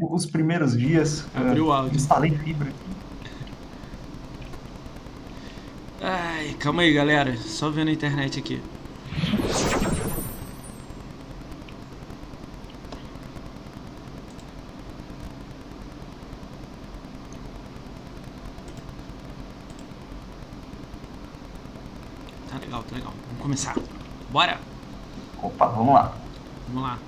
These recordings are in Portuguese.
os primeiros dias. Abriu o áudio. Instalei fibra aqui. Ai, calma aí, galera. Só vendo a internet aqui. Tá legal, tá legal. Vamos começar. Bora! Opa, vamos lá. Vamos lá.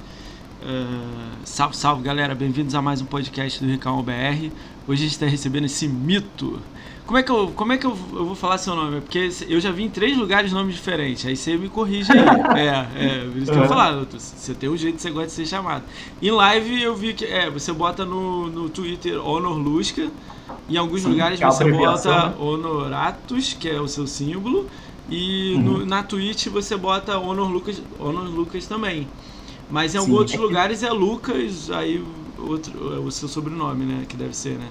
Uh, salve, salve galera, bem-vindos a mais um podcast do Ricão BR. Hoje a gente está recebendo esse mito. Como é que, eu, como é que eu, eu vou falar seu nome? Porque eu já vi em três lugares nomes diferentes, aí você me corrige aí. é, é, por isso que eu vou falar, você tem um jeito que você gosta de ser chamado. Em live eu vi que é, você bota no, no Twitter Honor Lusca, em alguns Sim, lugares é você bota né? Honoratus, que é o seu símbolo, e Uhum. no- na Twitch você bota Honor Lucas, Honor Lucas também. Mas em alguns outros é lugares é Lucas, aí outro, é o seu sobrenome, né? Que deve ser, né?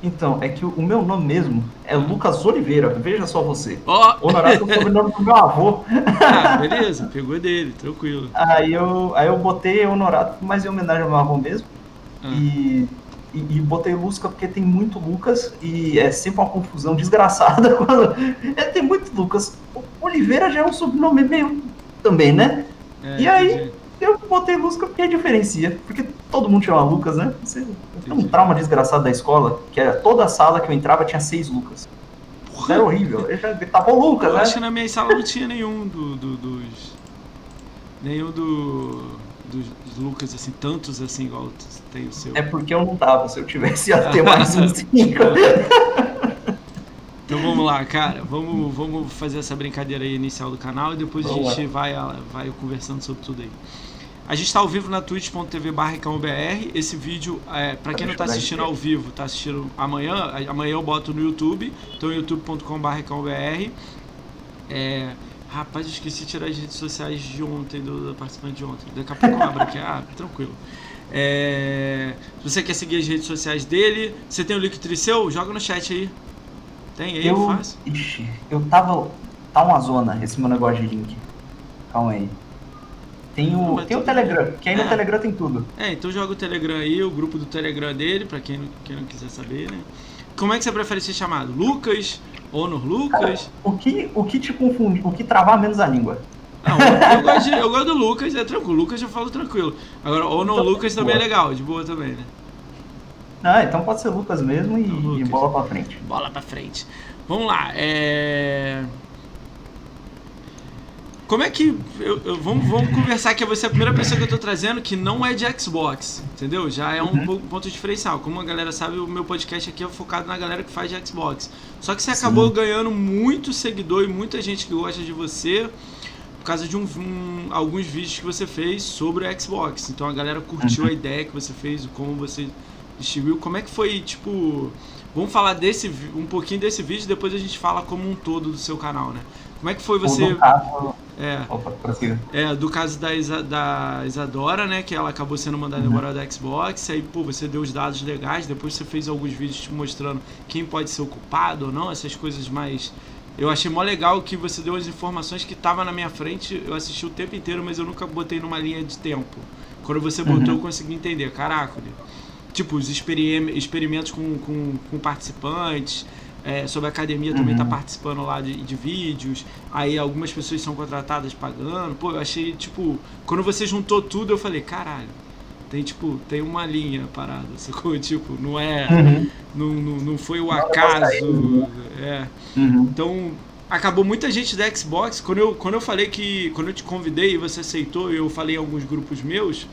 Então, é que o meu nome mesmo é Lucas Oliveira, veja só você. Ó! Honorato é o sobrenome do meu avô. ah, beleza, pegou dele, tranquilo. Aí eu, aí eu botei Honorato, mas em homenagem ao meu avô mesmo. Ah. E, e, e botei Lusca porque tem muito Lucas e é sempre uma confusão desgraçada. Quando... É, tem muito Lucas. Oliveira já é um sobrenome meio também, né? É, E aí? entendi. Botei Lusca porque diferencia. Porque todo mundo chama Lucas, né? Você, um trauma desgraçado da escola, que era toda a sala que eu entrava tinha seis Lucas. Isso era horrível. Eu já Lucas, Eu acho que né? na minha sala não tinha nenhum do, do- dos. Nenhum do. Dos Lucas, assim, tantos assim, igual tem o seu. É porque eu não tava. Se eu tivesse, ia ter mais uns cinco. Então vamos lá, cara. Vamos, vamos fazer essa brincadeira aí inicial do canal e depois a Vamos gente vai, vai conversando sobre tudo aí. A gente está ao vivo na twitch.tv barra Esse vídeo, é, para quem não está assistindo ao vivo, tá assistindo amanhã, amanhã eu boto no YouTube, então youtube.com barra é, Rapaz, eu esqueci de tirar as redes sociais de ontem, do, do participante de ontem. Daqui a pouco eu abro aqui. Ah, tranquilo. É, se você quer seguir as redes sociais dele, você tem o link Triceu? Joga no chat aí. Tem aí, Eu, fácil. ixi, eu tava. Tá uma zona esse meu negócio de link. Calma aí. Tem Não, o, mas tem o Telegram, que aí É. no Telegram tem tudo. É, então joga o Telegram aí, o grupo do Telegram dele, pra quem não, quem não quiser saber, né? Como é que você prefere ser chamado? Lucas? Honor Lucas? O que, o que te confunde, o que travar menos a língua? Não, eu gosto, de- eu gosto do Lucas, é tranquilo. Lucas eu falo tranquilo. Agora, Honor Então, Lucas também é boa. legal, de boa também, né? Ah, então pode ser Lucas mesmo e, Então, Lucas. e bola pra frente. Bola pra frente. Vamos lá, é. Como é que. eu- eu- vamos, vamos conversar que você é a primeira pessoa que eu tô trazendo que não é de Xbox, entendeu? Já é um Uhum. po- ponto diferencial. Como a galera sabe, o meu podcast aqui é focado na galera que faz de Xbox. Só que você Sim. acabou ganhando muito seguidor e muita gente que gosta de você por causa de um, um- alguns vídeos que você fez sobre o Xbox. Então a galera curtiu Uhum. a ideia que você fez, como você distribuiu. Como é que foi, tipo. Vamos falar desse um pouquinho desse vídeo, depois a gente fala como um todo do seu canal, né? Como é que foi você. caso. É, Opa, é, do caso da, Isa- da Isadora, né? Que ela acabou sendo mandada Uhum. embora da Xbox. Aí, pô, você deu os dados legais. Depois você fez alguns vídeos te mostrando quem pode ser o culpado ou não. Essas coisas mais. Eu achei mó legal que você deu as informações que tava na minha frente. Eu assisti o tempo inteiro, mas eu nunca botei numa linha de tempo. Quando você botou, Uhum. eu consegui entender. Caraca, tipo, os experim- experimentos com, com, com participantes. É, sobre a academia também Uhum. tá participando lá de, de vídeos. Aí algumas pessoas são contratadas pagando. Pô, eu achei, tipo, quando você juntou tudo, eu falei, caralho, tem tipo, tem uma linha parada, sacou? Tipo, não é. Uhum. Não, não, não foi o Nada acaso. É. Uhum. Então, acabou muita gente da Xbox. Quando eu, quando eu falei que. Quando eu te convidei e você aceitou, eu falei em alguns grupos meus.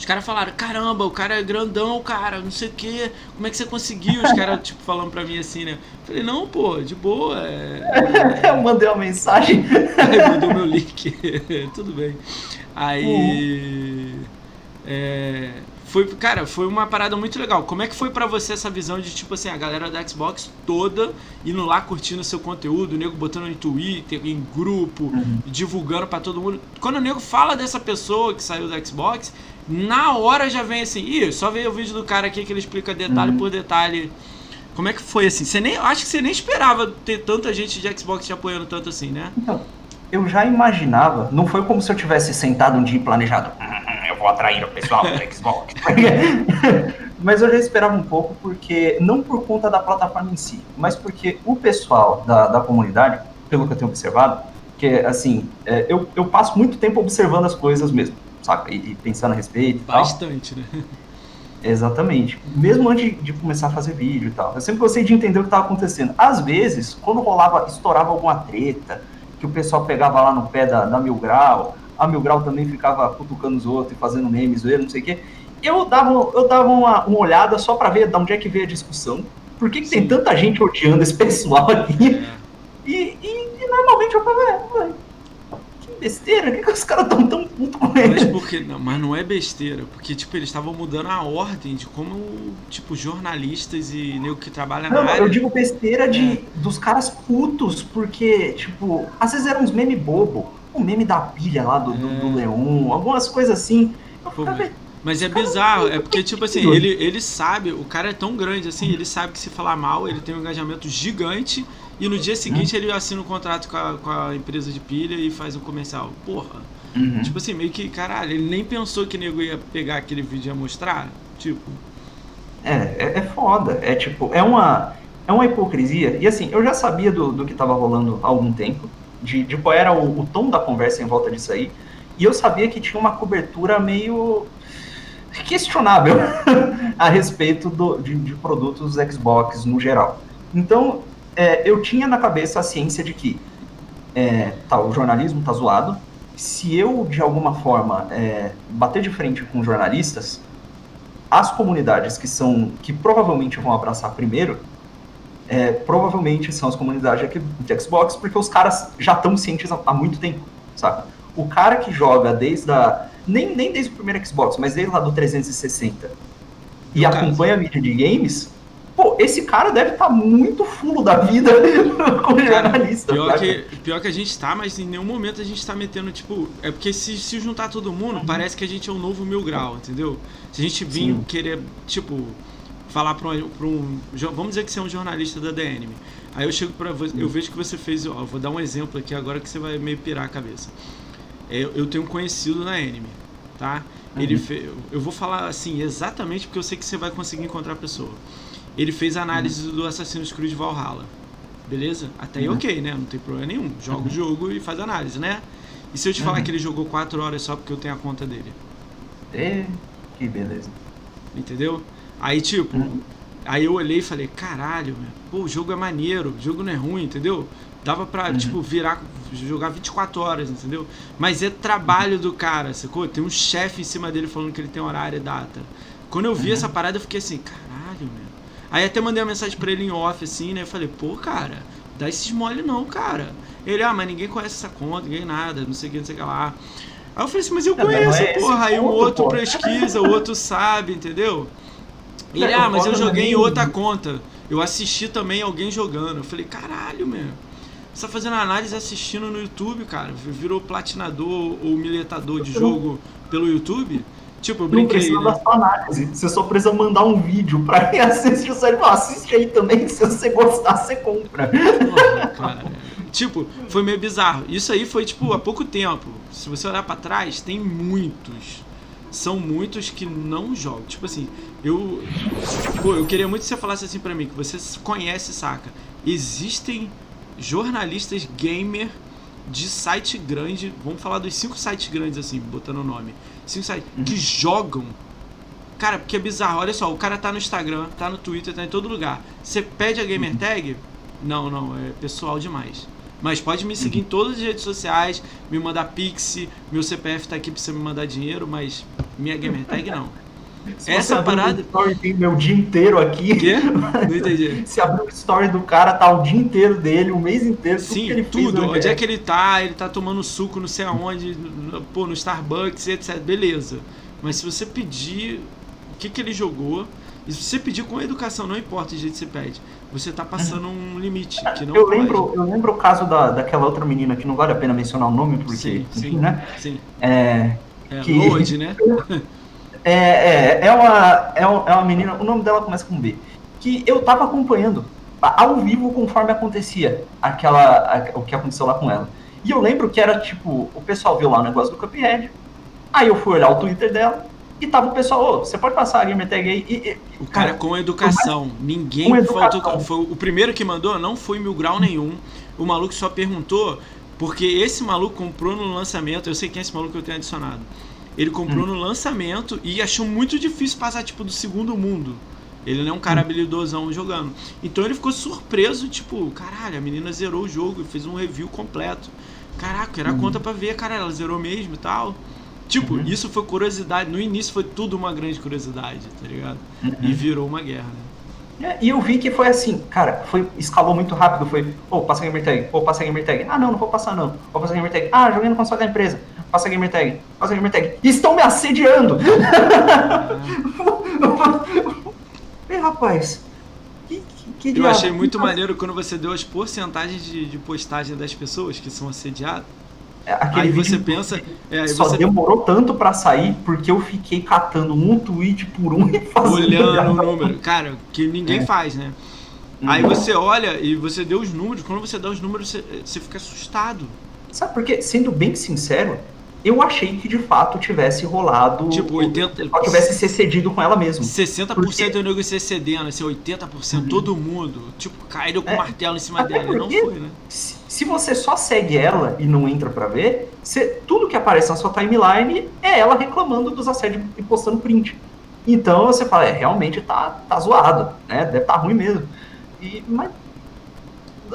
Os caras falaram, caramba, o cara é grandão, cara, não sei o que, como é que você conseguiu? Os caras, tipo, falando pra mim assim, né? Falei, não, pô, de boa, é, Eu mandei uma mensagem. Aí mandou meu link. Tudo bem. Aí. É, foi, cara, foi uma parada muito legal. Como é que foi pra você essa visão de, tipo assim, a galera da Xbox toda indo lá curtindo seu conteúdo, o nego botando em Twitter, em grupo, Uhum. divulgando pra todo mundo. Quando o nego fala dessa pessoa que saiu da Xbox, na hora já vem assim, ih, só veio o vídeo do cara aqui que ele explica detalhe Uhum. por detalhe. Como é que foi assim? Você nem, acho que você nem esperava ter tanta gente de Xbox te apoiando tanto assim, né? Então, eu já imaginava, não foi como se eu tivesse sentado um dia e planejado. "Hum, Eu vou atrair o pessoal do Xbox. mas eu já esperava um pouco, porque, não por conta da plataforma em si, mas porque o pessoal da, da comunidade, pelo que eu tenho observado, que assim, é, eu, eu passo muito tempo observando as coisas mesmo, saca? E, e pensando a respeito. Bastante, tal. né? Exatamente. Mesmo antes de começar a fazer vídeo e tal. Eu sempre gostei de entender o que estava acontecendo. Às vezes, quando rolava, estourava alguma treta, que o pessoal pegava lá no pé da, da Mil Grau, a Mil Grau também ficava cutucando os outros e fazendo memes, não sei o quê. Eu dava, eu dava uma, uma olhada só para ver de onde é que veio a discussão. Por que, que tem tanta gente odiando esse pessoal aqui? É. E, e, e, normalmente eu falo, é, besteira? Por que, que os caras estão tão putos com ele? Mas, porque, não, mas não é besteira, porque tipo, eles estavam mudando a ordem de como, tipo, jornalistas e nego que trabalha não, na área. Eu digo besteira de, é. dos caras putos, porque, tipo, às vezes eram uns meme bobo. O meme da pilha lá do, é. do, do é. Leon, algumas coisas assim. Eu ficava, mas é bizarro, é porque, tipo assim, ele, ele sabe, o cara é tão grande assim, ele sabe que se falar mal, ele tem um engajamento gigante e no dia seguinte uhum. ele assina um contrato com a, com a empresa de pilha e faz um comercial. Porra. Uhum. Tipo assim, meio que, caralho, ele nem pensou que o nego ia pegar aquele vídeo e ia mostrar. Tipo. É, é, é, foda. É tipo, é uma, é uma hipocrisia. E assim, eu já sabia do, do que tava rolando há algum tempo, de, de qual era o, o tom da conversa em volta disso aí. E eu sabia que tinha uma cobertura meio questionável a respeito do, de, de, produtos Xbox no geral. Então, é, eu tinha na cabeça a ciência de que é, tá, o jornalismo tá zoado. Se eu, de alguma forma, é, bater de frente com jornalistas, as comunidades que são que provavelmente vão abraçar primeiro, é, provavelmente são as comunidades de Xbox, porque os caras já estão cientes há, muito tempo, sabe? O cara que joga desde a nem, nem desde o primeiro Xbox, mas desde lá do 360 e acompanha a mídia de games, Pô, esse cara deve estar tá muito fulo da vida como jornalista. Pior que, pior que a gente tá, mas em nenhum momento a gente tá metendo, tipo. É porque se, se juntar todo mundo, uhum. parece que a gente é um novo mil grau, entendeu? Se a gente vir Sim. querer, tipo, falar pra um, pra um. Vamos dizer que você é um jornalista da DNM. Aí eu chego pra você, eu vejo que você fez. Ó, vou dar um exemplo aqui agora que você vai meio pirar a cabeça. É, eu tenho um conhecido na Anime, tá? Ele uhum. fe... Eu vou falar assim exatamente porque eu sei que você vai conseguir encontrar a pessoa. Ele fez análise uhum. do Assassin's Creed Valhalla. Beleza? Até aí uhum. ok, né? Não tem problema nenhum. Joga o jogo e faz análise, né? E se eu te falar uhum. que ele jogou 4 horas só porque eu tenho a conta dele? É, que beleza. Entendeu? Aí, tipo, uhum. aí eu olhei e falei, caralho, meu, pô, o jogo é maneiro, o jogo não é ruim, entendeu? Dava pra, uhum. tipo, virar, jogar 24 horas, entendeu? Mas é trabalho do cara, sacou? Tem um chefe em cima dele falando que ele tem horário e data. Quando eu vi uhum. essa parada, eu fiquei assim, caralho, meu. Aí até mandei uma mensagem pra ele em off, assim, né? Eu falei, pô, cara, dá esses mole não, cara. Ele, ah, mas ninguém conhece essa conta, ninguém nada, não sei o que, não sei o que lá. Aí eu falei assim, mas eu conheço, é porra. Aí o outro porra. pesquisa, o outro sabe, entendeu? Ele, ah, mas eu joguei em outra conta. Eu assisti também alguém jogando. Eu falei, caralho, meu. Você tá fazendo análise assistindo no YouTube, cara. Virou platinador ou miletador de jogo pelo YouTube? Tipo, eu brinquei. Não né? análise. Você só precisa mandar um vídeo pra quem assiste o sério. Assiste aí também. Se você gostar, você compra. Porra, cara. tipo, foi meio bizarro. Isso aí foi, tipo, há pouco tempo. Se você olhar para trás, tem muitos. São muitos que não jogam. Tipo assim, eu. Pô, eu queria muito que você falasse assim para mim, que você conhece, saca? Existem jornalistas gamer de site grande. Vamos falar dos cinco sites grandes, assim, botando o nome cinco sites, uhum. que jogam. Cara, porque é bizarro. Olha só, o cara tá no Instagram, tá no Twitter, tá em todo lugar. Você pede a gamer uhum. tag? Não, não, é pessoal demais. Mas pode me seguir em uhum. todas as redes sociais, me mandar pix, meu CPF tá aqui pra você me mandar dinheiro, mas minha gamer tag não. Se Essa parada. story tem meu dia inteiro aqui. Quê? Não entendi. Se abrir o story do cara, tá o dia inteiro dele, o mês inteiro, tudo Sim, ele tudo. Fez, Onde é que ele tá? Ele tá tomando suco, não sei aonde, pô, no Starbucks, etc. Beleza. Mas se você pedir o que, que ele jogou, e se você pedir com educação, não importa o jeito que você pede, você tá passando um limite. Que não eu, lembro, eu lembro o caso da, daquela outra menina que não vale a pena mencionar o nome, porque, sim, enfim, sim, né? Sim. É, é que... Lord, né? É, é, é, uma, é, uma menina, o nome dela começa com B, que eu tava acompanhando ao vivo conforme acontecia aquela, a, o que aconteceu lá com ela. E eu lembro que era tipo, o pessoal viu lá o negócio do Cuphead, Aí eu fui olhar o Twitter dela e tava o pessoal, ô, você pode passar a gamer tag aí? E, e, o cara, cara, com educação. Mais... Ninguém com educação. faltou. Foi o primeiro que mandou, não foi mil grau nenhum. O maluco só perguntou, porque esse maluco comprou no lançamento, eu sei quem é esse maluco que eu tenho adicionado. Ele comprou hum. no lançamento e achou muito difícil passar, tipo, do segundo mundo. Ele não é um cara hum. habilidosão jogando. Então ele ficou surpreso, tipo, caralho, a menina zerou o jogo e fez um review completo. Caraca, era uhum. conta pra ver, cara, ela zerou mesmo e tal. Tipo, uhum. isso foi curiosidade. No início foi tudo uma grande curiosidade, tá ligado? Uhum. E virou uma guerra, né? É, e eu vi que foi assim, cara, foi, escalou muito rápido, foi, ô, oh, passa a gamer tag, ô, oh, passa a gamer tag. Ah, não, não vou passar não. Vou passar a gamer tag. Ah, joguei no console da empresa. Passa a gamer tag, passa a gamer tag. Estão me assediando! Ei, rapaz, que, que, que Eu achei muito maneiro quando você deu as porcentagens de, de postagem das pessoas que são assediadas. É, aquele aí você pensa. É, só você... demorou tanto para sair porque eu fiquei catando um tweet por um e fazendo. Olhando o número. Cara, que ninguém é. faz, né? Aí você olha e você deu os números. Quando você dá os números, você, você fica assustado. Sabe por quê? Sendo bem sincero, eu achei que de fato tivesse rolado. Tipo, 80. Ela tivesse se cedido com ela mesma. 60% porque... do nego se cedendo, assim, 80%, uhum. todo mundo. Tipo, caíram com o é, martelo em cima dela. Não foi, né? Se, se, você só segue ela e não entra para ver, você, tudo que aparece na sua timeline é ela reclamando dos assédios e postando print. Então você fala, é, realmente tá, tá zoado, né? Deve estar tá ruim mesmo. E, mas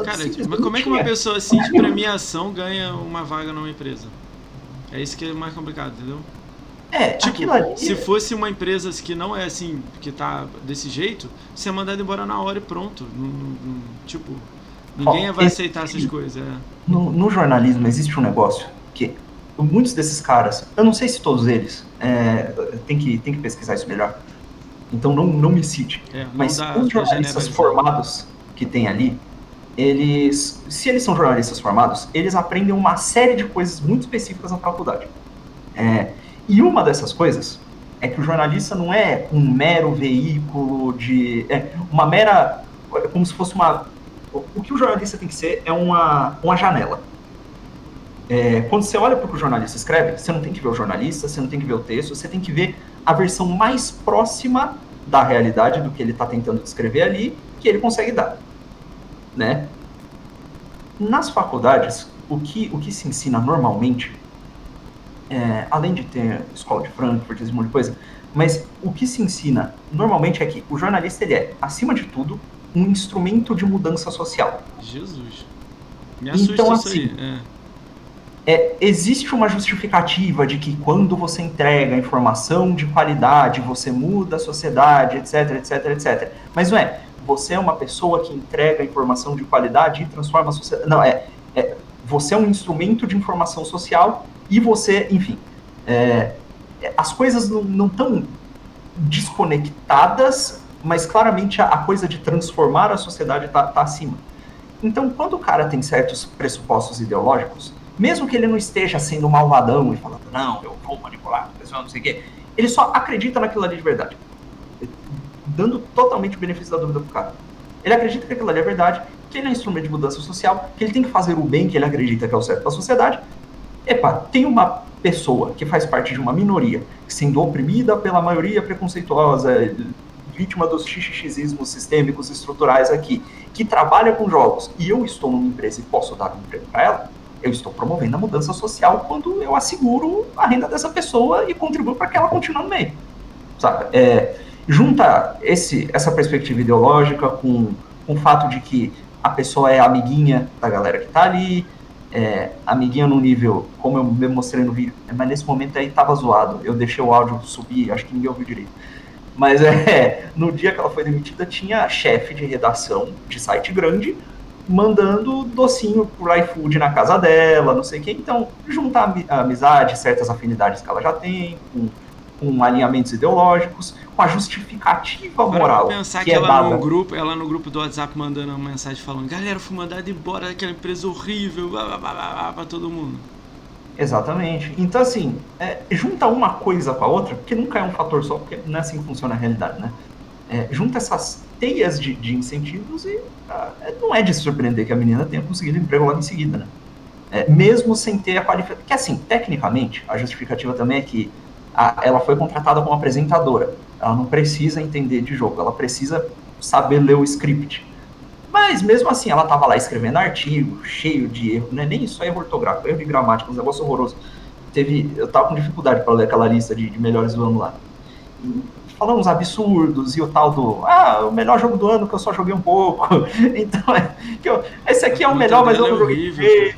Cara, mas como é que uma pessoa assim de premiação ganha uma vaga numa empresa? É isso que é mais complicado, entendeu? É, tipo, ali... se fosse uma empresa que não é assim, que tá desse jeito, você é mandado embora na hora e pronto. Não, não, tipo, ninguém vai aceitar essas coisas. É. No, no, jornalismo existe um negócio que muitos desses caras, eu não sei se todos eles, é, tem, que, tem que pesquisar isso melhor. Então não, não me cite. É, mas dá, os jornalistas formados que tem ali, eles, se eles são jornalistas formados, eles aprendem uma série de coisas muito específicas na faculdade. É, e uma dessas coisas é que o jornalista não é um mero veículo de. É uma mera. É como se fosse uma. O que o jornalista tem que ser é uma, uma janela. É, quando você olha para o que o jornalista escreve, você não tem que ver o jornalista, você não tem que ver o texto, você tem que ver a versão mais próxima da realidade do que ele está tentando descrever ali, que ele consegue dar né? Nas faculdades, o que, o que se ensina normalmente, é, além de ter escola de Frankfurt, esse monte de coisa, mas o que se ensina normalmente é que o jornalista ele é, acima de tudo, um instrumento de mudança social. Jesus. Me assusta então, isso assim, aí. É. É, existe uma justificativa de que quando você entrega informação de qualidade, você muda a sociedade, etc, etc, etc. Mas não é você é uma pessoa que entrega informação de qualidade e transforma a sociedade. Não, é, é você é um instrumento de informação social e você, enfim, é, é as coisas não estão desconectadas, mas claramente a, a, coisa de transformar a sociedade está tá acima. Então, quando o cara tem certos pressupostos ideológicos, mesmo que ele não esteja sendo malvadão e falando, não, eu vou manipular a não sei o quê, ele só acredita naquilo ali de verdade dando totalmente o benefício da dúvida pro cara. Ele acredita que aquilo ali é verdade, que ele é um instrumento de mudança social, que ele tem que fazer o bem que ele acredita que é o certo para a sociedade. Epa, tem uma pessoa que faz parte de uma minoria, sendo oprimida pela maioria preconceituosa, vítima dos xixismos sistêmicos estruturais aqui, que trabalha com jogos, e eu estou numa empresa e posso dar um emprego para ela, eu estou promovendo a mudança social quando eu asseguro a renda dessa pessoa e contribuo para que ela continue no meio. Sabe? É, junta esse, essa perspectiva ideológica com, com o fato de que a pessoa é amiguinha da galera que tá ali, é, amiguinha no nível, como eu me mostrei no vídeo, mas nesse momento aí tava zoado, eu deixei o áudio subir, acho que ninguém ouviu direito. Mas é, no dia que ela foi demitida, tinha chefe de redação de site grande mandando docinho por iFood na casa dela, não sei o que. Então, juntar a amizade, certas afinidades que ela já tem, com com alinhamentos ideológicos, com a justificativa moral. Para pensar que, que é ela dada... no grupo, ela no grupo do WhatsApp mandando uma mensagem falando: "Galera, fui mandado embora daquela empresa horrível", para todo mundo. Exatamente. Então assim, é, junta uma coisa com a outra, porque nunca é um fator só, porque não é assim que funciona a realidade, né? É, junta essas teias de, de incentivos e ah, é, não é de surpreender que a menina tenha conseguido emprego logo em seguida, né? É, mesmo sem ter a qualificação. Que assim, tecnicamente, a justificativa também é que a, ela foi contratada como apresentadora. Ela não precisa entender de jogo, ela precisa saber ler o script. Mas mesmo assim, ela estava lá escrevendo artigo, cheio de erro, não é nem isso, é erro ortográfico, erro de gramática, um negócio horroroso. Teve, eu tava com dificuldade para ler aquela lista de, de melhores do ano lá. E falando uns absurdos e o tal do, ah, o melhor jogo do ano que eu só joguei um pouco. Então, é, eu, esse aqui é o melhor, mas eu não joguei.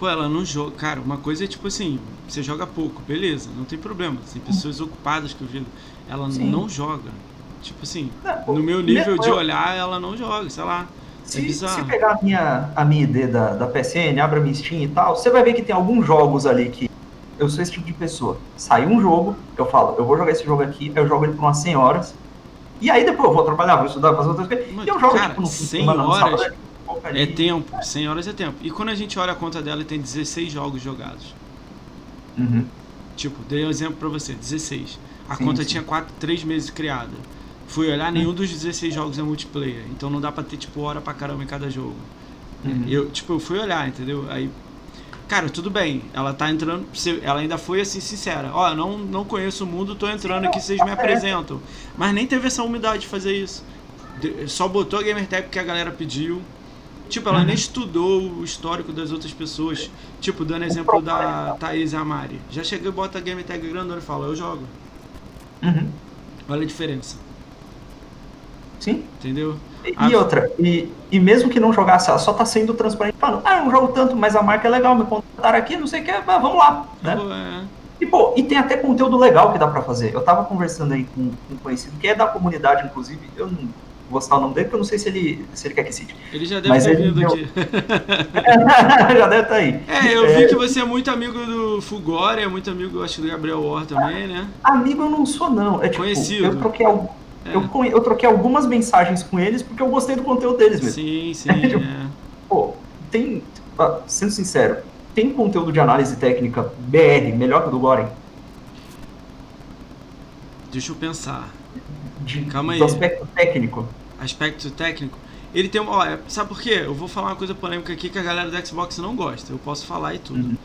Pô, ela não joga. Cara, uma coisa é tipo assim, você joga pouco, beleza, não tem problema. Tem pessoas ocupadas que eu vi. Ela Sim. não joga. Tipo assim, não, no meu nível de olhar, ela não joga, sei lá. Se, é se pegar a minha, a minha ID da, da PSN, abra minha Steam e tal, você vai ver que tem alguns jogos ali que eu sou esse tipo de pessoa. Sai um jogo, eu falo, eu vou jogar esse jogo aqui, eu jogo ele por umas 100 horas, e aí depois eu vou trabalhar, vou estudar, fazer outras coisas, e eu jogo cara, tipo no 100 horas é tempo, 100 horas é tempo. E quando a gente olha a conta dela, tem 16 jogos jogados. Uhum. Tipo, dei um exemplo pra você, 16. A sim, conta sim. tinha 4, 3 meses criada. Fui olhar, nenhum dos 16 jogos é multiplayer. Então não dá pra ter, tipo, hora pra caramba em cada jogo. Uhum. Eu, tipo, eu fui olhar, entendeu? Aí, cara, tudo bem. Ela tá entrando. Ela ainda foi assim, sincera. Ó, não, não conheço o mundo, tô entrando aqui, vocês me apresentam. Mas nem teve essa umidade de fazer isso. Só botou a Gamertag porque a galera pediu. Tipo, ela uhum. nem estudou o histórico das outras pessoas. Tipo, dando exemplo da Thaís Amari. Já chega e bota a Gamertag grandona e fala, eu jogo. Uhum. Olha a diferença. Sim. Entendeu? E, a... outra, e, e mesmo que não jogasse, ela só tá sendo transparente, falando, ah, eu não jogo tanto, mas a marca é legal, me contrataram aqui, não sei o que, ah, vamos lá, né? é. E, pô, e tem até conteúdo legal que dá pra fazer. Eu tava conversando aí com, com um conhecido, que é da comunidade, inclusive, eu não vou citar o nome dele, porque eu não sei se ele, se ele quer que cite. Ele já deve Mas ter vindo aqui. já deve estar tá aí. É, eu vi é... que você é muito amigo do Fugore, é muito amigo, acho, do Gabriel War também, né? Amigo eu não sou, não. É, tipo, Conhecido. Eu troquei, é. Eu, eu troquei algumas mensagens com eles porque eu gostei do conteúdo deles mesmo. Sim, sim. Tipo, é. Pô, tem. Ah, sendo sincero, tem conteúdo de análise técnica BR melhor que o do Goren? Deixa eu pensar. De, Calma aí. aspecto técnico. Aspecto técnico? Ele tem uma. Olha, sabe por quê? Eu vou falar uma coisa polêmica aqui que a galera do Xbox não gosta. Eu posso falar e tudo. Uhum.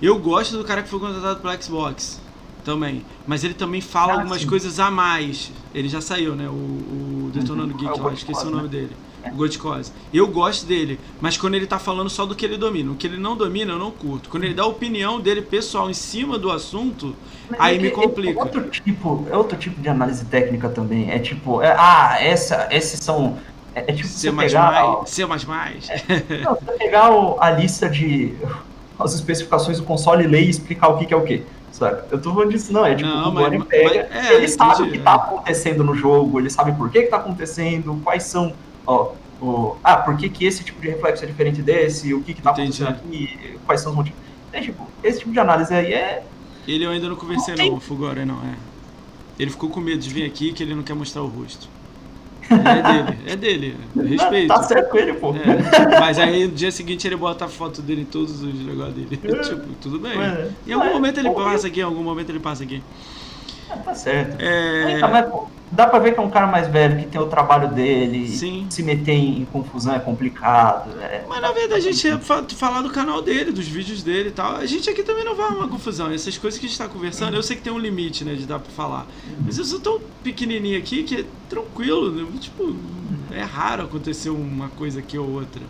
Eu gosto do cara que foi contratado pelo Xbox também. Mas ele também fala ah, algumas sim. coisas a mais. Ele já saiu, né? O, o Detonando uhum. Geek, é lá, esqueci o nome né? dele. É. O. Eu gosto dele, mas quando ele tá falando só do que ele domina. O que ele não domina, eu não curto. Quando ele dá a opinião dele pessoal em cima do assunto, mas aí é me complica. É outro, tipo, é outro tipo de análise técnica também. É tipo, é, ah, essa, esses são. É, é tipo C pegar, C mais mais. É, não, você pegar o, a lista de as especificações do console e ler e explicar o que, que é o que sabe? Eu tô falando disso, não, é tipo, não, o Gordon pega, mas, é, ele sabe o que tá acontecendo no jogo, ele sabe por que que tá acontecendo, quais são, ó, o, ah, por que que esse tipo de reflexo é diferente desse, o que que tá entendi. acontecendo aqui, quais são os motivos. É, tipo, esse tipo de análise aí é... Ele eu ainda não conversei não, não o Fugora, não, é. Ele ficou com medo de vir aqui que ele não quer mostrar o rosto. É dele, é dele. Respeito. Tá certo com ele, pô. É, mas aí no dia seguinte ele bota a foto dele em todos os negócios dele. É. tipo, tudo bem. É. Em algum momento ele passa aqui, em algum momento ele passa aqui. Ah, tá certo. É... Tá, mas, pô, dá pra ver que é um cara mais velho, que tem o trabalho dele. Sim. Se meter em confusão é complicado. É... Mas na verdade a gente ia falar do canal dele, dos vídeos dele e tal. A gente aqui também não vai arrumar confusão. Essas coisas que a gente tá conversando, eu sei que tem um limite, né, de dar pra falar. Mas eu sou tão pequenininho aqui que é tranquilo, né? Tipo, é raro acontecer uma coisa aqui ou outra.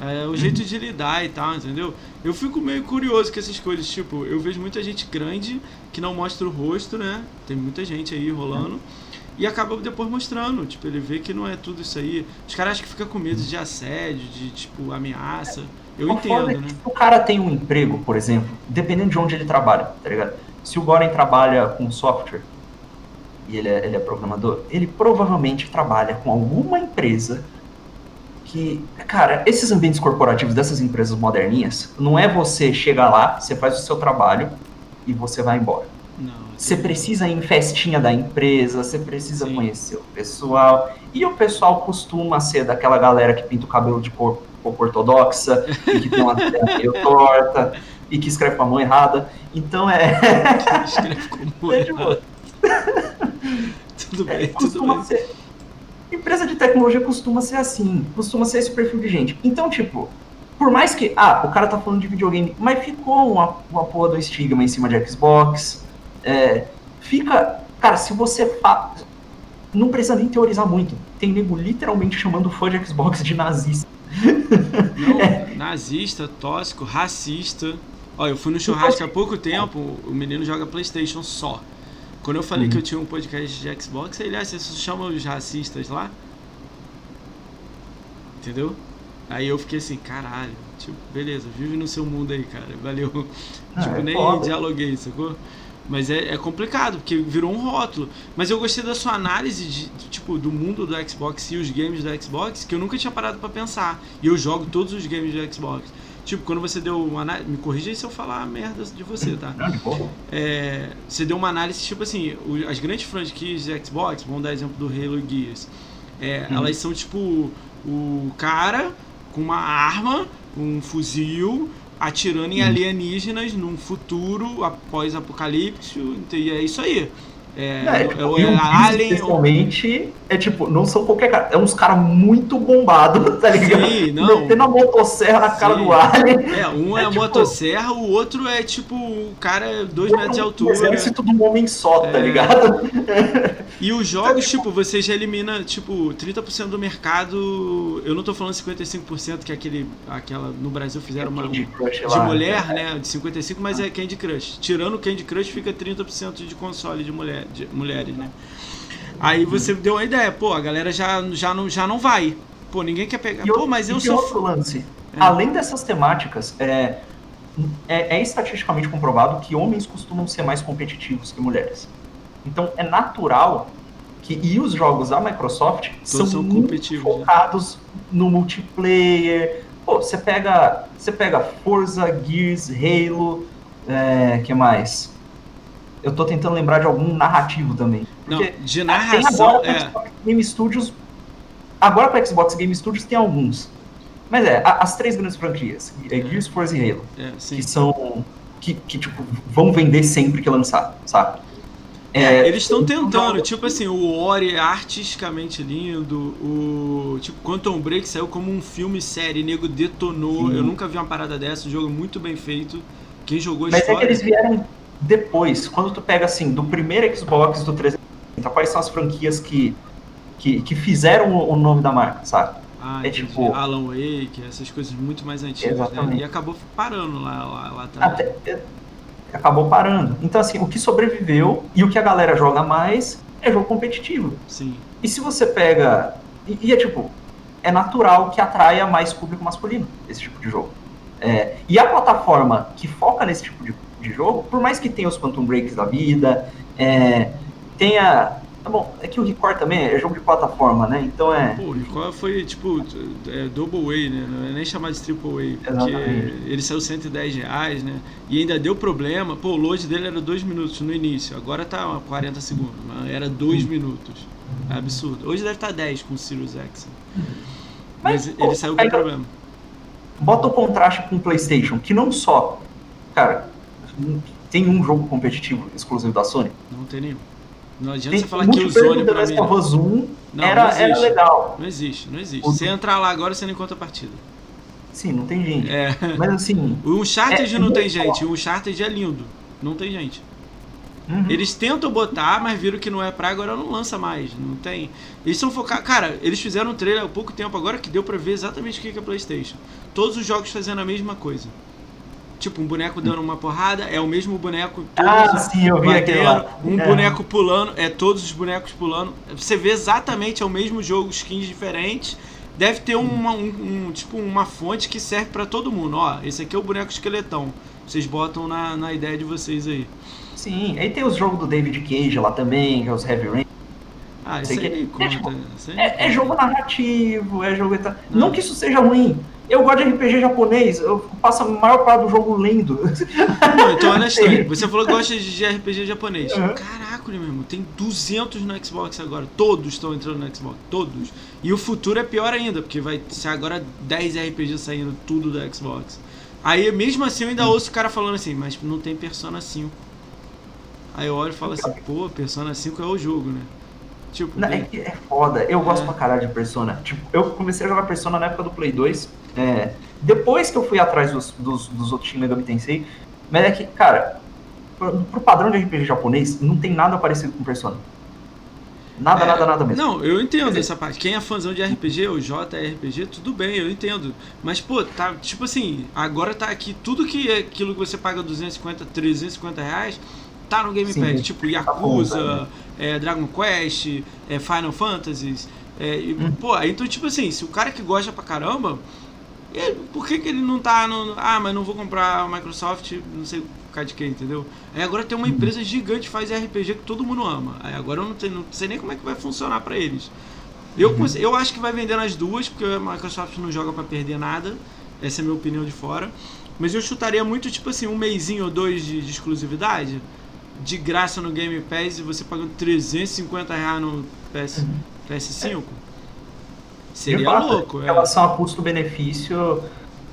É o jeito de lidar e tal, entendeu? Eu fico meio curioso com essas coisas, tipo, eu vejo muita gente grande que não mostra o rosto, né? Tem muita gente aí rolando. E acaba depois mostrando, tipo, ele vê que não é tudo isso aí. Os caras acham que fica com medo de assédio, de, tipo, ameaça. Eu entendo, é né? Se o cara tem um emprego, por exemplo, dependendo de onde ele trabalha, tá ligado? Se o Goren trabalha com software e ele é, ele é programador, ele provavelmente trabalha com alguma empresa que, cara, esses ambientes corporativos dessas empresas moderninhas, não é você chegar lá, você faz o seu trabalho e você vai embora. Não, você precisa ir em festinha da empresa, você precisa Sim. conhecer o pessoal. E o pessoal costuma ser daquela galera que pinta o cabelo de cor, cor ortodoxa, e que tem uma meio torta, e que escreve com a mão errada. Então é. escreve com a mão é errada. tudo bem, é, tudo bem. Ser empresa de tecnologia costuma ser assim, costuma ser esse perfil de gente. Então, tipo, por mais que, ah, o cara tá falando de videogame, mas ficou uma, uma porra do estigma em cima de Xbox. É, fica, cara, se você fa... não precisa nem teorizar muito. Tem nego literalmente chamando fã de Xbox de nazista. Não, é. nazista, tóxico, racista. Olha, eu fui no churrasco há pouco tempo, o menino joga Playstation só. Quando eu falei uhum. que eu tinha um podcast de Xbox, ele, ah, você chama os racistas lá? Entendeu? Aí eu fiquei assim, caralho, tipo, beleza, vive no seu mundo aí, cara, valeu. Ah, tipo, é nem foda. dialoguei, sacou? Mas é, é, complicado, porque virou um rótulo. Mas eu gostei da sua análise de, tipo, do mundo do Xbox e os games do Xbox, que eu nunca tinha parado para pensar. E eu jogo todos os games do Xbox. Tipo, quando você deu uma análise. Me corrija aí se eu falar merda de você, tá? É, você deu uma análise, tipo assim, as grandes franquias de Xbox, vamos dar exemplo do Halo e Gears. É, hum. Elas são tipo o cara com uma arma, um fuzil, atirando em alienígenas num futuro após apocalipse, e é isso aí. É, é, tipo, é, é Alien. Principalmente, é tipo, não são qualquer cara. É uns caras muito bombados, tá ligado? Sim, não. Metendo a motosserra na Sim. cara do Alien. É, um é, é a tipo, motosserra, o outro é tipo, o cara é dois metros de altura. exército de um homem só, tá é. ligado? E os jogos, tipo, você já elimina, tipo, 30% do mercado. Eu não tô falando 55%, que é aquele. Aquela. No Brasil fizeram uma. De mulher, né? De 55%, mas é Candy Crush. Tirando o Candy Crush, fica 30% de console de mulher de mulheres, né? Aí você deu uma ideia, pô, a galera já, já, não, já não vai. Pô, ninguém quer pegar. E pô, mas eu sou. outro lance. É. Além dessas temáticas, é, é, é, estatisticamente comprovado que homens costumam ser mais competitivos que mulheres. Então é natural que. E os jogos da Microsoft são, são muito né? focados né? no multiplayer. Pô, você pega. Você pega Forza, Gears, Halo. É, que mais? Eu tô tentando lembrar de algum narrativo também. Porque Não, de narração. Tem agora é... Game Studios. Agora para Xbox Game Studios tem alguns. Mas é, as três grandes franquias, é. Gears, Forza e Halo, é, que são. Que, que, tipo, vão vender sempre que lançar, sabe? É, é eles estão tentando, tipo assim, o Ori é artisticamente lindo, o tipo Quantum Break saiu como um filme série, nego detonou. Sim. Eu nunca vi uma parada dessa, um jogo muito bem feito. Quem jogou Mas história... é que eles vieram depois, quando tu pega assim, do primeiro Xbox, do 360, quais são as franquias que, que, que fizeram o nome da marca, sabe? Ah, é tipo Alan Wake, essas coisas muito mais antigas, né? Exatamente. né? E acabou parando lá, lá, lá atrás. Até, é, acabou parando. Então, assim, o que sobreviveu e o que a galera joga mais é jogo competitivo. Sim. E se você pega. E, e é tipo, é natural que atraia mais público masculino esse tipo de jogo. É, e a plataforma que foca nesse tipo de de jogo, por mais que tenha os Quantum Breaks da vida, é, tenha. Tá bom, é que o Record também é jogo de plataforma, né? Então é. Pô, o Record foi tipo é, Double A, né? Não é nem chamar de Triple A, porque Exatamente. ele saiu 110 reais, né? E ainda deu problema. Pô, o load dele era 2 minutos no início, agora tá 40 segundos, era 2 hum. minutos. É absurdo. Hoje deve estar tá 10 com o Sirius X. Mas, Mas pô, ele saiu com problema. Bota o contraste com o PlayStation, que não só. Cara, tem um jogo competitivo exclusivo da Sony? Não tem nenhum. Não adianta tem você falar que o Zone pra mim. Of Us não, era, era legal. Não existe, não existe. O... Se entrar lá agora, você não encontra a partida. Sim, não tem gente. É. Mas assim. O Uncharted é, não tem gente. O Uncharted é lindo. Não tem gente. Uhum. Eles tentam botar, mas viram que não é pra agora não lança mais. Não tem. Eles são focados. Cara, eles fizeram um trailer há pouco tempo agora que deu pra ver exatamente o que é PlayStation. Todos os jogos fazendo a mesma coisa. Tipo, um boneco dando uma porrada, é o mesmo boneco. Ah, sim, eu vi batendo, Um é. boneco pulando, é todos os bonecos pulando. Você vê exatamente, é o mesmo jogo, skins diferentes. Deve ter uma, um, um tipo, uma fonte que serve para todo mundo. Ó, esse aqui é o boneco esqueletão. Vocês botam na, na ideia de vocês aí. Sim, aí tem os jogos do David Cage lá também, que é os Heavy Rain. Ah, isso aí é, conta, é, tipo, é, é, jogo narrativo, é jogo. Não. não que isso seja ruim, eu gosto de RPG japonês, eu passo a maior parte do jogo lendo. Não, então olha só, você falou que gosta de RPG japonês. Uhum. Caraca, meu irmão, tem 200 no Xbox agora. Todos estão entrando no Xbox, todos. E o futuro é pior ainda, porque vai ser agora 10 RPGs saindo tudo do Xbox. Aí, mesmo assim, eu ainda ouço o cara falando assim, mas não tem Persona 5. Aí eu olho e falo assim, pô, Persona 5 é o jogo, né? Tipo, não, é, é foda. Eu gosto é. pra caralho de Persona. Tipo, eu comecei a jogar Persona na época do Play 2. É, Depois que eu fui atrás dos, dos, dos outros Shin Megami Tensei, mas é que, cara, pro, pro padrão de RPG japonês, não tem nada parecido com Persona. Nada, É, nada, nada mesmo. Não, eu entendo dizer- essa parte. Quem é fãzão de RPG, ou JRPG, tudo bem, eu entendo. Mas, pô, tá, tipo assim, agora tá aqui, tudo que é aquilo que você paga 250, 350 reais, tá no Game Pass. tá Tipo, bom, Yakuza, é, Dragon Quest, é, Final Fantasy. É, e, Hum. Pô, então, tipo assim, se o cara que gosta pra caramba, ele- por que, que ele não tá no. Ah, mas não vou comprar a Microsoft, não sei por causa de quê, entendeu? Aí agora tem uma Uhum. empresa gigante que faz RPG que todo mundo ama. Aí agora eu não, tenho, não sei nem como é que vai funcionar pra eles. Eu, Uhum. eu acho que vai vender nas duas, porque a Microsoft não joga pra perder nada. Essa é a minha opinião de fora. Mas eu chutaria muito, tipo assim, um mêsinho ou dois de, de exclusividade. De graça no Game Pass e você pagando 350 reais no PS, PS5. De Seria fato, louco, Em é. relação a custo-benefício,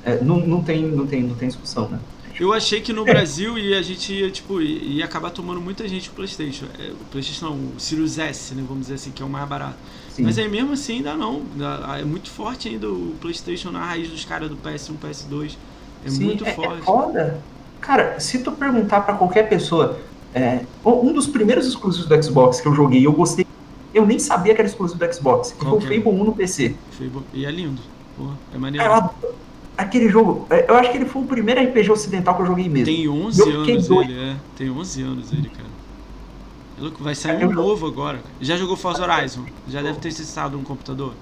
é, não, não, tem, não, tem, não tem discussão, né? Eu achei que no Brasil ia, a gente ia, tipo, ia acabar tomando muita gente o Playstation. É, o Playstation não, o Sirius S, né? Vamos dizer assim, que é o mais barato. Sim. Mas aí mesmo assim ainda não. Ainda- É muito forte ainda o Playstation na raiz dos caras do PS1, PS2. É Sim, muito é, forte. É foda. Cara, se tu perguntar pra qualquer pessoa, é, um dos primeiros exclusivos do Xbox que eu joguei, eu gostei. Eu nem sabia que era exclusivo do Xbox. Que foi o é? Fable 1 no PC. Fable. E é lindo. Porra, é maneiro. Cara, eu adoro aquele jogo, é, eu acho que ele foi o primeiro RPG ocidental que eu joguei mesmo. Tem 11 Eu fiquei anos doido. ele, é. Tem 11 anos ele, cara. É louco, vai sair Eu um novo agora. Já jogou Forza Horizon? Já deve ter acessado um computador.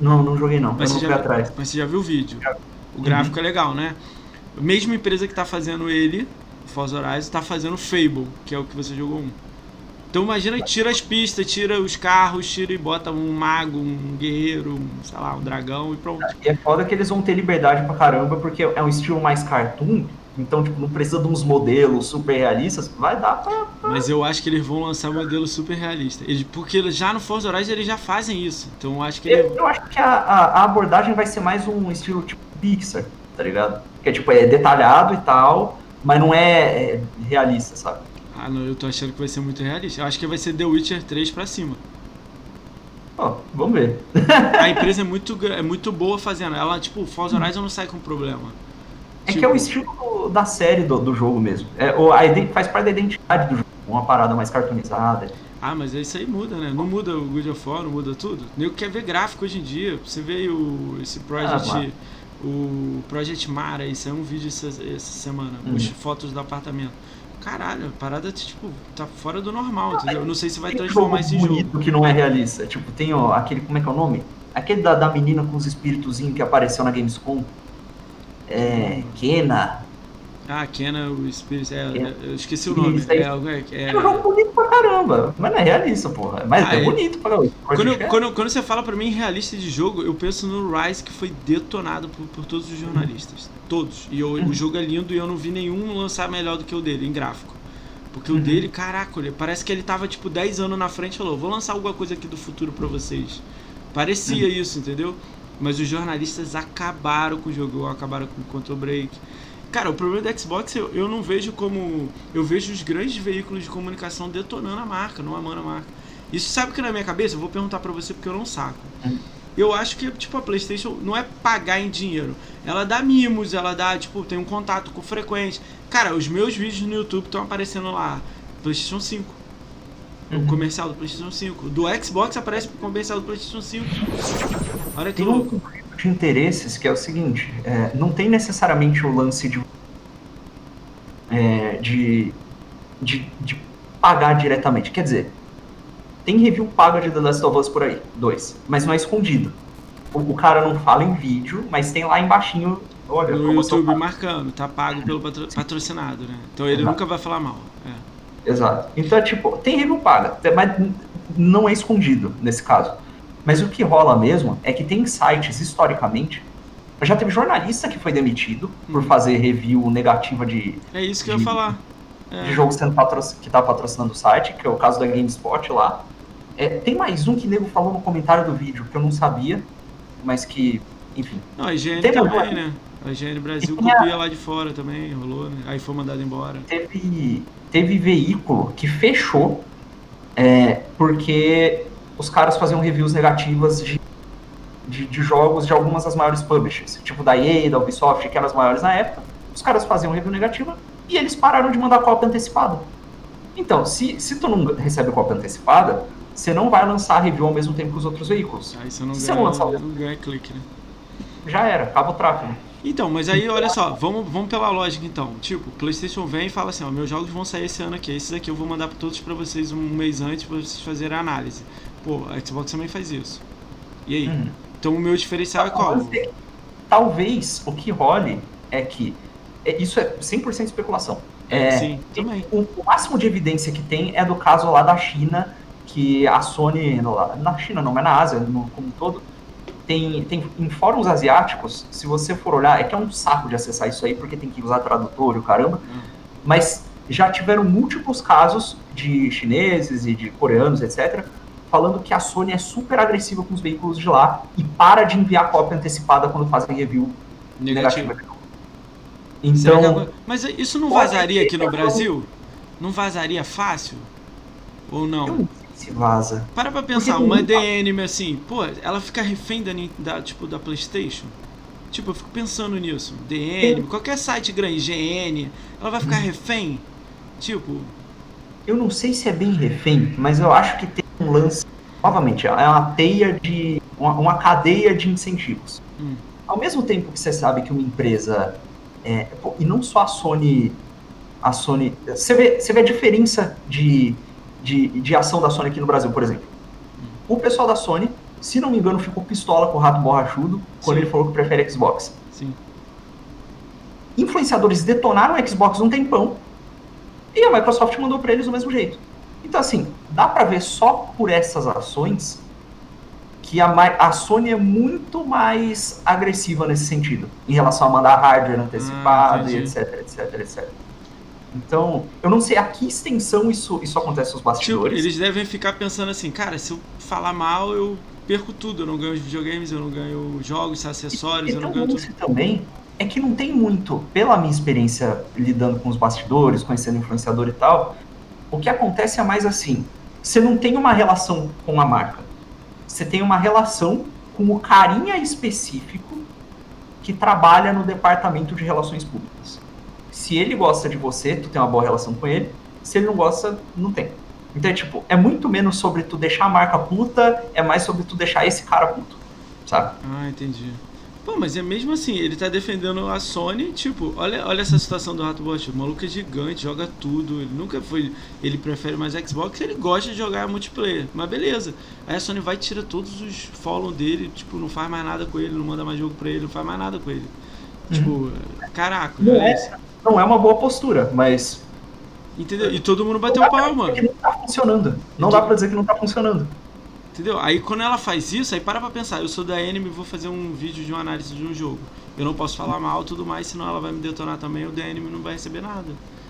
Não, não joguei não. Mas você, já, atrás. mas você já viu o vídeo. O Uhum. gráfico é legal, né? A mesma empresa que tá fazendo ele, Forza Horizon, tá fazendo Fable, que é o que você jogou um. Então imagina, tira as pistas, tira os carros, tira e bota um mago, um guerreiro, um, sei lá, um dragão e pronto. E é foda que eles vão ter liberdade pra caramba, porque é um estilo mais cartoon. Então, tipo, não precisa de uns modelos super realistas. Vai dar pra. Mas eu acho que eles vão lançar um modelo super realista. Eles, porque já no Forza Horizon eles já fazem isso. Então eu acho que Eu, ele, eu acho que a, a, a abordagem vai ser mais um estilo tipo Pixar, tá ligado? Que é tipo, é detalhado e tal, mas não é, é realista, sabe? Ah, não, eu tô achando que vai ser muito realista. Eu acho que vai ser The Witcher 3 pra cima. Ó, vamos ver. A empresa é muito, é muito boa fazendo. Ela, tipo, Forza Horizon não sai com problema. É Tipo, que é o estilo da série do, do jogo mesmo. É, o, a, faz parte da identidade do jogo. Uma parada mais cartoonizada. Ah, mas isso aí muda, né? Não muda o God of War, não muda tudo. Nem quer ver gráfico hoje em dia. Você vê o, esse Project. Ah, claro. O Project Mara, isso é um vídeo essa, essa semana. Uhum. As fotos do apartamento. Caralho, a parada, tipo, tá fora do normal, entendeu? Eu não sei se vai transformar isso em jogo. bonito que não é realista. Tipo, tem ó, aquele, como é que é o nome? Aquele da, da menina com os espíritozinhos que apareceu na Gamescom. É. Kena. Ah, Kena, o Spirit, é, Kena. eu esqueci o nome. Isso. É, é, É um jogo bonito pra caramba. Mas não é realista, porra. Mas Ah, é, é. bonito pra caramba. Quando, eu- quando, quando você fala pra mim realista de jogo, eu penso no Rise que foi detonado por, por todos os jornalistas. Todos. E eu- o jogo é lindo e eu não vi nenhum lançar melhor do que o dele, em gráfico. Porque o Uhum. dele, caraca, ele- parece que ele tava tipo 10 anos na frente e falou: vou lançar alguma coisa aqui do futuro pra vocês. Parecia Uhum. isso, entendeu? Mas os jornalistas acabaram com o jogo, acabaram com o Control Break. Cara, o problema do Xbox eu, eu não vejo como. Eu vejo os grandes veículos de comunicação detonando a marca, não amando a marca. Isso sabe que na minha cabeça, eu vou perguntar pra você porque eu não saco. Eu acho que, tipo, a PlayStation não é pagar em dinheiro. Ela dá mimos, ela dá, tipo, tem um contato com frequente. Cara, os meus vídeos no YouTube estão aparecendo lá. PlayStation 5. O Uhum. comercial do PlayStation 5. Do Xbox aparece o comercial do PlayStation 5. Olha que louco. De interesses que é o seguinte: é, não tem necessariamente o lance de, é, de, de, de pagar diretamente. Quer dizer, tem review paga de The Last of Us por aí, dois, mas não é escondido. O, o cara não fala em vídeo, mas tem lá embaixo, olha, No YouTube marcando, tá pago pelo patro- patrocinado, né? Então ele Exato. nunca vai falar mal. É. Exato. Então, é tipo, tem review paga, mas não é escondido nesse caso. Mas o que rola mesmo é que tem sites, historicamente, já teve jornalista que foi demitido por Uhum. fazer review negativa de, É isso que eu ia De- falar. É. de jogo sendo patro... que tá patrocinando o site, que é o caso da GameSpot lá. É, tem mais um que o nego falou no comentário do vídeo, que eu não sabia, mas que, enfim. Não, a IGN Tem também, né? A IGN Brasil E tem a- copia lá de fora também, rolou, né? Aí foi mandado embora. Teve, teve veículo que fechou é, porque os caras faziam reviews negativas de de, de, jogos de algumas das maiores publishers, tipo da EA, da Ubisoft, que eram as maiores na época. Os caras faziam review negativa e eles pararam de mandar cópia antecipada. Então, se, se tu não recebe cópia antecipada, você não vai lançar a review ao mesmo tempo que os outros veículos. Aí você não, ganha, não, lançar... não ganha clique, né? Já era, acaba o tráfego. Então, mas aí olha só, vamos, vamos pela lógica então. Tipo, PlayStation vem e fala assim: ó, meus jogos vão sair esse ano aqui, esses aqui eu vou mandar para todos para vocês um mês antes para vocês fazerem a análise. Pô, a Xbox também faz isso. E aí? Uhum. Então o meu diferencial é qual? Talvez o que role é que é, isso é 100% especulação. É, Sim, também. O, o, máximo de evidência que tem é do caso lá da China, que a Sony, na China não, mas na Ásia no, como um todo, tem, tem em fóruns asiáticos, se você for olhar, é que é um saco de acessar isso aí, porque tem que usar tradutor e o caramba, hum. mas já tiveram múltiplos casos de chineses e de coreanos, etc., falando que a Sony é super agressiva com os veículos de lá e para de enviar cópia antecipada quando fazem review negativa. Então, mas isso não vazaria aqui no Brasil? Não vazaria fácil? Ou não? Eu se vaza. Para pra pensar, Porque uma DNM assim, pô, ela fica refém da, da, tipo, da Playstation? Tipo, eu fico pensando nisso. DN, qualquer site grande, GN, ela vai ficar uhum. refém? Tipo. Eu não sei se é bem refém, mas eu acho que tem um lance. Novamente, é uma teia de. uma, uma cadeia de incentivos. Hum. Ao mesmo tempo que você sabe que uma empresa. É, e não só a Sony. A Sony. Você vê, você vê a diferença de de, de ação da Sony aqui no Brasil, por exemplo. O pessoal da Sony, se não me engano, ficou pistola com o rato borrachudo quando Sim. ele falou que prefere Xbox. Sim. Influenciadores detonaram o Xbox um tempão e a Microsoft mandou para eles do mesmo jeito. Então, assim, dá para ver só por essas ações que a, a, Sony é muito mais agressiva nesse sentido, em relação a mandar hardware antecipado ah, e etc, etc, etc. Então, eu não sei a que extensão isso, isso acontece nos bastidores. Tipo, eles devem ficar pensando assim, cara, se eu falar mal, eu perco tudo. Eu não ganho os videogames, eu não ganho jogos, acessórios, e, eu não ganho tudo. também é que não tem muito, pela minha experiência lidando com os bastidores, conhecendo influenciador e tal, o que acontece é mais assim, você não tem uma relação com a marca. Você tem uma relação com o carinha específico que trabalha no departamento de relações públicas se ele gosta de você, tu tem uma boa relação com ele. Se ele não gosta, não tem. Então, é, tipo, é muito menos sobre tu deixar a marca puta, é mais sobre tu deixar esse cara puto, sabe? Ah, entendi. Pô, mas é mesmo assim, ele tá defendendo a Sony, tipo, olha, olha essa situação do Rato Bot, o maluco é gigante, joga tudo, ele nunca foi, ele prefere mais Xbox, ele gosta de jogar multiplayer, mas beleza. Aí a Sony vai e tira todos os follow dele, tipo, não faz mais nada com ele, não manda mais jogo pra ele, não faz mais nada com ele. Tipo, uhum. caraca, não é, não é uma boa postura, mas. Entendeu? E todo mundo bateu palma. Que não tá funcionando. Não dá pra dizer que não tá funcionando. Entendeu? Aí quando ela faz isso, aí para pra pensar, eu sou da Anime e vou fazer um vídeo de uma análise de um jogo. Eu não posso falar mal tudo mais, senão ela vai me detonar também, o da Anime não vai receber nada.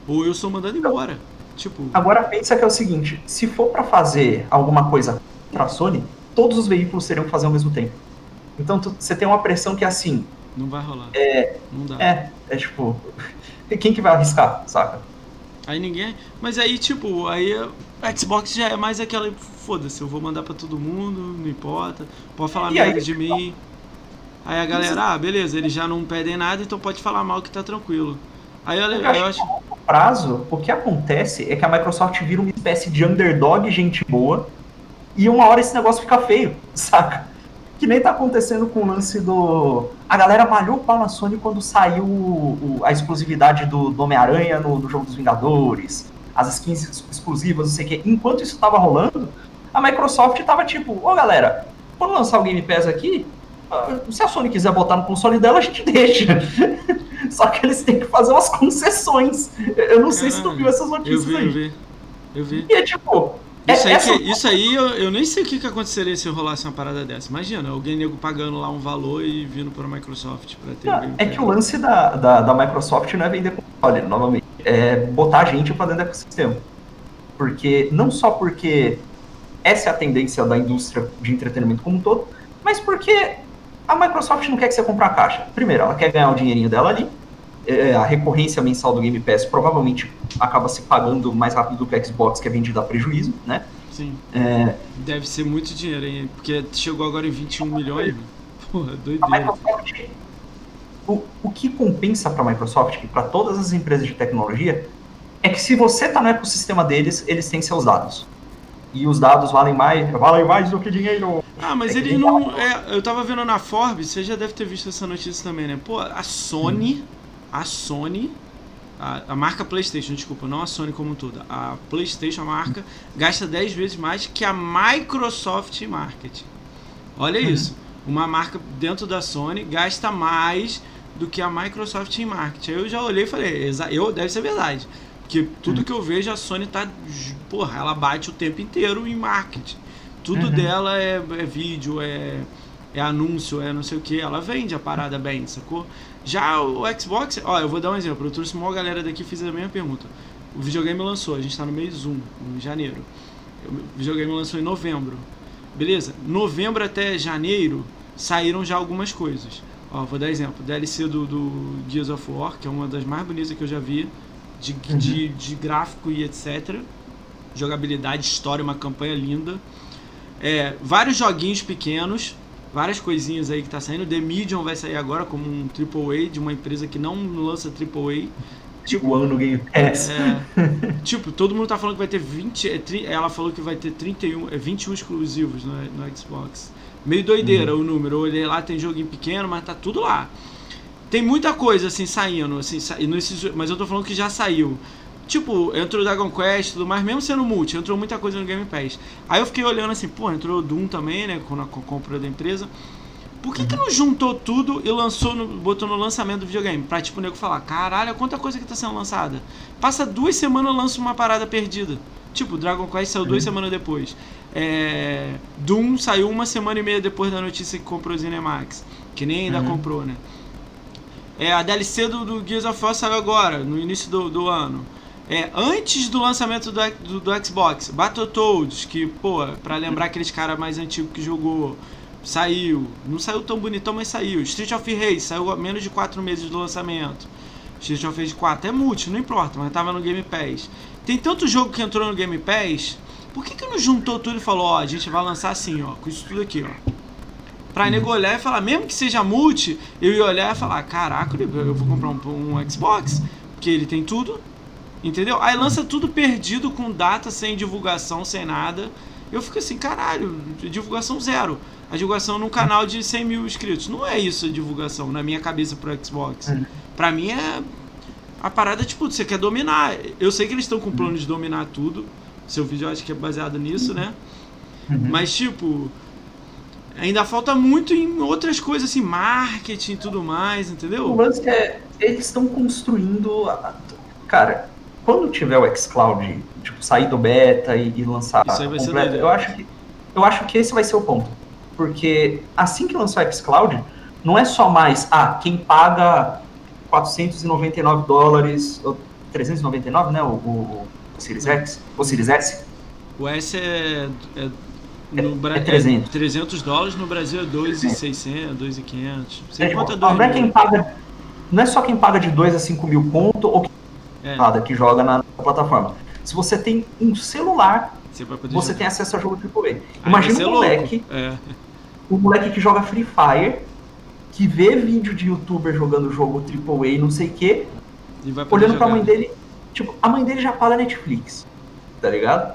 Ou eu sou mandado embora. Tipo. Agora pensa que é o seguinte, se for para fazer alguma coisa pra Sony, todos os veículos seriam que fazer ao mesmo tempo. Então você tem uma pressão que é assim. Não vai rolar. É. Não dá. É, é tipo quem que vai arriscar, saca? Aí ninguém. Mas aí, tipo, aí a Xbox já é mais aquela. Foda-se, eu vou mandar pra todo mundo, não importa. Pode falar e merda aí, de mim. Aí a galera, ah, beleza, eles já não pedem nada, então pode falar mal que tá tranquilo. Aí olha, eu, eu acho. Prazo, o que acontece é que a Microsoft vira uma espécie de underdog, gente boa, e uma hora esse negócio fica feio, saca? Que nem tá acontecendo com o lance do. A galera malhou o pau na Sony quando saiu o, a exclusividade do, do Homem-Aranha no, no, jogo dos Vingadores, as skins exclusivas, não sei o quê. Enquanto isso tava rolando, a Microsoft tava tipo, ô galera, quando lançar o Game Pass aqui, ah, se a Sony quiser botar no console dela, a gente deixa. Só que eles têm que fazer umas concessões. Eu não sei se tu viu essas notícias eu vi, aí. Eu vi, eu vi. E é tipo, isso aí, que, isso aí eu, eu, nem sei o que, que aconteceria se rolasse uma parada dessa. Imagina, alguém nego pagando lá um valor e vindo para a Microsoft para ter. Não, é que o lance da, da, da, Microsoft não é vender console, novamente. É botar gente para dentro do ecossistema. Porque, não só porque essa é a tendência da indústria de entretenimento como um todo, mas porque a Microsoft não quer que você compre a caixa. Primeiro, ela quer ganhar o dinheirinho dela ali. É, a recorrência mensal do Game Pass provavelmente acaba se pagando mais rápido do que o Xbox, que é vendido a prejuízo, né? Sim. É... Deve ser muito dinheiro, hein? Porque chegou agora em 21 milhões. Porra, doideira. A Microsoft, o, o que compensa para a Microsoft e para todas as empresas de tecnologia é que se você está no ecossistema deles, eles têm seus dados. E os dados valem mais, valem mais do que dinheiro. Ah, mas é ele não. É, eu tava vendo na Forbes, você já deve ter visto essa notícia também, né? Pô, a Sony. Hum. A Sony. A, a, marca PlayStation, desculpa, não a Sony como todo. A PlayStation, a marca, gasta 10 vezes mais que a Microsoft marketing. Olha uhum. Uma marca dentro da Sony gasta mais do que a Microsoft em marketing. Aí eu já olhei e falei, eu, deve ser verdade. Porque tudo uhum. que eu vejo, a Sony tá. Porra, ela bate o tempo inteiro em marketing. Tudo uhum. dela é, é, vídeo, é, é anúncio, é não sei o que. Ela vende a parada bem, sacou? Já o Xbox, ó, eu vou dar um exemplo. Eu trouxe uma galera daqui e fiz a mesma pergunta. O videogame lançou, a gente tá no mês 1, em janeiro. O videogame lançou em novembro. Beleza? Novembro até janeiro saíram já algumas coisas. Ó, vou dar exemplo. DLC do, do Gears of War, que é uma das mais bonitas que eu já vi. De, uhum. de, de gráfico e etc. Jogabilidade, história, uma campanha linda. É, vários joguinhos pequenos, várias coisinhas aí que tá saindo. The Medium vai sair agora como um AAA de uma empresa que não lança AAA. Tipo, ano no Game Pass. É, tipo, todo mundo tá falando que vai ter 20. É, ela falou que vai ter 31, é, 21 exclusivos no, no Xbox. Meio doideira uhum. o número. Eu olhei lá, tem joguinho pequeno, mas tá tudo lá. Tem muita coisa assim saindo, assim, sa... mas eu tô falando que já saiu. Tipo, entrou Dragon Quest e tudo mais, mesmo sendo multi, entrou muita coisa no Game Pass. Aí eu fiquei olhando assim, pô, entrou Doom também, né, com a compra da empresa. Por que, que não juntou tudo e lançou no, botou no lançamento do videogame? Pra tipo o nego falar, caralho, quanta coisa que tá sendo lançada. Passa duas semanas lança uma parada perdida. Tipo, Dragon Quest saiu duas uhum. semanas depois. É, Doom saiu uma semana e meia depois da notícia que comprou o Cinemax. Que nem ainda uhum. comprou, né? É, a DLC do, do Gears of War saiu agora, no início do, do ano. É, antes do lançamento do, do, do Xbox, Battletoads, que, pô, pra lembrar aqueles caras mais antigos que jogou, saiu. Não saiu tão bonitão, mas saiu. Street of Rage saiu menos de 4 meses do lançamento. Street of Rage 4 é multi, não importa, mas tava no Game Pass. Tem tanto jogo que entrou no Game Pass, por que, que não juntou tudo e falou, ó, a gente vai lançar assim, ó, com isso tudo aqui, ó. Pra uhum. nego olhar e falar, mesmo que seja multi, eu ia olhar e falar, caraca, eu vou comprar um, um Xbox, porque ele tem tudo, Entendeu? Aí lança tudo perdido, com data, sem divulgação, sem nada. Eu fico assim, caralho, divulgação zero. A divulgação num canal de 100 mil inscritos. Não é isso a divulgação, na minha cabeça, pro Xbox. Uhum. Pra mim é. A parada, tipo, você quer dominar. Eu sei que eles estão com plano de dominar tudo. Seu vídeo eu acho que é baseado nisso, né? Uhum. Mas, tipo. Ainda falta muito em outras coisas, assim, marketing e tudo mais, entendeu? O lance é. Eles estão construindo. Cara, quando tiver o xCloud, tipo, sair do beta e, e lançar completo, eu acho que eu acho que esse vai ser o ponto. Porque assim que lançar o xCloud, não é só mais, ah, quem paga 499 dólares, ou 399, né, o, o Series X, o Series S. O S é, é no Bra é 300. É 300 dólares, no Brasil é 2,600, 2,500. Você é, conta não, é quem paga, não é só quem paga de 2 a 5 mil conto ou é. que joga na, plataforma. Se você tem um celular, você, você tem acesso a jogo AAA. Ah, Imagina um moleque, é. um moleque que joga Free Fire, que vê vídeo de youtuber jogando jogo AAA, não sei o quê, olhando jogar. pra mãe dele, tipo, a mãe dele já paga Netflix, tá ligado?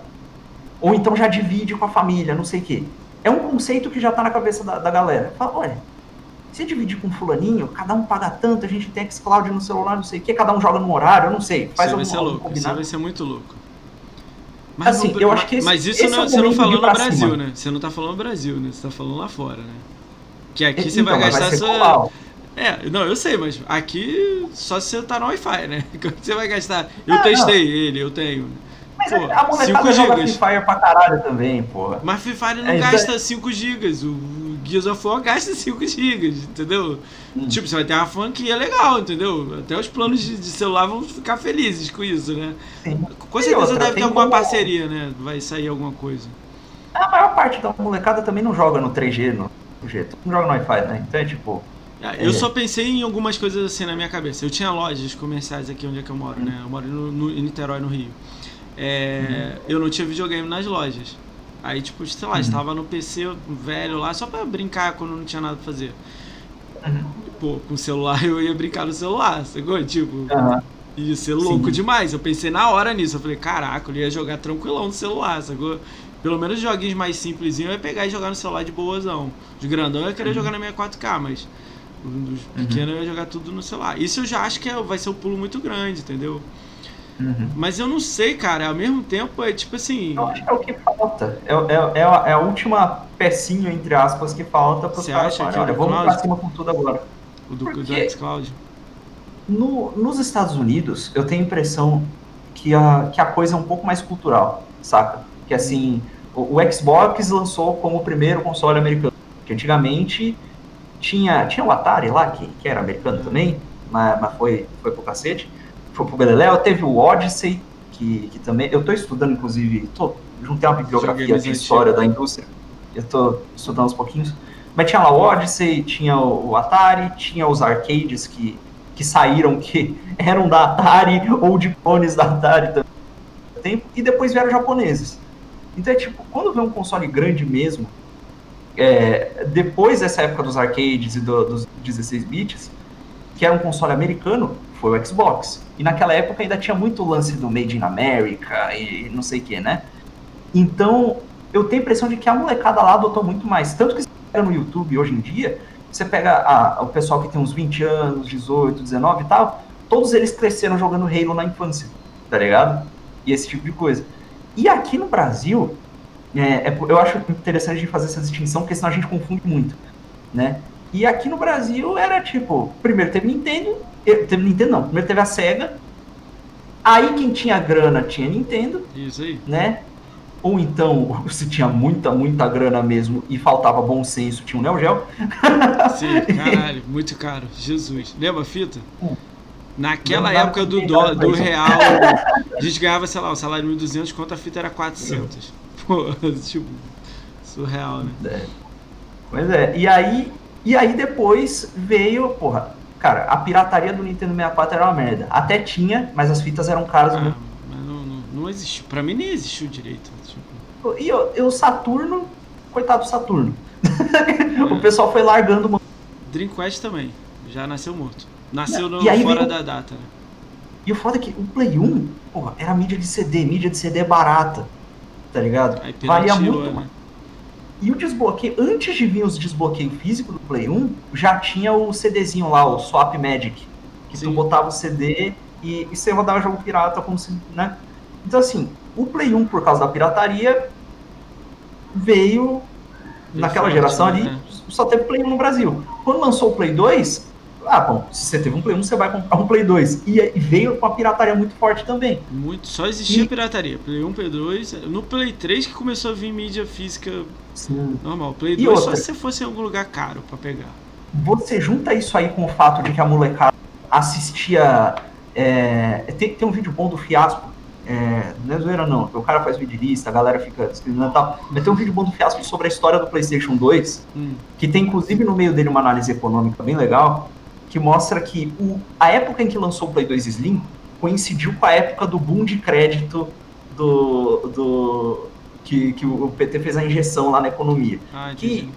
Ou então já divide com a família, não sei o quê. É um conceito que já tá na cabeça da, da galera. Fala, olha, se dividir com fulaninho, cada um paga tanto, a gente tem xCloud no celular, não sei o que, cada um joga num horário, eu não sei. Faz isso vai ser louco, isso vai ser muito louco. Mas, assim, eu acho que esse, mas isso não, é você não falou no Brasil, cima. né? Você não tá falando no Brasil, né? Você tá falando lá fora, né? Que aqui você então, vai gastar vai sua. É, não, eu sei, mas aqui só se você tá no Wi-Fi, né? Você vai gastar. Eu ah, testei não. ele, eu tenho. Mas pô, a molecada joga Free Fire pra caralho também, porra. Mas Free Fire não é, gasta 5 GB. O Gears of War gasta 5 GB, entendeu? Hum. Tipo, você vai ter uma franquia legal, entendeu? Até os planos de, de, celular vão ficar felizes com isso, né? Sim. Com certeza outra, deve ter alguma parceria, né? Vai sair alguma coisa. A maior parte da molecada também não joga no 3G, no jeito. Não joga no Wi-Fi, né? Então é tipo. Ah, eu é. só pensei em algumas coisas assim na minha cabeça. Eu tinha lojas comerciais aqui onde é que eu moro, né? Eu moro no, no, em Niterói, no Rio. É, uhum. Eu não tinha videogame nas lojas. Aí, tipo, sei lá, uhum. estava no PC velho lá só pra brincar quando não tinha nada pra fazer. Uhum. Pô, com o celular eu ia brincar no celular, sacou? Tipo, uhum. ia ser louco Sim. demais. Eu pensei na hora nisso. Eu falei, caraca, eu ia jogar tranquilão no celular, sacou? Pelo menos joguinhos mais simples eu ia pegar e jogar no celular de boazão. De grandão eu ia querer uhum. jogar na minha 4K, mas dos uhum. pequenos eu ia jogar tudo no celular. Isso eu já acho que é, vai ser um pulo muito grande, entendeu? Uhum. Mas eu não sei, cara. Ao mesmo tempo, é tipo assim. Eu acho que é o que falta. É, é, é, a, é a última pecinha, entre aspas, que falta para os caras falarem, olha, vamos pra cima com tudo agora. O do, do xCloud? No, nos Estados Unidos, eu tenho a impressão que a, que a coisa é um pouco mais cultural, saca? Que assim, o, o Xbox lançou como o primeiro console americano. Que antigamente tinha, tinha o Atari lá, que, que era americano também, mas, mas foi, foi pro cacete foi pro Galileu, teve o Odyssey, que, que também. Eu estou estudando, inclusive, tô, juntei uma bibliografia de história da indústria, eu estou estudando uns pouquinhos. Mas tinha lá o Odyssey, tinha o, Atari, tinha os arcades que, que saíram, que eram da Atari ou de clones da Atari também. Tempo, e depois vieram japoneses. Então é tipo, quando vem um console grande mesmo, é, depois dessa época dos arcades e do, dos 16 bits, que era um console americano, foi o Xbox. E naquela época ainda tinha muito lance do Made in America e não sei o que, né? Então, eu tenho a impressão de que a molecada lá adotou muito mais. Tanto que você pega no YouTube hoje em dia, você pega a, o pessoal que tem uns 20 anos, 18, 19 e tal, todos eles cresceram jogando Halo na infância, tá ligado? E esse tipo de coisa. E aqui no Brasil, é, é, eu acho interessante de fazer essa distinção, porque senão a gente confunde muito, né? E aqui no Brasil era tipo, primeiro teve Nintendo, teve Nintendo não, primeiro teve a Sega, aí quem tinha grana tinha Nintendo, Isso aí. né? Ou então, se tinha muita, muita grana mesmo e faltava bom senso, tinha um Neo Geo. Sim, caralho, muito caro, Jesus. Lembra a fita? Hum. Naquela época do, do, do real, a gente ganhava, sei lá, o salário de 1.200, quanto a fita era 400. Pô, tipo, surreal, né? É. Pois é, e aí e aí depois veio, porra, cara, a pirataria do Nintendo 64 era uma merda. Até tinha, mas as fitas eram caras. Ah, mas não, não, não existiu. Pra mim nem existiu direito. Tipo... E o Saturno, coitado do Saturno. É. o pessoal foi largando. Uma... Dreamcast também, já nasceu morto. Nasceu no, fora veio... da data, né? E o foda é que o Play 1, porra, era mídia de CD, mídia de CD barata, tá ligado? Valia muito, né? E o desbloqueio, antes de vir os desbloqueios físicos do Play 1, já tinha o CDzinho lá, o Swap Magic. Que Sim. tu botava o CD e, e você rodava jogo pirata como se, né? Então assim, o Play 1, por causa da pirataria, veio naquela geração ali, né? só teve Play 1 no Brasil. Quando lançou o Play 2, ah, bom, se você teve um Play 1, você vai comprar um Play 2. E, e veio com a pirataria muito forte também. Muito, só existia e... pirataria. Play 1, Play 2. No Play 3 que começou a vir mídia física Sim. normal. Play 2 outra, só se fosse em algum lugar caro para pegar. Você junta isso aí com o fato de que a molecada assistia. É, tem, tem um vídeo bom do Fiasco. É, não é zoeira não, o cara faz vídeo lista, a galera fica discriminando e tal. Mas tem um vídeo bom do Fiasco sobre a história do PlayStation 2, hum. que tem inclusive no meio dele uma análise econômica bem legal que mostra que o, a época em que lançou o Play 2 Slim coincidiu com a época do boom de crédito do, do que, que o PT fez a injeção lá na economia. Ah, que,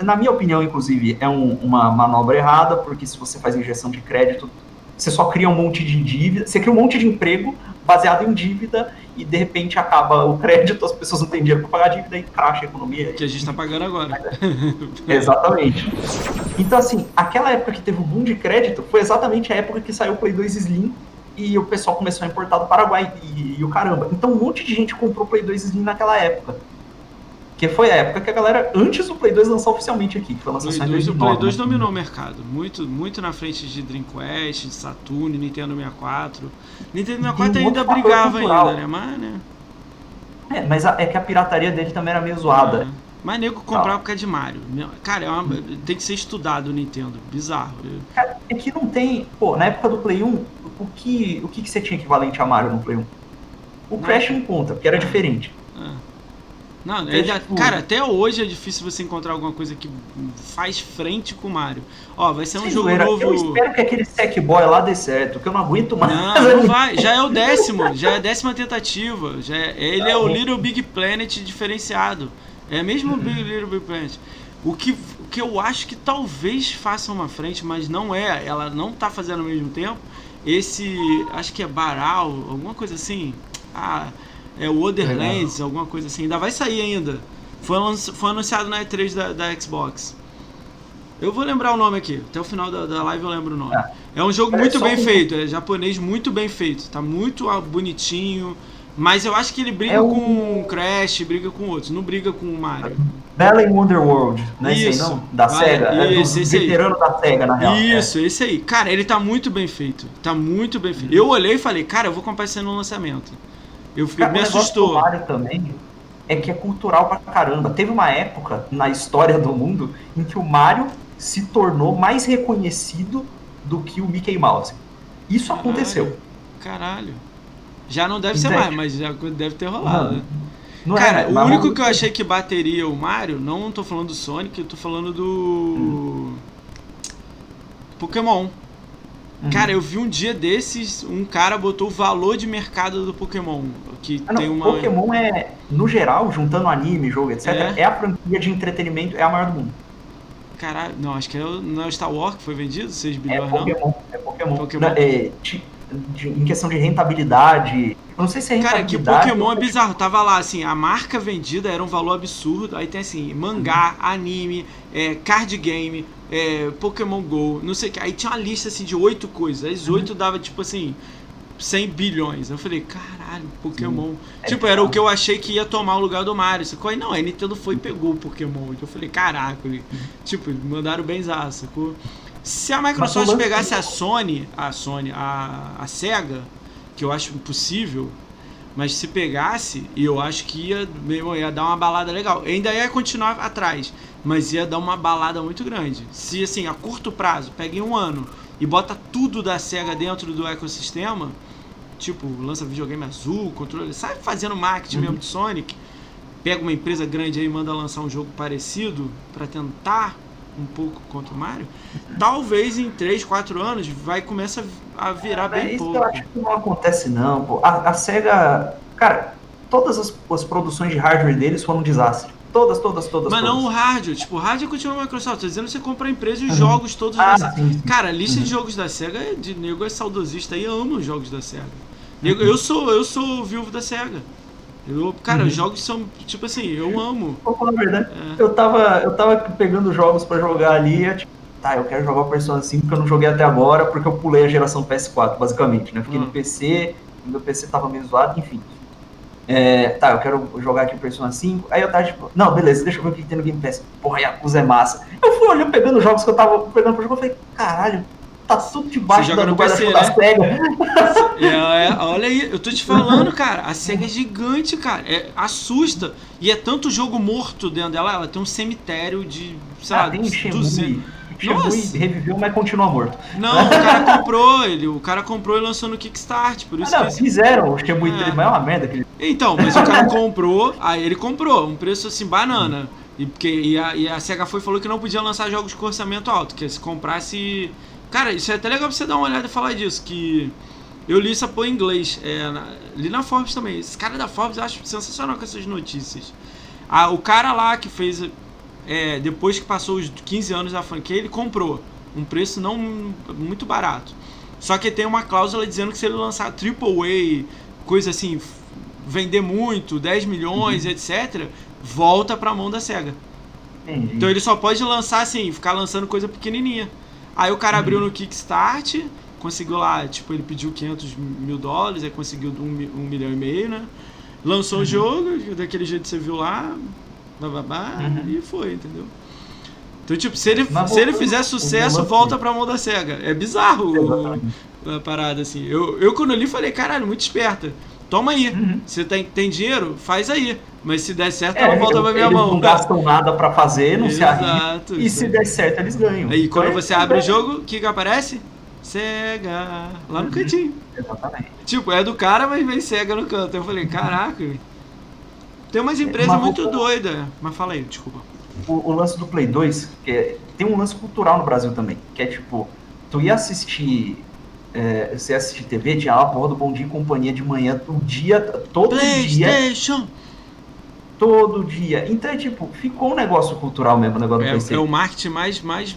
na minha opinião, inclusive, é um, uma manobra errada, porque se você faz injeção de crédito, você só cria um monte de dívida, você cria um monte de emprego baseado em dívida e de repente acaba o crédito, as pessoas não têm dinheiro para pagar a dívida e cracha a economia. Que a gente está pagando agora. exatamente. Então, assim, aquela época que teve o boom de crédito foi exatamente a época que saiu o Play 2 Slim e o pessoal começou a importar do Paraguai e, e o caramba. Então, um monte de gente comprou o Play 2 Slim naquela época. Que foi a época que a galera, antes do Play 2 lançar oficialmente aqui, que foi lançado em 2009. O Play 2 né? dominou o mercado, muito, muito na frente de Dreamcast, de Saturn, Nintendo 64. Nintendo 64 ainda brigava ainda, né? Mas, né? É, mas a, é que a pirataria dele também era meio zoada. É. Mas nego comprar por causa de Mario. Cara, é uma, tem que ser estudado o Nintendo. Bizarro. Cara, é que não tem. Pô, na época do Play 1, o que, o que, que você tinha equivalente a Mario no Play 1? O Crash não conta, porque era diferente. É. Não, é, cara, até hoje é difícil você encontrar alguma coisa que faz frente com o Mario. Ó, vai ser um Sim, jogo novo. Eu espero que aquele Sackboy lá dê certo, que eu não aguento mais. Não, não vai. Já é o décimo, já é a décima tentativa. Já é, ele é o Little Big Planet diferenciado. É mesmo o uhum. Little Big Planet. O que, o que eu acho que talvez faça uma frente, mas não é, ela não tá fazendo ao mesmo tempo. Esse, acho que é Baral, alguma coisa assim. Ah, é o Otherlands, alguma coisa assim. Ainda vai sair ainda. Foi, foi anunciado na E3 da, da Xbox. Eu vou lembrar o nome aqui. Até o final da, da live eu lembro o nome. É, é um jogo muito bem feito. É japonês muito bem feito. Tá muito ah, bonitinho. Mas eu acho que ele briga é o... com Crash, briga com outros. Não briga com o Mario. Bella in Wonderworld, não é isso, esse aí não? Da SEGA? Isso, é veterano aí. da SEGA, na real. Isso, é. esse aí. Cara, ele tá muito bem feito. Tá muito bem feito. Eu olhei e falei, cara, eu vou comprar esse no lançamento. Eu fiquei, Cara, me assustou. O Mario também é que é cultural pra caramba. Teve uma época na história do mundo em que o Mario se tornou mais reconhecido do que o Mickey Mouse. Isso Caralho. aconteceu. Caralho. Já não deve ser mais, mas já deve ter rolado. Não Cara, é, o único que eu achei que bateria o Mario, não tô falando do Sonic, eu tô falando do. Hum. Pokémon. Uhum. Cara, eu vi um dia desses, um cara botou o valor de mercado do Pokémon. Que ah, tem uma... Pokémon é, no geral, juntando anime, jogo, etc., é. é. a franquia de entretenimento, é a maior do mundo. Caralho, não, acho que é não é o Star Wars que foi vendido, 6 é bilhões, é Pokémon, não? É Pokémon. Pokémon. É, de, de, em questão de rentabilidade, eu não sei se é rentabilidade... Cara, que Pokémon é bizarro, tava lá, assim, a marca vendida era um valor absurdo, aí tem assim, mangá, uhum. anime, é, card game, é, Pokémon GO, não sei o que. Aí tinha uma lista assim de oito coisas. As uhum. oito uhum. dava tipo assim 100 bilhões. Eu falei, caralho, Pokémon. É tipo, era o que eu achei que ia tomar o lugar do Mario. Sacou? Aí não, a Nintendo foi e pegou o Pokémon. Então eu falei, caraca, uhum. tipo, mandaram bem sacou? Se a Microsoft pegasse a Sony, a Sony, a, a Sega, que eu acho impossível, mas se pegasse, eu acho que ia, ia dar uma balada legal. Ainda ia continuar atrás mas ia dar uma balada muito grande. Se assim, a curto prazo, pega em um ano e bota tudo da SEGA dentro do ecossistema, tipo, lança videogame azul, controle, sai fazendo marketing uhum. mesmo de Sonic, pega uma empresa grande aí e manda lançar um jogo parecido para tentar um pouco contra o Mario, talvez em 3, 4 anos vai começar a virar é, bem isso pouco. Eu acho que não acontece não, pô. A, a SEGA, cara, todas as, as produções de hardware deles foram um desastre. Todas, todas, todas. Mas todas. não o rádio. Tipo, o rádio continua a Microsoft. Tô dizendo que você compra a empresa e os uhum. jogos todos ah, da sim, sim. Cara, a lista uhum. de jogos da SEGA é de nego é saudosista e ama os jogos da SEGA. Nego, uhum. Eu sou eu sou viúvo da SEGA. Eu, cara, os uhum. jogos são, tipo assim, eu amo. A verdade. É. Eu, tava, eu tava pegando jogos pra jogar ali e tipo, tá, eu quero jogar o Persona 5 que eu não joguei até agora porque eu pulei a geração PS4, basicamente, né? Fiquei no PC, meu PC tava meio zoado, enfim. É, tá, eu quero jogar aqui o Persona 5. Aí eu tava tipo, não, beleza, deixa eu ver o que tem no Game Pass. Porra, Yakuza é massa. Eu fui olhando, pegando os jogos que eu tava pegando pro jogo, eu falei, caralho, tá tudo debaixo da, do PC, da SEGA. É, é, olha aí, eu tô te falando, cara, a SEGA é gigante, cara. É, assusta. E é tanto jogo morto dentro dela, ela tem um cemitério de, sei ah, lá, tem 200. Chegou e reviveu, mas continua morto. Não, o cara comprou ele. O cara comprou e lançou no Kickstart. Por isso ah, não, que fizeram o Shemui é. 3, mas é uma merda. Aquele... Então, mas o cara comprou, aí ele comprou. Um preço assim, banana. E, porque, e, a, e a SEGA foi falou que não podia lançar jogos com orçamento alto. Que se comprasse. Cara, isso é até legal pra você dar uma olhada e falar disso. Que eu li essa porra em inglês. É, na, li na Forbes também. Esse cara da Forbes eu acho sensacional com essas notícias. Ah, o cara lá que fez é, depois que passou os 15 anos da franquia, ele comprou. Um preço não muito barato. Só que tem uma cláusula dizendo que se ele lançar AAA, coisa assim, vender muito, 10 milhões, uhum. etc., volta pra mão da SEGA. Entendi. Então ele só pode lançar assim, ficar lançando coisa pequenininha. Aí o cara uhum. abriu no Kickstart, conseguiu lá, tipo, ele pediu 500 mil dólares, aí conseguiu um, um milhão e meio, né? Lançou uhum. o jogo, daquele jeito que você viu lá, bababá, uhum. e foi, entendeu? Então, tipo, se ele, se ele fizer sucesso, volta pra mão da SEGA. É bizarro o, a parada, assim. Eu, eu, quando li, falei, caralho, muito esperta. Toma aí. Uhum. Você tem, tem dinheiro? Faz aí. Mas se der certo, é, ela volta pra minha eles mão. não gastam nada pra fazer, não Exato, se arriscam. E se der certo, eles ganham. Aí, quando você abre o jogo, o que que aparece? Sega. Lá no uhum. cantinho. Exatamente. Tipo, é do cara, mas vem Sega no canto. Eu falei, caraca. Tem umas empresas Mas, muito doidas. Mas fala aí, desculpa. O, o, lance do Play 2, que é, tem um lance cultural no Brasil também, que é tipo, tu ia assistir. É, você ia assistir TV, tinha lá a porra do Bom Dia e Companhia de manhã, o dia, todo PlayStation. dia. Todo dia. Então é tipo, ficou um negócio cultural mesmo, o negócio é, do PlayStation. É o marketing mais. mais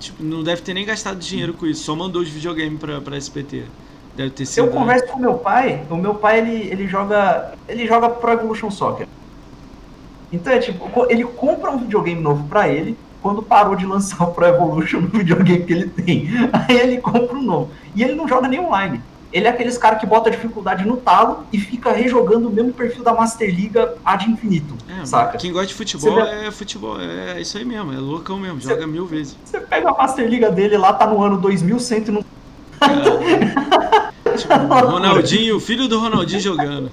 tipo, não deve ter nem gastado dinheiro com isso, só mandou os videogames pra, pra SPT. Deve ter sido. Eu né? converso com meu pai, o meu pai ele, ele joga. Ele joga Pro Evolution Soccer. Então é tipo, ele compra um videogame novo pra ele quando parou de lançar o Pro Evolution no videogame que ele tem. Aí ele compra um novo. E ele não joga nem online. Ele é aqueles cara que bota dificuldade no talo e fica rejogando o mesmo perfil da Master Liga ad infinito, é, saca? Quem gosta de futebol é futebol, é isso aí mesmo, é loucão mesmo, joga mil vezes. Você pega a Master Liga dele lá, tá no ano 2100 e não... É, tipo, Ronaldinho, filho do Ronaldinho jogando.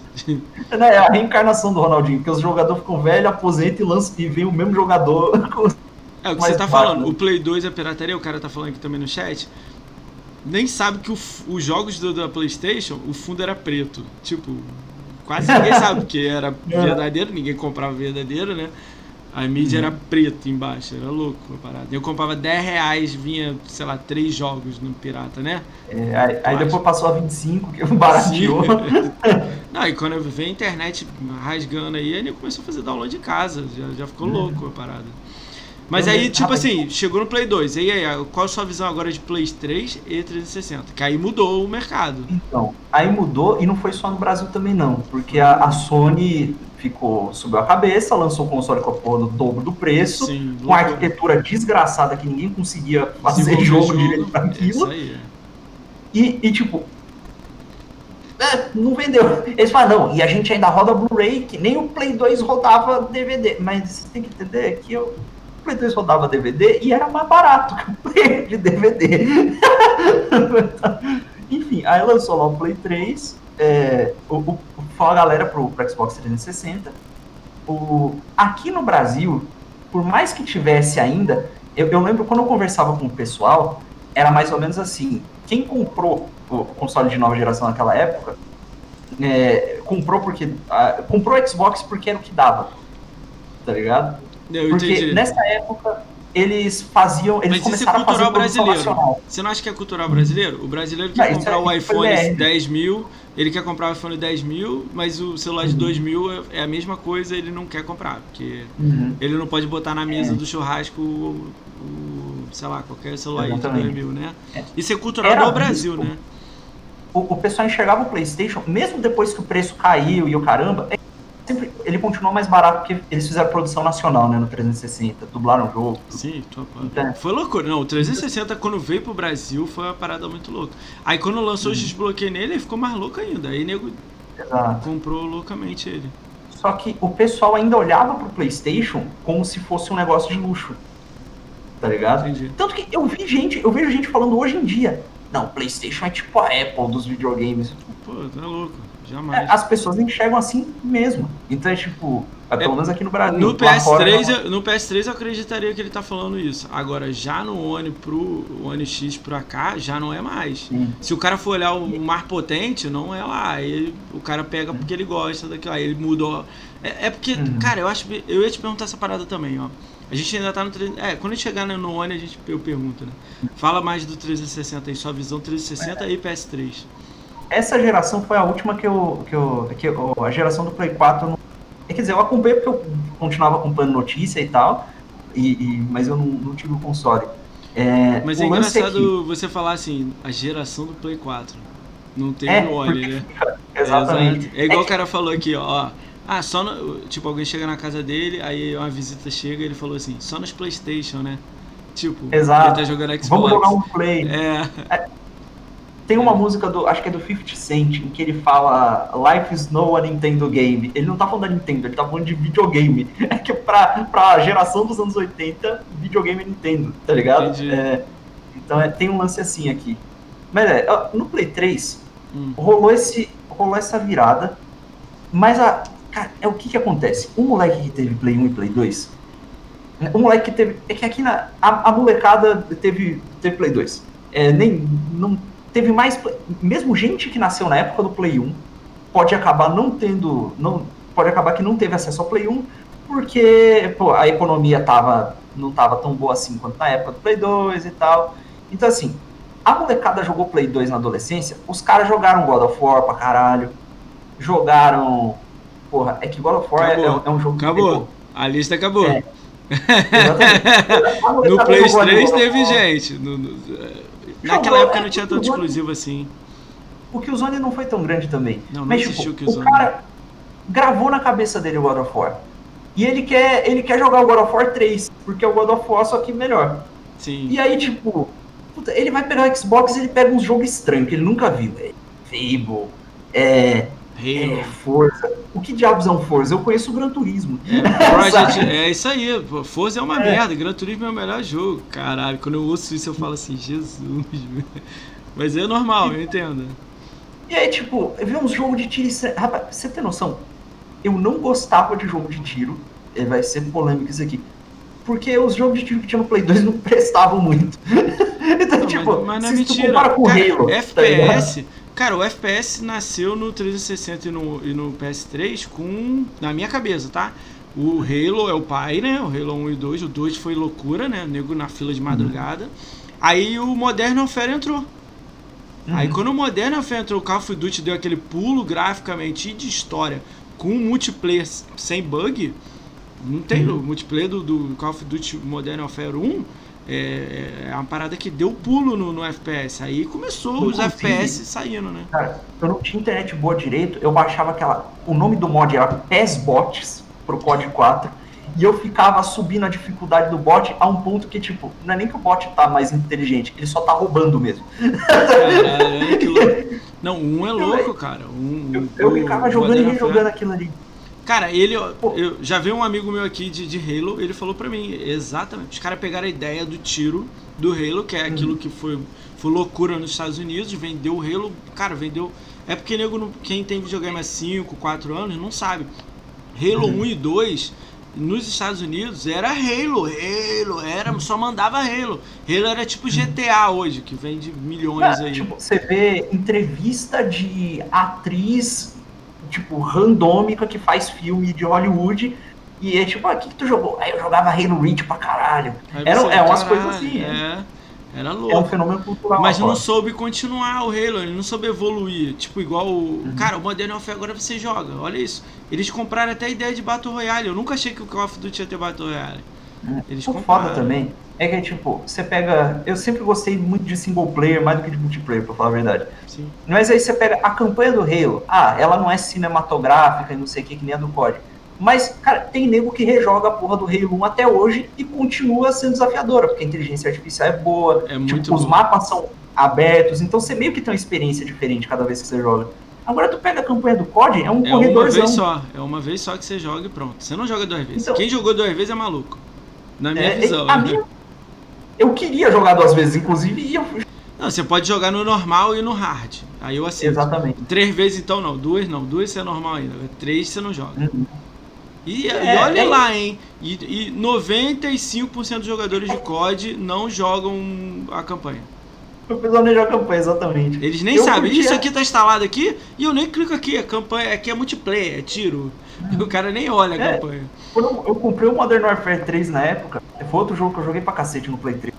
É a reencarnação do Ronaldinho, porque os jogadores ficam velhos, aposentam e, lançam, e vem o mesmo jogador. É o que você tá falando, o Play 2 é pirataria, o cara tá falando aqui também no chat nem sabe que o, os jogos do, da PlayStation, o fundo era preto. Tipo, quase ninguém sabe, porque era verdadeiro, ninguém comprava verdadeiro, né? A mídia uhum. era preta embaixo, era louco a parada. Eu comprava 10 reais, vinha, sei lá, três jogos no Pirata, né? É, aí, aí depois passou a 25, que barateou. Não, e quando eu vi a internet rasgando aí, ele começou a fazer download de casa, já, já ficou uhum. louco a parada. Mas aí, tipo assim, chegou no Play 2. E aí, qual a sua visão agora de Play 3 e 360? Que aí mudou o mercado. Então, aí mudou e não foi só no Brasil também não. Porque a, a Sony ficou, subiu a cabeça, lançou o console com a porra do dobro do preço, Sim, com a arquitetura desgraçada que ninguém conseguia fazer jogo, jogo direito pra aquilo. Isso aí, é. e, e tipo, é, não vendeu. Eles falam, não, e a gente ainda roda Blu-ray, que nem o Play 2 rodava DVD. Mas você tem que entender que eu, Play 2 rodava DVD e era mais barato que o Play de DVD. Enfim, aí lançou lá o Play 3, é, o, o, foi a galera pro, pro Xbox 360. O, aqui no Brasil, por mais que tivesse ainda, eu, eu lembro quando eu conversava com o pessoal, era mais ou menos assim, quem comprou o console de nova geração naquela época, é, comprou porque. Comprou o Xbox porque era o que dava. Tá ligado? Eu Porque entendi. nessa época eles faziam. Eles Mas isso é cultural brasileiro. Você não acha que é cultural brasileiro? O brasileiro quer não, comprar é, o iPhone 10 mil, ele quer comprar o iPhone 10 mil, mas o celular de 2 mil é, é a mesma coisa, ele não quer comprar. Porque uhum. ele não pode botar na mesa é. do churrasco o, o, sei lá, qualquer celular de 2 mil, né? É. Isso é cultural Era do Brasil, né? O, o pessoal enxergava o PlayStation, mesmo depois que o preço caiu e o caramba, sempre ele continuou mais barato porque eles fizeram produção nacional, né, no 360, dublaram o jogo. Sim, então, foi loucura. Não, o 360 quando veio pro Brasil foi uma parada muito louca. Aí quando lançou o desbloqueio nele, ele ficou mais louco ainda. Aí nego Exato. comprou loucamente ele. Só que o pessoal ainda olhava pro PlayStation como se fosse um negócio de luxo. Tá ligado? Entendi. Tanto que eu vi gente, eu vejo gente falando hoje em dia, não, PlayStation é tipo a Apple dos videogames. Pô, tá louco. Jamais. É, as pessoas enxergam assim mesmo. Então é tipo, é, pelo menos aqui no Brasil. No PS3, eu, no PS3 eu acreditaria que ele tá falando isso. Agora, já no One Pro, One X pra cá, já não é mais. Sim. Se o cara for olhar o mais potente, não é lá. Aí o cara pega porque ele gosta daquilo. Aí ele mudou. É, é porque, uhum. cara, eu acho. Eu ia te perguntar essa parada também, ó. A gente ainda tá no. É, quando a gente chegar no One, a gente, eu pergunto, né? Fala mais do 360 aí, sua visão 360 é. e PS3 essa geração foi a última que eu. Que eu, que eu a geração do Play 4. Não, quer dizer, eu acompanhei porque eu continuava acompanhando notícia e tal, e, e mas eu não, não tive o console. É, mas é engraçado você falar assim, a geração do Play 4. Não teve é, o One, né? exatamente. É, é igual é, o cara falou aqui, ó. Ah, só no, Tipo, alguém chega na casa dele, aí uma visita chega e ele falou assim, só nos Playstation, né? Tipo, Exato. ele tá jogando Xbox. Vamos jogar um Play. É. tem uma música do, acho que é do 50 Cent, em que ele fala Life is no a Nintendo game. Ele não tá falando da Nintendo, ele tá falando de videogame. É que pra, pra geração dos anos 80, videogame é Nintendo, tá ligado? É, então é, tem um lance assim aqui. Mas é, no Play 3, hum. rolou, esse, rolou essa virada, mas a, cara, é o que que acontece? O moleque que teve Play 1 e Play 2, o moleque que teve, é que aqui na, a, a molecada teve, teve Play 2. É, nem, não teve mais. Mesmo gente que nasceu na época do Play 1 pode acabar não tendo. Não, pode acabar que não teve acesso ao Play 1, porque pô, a economia tava, não tava tão boa assim quanto na época do Play 2 e tal. Então, assim, a molecada jogou Play 2 na adolescência, os caras jogaram God of War pra caralho, jogaram. Porra, é que God of War é, é, um jogo. Acabou. A lista acabou. É. no Play 3 teve gente. No, no, naquela época não tinha tanto exclusivo assim. O Killzone não foi tão grande também. Não, não Mas, tipo, o Killzone. O cara gravou na cabeça dele o God of War. E ele quer, ele quer jogar o God of War 3, porque é o God of War só que melhor. Sim. E aí, tipo, puta, ele vai pegar o Xbox e ele pega um jogo estranho que ele nunca viu. É Fable, é, é Forza. O que diabos é um Forza? Eu conheço o Gran Turismo. É, Project, é isso aí, Forza é uma é. merda, Gran Turismo é o melhor jogo. Caralho, quando eu ouço isso eu falo assim, Jesus. Mas é normal, eu entendo. E aí, tipo, eu vi uns jogos de tiro estranho. Rapaz, você tem noção? eu não gostava de jogo de tiro. É, vai ser polêmico isso aqui. Porque os jogos de tiro que tinha no Play 2 não prestavam muito. então, não, tipo, mas, mas não é mentira. com cara, Halo, FPS, tá cara, o FPS nasceu no 360 e no, e no PS3 com. Na minha cabeça, tá? O Halo é o pai, né? O Halo 1 e 2. O 2 foi loucura, né? O nego na fila de uhum. madrugada. Aí o Modern Warfare entrou. Uhum. Aí quando o Modern Warfare entrou, o Call of Duty deu aquele pulo graficamente e de história com multiplayer sem bug, não tem uhum. o multiplayer do, do, Call of Duty Modern Warfare 1 é, é uma parada que deu pulo no, no FPS. Aí começou não os consigo. FPS saindo, né? Cara, eu não tinha internet boa direito, eu baixava aquela. O nome do mod era PESBots pro COD 4. E eu ficava subindo a dificuldade do bot a um ponto que, tipo, não é nem que o bot tá mais inteligente, ele só tá roubando mesmo. Caralho, que louco. Não, um é louco, cara. Um, eu, eu ficava jogando e rejogando aquilo ali. Cara, ele. Eu já vi um amigo meu aqui de, de Halo, ele falou pra mim, exatamente. Os caras pegaram a ideia do tiro do Halo, que é uhum. aquilo que foi, foi loucura nos Estados Unidos, vendeu o Halo. Cara, vendeu. É porque nego, quem tem videogame há 5, 4 anos não sabe. Halo uhum. 1 e 2 nos Estados Unidos era Halo, Halo, era, só mandava Halo. Halo era tipo GTA hoje, que vende milhões é, aí. Tipo, você vê entrevista de atriz, tipo, randômica que faz filme de Hollywood. E é tipo, ah, o que, que tu jogou? Aí eu jogava Halo Reach pra caralho. Era, é umas coisas assim. É. Era louco. É um fenômeno cultural. Mas não soube continuar o Halo, ele não soube evoluir. Tipo, igual o. Uhum. Cara, o Modern Warfare agora você joga, olha isso. Eles compraram até a ideia de Battle Royale. Eu nunca achei que o Call of Duty ia ter Battle Royale. É. Eles compraram. foda também é que, tipo, você pega. Eu sempre gostei muito de single player mais do que de multiplayer, pra falar a verdade. Sim. Mas aí você pega a campanha do Halo. Ah, ela não é cinematográfica e não sei o que, que nem a do COD. Mas, cara, tem nego que rejoga a porra do Halo 1 até hoje e continua sendo desafiadora, porque a inteligência artificial é boa, é tipo, os mapas são abertos, então você meio que tem uma experiência diferente cada vez que você joga. Agora tu pega a campanha do COD, é um é corredorzão. É uma vez só, é uma vez só que você joga e pronto. Você não joga duas vezes. Então, Quem jogou duas vezes é maluco. Na minha é, visão. A né? minha, eu queria jogar duas vezes, inclusive, e eu... Não, você pode jogar no normal e no hard. Aí eu aceito. Exatamente. Três vezes então não, duas não. Duas você é normal ainda. Três você não joga. Uhum. E, é, e olha é... lá, hein? E, e 95% dos jogadores de COD não jogam a campanha. O pessoal nem joga a campanha, exatamente. Eles nem eu sabem. Curtia... Isso aqui tá instalado aqui e eu nem clico aqui. A campanha aqui é multiplayer, é tiro. Hum. O cara nem olha a é, campanha. Quando eu comprei o Modern Warfare 3 na época, foi outro jogo que eu joguei pra cacete no Play 3.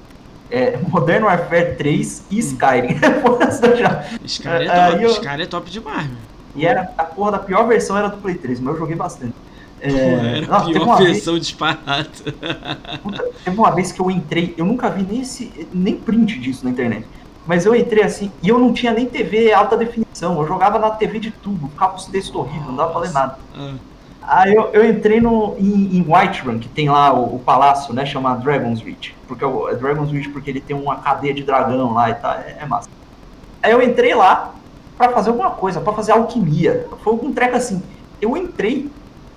É, Modern Warfare 3 e. Skyrim. Skyrim é top, eu... Skyrim é top demais, meu. E era, a porra da pior versão era do Play 3, mas eu joguei bastante. É, era nossa, pior versão vez, disparada. teve uma vez que eu entrei, eu nunca vi nem, esse, nem print disso na internet. Mas eu entrei assim, e eu não tinha nem TV alta definição, eu jogava na TV de tubo, ficava com os textos horríveis, não dava pra ler nada. Ah. Aí eu, eu, entrei no, em, em Whiterun, que tem lá o, o, palácio, né, chamado Dragon's Reach. Porque é Dragon's Reach porque ele tem uma cadeia de dragão lá e tal, é, é massa. Aí eu entrei lá para fazer alguma coisa, para fazer alquimia. Foi algum treco assim. Eu entrei,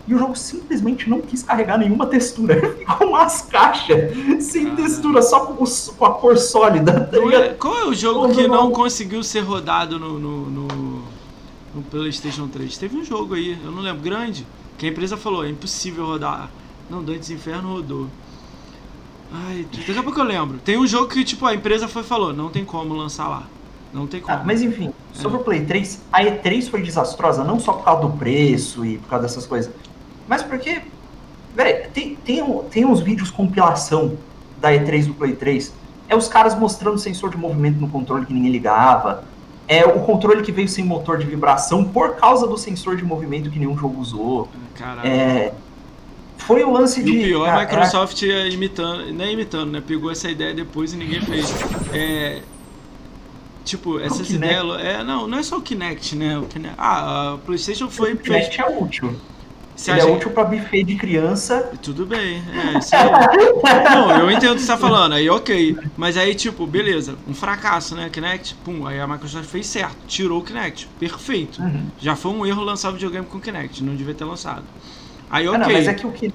e o jogo simplesmente não quis carregar nenhuma textura. Ficou umas caixas sem ah, textura, só com, com, a cor sólida. Tá é, qual é o jogo que não conseguiu ser rodado no, no, no, no, PlayStation 3? Teve um jogo aí, eu não lembro, grande, que a empresa falou: é impossível rodar. Não, Dantes Inferno rodou. Ai, daqui a pouco eu lembro. Tem um jogo que, tipo, a empresa foi falou: não tem como lançar lá. Não tem como. Ah, mas enfim, sobre é. o Play 3, a E3 foi desastrosa, não só por causa do preço e por causa dessas coisas, mas porque, velho, tem, tem, tem uns vídeos compilação da E3 do Play 3. É os caras mostrando sensor de movimento no controle que ninguém ligava. É o controle que veio sem motor de vibração por causa do sensor de movimento que nenhum jogo usou. Caralho. É, foi o lance e de. O pior, a Microsoft era... imitando, nem imitando, né? Pegou essa ideia depois e ninguém fez. É, tipo, essas ideias. É, não, não é só o Kinect, né? O Kinect, ah, a PlayStation foi. O Kinect fez... é útil. Você Ele é útil para buffet de criança. Tudo bem, é isso aí. Não, eu entendo o que você tá falando, aí ok. Mas aí, tipo, beleza, um fracasso, né? Kinect, pum, aí a Microsoft fez certo, tirou o Kinect, perfeito. Uhum. Já foi um erro lançar o videogame com o Kinect, não devia ter lançado. Aí, ok. Ah, não, mas é que o que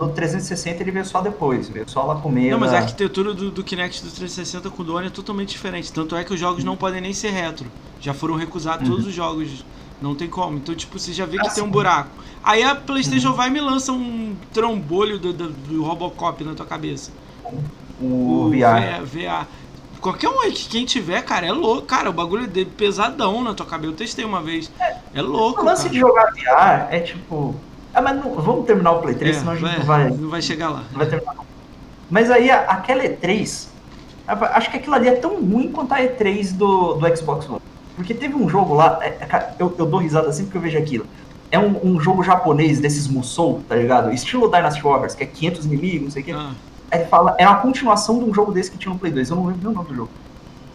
no 360 ele veio só depois, veio só lá meio. Não, mas a arquitetura do, do Kinect do 360 com o Doni é totalmente diferente. Tanto é que os jogos não podem nem ser retro. Já foram recusados uhum. todos os jogos. Não tem como. Então, tipo, você já vê que ah, tem um buraco. Aí a PlayStation uhum. vai e me lança um trombolho do, do, do Robocop na tua cabeça. O, o VR. VR. Qualquer um aí, quem tiver, cara, é louco. Cara, o bagulho é pesadão na tua cabeça. Eu testei uma vez. É, é louco. O lance cara. de jogar VR é tipo. Ah, mas não, vamos terminar o Play 3, é, senão a gente vai, não vai. Não vai chegar lá. Não vai terminar. Mas aí aquela E3. Acho que aquilo ali é tão ruim quanto a E3 do, do Xbox One. Porque teve um jogo lá. É, é eu, eu dou risada sempre que eu vejo aquilo é um, um, jogo japonês desses Musou, tá ligado? Estilo Dynasty Warriors, que é 500 inimigos, não sei o quê. Ah. Ele fala, é uma continuação de um jogo desse que tinha no Play 2, eu não lembro o nome do jogo.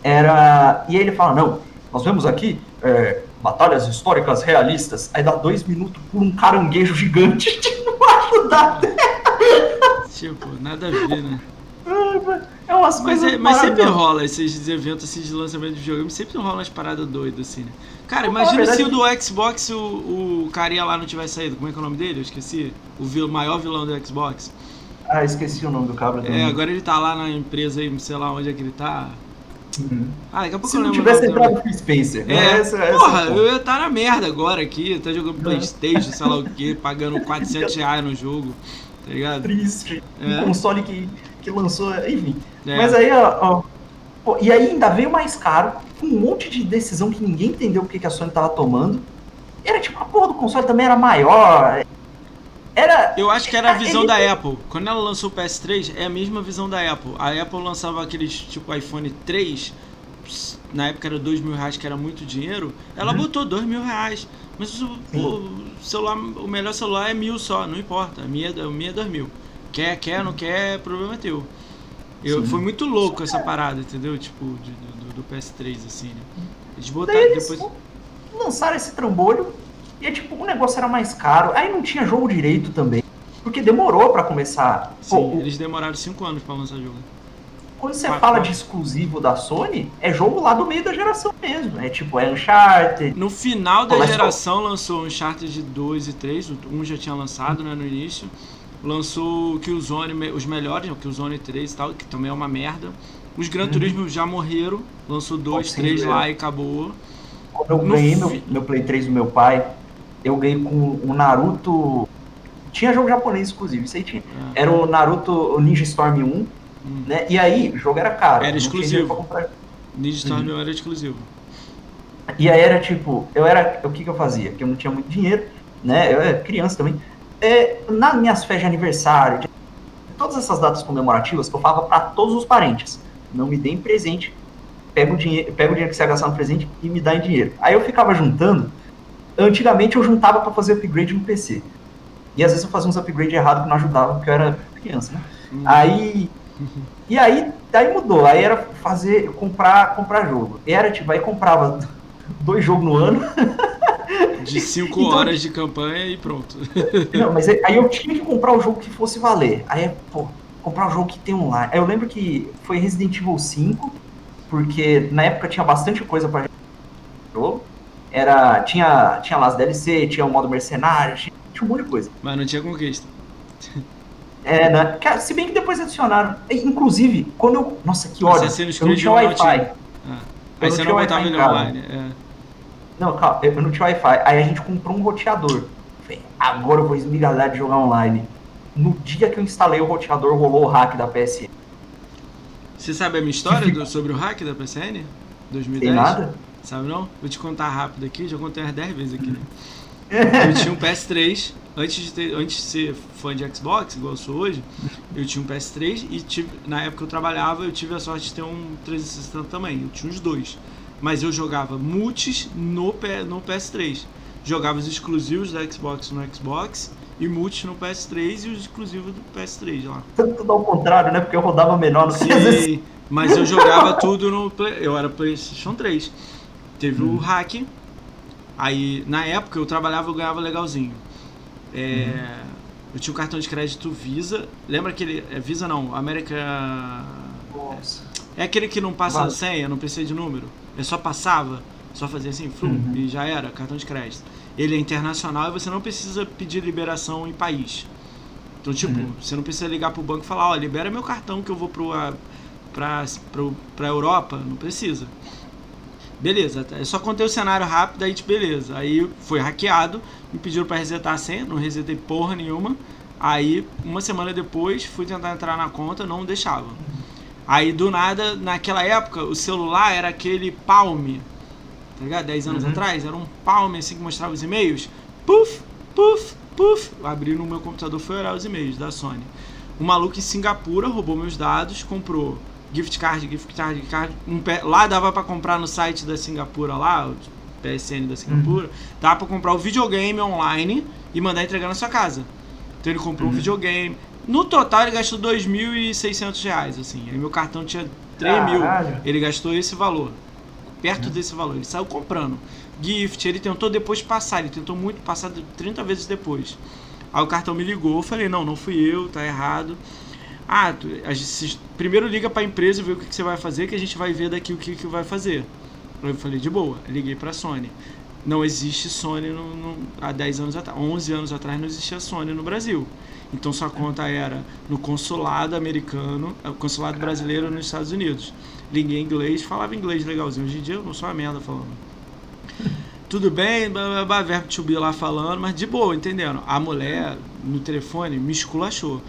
Era. E aí ele fala, não, nós vemos aqui é, batalhas históricas realistas. Aí dá dois minutos por um caranguejo gigante debaixo da terra. Tipo, nada a ver, né? É umas mas, coisas é, mas sempre rola esses eventos assim, de lançamento de videogame, sempre rola umas paradas doidas assim, né? Cara, imagina verdade... se o do Xbox o, o carinha lá não tivesse saído. Como é que é o nome dele? Eu esqueci. O vil, maior vilão do Xbox. Ah, esqueci o nome do cabra também. É, agora ele tá lá na empresa aí, sei lá onde é que ele tá. Uhum. Ah, daqui a pouco Se não tivesse entrado com Spencer. Né? É, essa, porra, essa eu ia estar tá na merda agora aqui, tá jogando Playstation, sei lá o que, pagando 400 reais no jogo, tá ligado? Triste. É. Um console que que lançou, enfim. É. Mas aí, ó, ó, e aí ainda veio mais caro, com um monte de decisão que ninguém entendeu porque que a Sony tava tomando. Era tipo, a porra do console também era maior. Era. Eu acho que era a visão ele... da Apple. Quando ela lançou o PS3, é a mesma visão da Apple. A Apple lançava aqueles tipo iPhone 3, na época era dois mil reais, que era muito dinheiro. Ela uhum. botou dois mil reais. Mas o, o, celular, o melhor celular é mil só, não importa. A minha, a minha é dois mil. Quer, quer, não quer, problema é teu. Eu, foi muito louco essa parada, entendeu? Tipo, de, do, do, PS3, assim, né? Eles botaram eles depois. Lançaram esse trambolho e é tipo, o negócio era mais caro. Aí não tinha jogo direito também. Porque demorou para começar. Sim, Pô, eles demoraram 5 anos para lançar jogo. Quando você Quatro fala de exclusivo da Sony, é jogo lá do meio da geração mesmo. É tipo, é Uncharted. No final da geração lançou Uncharted 2 e 3. Um já tinha lançado, né, no início lançou o Killzone, os melhores, o Killzone 3 e tal, que também é uma merda. Os Gran uhum. Turismo já morreram, lançou dois, três lá e acabou. Quando eu no ganhei fi... meu, meu Play 3 do meu pai, eu ganhei com o Naruto. Tinha jogo japonês, inclusive, isso aí tinha. É. Era o Naruto Ninja Storm 1, hum. né? E aí, o jogo era caro. Era exclusivo. Ninja Storm uhum. era exclusivo. E aí era tipo, eu era. O que, que eu fazia? Porque eu não tinha muito dinheiro, né? Eu era criança também é, nas minhas festas de aniversário, de, todas essas datas comemorativas, eu falava para todos os parentes, não me deem presente, pega o dinheiro, pega o dinheiro que você gastar no presente e me dá em dinheiro. Aí eu ficava juntando, antigamente eu juntava para fazer upgrade no PC. E às vezes eu fazia uns upgrade errado que não ajudava, porque eu era criança, né? Uhum. Aí e aí, daí mudou. Aí era fazer, comprar, comprar jogo. E era tipo, aí comprava dois jogos no ano. De 5 então, horas de campanha e pronto. Não, mas aí eu tinha que comprar o jogo que fosse valer. Aí, pô, comprar o jogo que tem online. Aí eu lembro que foi Resident Evil 5, porque na época tinha bastante coisa pra jogo. Era, tinha, tinha lá as DLC, tinha o modo mercenário, tinha, tinha um monte de coisa. Mas não tinha conquista. É, né? Se bem que depois adicionaram. Inclusive, quando eu. Nossa, que ódio. Eu não tinha Wi-Fi. Aí você não botava ele online. Não, calma, eu não tinha Wi-Fi. Aí a gente comprou um roteador. Falei, agora eu vou esmigalhar de jogar online. No dia que eu instalei o roteador, rolou o hack da PSN. Você sabe a minha história do, sobre o hack da PSN? 2010? Tem nada? Sabe não? Vou te contar rápido aqui, já contei umas 10 vezes aqui, né? Eu tinha um PS3, antes de, ter, antes de ser fã de Xbox, igual eu sou hoje, eu tinha um PS3 e tive, na época que eu trabalhava, eu tive a sorte de ter um 360 também. Eu tinha os dois. Mas eu jogava multis no, no PS3. Jogava os exclusivos da Xbox no Xbox e multis no PS3 e os exclusivos do PS3 lá. Tudo ao contrário, né? Porque eu rodava menor no Sim, mas eu jogava tudo no. Play, eu era PlayStation 3. Teve hum. o hack. Aí, na época, eu trabalhava, eu ganhava legalzinho. É, hum. Eu tinha um cartão de crédito Visa. Lembra aquele. É Visa não, América. Nossa. É aquele que não passa Vale. senha, não precisa de número. É só passava, só fazia assim, flum, uhum. e já era, cartão de crédito. Ele é internacional e você não precisa pedir liberação em país. Então, tipo, uhum. você não precisa ligar pro banco e falar, ó, libera meu cartão que eu vou pro, pra, pro, pra Europa. Não precisa. Beleza, só contei o cenário rápido, aí tipo, beleza. Aí foi hackeado, me pediram para resetar a senha, não resetei porra nenhuma. Aí, uma semana depois, fui tentar entrar na conta, não deixava. Aí, do nada, naquela época, o celular era aquele Palm, tá ligado? 10 anos uhum. atrás, era um Palm assim que mostrava os e-mails. Puf, puf, puf. Abri no meu computador, foi olhar os e-mails da Sony. Um maluco em Singapura roubou meus dados, comprou gift card, gift card, gift card. Um, lá dava para comprar no site da Singapura lá, o PSN da Singapura, uhum. dava para comprar o videogame online e mandar entregar na sua casa. Então ele comprou uhum. um videogame. No total ele gastou 2.600 reais, assim. Aí meu cartão tinha 3 mil. Ele gastou esse valor. Perto uhum. desse valor. Ele saiu comprando. Gift, ele tentou depois passar. Ele tentou muito passar 30 vezes depois. Aí o cartão me ligou. Eu falei, não, não fui eu, tá errado. Ah, gente, primeiro liga para a empresa vê o que, que, você vai fazer, que a gente vai ver daqui o que, que vai fazer. Eu falei, de boa, liguei para a Sony. Não existe Sony no, no, há 10 anos atrás, 11 anos atrás não existia Sony no Brasil. Então sua conta era no consulado americano, eh, consulado brasileiro nos Estados Unidos. Liguei em inglês, falava inglês legalzinho. Hoje em dia eu não sou uma merda falando. Tudo bem, verbo to be lá falando, mas de boa, entendendo? A mulher no telefone me esculachou.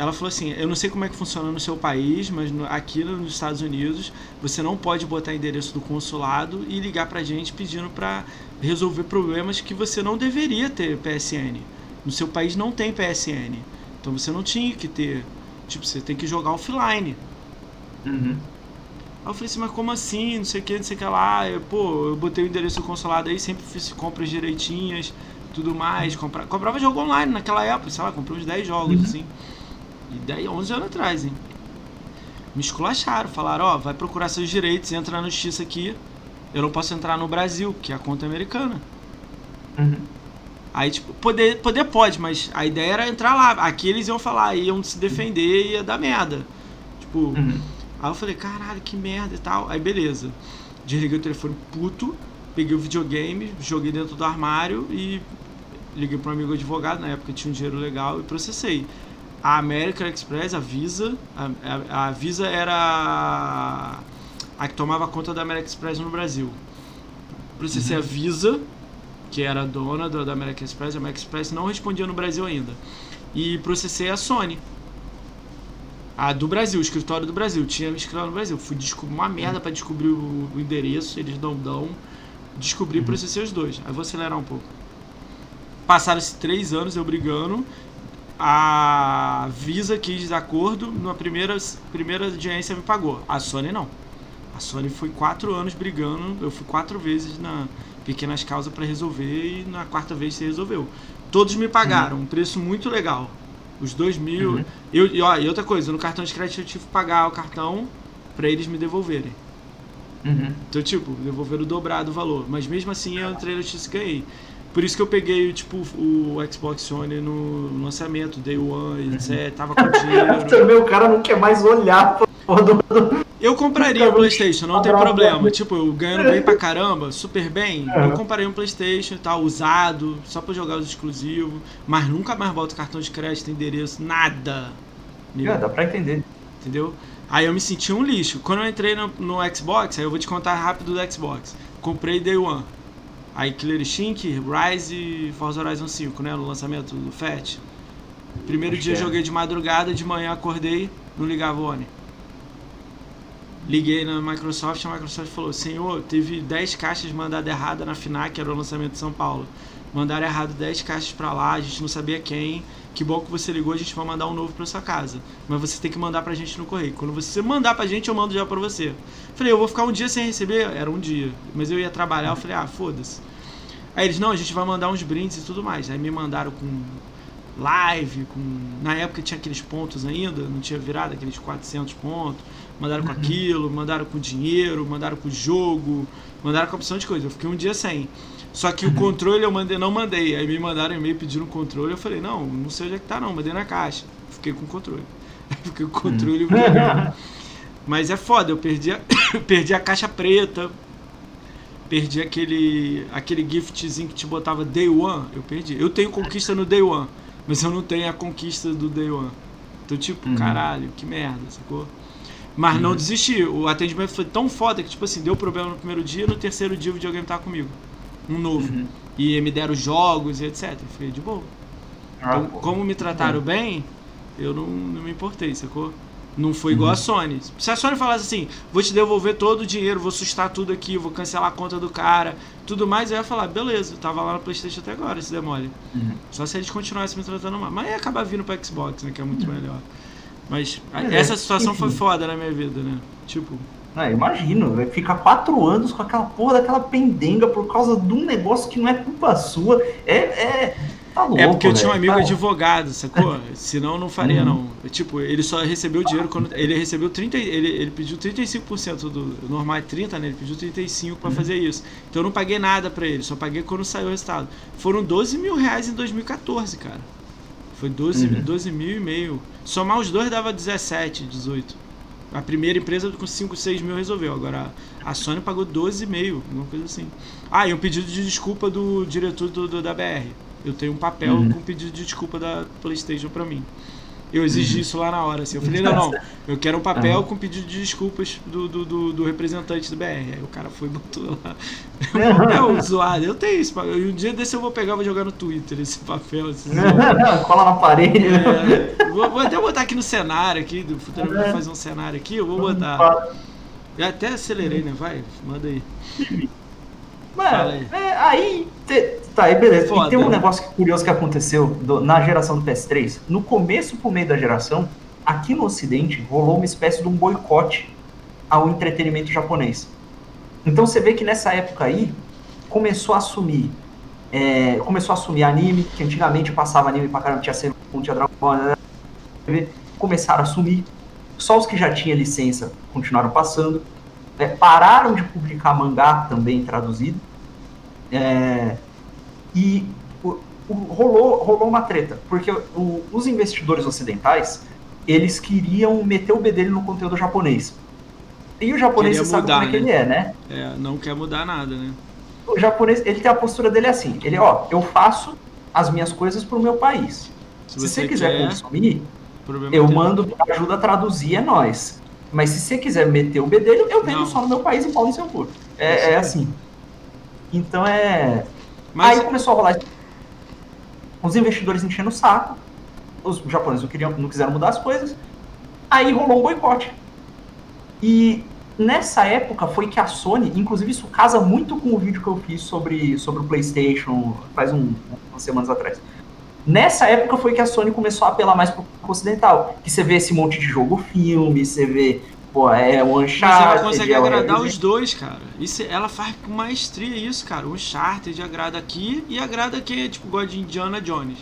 Ela falou assim: Eu não sei como é que funciona no seu país, mas no, aqui nos Estados Unidos você não pode botar endereço do consulado e ligar pra gente pedindo para resolver problemas que você não deveria ter PSN. No seu país não tem PSN. Então você não tinha que ter. Tipo, você tem que jogar offline. Uhum. Aí eu falei assim, mas como assim? Não sei o que, não sei o que lá. Eu, pô, eu botei o endereço do consulado aí, sempre fiz compras direitinhas, tudo mais. Compra... Comprava jogo online naquela época, sei lá, comprei uns 10 jogos, uhum. assim. E 10, 11 anos atrás, hein? Me esculacharam, falaram, ó, oh, vai procurar seus direitos, entra na justiça aqui. Eu não posso entrar no Brasil, que é a conta americana. Uhum. Aí, tipo, poder, poder pode, mas a ideia era entrar lá. Aqui eles iam falar, iam se defender e ia dar merda. Tipo, uhum. aí eu falei, caralho, que merda e tal. Aí beleza. Desliguei o telefone puto, peguei o videogame, joguei dentro do armário e liguei para um amigo advogado, na época tinha um dinheiro legal e processei a American Express, a Visa, a, a, a Visa era a, que tomava conta da American Express no Brasil. Processei uhum. a Visa, que era a dona da, da American Express, a American Express não respondia no Brasil ainda. E processei a Sony. A do Brasil, o escritório do Brasil. Tinha escritório no Brasil. Fui descobrir uma merda para descobrir o, o, endereço, eles não dão. Descobri e uhum. processei os dois. Aí vou acelerar um pouco. Passaram-se três anos eu brigando a Visa quis desacordo, na primeira, primeira audiência me pagou. A Sony não. A Sony foi quatro anos brigando, eu fui quatro vezes na pequenas causas para resolver e na quarta vez se resolveu. Todos me pagaram, uhum. um preço muito legal. Os dois mil. Uhum. Eu, e, ó, e outra coisa, no cartão de crédito eu tive que pagar o cartão para eles me devolverem. Uhum. Então, tipo, devolveram o dobrado o valor. Mas mesmo assim eu entrei no X e ganhei. Por isso que eu peguei, tipo, o Xbox One no lançamento, Day One, etc. Tava com dinheiro. Também o cara não quer mais olhar pro do... Eu compraria o Playstation, não tem problema. Tipo, eu ganhando bem pra caramba, super bem, eu compraria um Playstation e tal, usado, só pra jogar os exclusivos. Mas nunca mais boto cartão de crédito, endereço, nada. É, dá pra entender. Entendeu? Aí eu me senti um lixo. Quando eu entrei no, no Xbox, aí eu vou te contar rápido do Xbox. Comprei Day One. Aí Killer Instinct, Rise e Forza Horizon 5, né? No lançamento do FAT. Primeiro Acho dia é. joguei de madrugada, de manhã acordei, não ligava o ONI. Liguei na Microsoft, a Microsoft falou: Senhor, teve 10 caixas mandadas errada na FINAC, era o lançamento de São Paulo. Mandaram errado 10 caixas para lá, a gente não sabia quem. Que bom que você ligou, a gente vai mandar um novo para sua casa. Mas você tem que mandar pra gente no correio. Quando você mandar pra gente, eu mando já pra você. Falei, eu vou ficar um dia sem receber. Era um dia. Mas eu ia trabalhar, eu falei, ah, foda-se. Aí eles, não, a gente vai mandar uns brindes e tudo mais. Aí me mandaram com live, com. Na época tinha aqueles pontos ainda, não tinha virado aqueles 400 pontos. Mandaram com aquilo, mandaram com dinheiro, mandaram com jogo, mandaram com opção de coisa. Eu fiquei um dia sem. Só que o controle eu mandei, não mandei. Aí me mandaram e-mail pedindo o controle. Eu falei, não, não sei onde é que tá, não, mandei na caixa. Fiquei com o controle. Fiquei com o controle. Mas é foda, eu perdi a, perdi a caixa preta. Perdi aquele aquele giftzinho que te botava Day One. Eu perdi. Eu tenho conquista no Day One, mas eu não tenho a conquista do Day One. Então, tipo, uhum. caralho, que merda, sacou? Mas uhum. não desisti. O atendimento foi tão foda que, tipo assim, deu problema no primeiro dia, no terceiro dia o videogame tava comigo. Um novo. Uhum. E me deram jogos e etc. Eu fiquei de boa. Ah, então, como me trataram uhum. bem, eu não, não me importei, sacou? Não foi igual uhum. a Sony. Se a Sony falasse assim, vou te devolver todo o dinheiro, vou sustar tudo aqui, vou cancelar a conta do cara, tudo mais, eu ia falar, beleza, eu tava lá no Playstation até agora, se demole. Uhum. Só se eles continuassem me tratando mal. Mas ia acabar vindo pro Xbox, né, que é muito uhum. melhor. Mas é, essa situação enfim. foi foda na minha vida, né? Tipo, ah, imagino, vai ficar quatro anos com aquela porra daquela pendenga por causa de um negócio que não é culpa sua. É. é tá louco, é porque eu tinha um amigo tá... advogado, sacou? Senão não faria, uhum. não. Tipo, ele só recebeu dinheiro quando. Ele recebeu 30. Ele, ele pediu 35% do. Normal é 30, né? Ele pediu 35% pra uhum. fazer isso. Então eu não paguei nada pra ele, só paguei quando saiu o resultado. Foram 12 mil reais em 2014, cara. Foi 12, uhum. 12 mil e meio. Somar os dois dava 17, 18. A primeira empresa com 5, 6 mil resolveu. Agora a Sony pagou 12,5, alguma coisa assim. Ah, e um pedido de desculpa do diretor do, do da BR. Eu tenho um papel uhum. com pedido de desculpa da PlayStation para mim. Eu exigi uhum. isso lá na hora, assim. Eu falei, não, não, eu quero um papel uhum. com pedido de desculpas do, do, do, do, representante do BR. Aí o cara foi e botou lá. É um zoado, eu tenho isso. Um dia desse eu vou pegar e vou jogar no Twitter esse papel. Esse Cola na parede. É, vou, vou, até botar aqui no cenário aqui, do futuro fazer um cenário aqui, eu vou botar. Eu até acelerei, né? Vai, manda aí. Mano, aí. É, aí te, tá, aí beleza. Foda. E tem um negócio curioso que aconteceu do, na geração do PS3. No começo pro meio da geração, aqui no ocidente, rolou uma espécie de um boicote ao entretenimento japonês. Então você vê que nessa época aí, começou a assumir é, começou a assumir anime, que antigamente passava anime pra caramba, tinha Sailor tinha Dragon Ball, né? começaram a assumir. Só os que já tinham licença continuaram passando. É, pararam de publicar mangá também traduzido. É, e o, o, rolou, rolou uma treta, porque o, os investidores ocidentais eles queriam meter o bedelho no conteúdo japonês. E o japonês você sabe como é que ele é, né? É, não quer mudar nada, né? O japonês, ele tem a postura dele assim, ele, ó, eu faço as minhas coisas pro meu país. Se, Se você, quiser quer, consumir, eu mando ajuda a traduzir, é nós. Mas se você quiser meter o bedelho, eu vendo só no meu país e pau no seu cu. É, é assim. Então é. Mas... Aí começou a rolar os investidores enchendo o saco, os japoneses não, queriam, não quiseram mudar as coisas, aí rolou um boicote. E nessa época foi que a Sony, inclusive isso casa muito com o vídeo que eu fiz sobre, sobre o PlayStation faz um, umas semanas atrás. Nessa época foi que a Sony começou a apelar mais pro ocidental. Que você vê esse monte de jogo filme, você vê, pô, é o Uncharted. Mas ela consegue é agradar os dois, cara. Isso, ela faz com maestria isso, cara. O Uncharted agrada aqui e agrada quem é, tipo, de Indiana Jones.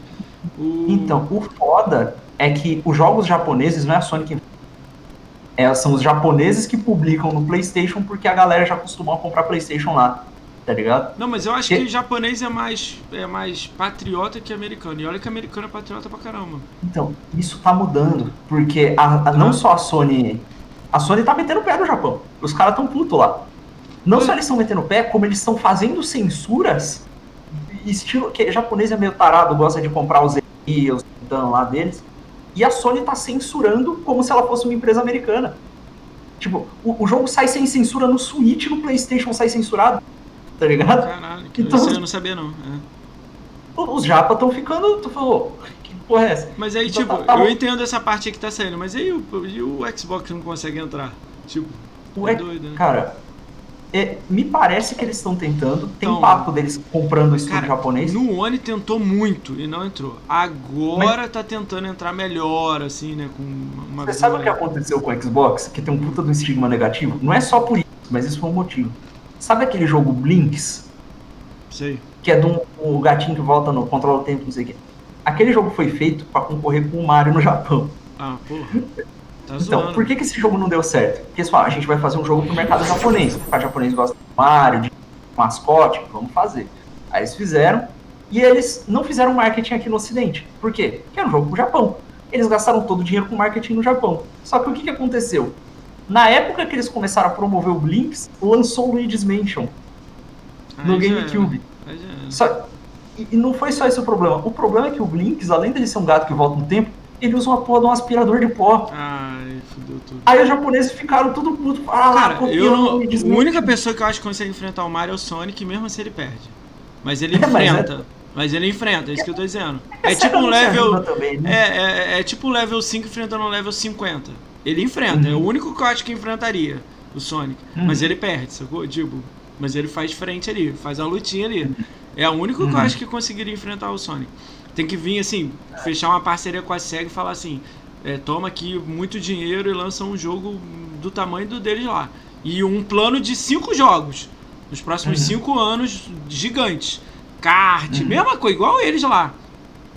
O... Então, o foda é que os jogos japoneses não é a Sony que é, são os japoneses que publicam no PlayStation porque a galera já costumou comprar PlayStation lá tá ligado? Não, mas eu acho que, que japonês é mais, é mais patriota que americano. E olha que americano é patriota pra caramba. Então, isso tá mudando. Porque a, a não só a Sony. A Sony tá metendo o pé no Japão. Os caras tão puto lá. Não só eles estão metendo o pé, como eles estão fazendo censuras. Estilo que japonês é meio tarado, gosta de comprar os e os dan lá deles. E a Sony tá censurando como se ela fosse uma empresa americana. Tipo, o, o jogo sai sem censura no Switch, no PlayStation sai censurado tá ligado? Caralho, que então, eu não sabia não. É. Os japas estão ficando, tu falou, que porra é essa? Mas aí, então, tipo, tá, tá eu entendo essa parte aí que tá saindo, mas aí o, e o Xbox não consegue entrar? Tipo... é doido, né? Cara, é, me parece que eles estão tentando. Tem então, papo deles comprando o estúdio cara, japonês. No One tentou muito e não entrou. Agora Mas... tá tentando entrar melhor, assim, né? Com uma Você sabe o que aconteceu com o Xbox? Que tem um puta do estigma negativo? Não é só por isso, mas isso foi um motivo. Sabe aquele jogo Blinks? Sei. Que é de um, um gatinho que volta no controla o tempo, não sei o quê. Aquele jogo foi feito para concorrer com o Mario no Japão. Ah, porra. Tá então, por que, que esse jogo não deu certo? Porque eles falaram, a gente vai fazer um jogo pro mercado japonês. O mercado japonês gosta de Mario, de mascote, vamos fazer. Aí eles fizeram, e eles não fizeram marketing aqui no Ocidente. Por quê? Porque era um jogo pro Japão. Eles gastaram todo o dinheiro com marketing no Japão. Só que o que, que aconteceu? Na época que eles começaram a promover o Blinks, lançou o Luigi's Mansion no GameCube. Só, e, e não foi só esse o problema. O problema é que o Blinks, além dele ser um gato que volta no tempo, ele usa uma porra de um aspirador de pó. Ai, fudeu tudo. Aí os japoneses ficaram tudo puto. Ah, Cara, eu não, a única pessoa que eu acho que consegue enfrentar o Mario é o Sonic, mesmo assim ele perde. Mas ele é, enfrenta. Mas, é... mas, ele enfrenta, é isso que eu tô dizendo. É, é tipo um level. Também, né? é, é, é, tipo um level 5 enfrentando um level 50. Ele enfrenta, uhum. é o único que eu acho que enfrentaria o Sonic. Uhum. Mas ele perde, sacou? Tipo, mas ele faz frente ali, faz a lutinha ali. Uhum. É o único que eu uhum. acho que conseguiria enfrentar o Sonic. Tem que vir assim, fechar uma parceria com a SEGA e falar assim: é, toma aqui muito dinheiro e lança um jogo do tamanho do deles lá. E um plano de cinco jogos nos próximos uhum. cinco anos gigantes. Kart, uhum. mesma coisa, igual eles lá.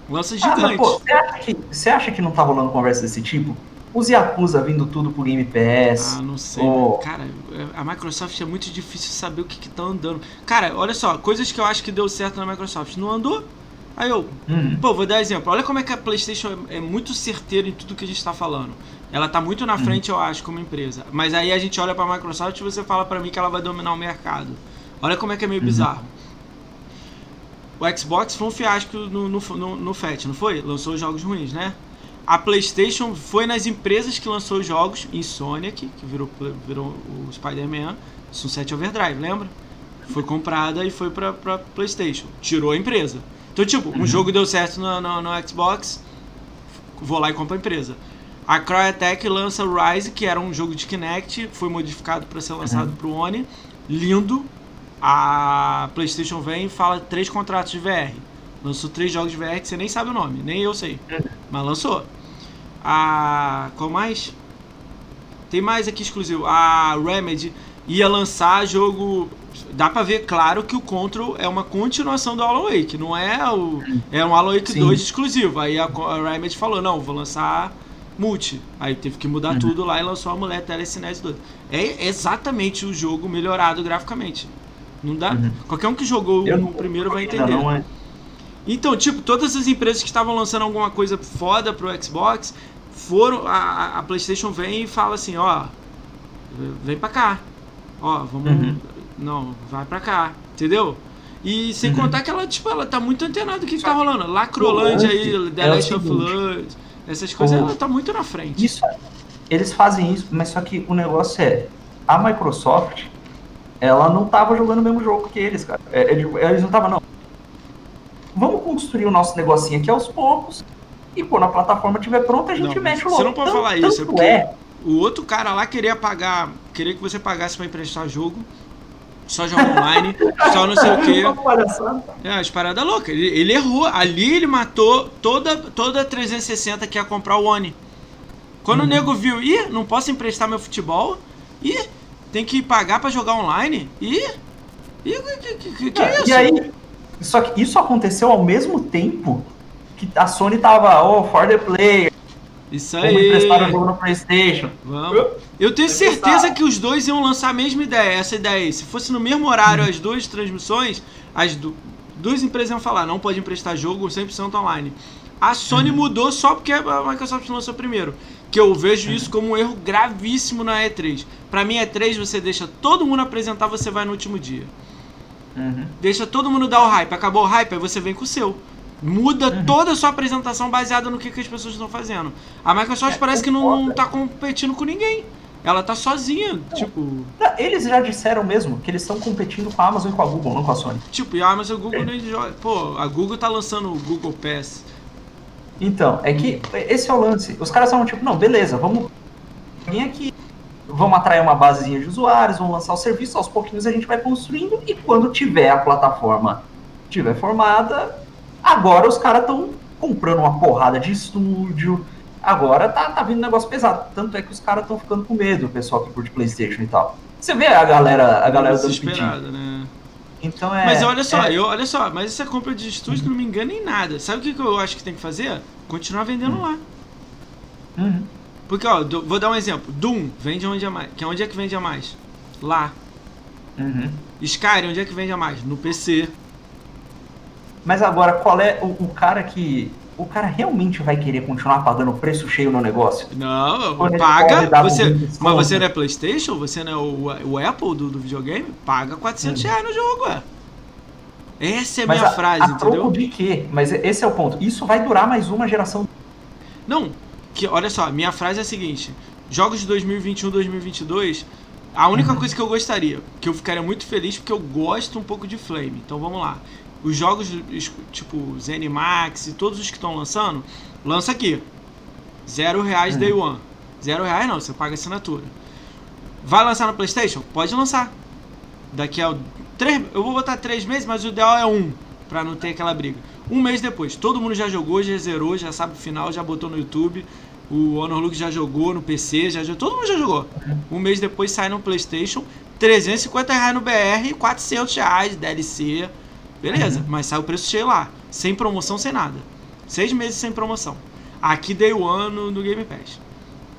Lança gigante. Ah, mas, pô, você, acha que, você acha que não tá rolando conversa desse tipo? Os Yakuza vindo tudo pro Game Pass. Ah, não sei. Ou... Cara, a Microsoft é muito difícil saber o que, que tá andando. Cara, olha só, coisas que eu acho que deu certo na Microsoft. Não andou? Aí eu, uhum. pô, vou dar exemplo. Olha como é que a PlayStation é, é muito certeira em tudo que a gente está falando. Ela tá muito na uhum. frente, eu acho, como empresa. Mas aí a gente olha para a Microsoft e você fala para mim que ela vai dominar o mercado. Olha como é que é meio uhum. bizarro. O Xbox foi um fiasco no, no, no, no FAT, não foi? Lançou jogos ruins, né? A PlayStation foi nas empresas que lançou os jogos, em Sonic, que virou, virou o Spider-Man, Sunset Overdrive, lembra? Foi comprada e foi pra, pra PlayStation. Tirou a empresa. Então, tipo, um uhum. jogo deu certo no, no, no, Xbox, vou lá e compro a empresa. A Cryotech lança Rise, que era um jogo de Kinect, foi modificado para ser lançado uhum. pro One. Lindo. A PlayStation vem e fala três contratos de VR. Lançou três jogos de VR que você nem sabe o nome, nem eu sei. Uhum. Mas lançou. A. Qual mais? Tem mais aqui exclusivo. A Remedy ia lançar jogo dá para ver claro que o Control é uma continuação do Alan Wake, não é o é um Alan Wake Sim. 2 exclusivo. Aí a, a Remedy falou: "Não, vou lançar multi". Aí teve que mudar uhum. tudo lá e lançou a mulher Telecinese 2. É exatamente o jogo melhorado graficamente. Não dá. Uhum. Qualquer um que jogou Eu no primeiro vai entender. Não, é. Então, tipo, todas as empresas que estavam lançando alguma coisa foda pro Xbox foram a, a PlayStation vem e fala assim, ó, vem para cá. Ó, vamos uhum. Não, vai pra cá, entendeu? E sem uhum. contar que ela, tipo, ela tá muito antenada do que, que tá rolando. Lacrolândia aí, The Last of Us, essas coisas, o... ela tá muito na frente. Isso, eles fazem isso, mas só que o negócio é, a Microsoft, ela não tava jogando o mesmo jogo que eles, cara. É, eles não tava, não. Vamos construir o nosso negocinho aqui aos poucos, e quando a plataforma estiver pronta, a gente não, mete o Você não pode falar isso, é porque é. o outro cara lá queria pagar, queria que você pagasse para emprestar jogo, só joga online, só não sei o quê. É, as paradas loucas. Ele, ele, errou. Ali ele matou toda, toda 360 que ia comprar o One. Quando uhum. o nego viu, ih, não posso emprestar meu futebol, ih, tem que pagar para jogar online, ih, ih, que, que, que é, é isso? E aí, só que isso aconteceu ao mesmo tempo que a Sony tava, oh, for the player, isso aí. Vamos emprestar o jogo no PlayStation. Vamos. Eu tenho certeza que os dois iam lançar a mesma ideia, essa ideia aí. Se fosse no mesmo horário as duas transmissões, as du duas empresas iam falar: não pode emprestar jogo 100% online. A Sony uhum. mudou só porque a Microsoft lançou primeiro. Que eu vejo uhum. isso como um erro gravíssimo na E3. Pra mim, E3 você deixa todo mundo apresentar, você vai no último dia. Uhum. Deixa todo mundo dar o hype. Acabou o hype, aí você vem com o seu. Muda uhum. toda a sua apresentação baseada no que, que as pessoas estão fazendo. A Microsoft é, parece que não, não tá competindo com ninguém. Ela tá sozinha, não. tipo. Eles já disseram mesmo que eles estão competindo com a Amazon e com a Google, não com a Sony. Tipo, e a Amazon e o Google é. nem joga. Pô, a Google tá lançando o Google Pass. Então, é que esse é o lance. Os caras são tipo, não, beleza, vamos. Vem aqui. Vamos atrair uma basezinha de usuários, vamos lançar o serviço, aos pouquinhos a gente vai construindo, e quando tiver a plataforma tiver formada, agora os caras estão comprando uma porrada de estúdio, agora tá, tá vindo um negócio pesado. Tanto é que os caras estão ficando com medo, o pessoal que curte Playstation e tal. Você vê a galera, a galera desesperada, né? Então é. Mas olha só, é... eu, olha só, mas essa compra de estúdio uhum. não me engana em nada. Sabe o que, que eu acho que tem que fazer? Continuar vendendo uhum. lá. Uhum. Porque, ó, do, vou dar um exemplo. Doom vende onde é mais. Que onde é que vende a mais? Lá. Uhum. Skyrim, onde é que vende a mais? No PC. Mas agora, qual é o, o cara que o cara realmente vai querer continuar pagando preço cheio no negócio? Não, paga. Você, mas você não é PlayStation? Você não é o, o Apple do, do videogame? Paga 400 hum. reais no jogo, ué. Essa é a mas minha a, frase, a entendeu? Troco de quê? Mas esse é o ponto. Isso vai durar mais uma geração. Não, que olha só, minha frase é a seguinte: jogos de 2021, 2022, a única uhum. coisa que eu gostaria, que eu ficaria muito feliz porque eu gosto um pouco de Flame. Então vamos lá os jogos tipo Zenimax e todos os que estão lançando, lança aqui. Zero reais day one. Zero reais não, você paga assinatura. Vai lançar no Playstation? Pode lançar. Daqui a três, eu vou botar três meses, mas o ideal é um, pra não ter aquela briga. Um mês depois, todo mundo já jogou, já zerou, já sabe o final, já botou no YouTube. O Honor Luke já jogou no PC, já jogou, todo mundo já jogou. Um mês depois sai no Playstation, 350 reais no BR, 400 reais DLC Beleza, uhum. mas sai o preço cheio lá. Sem promoção, sem nada. Seis meses sem promoção. Aqui dei o ano no Game Pass.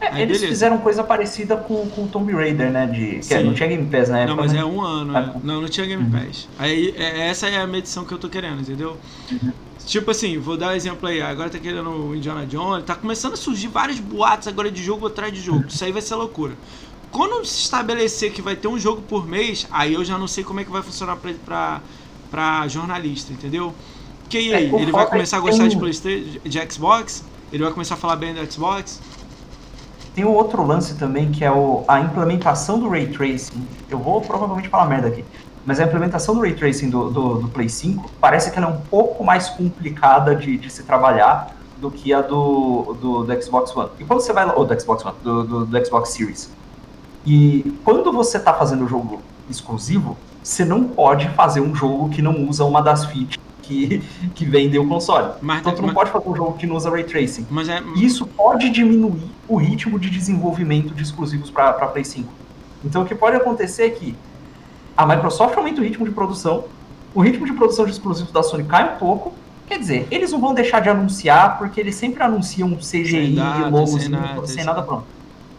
É, eles beleza. fizeram coisa parecida com, com o Tomb Raider, né? De, que é, não tinha Game Pass na época. Não, mas né? é um ano. Ah, Não, não tinha Game uhum. Pass. Aí, é, essa é a medição que eu tô querendo, entendeu? Uhum. Tipo assim, vou dar um exemplo aí. Agora tá querendo o Indiana Jones. Tá começando a surgir vários boatos agora de jogo atrás de jogo. Isso aí vai ser loucura. Quando se estabelecer que vai ter um jogo por mês, aí eu já não sei como é que vai funcionar pra, pra para jornalista, entendeu? Que e aí? É, ele vai começar a gostar de de Xbox? Ele vai começar a falar bem do Xbox? Tem um outro lance também que é o, a implementação do Ray Tracing. Eu vou provavelmente falar merda aqui. Mas a implementação do Ray Tracing do, do, do Play 5 parece que ela é um pouco mais complicada de, de se trabalhar do que a do, do, do, Xbox One. E quando você vai ou do Xbox One, do, do, do Xbox Series. E quando você está fazendo o jogo exclusivo, você não pode fazer um jogo que não usa uma das features que, que vendem o console. Mas, então, tu não mas, pode fazer um jogo que não usa ray tracing. Mas é... Isso pode diminuir o ritmo de desenvolvimento de exclusivos para Play 5. Então, o que pode acontecer é que a Microsoft aumenta o ritmo de produção, o ritmo de produção de exclusivos da Sony cai um pouco. Quer dizer, eles não vão deixar de anunciar, porque eles sempre anunciam CGI, logos, sem, nada, sem nada pronto.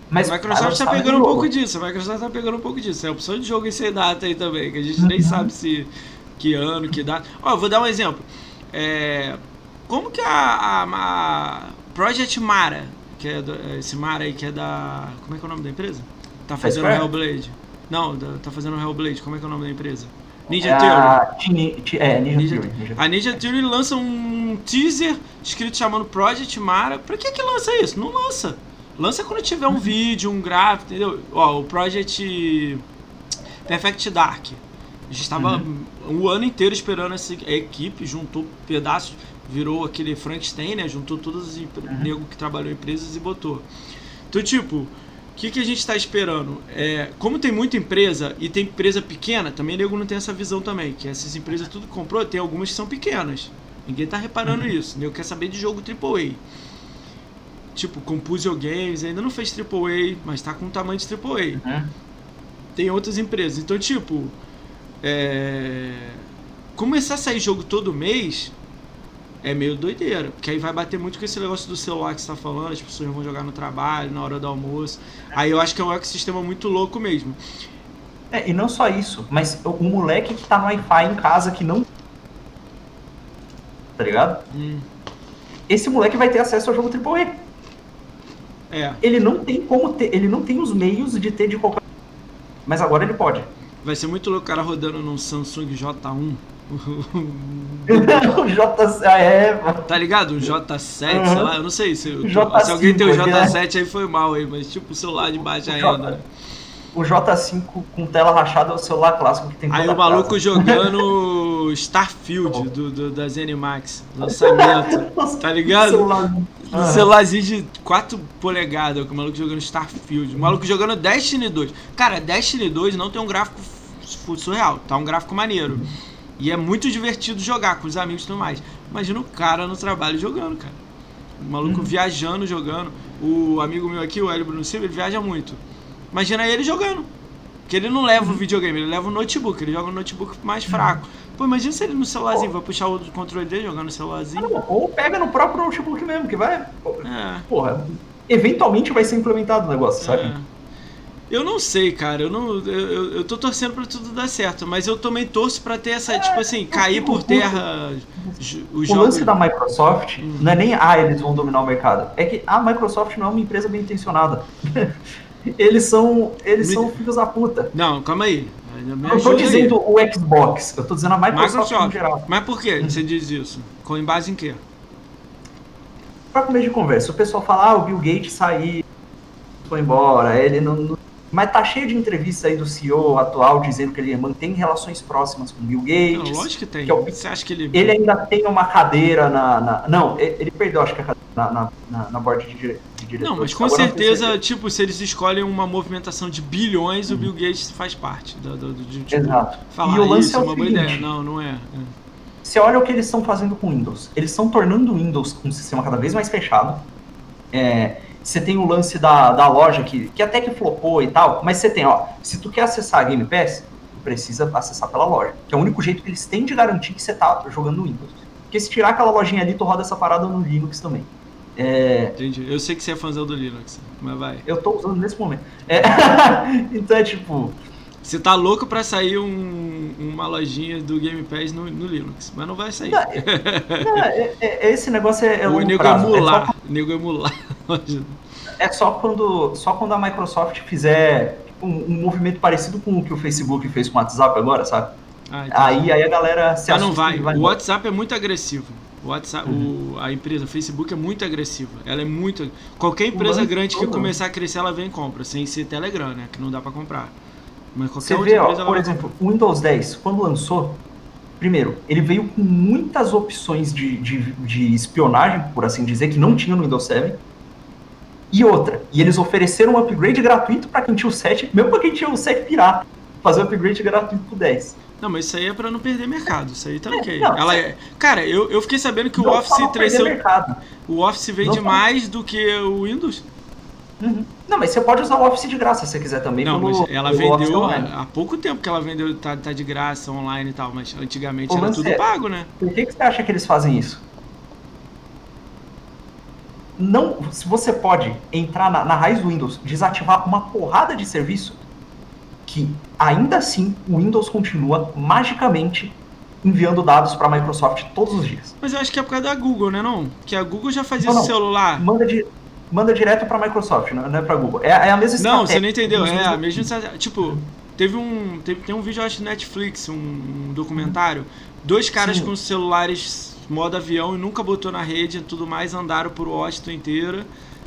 Mas a Microsoft tá pegando um pouco disso, a Microsoft tá pegando um pouco disso. É a opção de jogo em sem data aí também, que a gente nem uhum. sabe se que ano, que data. Ó, vou dar um exemplo. É, como que a, a, a, Project Mara, que é do, esse Mara aí que é da. Como é que é o nome da empresa? Tá fazendo é Hellblade. Não, tá fazendo Hellblade. Como é que é o nome da empresa? Ninja é Theory. é, Ninja, Ninja Theory. Ninja. A Ninja Theory lança um teaser escrito chamando Project Mara. Pra que que lança isso? Não lança. Lança quando tiver um vídeo, um gráfico, entendeu? Ó, o Project Perfect Dark. A gente estava uhum. um ano inteiro esperando essa equipe, juntou pedaços, virou aquele Frankenstein, né? Juntou todos os uhum. negros que trabalhou em empresas e botou. Então, tipo, o que, que a gente está esperando? É, como tem muita empresa e tem empresa pequena, também nego não tem essa visão também, que essas empresas tudo comprou, tem algumas que são pequenas. Ninguém tá reparando uhum. isso. Nego quer saber de jogo AAA tipo, com Puzzle Games, ainda não fez AAA, mas tá com tamanho de AAA. Uhum. Tem outras empresas. Então, tipo, é... começar a sair jogo todo mês é meio doideira. Porque aí vai bater muito com esse negócio do celular que você tá falando, as pessoas vão jogar no trabalho, na hora do almoço. Aí eu acho que é um ecossistema muito louco mesmo. É, e não só isso, mas o moleque que tá no Wi-Fi em casa que não. Tá ligado? Hum. Esse moleque vai ter acesso ao jogo AAA. É. Ele não tem como ter, ele não tem os meios de ter de qualquer. Mas agora ele pode. Vai ser muito louco o cara rodando num Samsung J1. o J ah, é, Tá ligado? O J7, uhum. sei lá, eu não sei se, J5, se alguém tem o J7 é. aí foi mal aí, mas tipo o celular de baixa ainda. O J5 com tela rachada é o celular clássico que tem Aí o maluco casa. jogando Starfield do, do, da Zenimax, lançamento, tá ligado? Um celularzinho de 4 polegadas, o maluco jogando Starfield. O maluco jogando Destiny 2. Cara, Destiny 2 não tem um gráfico surreal, tá um gráfico maneiro. E é muito divertido jogar com os amigos e tudo mais. Imagina o cara no trabalho jogando, cara. O maluco uhum. viajando, jogando. O amigo meu aqui, o Hélio Bruno Silva, ele viaja muito. Imagina ele jogando. Porque ele não leva o videogame, ele leva o notebook, ele joga um notebook mais fraco. Pô, imagina se ele no celularzinho vai puxar o controle dele jogando no celularzinho. ou pega no próprio notebook mesmo, que vai. É. Porra, eventualmente vai ser implementado o negócio, sabe? É. Eu não sei, cara. Eu não. Eu, eu tô torcendo pra tudo dar certo, mas eu também torço pra ter essa, é, tipo assim, cair por terra o, o lance da Microsoft hum. não é nem ah, eles vão dominar o mercado. É que a Microsoft não é uma empresa bem intencionada. eles são. Eles Me... são filhos da puta. Não, calma aí. Me eu tô dizendo aí. o Xbox, eu tô dizendo a Microsoft, Microsoft. no geral. Mas por que você diz isso? Com base em quê? Pra começo de conversa, o pessoal fala, ah, o Bill Gates saiu, foi embora, ele não, não mas tá cheio de entrevistas aí do CEO atual dizendo que ele mantém relações próximas com Bill Gates. Não, lógico que tem. Que é o, Você acha que ele. Ele ainda tem uma cadeira na. na não, ele perdeu, acho que a cadeira na, na, na, board de, dire, de diretores. Não, mas com Agora certeza, tipo, se eles escolhem uma movimentação de bilhões, uhum. o Bill Gates faz parte. Do, do, do, de, tipo, Exato. Falar e o lance isso, é uma seguinte, boa ideia. Não, não é. é. Você olha o que eles estão fazendo com o Windows. Eles estão tornando o Windows um sistema cada vez mais fechado. É, você tem o lance da, da loja que, que até que flopou e tal, mas você tem, ó, se tu quer acessar a Game Pass, precisa acessar pela loja, que é o único jeito que eles têm de garantir que você tá jogando no Windows. Porque se tirar aquela lojinha ali, tu roda essa parada no Linux também. É... Entendi. Eu sei que você é fãzão do Linux, mas vai. Eu tô usando nesse momento. É... então é tipo. Você tá louco pra sair um, uma lojinha do Game Pass no, no Linux, mas não vai sair. Não, é, é, é, esse negócio é, é o nego prazo. emular. Só... O nego emular. É só quando, só quando a Microsoft fizer um, um, movimento parecido com o que o Facebook fez com o WhatsApp agora, sabe? Ah, aí, aí a galera se ah, não vai. vai. O WhatsApp é muito agressivo. O WhatsApp, uhum. o, a empresa, o Facebook é muito agressiva. Ela é muito. Qualquer empresa grande que começar a crescer, ela vem e compra, sem ser Telegram, né? Que não dá para comprar. Mas qualquer Você vê, ó, por exemplo, o Windows 10, quando lançou, primeiro, ele veio com muitas opções de, de, de espionagem, por assim dizer, que não tinha no Windows 7 e outra, e eles ofereceram um upgrade gratuito para quem tinha o 7, mesmo para quem tinha o 7 pirata, fazer um upgrade gratuito pro 10. Não, mas isso aí é pra não perder mercado. Isso aí tá é, ok. Não, Ela é... Cara, eu, eu fiquei sabendo que o Office 3. O Office vende mais do que o Windows. Uhum. Não, mas você pode usar o Office de graça se você quiser também. Não, pelo, mas ela vendeu há pouco tempo que ela vendeu, tá, tá de graça online e tal, mas antigamente era tudo é, pago, né? Por que, que você acha que eles fazem isso? Não, se você pode entrar na, na raiz do Windows, desativar uma porrada de serviço, que ainda assim o Windows continua magicamente enviando dados para a Microsoft todos os dias. Mas eu acho que é por causa da Google, né não? Que a Google já faz isso no celular. Manda, manda direto para a Microsoft, não é para a Google. É, é, a mesma Não, você não entendeu. É a mesma Tipo, teve um teve, tem um vídeo acho no Netflix, um, um documentário, dois caras Sim. com celulares modo avião e nunca botou na rede e tudo mais, andaram por Washington inteira.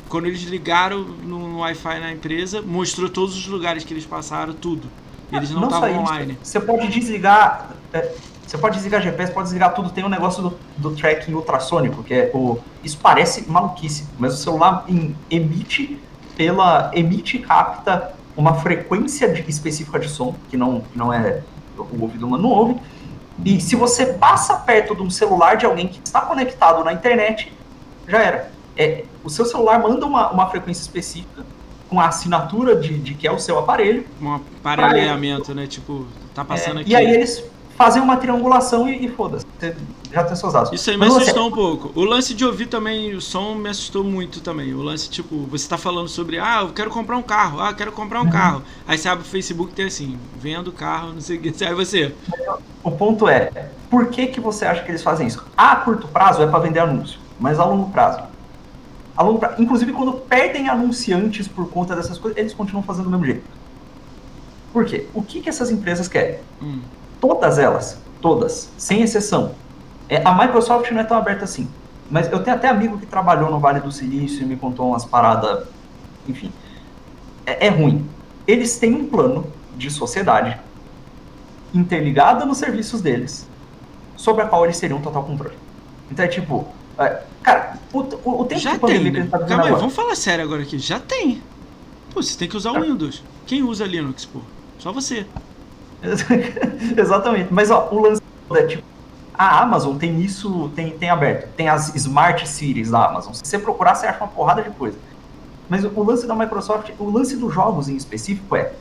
Quando eles ligaram no, no Wi-Fi na empresa, mostrou todos os lugares que eles passaram, tudo. Eles não estavam online. Você pode desligar. É, você pode desligar GPS, pode desligar tudo. Tem um negócio do, do tracking ultrassônico, que é o. Isso parece maluquice, mas o celular em, emite pela. emite e capta uma frequência de, específica de som, que não, que não é. O ouvido humano não ouve e se você passa perto de um celular de alguém que está conectado na internet, já era. É, o seu celular manda uma, uma frequência específica com a assinatura de, de que é o seu aparelho. Um aparelhamento, né? Tipo, tá passando é, aqui. E aí eles fazem uma triangulação e, e foda-se. Já tem seus dados. Isso aí me assustou você... um pouco. O lance de ouvir também o som me assustou muito também. O lance, tipo, você está falando sobre, ah, eu quero comprar um carro, ah, eu quero comprar um uhum. carro. Aí você abre o Facebook e tem assim, vendo carro, não sei o que. Aí você. O ponto é, por que, que você acha que eles fazem isso? A curto prazo é para vender anúncio, mas a longo prazo. A longo prazo. Inclusive, quando perdem anunciantes por conta dessas coisas, eles continuam fazendo do mesmo jeito. Por quê? O que, que essas empresas querem? Hum Todas elas, todas, sem exceção. É, a Microsoft não é tão aberta assim. Mas eu tenho até amigo que trabalhou no Vale do Silício e me contou umas paradas. Enfim. É, é ruim. Eles têm um plano de sociedade interligada nos serviços deles, sobre a qual eles teriam total controle. Então é tipo, É, cara, o, o, o tempo já de tem, pandemia né? que ele tá Calma aí, agora- vamos falar sério agora aqui. Já tem. Pô, você tem que usar o Tá. Windows. Quem usa Linux, pô? Só você. Exatamente. Mas ó, o lance é tipo. A Amazon tem isso, tem, tem aberto. Tem as Smart Cities da Amazon. Se você procurar, você acha uma porrada de coisa. Mas o, o lance da Microsoft, o lance dos jogos em específico é.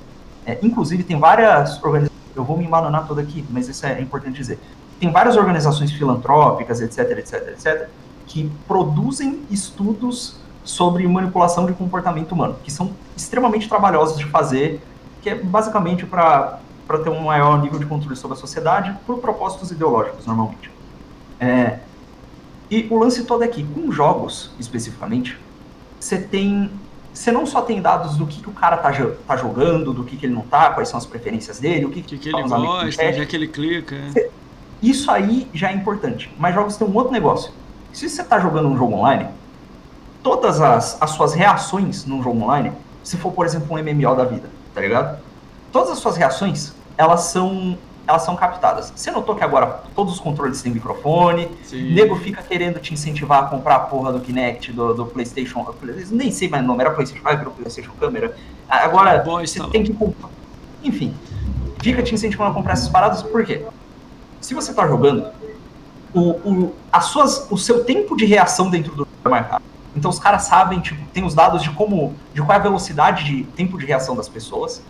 é, inclusive, tem várias organizações. Eu vou me embananar toda aqui, mas isso é importante dizer. Tem várias organizações filantrópicas, etc, etc, etc, que produzem estudos sobre manipulação de comportamento humano, que são extremamente trabalhosos de fazer, que é basicamente para para ter um maior nível de controle sobre a sociedade por propósitos ideológicos, normalmente. É, e o lance todo é que, com jogos, especificamente, você tem... Você não só tem dados do que, que o cara tá, tá jogando, do que, que ele não tá, quais são as preferências dele, o que, O que, que tá ele gosta, onde é que ele clica. é. Isso aí já é importante. Mas jogos têm um outro negócio. Se você está jogando um jogo online, todas as, as suas reações num jogo online, se for, por exemplo, um MMO da vida, tá ligado? Todas as suas reações, elas são, elas são captadas. Você notou que agora todos os controles têm microfone, Sim. nego fica querendo te incentivar a comprar a porra do Kinect, do, do PlayStation. Nem sei mais o nome, era PlayStation 5, era PlayStation Câmera. Agora, Bosta você tem que comprar. Enfim, fica te incentivando a comprar essas paradas, por quê? Se você tá jogando, o, o, as suas, o seu tempo de reação dentro do jogo é marcado. Então os caras sabem, tipo, tem os dados de como, de qual é a velocidade de tempo de reação das pessoas.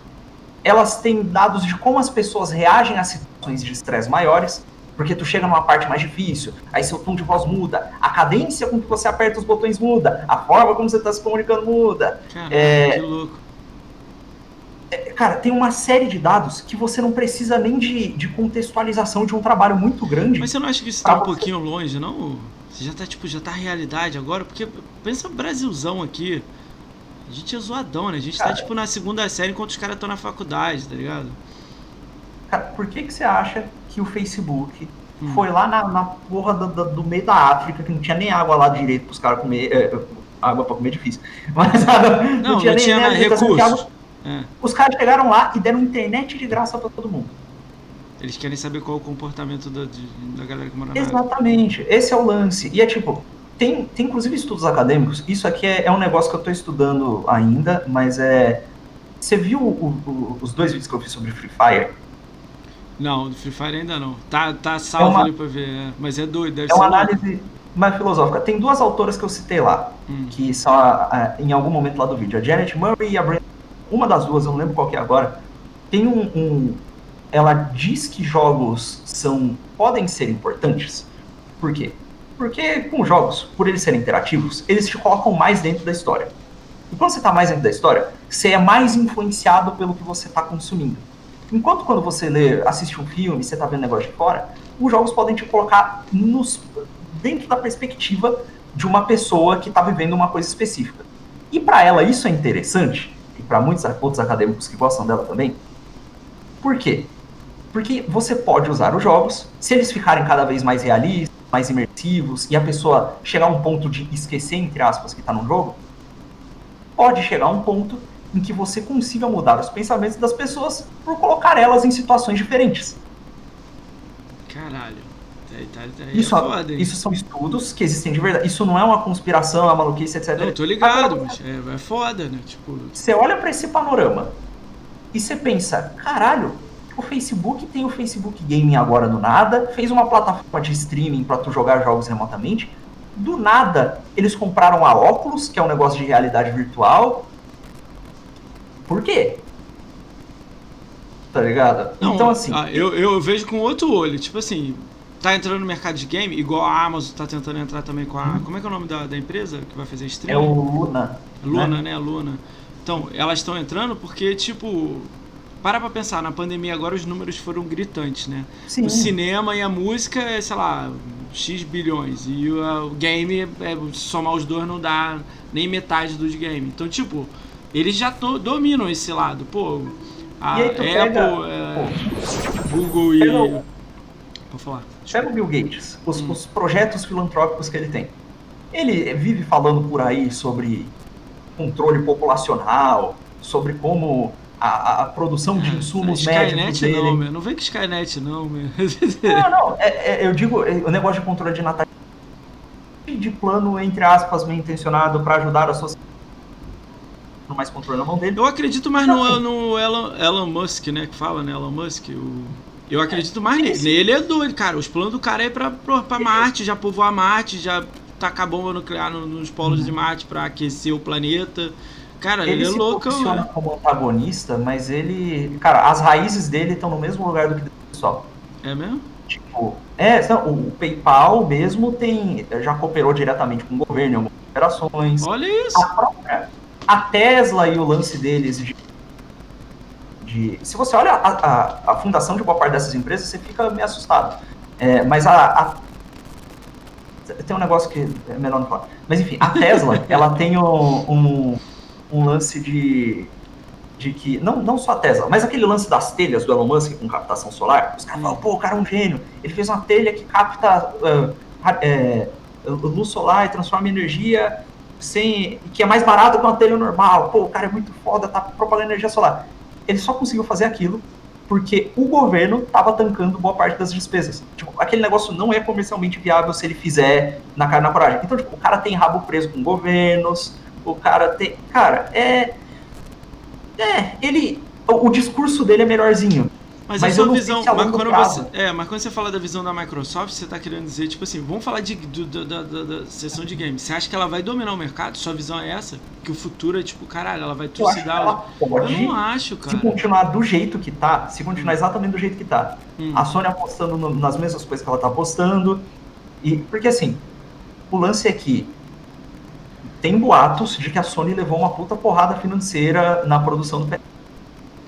Elas têm dados de como as pessoas reagem a situações de estresse maiores, porque tu chega numa parte mais difícil, aí seu tom de voz muda, a cadência com que você aperta os botões muda, a forma como você está se comunicando muda. Caralho, É. que louco. Cara, tem uma série de dados que você não precisa nem de, de contextualização de um trabalho muito grande. Mas você não acha que isso Pra tá um você- pouquinho longe, não? Você já tá, tipo, já tá realidade agora? Porque pensa Brasilzão aqui. A gente é zoadão, né? A gente tá, Cara. tipo, na segunda série enquanto os caras estão na faculdade, tá ligado? Cara, por que, que você acha que o Facebook Hum. foi lá na, na porra do, do- do meio da África, que não tinha nem água lá direito pros caras comer. é, água pra comer é difícil. Mas Não, não tinha, nem né, alimentação de recursos. água. É. Os caras chegaram lá e deram internet de graça pra todo mundo. Eles querem saber qual é o comportamento da, da galera que mora na área. Exatamente, esse é o lance. E é tipo, tem, tem inclusive estudos acadêmicos, isso aqui é, é um negócio que eu tô estudando ainda, mas é. Você viu o- o- os dois vídeos que eu fiz sobre Free Fire? Não, do Free Fire ainda não. Tá, tá salvo É uma- ali pra ver, é. mas é doido, deve É ser uma louco. análise mais filosófica. Tem duas autoras que eu citei lá, Hum. que são a- a- em algum momento lá do vídeo, a Janet Murray e a Brenda. Uma das duas, eu não lembro qual que é agora, tem um, um- Ela diz que jogos são podem ser importantes. Por quê? Porque com jogos, por eles serem interativos, eles te colocam mais dentro da história. E quando você está mais dentro da história, você é mais influenciado pelo que você está consumindo. Enquanto quando você lê, assiste um filme, você está vendo negócio de fora, os jogos podem te colocar nos, dentro da perspectiva de uma pessoa que está vivendo uma coisa específica. E para ela isso é interessante, e para muitos outros acadêmicos que gostam dela também. Por quê? Porque você pode usar os jogos, se eles ficarem cada vez mais realistas, mais imersivos, e a pessoa chegar a um ponto de esquecer, entre aspas, que está no jogo, pode chegar a um ponto em que você consiga mudar os pensamentos das pessoas por colocar elas em situações diferentes. Caralho. Tá, tá, tá, Isso, é foda, hein? isso são estudos que existem de verdade. Isso não é uma conspiração, é uma maluquice, etc. Não, tô ligado, mas é, é foda, né? Tipo, Você olha para esse panorama e você pensa, caralho, o Facebook tem o Facebook Gaming agora do nada, fez uma plataforma de streaming para tu jogar jogos remotamente. Do nada, eles compraram a Oculus, que é um negócio de realidade virtual. Por quê? Tá ligado? Não, então, assim, ah, eu, eu vejo com outro olho. Tipo assim, tá entrando no mercado de game, igual a Amazon tá tentando entrar também com a. Como é que é o nome da, da empresa que vai fazer é streaming? o Luna. Luna, né? Luna. Então, elas estão entrando porque, tipo. Para pra pensar, na pandemia agora os números foram gritantes, né? Sim. O cinema e a música é, sei lá, X bilhões. E o, game, é, somar os dois não dá nem metade dos games. Então, tipo, eles já to- dominam esse lado. Pô, a Apple, pega- é, Google e. Pega o- Pode falar. Pega o Bill Gates, os, Hum. os projetos filantrópicos que ele tem. Ele vive falando por aí sobre controle populacional, sobre como a, a- produção de insumos médicos Skynet dele. não, meu. Não vem com Skynet não, meu. Não, não, é- é- eu digo é, o negócio de controle de natalidade. de plano, entre aspas, bem intencionado para ajudar a sociedade mais controle na mão dele. Eu acredito mais no, no Elon, Elon Musk, né? Que fala, né? Elon Musk. O... Eu acredito mais nele. Ele é doido, cara. Os planos do cara é pra, pra, pra Marte, já povoar Marte, já tacar bomba nuclear nos polos de Marte para aquecer o planeta. Cara, ele, ele é louco. Ele funciona como antagonista, mas ele. Cara, as raízes dele estão no mesmo lugar do que o pessoal. É mesmo? Tipo, é, não, o PayPal mesmo tem. Já cooperou diretamente com o governo em algumas operações. Olha isso! A, própria, a Tesla e o lance deles de. de se você olha a, a, a, fundação de boa parte dessas empresas, você fica meio assustado. É, mas a, a tem um negócio que é melhor não falar. Mas enfim, a Tesla, ela tem um, um, um, lance de, de que. Não, não só a Tesla, mas aquele lance das telhas do Elon Musk com captação solar. Os caras falam, pô, o cara é um gênio. Ele fez uma telha que capta uh, é, luz solar e transforma em energia sem. que é mais barato que uma telha normal. Pô, o cara é muito foda, tá propagando energia solar. Ele só conseguiu fazer aquilo porque o governo estava tancando boa parte das despesas. Tipo, aquele negócio não é comercialmente viável se ele fizer na cara na coragem. Então, tipo, o cara tem rabo preso com governos, o cara tem. Cara, é. É, ele. O, o discurso dele é melhorzinho. Mas, mas a sua visão, se mas quando você, é, mas quando você fala da visão da Microsoft, você está querendo dizer, tipo assim, vamos falar de, do, do, da, da, da, sessão de games. Você acha que ela vai dominar o mercado? Sua visão é essa? Que o futuro é tipo, caralho, ela vai trucidar. Ela pode, eu não acho, cara. Se continuar do jeito que tá, se continuar hum. exatamente do jeito que tá, hum. a Sony apostando no, nas mesmas coisas que ela tá apostando. E, porque assim, o lance é que tem boatos de que a Sony levou uma puta porrada financeira na produção do PS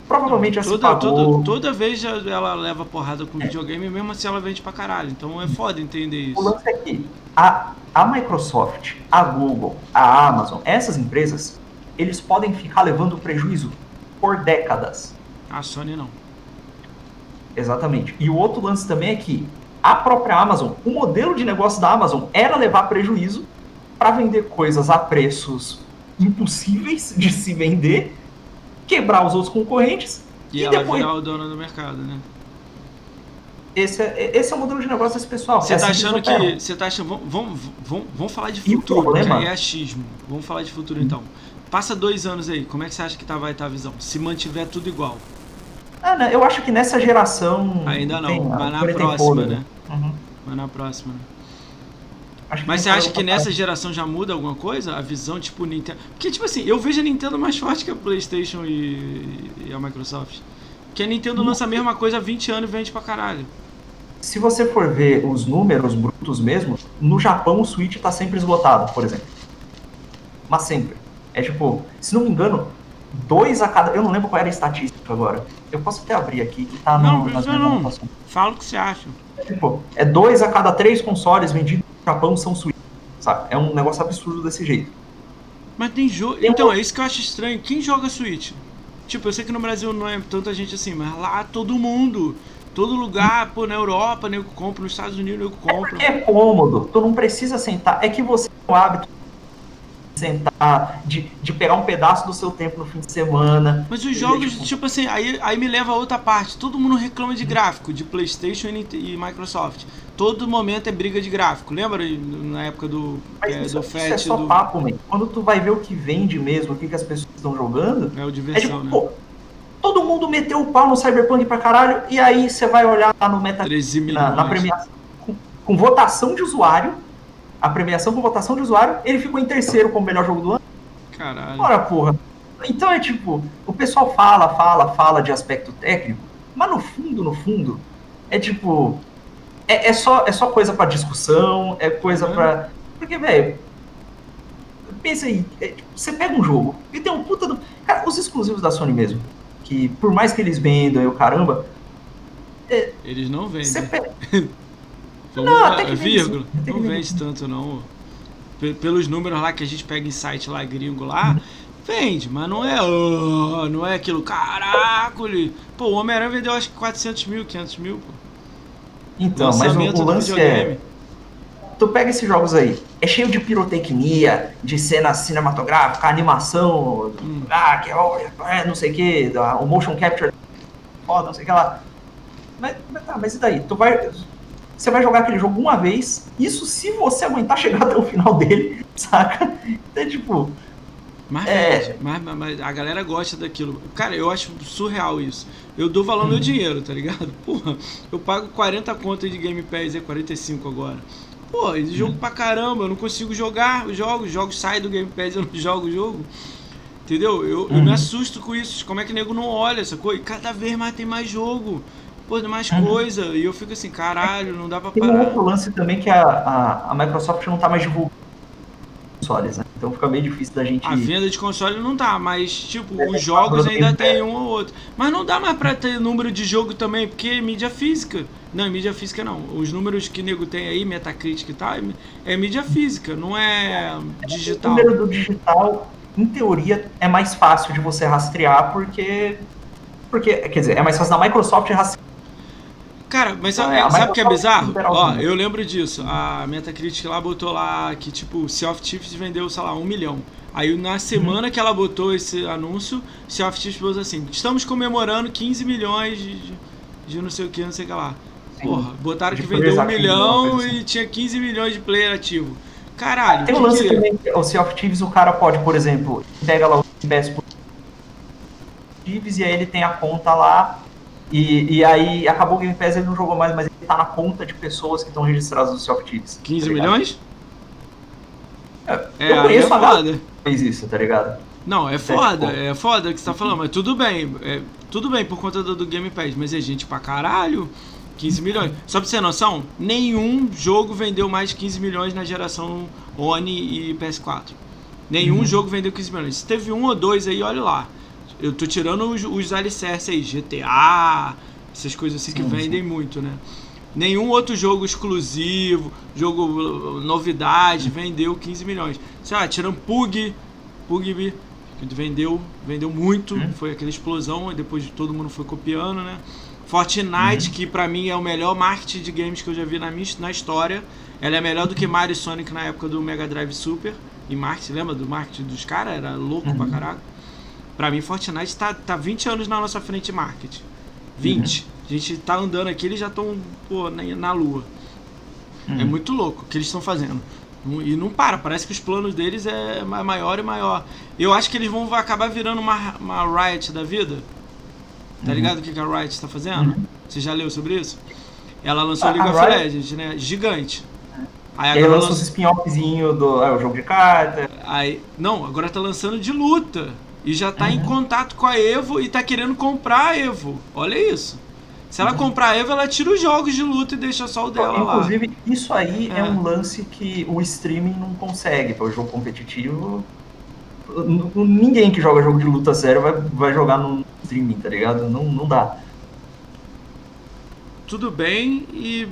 provavelmente já toda, pagou. Toda, toda vez ela leva porrada com é. videogame, mesmo assim ela vende pra caralho. Então é foda entender isso. O lance é que a, a Microsoft, a Google, a Amazon, essas empresas, eles podem ficar levando prejuízo por décadas. A Sony não. Exatamente. E o outro lance também é que a própria Amazon, o modelo de negócio da Amazon era levar prejuízo para vender coisas a preços impossíveis de se vender quebrar os outros concorrentes e, e depois... virar o dono do mercado, né? Esse é, esse é o modelo de negócio desse pessoal. Você é tá assim achando que. Você tá achando. Vamos, vamos, vamos falar de futuro, que é achismo. Vamos falar de futuro então. Passa dois anos aí, como é que você acha que tá, vai estar tá a visão? Se mantiver tudo igual. Ah, não, eu acho que nessa geração. Ainda não, tem, vai na próxima, né? Uhum. Vai na próxima, né? Mas você acha que nessa geração já muda alguma coisa? A visão, tipo, Nintendo. Porque, tipo assim, eu vejo a Nintendo mais forte que a PlayStation e, e a Microsoft. Que a Nintendo lança a mesma coisa há 20 anos e vende pra caralho. Se você for ver os números brutos mesmo, no Japão o Switch tá sempre esgotado, por exemplo. Mas sempre. É tipo, se não me engano, dois a cada. Eu não lembro qual era a estatística agora. Eu posso até abrir aqui que tá no, não, nas não, não. Fala o que você acha. É, tipo, é dois a cada três consoles vendidos Japão são Switch, sabe? É um negócio absurdo desse jeito. Mas tem jogo. Então, é isso que eu acho estranho. Quem joga Switch? Tipo, eu sei que no Brasil não é tanta gente assim, mas lá todo mundo. Todo lugar, pô, na Europa, nego compra, nos Estados Unidos, nego compra. É, é cômodo, tu não precisa sentar. É que você tem o hábito sentar, de, de pegar um pedaço do seu tempo no fim de semana. Mas os jogos, tipo, tipo assim, aí, aí me leva a outra parte. Todo mundo reclama de gráfico, de PlayStation e, e Microsoft. Todo momento é briga de gráfico. Lembra na época do, é, isso, do FAT? Isso é só do... papo, man. Quando tu vai ver o que vende mesmo, o que, que as pessoas estão jogando. É o diversão, é tipo, né? Pô, todo mundo meteu o pau no Cyberpunk pra caralho, e aí você vai olhar lá no Meta na, na premiação com, com votação de usuário a premiação com votação de usuário, ele ficou em terceiro como melhor jogo do ano. Caralho. Ora, porra. Então é tipo, o pessoal fala, fala, fala de aspecto técnico, mas no fundo, no fundo, é tipo. É, é só, é só coisa para discussão, é coisa uhum. para Porque, velho. Pensa aí, é, tipo, você pega um jogo e tem um puta do. Cara, os exclusivos da Sony mesmo, que por mais que eles vendam e o caramba. É, eles não vendem. Você pega. não, até que vírgula, não vende tanto não. Pelos números lá que a gente pega em site lá gringo lá, vende, mas não é, oh, não é aquilo, caraca, pô, o Homem-Aranha vendeu acho que 400 mil, 500 mil, pô. Então, mas o, o lance é, tu pega esses jogos aí, é cheio de pirotecnia, de cena cinematográfica, animação, hum. ah, que é, não sei o que, o motion capture, foda, não sei o que lá. Mas, mas tá, mas e daí? Tu vai, você vai jogar aquele jogo uma vez, isso se você aguentar chegar até o final dele, saca? Então, tipo. Mas, é... mas, mas, mas, a galera gosta daquilo. Cara, eu acho surreal isso. Eu dou valor ao meu dinheiro, tá ligado? Porra, eu pago 40 contas de Game Pass, é 45 agora. Pô, esse jogo pra caramba, eu não consigo jogar os jogos, os jogos saem do Game Pass, eu não jogo o jogo. Entendeu? Eu, uhum. eu me assusto com isso. Como é que o nego não olha essa coisa? E cada vez mais tem mais jogo. Pô, tem mais uhum. coisa. E eu fico assim, caralho, não dá pra tem parar. Tem um outro lance também que a, a, a Microsoft não tá mais divulgando consoles, né? Então fica meio difícil da gente. A venda de console não tá, mas tipo, é, os jogos ainda tem um ou outro. Mas não dá mais pra ter número de jogo também, porque é mídia física. Não, mídia física não. Os números que nego tem aí, Metacritic e tal, é mídia física, não é digital. O número do digital em teoria, é mais fácil de você rastrear, porque. Porque, quer dizer, é mais fácil da Microsoft rastrear. Cara, mas sabe, é, sabe o que é bizarro? Ó, eu lembro disso. A Metacritic lá botou lá que, tipo, Sea of Thieves vendeu, sei lá, um milhão. Aí na semana uhum. que ela botou esse anúncio, Sea of Thieves botou assim: estamos comemorando 15 milhões de, de, de não sei o que, não sei o que lá. Sim. Porra, botaram de que vendeu um milhão assim. e tinha 15 milhões de player ativo. Caralho. Tem um lance que... também, o Sea of Thieves, o cara pode, por exemplo, pega lá o PS Thieves e aí ele tem a conta lá e, e aí acabou o Game Pass, ele não jogou mais, mas ele tá na conta de pessoas que estão registradas no Sea of Thieves. 15 tá milhões? É, é, eu conheço é foda. fez isso, tá ligado? Não, é foda, é, foda que você tá falando, mas tudo bem, é, tudo bem por conta do, do Game Pass, mas é gente pra caralho. 15 milhões. Só pra você ter noção, nenhum jogo vendeu mais de 15 milhões na geração One e PS4. Nenhum uhum. jogo vendeu 15 milhões. Se teve um ou dois aí, olha lá. Eu tô tirando os, os alicerces aí, GTA, essas coisas assim sim, que vendem sim. muito, né? Nenhum outro jogo exclusivo, jogo uh, novidade, vendeu 15 milhões. Sei lá, tirando Pug, Pugby, que vendeu, vendeu muito, uhum. foi aquela explosão, e depois todo mundo foi copiando, né? Fortnite, uhum. que para mim é o melhor marketing de games que eu já vi na, minha, na história. Ela é melhor do que Mario e Sonic na época do Mega Drive Super. E marketing, lembra do marketing dos caras? Era louco uhum. pra caraca. Pra mim, Fortnite tá, tá 20 anos na nossa frente de marketing. 20. Uhum. A gente tá andando aqui, eles já estão na, na lua. É uhum. muito louco o que eles estão fazendo. E não para, parece que os planos deles é maior e maior. Eu acho que eles vão acabar virando uma, uma Riot da vida. Tá uhum. ligado o que, a Riot está fazendo? Uhum. Você já leu sobre isso? Ela lançou a, League a of Riot... Legends, né? Gigante. Aí agora lançou lanç... os spin-offzinhos do é, o jogo de carta. Aí, não, agora tá lançando de luta. E já tá uhum. em contato com a Evo e tá querendo comprar a Evo. Olha isso. Se ela uhum. comprar a Evo, ela tira os jogos de luta e deixa só o dela Inclusive, lá. isso aí é. é. um lance que o streaming não consegue. Para o jogo competitivo, ninguém que joga jogo de luta sério vai, vai jogar no streaming, tá ligado? Não, não dá. Tudo bem e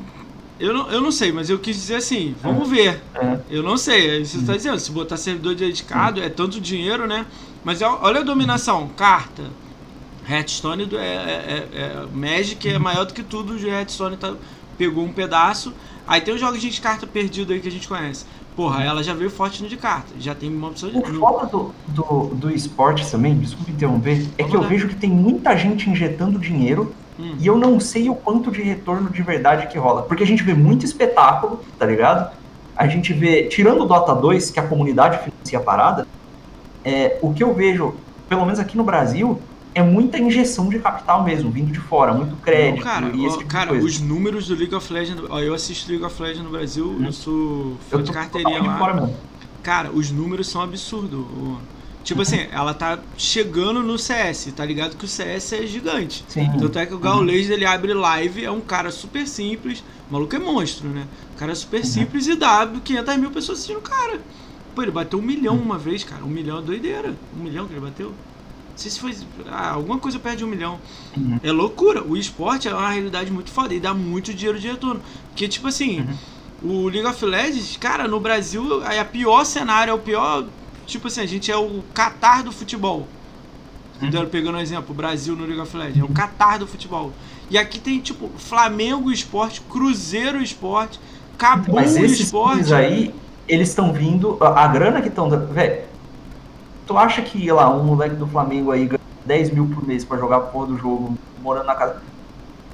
eu não, eu não sei, mas eu quis dizer assim, vamos é. ver. É. Eu não sei, você está dizendo, se botar servidor dedicado, é tanto dinheiro, né? Mas olha a dominação, carta. Hearthstone é, é, é, é, Magic é maior do que tudo, o Hearthstone tá, pegou um pedaço. Aí tem os jogos de carta perdido aí que a gente conhece. Porra, ela já veio forte no de carta, já tem uma opção de. O foda do, do, do esporte também, desculpa interromper, é Vamos que eu vejo que tem muita gente injetando dinheiro hum. e eu não sei o quanto de retorno de verdade que rola. Porque a gente vê muito espetáculo, tá ligado? A gente vê, tirando o Dota 2, que a comunidade financia a parada, é, o que eu vejo, pelo menos aqui no Brasil, é muita injeção de capital mesmo, vindo de fora, muito crédito. Não, cara, e esse tipo cara os números do League of Legends. Ó, eu assisto League of Legends no Brasil, hum. eu sou fã de carteirinha lá. Fora mesmo. Cara, os números são absurdos. Tipo uhum. assim, ela tá chegando no CS, tá ligado que o CS é gigante. Sim. Tanto é que o Gaules, uhum. ele abre live, é um cara super simples, o maluco é monstro, né? O cara é super uhum. simples e dá 500 mil pessoas assistindo o cara. Pô, ele bateu um milhão uma vez, cara. Um milhão é doideira. Um milhão que ele bateu. Não sei se foi. Ah, alguma coisa perto de um milhão. Uhum. É loucura. O esporte é uma realidade muito foda e dá muito dinheiro de retorno. Porque, tipo assim, uhum. o League of Legends, cara, no Brasil é o pior cenário, é o pior. Tipo assim, a gente é o Qatar do futebol. Uhum. Pegando um exemplo, o Brasil no League of Legends. É o Qatar do futebol. E aqui tem, tipo, Flamengo Esporte, Cruzeiro Esporte, Cabum Mas esses Esporte. aí, eles estão vindo. A, a grana que estão. Velho, Tu acha que, lá, um moleque do Flamengo aí ganha 10 mil por mês pra jogar porra do jogo, morando na casa.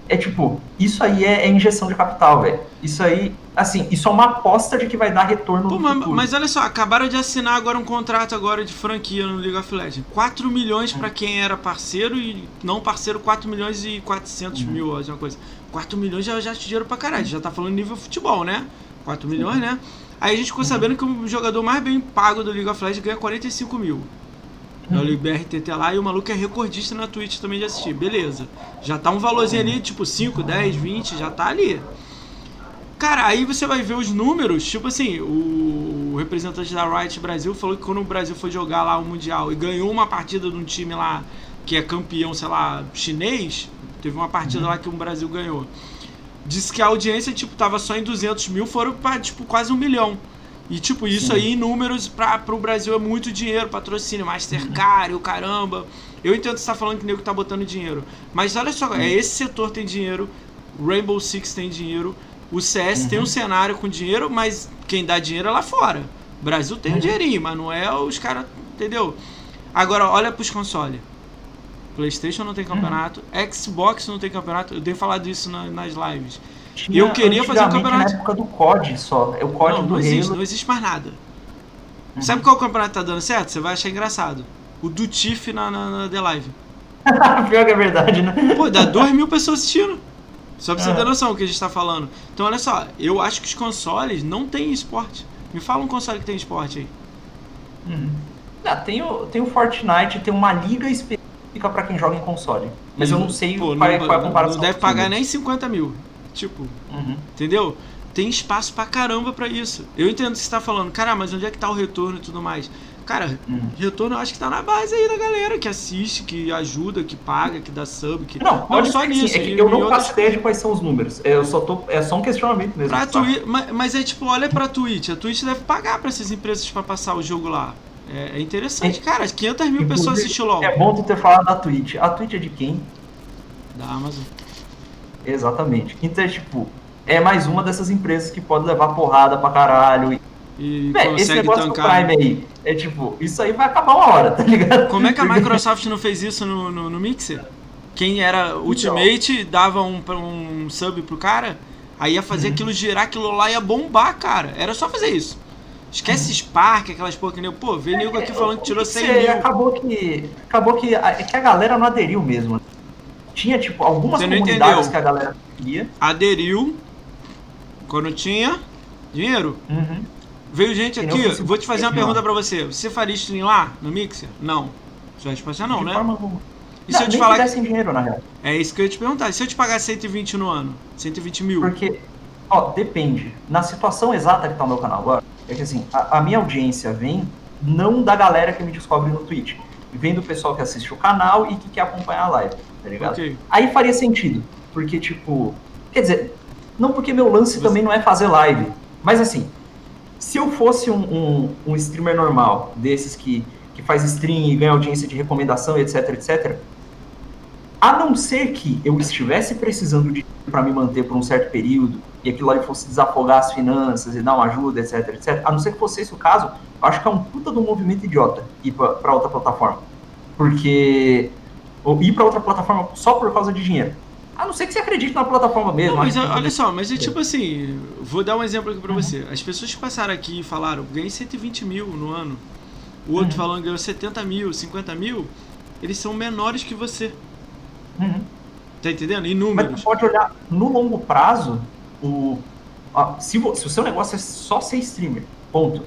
é tipo, isso aí é, é injeção de capital, velho. Isso aí, assim, isso é uma aposta de que vai dar retorno Pô, mas, mas, olha só, acabaram de assinar agora um contrato agora de franquia no League of Legends. 4 milhões hum. para quem era parceiro e não parceiro, 4 milhões e 400 hum. mil, alguma coisa. 4 milhões já, já te dinheiro pra caralho. Já tá falando nível futebol, né? 4 milhões, né? Aí a gente ficou sabendo que o jogador mais bem pago do League of Legends ganha 45 mil. É o BRTT lá e o maluco é recordista na Twitch também de assistir. Beleza. Já tá um valorzinho ali, tipo 5, 10, 20, já tá ali. Cara, aí você vai ver os números, tipo assim, o representante da Riot Brasil falou que quando o Brasil foi jogar lá o Mundial e ganhou uma partida de um time lá que é campeão, sei lá, chinês, teve uma partida lá que o Brasil ganhou. Disse que a audiência, tipo, tava só em 200 mil, foram pra, tipo, quase um milhão. E, tipo, isso Sim. aí em números para pro Brasil é muito dinheiro, patrocínio, Mastercard, o caramba. Eu entendo que você tá falando que o nego tá botando dinheiro. Mas olha só, é esse setor tem dinheiro, Rainbow Six tem dinheiro, o CS uhum. tem um cenário com dinheiro, mas quem dá dinheiro é lá fora. O Brasil tem uhum. um dinheirinho, mas não é os caras, entendeu? Agora, olha pros consoles. PlayStation não tem campeonato, uhum. Xbox não tem campeonato. Eu tenho falado isso na, nas lives. Tinha, eu queria fazer um campeonato. Na época do COD só. É o COD não, do não existe, Halo. não existe mais nada. Uhum. Sabe qual campeonato tá dando certo? Você vai achar engraçado. O do Tiff na, na, na The Live. Pior que é verdade, né? Pô, dá 2 mil pessoas assistindo. Só pra você ter noção do que a gente tá falando. Então, olha só, eu acho que os consoles não tem esporte. Me fala um console que tem esporte aí. Uhum. Ah, tem, o, tem o Fortnite, tem uma liga específica pra quem joga em console. Mas eu não sei Pô, qual, não, é, qual é a comparação. Não deve pagar nem 50 mil. Tipo, uhum. entendeu? Tem espaço pra caramba pra isso. Eu entendo o que você tá falando. Cara, mas onde é que tá o retorno e tudo mais? Cara, uhum. retorno eu acho que tá na base aí da galera que assiste, que ajuda, que paga, que dá sub. Que... Não, não só nisso. É eu não faço ideia de quais são os números. Eu só tô. É só um questionamento mesmo. Pra twi... mas, mas é tipo, olha pra Twitch. A Twitch deve pagar pra essas empresas pra passar o jogo lá. É, é interessante, é, cara. 500 mil pessoas assistem LOL. É bom tu ter falado da Twitch. A Twitch é de quem? Da Amazon. Exatamente. Então é tipo, é mais uma dessas empresas que pode levar porrada pra caralho. E Vé, esse negócio tancar. do Prime aí, é tipo, isso aí vai acabar uma hora, tá ligado? Como é que a Microsoft não fez isso no, no, no Mixer? Quem era Ultimate dava um, um sub pro cara, aí ia fazer uhum. aquilo girar, aquilo lá ia bombar, cara. Era só fazer isso. Esquece uhum. Spark, aquelas porra que nem. Pô, vê nego aqui falando que tirou 100 mil. Acabou que. Acabou que. É que a galera não aderiu mesmo. Tinha, tipo, algumas comunidades que a galera queria. Aderiu. Quando tinha dinheiro. Uhum. Veio gente aqui, vou te fazer uma pergunta pra você. Você faria stream lá, no Mixer? Não. Sua resposta é não, de né? Forma alguma. E se eu te falar. Que... dinheiro, na real. É isso que eu ia te perguntar. E se eu te pagar 120 no ano? 120 mil? Porque, ó, depende. Na situação exata que tá o meu canal agora, é que assim, a, a minha audiência vem não da galera que me descobre no Twitch. Vem do pessoal que assiste o canal e que quer acompanhar a live tá ligado? Okay. Aí faria sentido, porque, tipo, quer dizer, não porque meu lance Você... também não é fazer live, mas assim, se eu fosse um, um, um, streamer normal, desses que, que faz stream e ganha audiência de recomendação, etc, etc, a não ser que eu estivesse precisando de para me manter por um certo período e aquilo ali fosse desafogar as finanças e dar uma ajuda, etc, etc, a não ser que fosse esse o caso, eu acho que é um puta do movimento idiota ir para outra plataforma. Porque ou ir para outra plataforma só por causa de dinheiro. A não ser que você acredite na plataforma mesmo. Não, mas olha só, mas é tipo assim, vou dar um exemplo aqui para uhum. você. As pessoas que passaram aqui e falaram, ganhei 120 mil no ano. O outro uhum. falando ganhou 70 mil, 50 mil, eles são menores que você. Uhum. Tá entendendo? Em números. Mas você pode olhar no longo prazo, o, a, se, se o seu negócio é só ser streamer, ponto.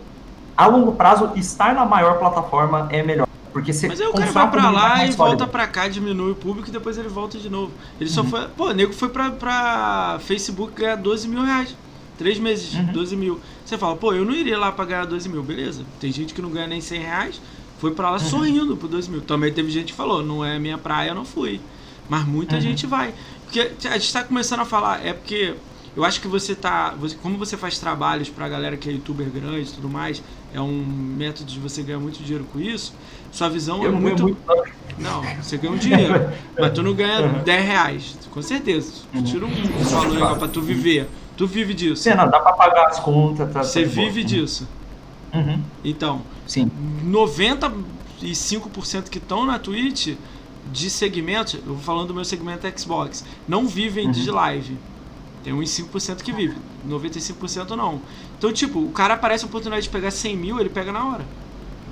A longo prazo, estar na maior plataforma é melhor. Porque você Mas aí o cara vai pra lá e volta pra cá, diminui o público e depois ele volta de novo. Ele uhum. só foi. Pô, o nego foi pra, pra Facebook ganhar 12 mil reais. Três meses, uhum. 12 mil. Você fala, pô, eu não iria lá pra ganhar 12 mil, beleza. Tem gente que não ganha nem 100 reais, foi pra lá uhum. sorrindo por 12 mil. Também teve gente que falou, não é minha praia, eu não fui. Mas muita uhum. gente vai. Porque a gente tá começando a falar, é porque eu acho que você tá. Você, como você faz trabalhos pra galera que é youtuber grande e tudo mais, é um método de você ganhar muito dinheiro com isso. Sua visão eu é muito... muito. Não, você ganha um dinheiro. mas tu não ganha uhum. 10 reais. Com certeza. Tu tira um valor aí pra tu viver. Tu vive disso. Sim, não, dá pra pagar as contas. Tá, você vive boa. disso. Uhum. Então, Sim. 95% que estão na Twitch de segmentos, eu vou falando do meu segmento Xbox, não vivem uhum. de live. Tem uns 5% que vive, 95% não. Então, tipo, o cara aparece a oportunidade de pegar 100 mil, ele pega na hora.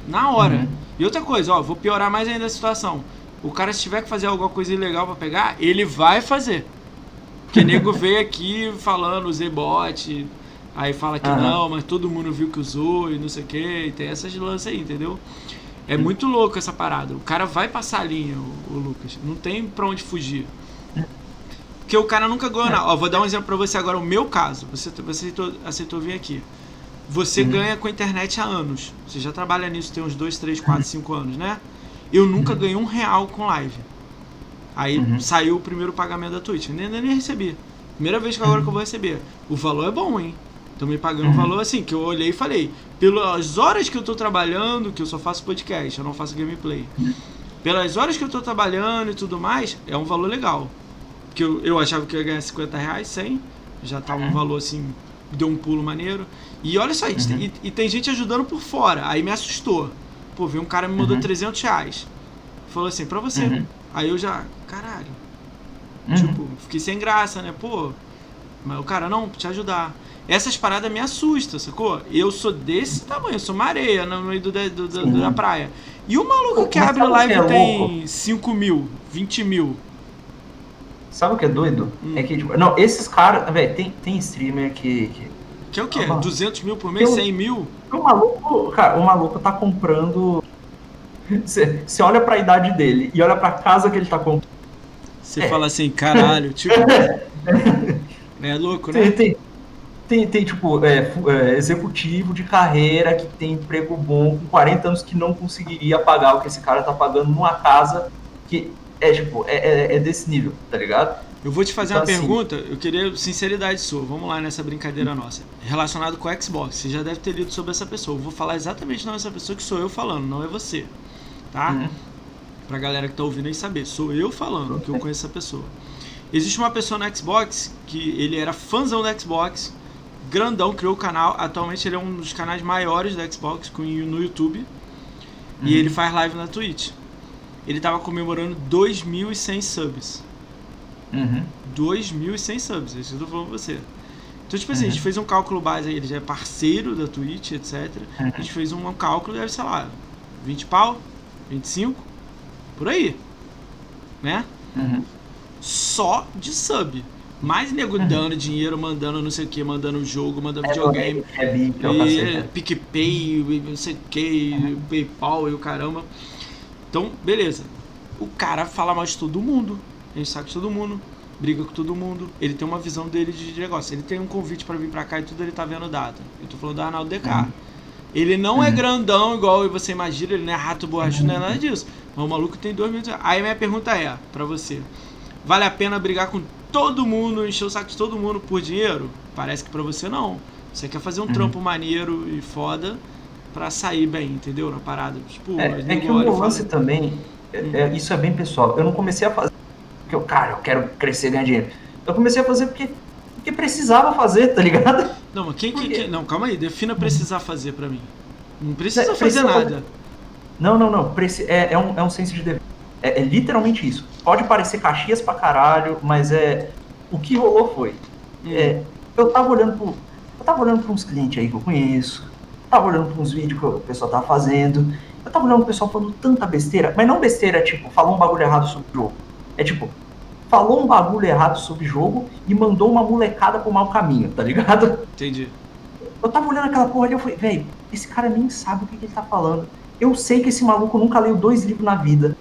Na hora. Uhum. E outra coisa, ó, vou piorar mais ainda a situação. O cara, se tiver que fazer alguma coisa ilegal para pegar, ele vai fazer. Porque nego veio aqui falando, usei bot, aí fala que uhum. não, mas todo mundo viu que usou e não sei o que, e tem essas lances aí, entendeu? É muito louco essa parada. O cara vai passar a linha, o, o Lucas. Não tem pra onde fugir. Porque o cara nunca ganhou nada. Ó, vou dar um exemplo pra você agora, o meu caso. Você, você aceitou, aceitou vir aqui. Você uhum. ganha com a internet há anos. Você já trabalha nisso, tem uns 2, 3, 4, 5 anos, né? Eu nunca uhum. ganhei um real com live. Aí uhum. saiu o primeiro pagamento da Twitch. Nem, nem, nem recebi. Primeira vez que agora que eu vou receber. O valor é bom, hein? Estão me pagando um uhum. valor assim, que eu olhei e falei, pelas horas que eu estou trabalhando, que eu só faço podcast, eu não faço gameplay. Pelas horas que eu estou trabalhando e tudo mais, é um valor legal. Porque eu, eu achava que eu ia ganhar 50 reais, 100. Já tá um uhum. valor assim, deu um pulo maneiro. E olha só, uhum. e, e, tem gente ajudando por fora. Aí me assustou. Pô, vi um cara me mandou uhum. 300 reais. Falou assim, pra você. Uhum. Aí eu já, caralho. Uhum. Tipo, fiquei sem graça, né? Pô, mas o cara, não, te ajudar. Essas paradas me assustam, sacou? Eu sou desse tamanho, eu sou uma areia no meio do, do, do da praia. E o maluco que abre live é tem 5 mil, 20 mil. Sabe o que é doido? Hum. É que, tipo, não, esses caras, velho, tem, tem streamer que, que. Que é o quê? Ah, 200 mil por mês? 100 mil? O maluco, cara, o maluco tá comprando. Você olha pra idade dele e olha pra casa que ele tá comprando. Você é. fala assim, caralho, tipo. é louco, né? Tem, tem, tem, tem tipo, é, é, executivo de carreira que tem emprego bom com 40 anos que não conseguiria pagar o que esse cara tá pagando numa casa que é, tipo, é, é, é desse nível, tá ligado? Eu vou te fazer então, uma assim, pergunta, eu queria sinceridade sua. Vamos lá nessa brincadeira nossa. Relacionado com o Xbox, você já deve ter lido sobre essa pessoa. Eu vou falar exatamente não essa pessoa que sou eu falando, não é você. Tá? Uhum. Pra galera que tá ouvindo aí saber. Sou eu falando que eu conheço essa pessoa. Existe uma pessoa no Xbox que ele era fãzão do Xbox, grandão, criou o canal. Atualmente ele é um dos canais maiores da Xbox no YouTube. Uhum. E ele faz live na Twitch. Ele tava comemorando 2.100 subs. Uhum. 2.100 subs, é isso que eu tô falando pra você. Então, tipo assim, uhum. a gente uhum. fez um cálculo base aí, ele já é parceiro da Twitch, etc. Uhum. A gente fez um, cálculo, deve, sei lá, 20 pau, 25, por aí. Né? Uhum. Só de sub. Mais nego uhum. dando dinheiro, mandando não sei o que, mandando jogo, mandando é, videogame. É, é, é, PicPay, não sei o que, uhum. PayPal e o caramba. Então, beleza. O cara fala mal de todo mundo. Gente sabe de todo mundo. Briga com todo mundo. Ele tem uma visão dele de negócio. Ele tem um convite para vir pra cá e tudo ele tá vendo data. Eu tô falando do Arnaldo DK. Uhum. Ele não é uhum. grandão igual você imagina, ele não é rato borrachudo, não é nada disso. Mas o maluco tem dois mil. Aí minha pergunta é para você: vale a pena brigar com todo mundo, encher o saco de todo mundo por dinheiro? Parece que para você não. Você quer fazer um uhum. trampo maneiro e foda para sair bem, entendeu? Na parada. Tipo, é, é que o meu lance também, é, é, isso é bem pessoal. Eu não comecei a fazer porque eu, cara, eu quero crescer e ganhar dinheiro. Eu comecei a fazer porque, porque precisava fazer, tá ligado? Não, mas quem, quem Não, calma aí, defina precisar fazer para mim. Não precisa é, fazer nada. Fazer... Não, não, não. É, é, um, é um senso de dever. É, é, literalmente isso. Pode parecer caxias pra caralho, mas é. O que rolou foi. Hum. É, eu tava olhando pro. Eu tava olhando pra uns clientes aí que eu conheço. Tava olhando pra uns vídeos que o pessoal tava fazendo. Eu tava olhando o pessoal falando tanta besteira, mas não besteira, tipo, falou um bagulho errado sobre o jogo. É tipo, falou um bagulho errado sobre o jogo e mandou uma molecada pro mau caminho, tá ligado? Entendi. Eu tava olhando aquela porra ali e eu falei, velho, esse cara nem sabe o que, que, ele tá falando. Eu sei que esse maluco nunca leu dois livros na vida,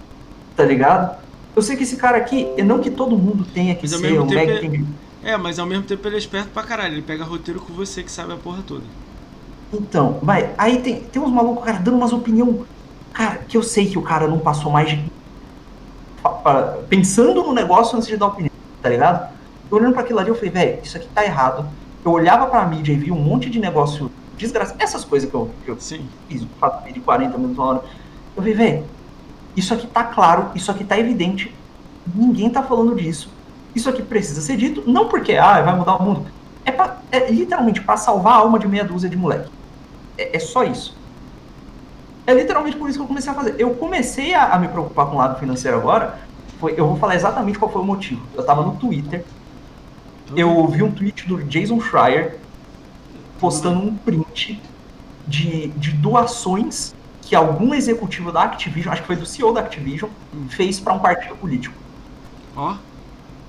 tá ligado? Eu sei que esse cara aqui, não que todo mundo tenha que mas ser um mega... Ele... É, mas ao mesmo tempo ele é esperto pra caralho. Ele pega roteiro com você que sabe a porra toda. Então, vai, aí tem, tem uns malucos, cara, dando umas opinião. Cara, que eu sei que o cara não passou mais de. Pensando no negócio antes de dar opinião, tá ligado? Eu olhando para aquilo ali, eu falei, velho, isso aqui tá errado. Eu olhava pra mídia e via um monte de negócio desgraçado. Essas coisas que eu, que eu Sim. fiz, de 40 minutos uma hora. Eu falei, velho, isso aqui tá claro, isso aqui tá evidente. Ninguém tá falando disso. Isso aqui precisa ser dito, não porque, ah, vai mudar o mundo. É, pra, é literalmente para salvar a alma de meia dúzia de moleque. É, é, só isso. É literalmente por isso que eu comecei a fazer. Eu comecei a, a, me preocupar com o lado financeiro agora, foi, eu vou falar exatamente qual foi o motivo. Eu tava no Twitter, eu vi um tweet do Jason Schreier postando um print de, de doações que algum executivo da Activision, acho que foi do CEO da Activision, hum. fez para um partido político. Ó. Oh.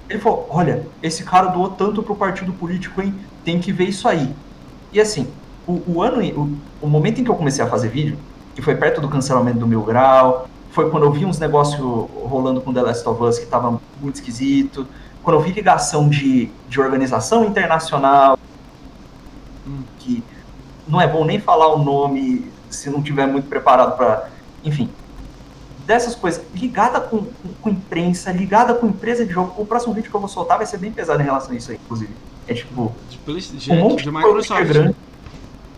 Ele falou: Olha, esse cara doou tanto pro partido político, hein? Tem que ver isso aí. E assim, o, o ano, o, o momento em que eu comecei a fazer vídeo, que foi perto do cancelamento do Mil Grau, foi quando eu vi uns negócios rolando com The Last of Us que tava muito esquisito, quando eu vi ligação de, de organização internacional, hum. que não é bom nem falar o nome se não tiver muito preparado para, enfim, dessas coisas, ligada com, com, com, imprensa, ligada com empresa de jogo. O próximo vídeo que eu vou soltar vai ser bem pesado em relação a isso aí, inclusive. É tipo, gente, um monte de, de Microsoft. Grande,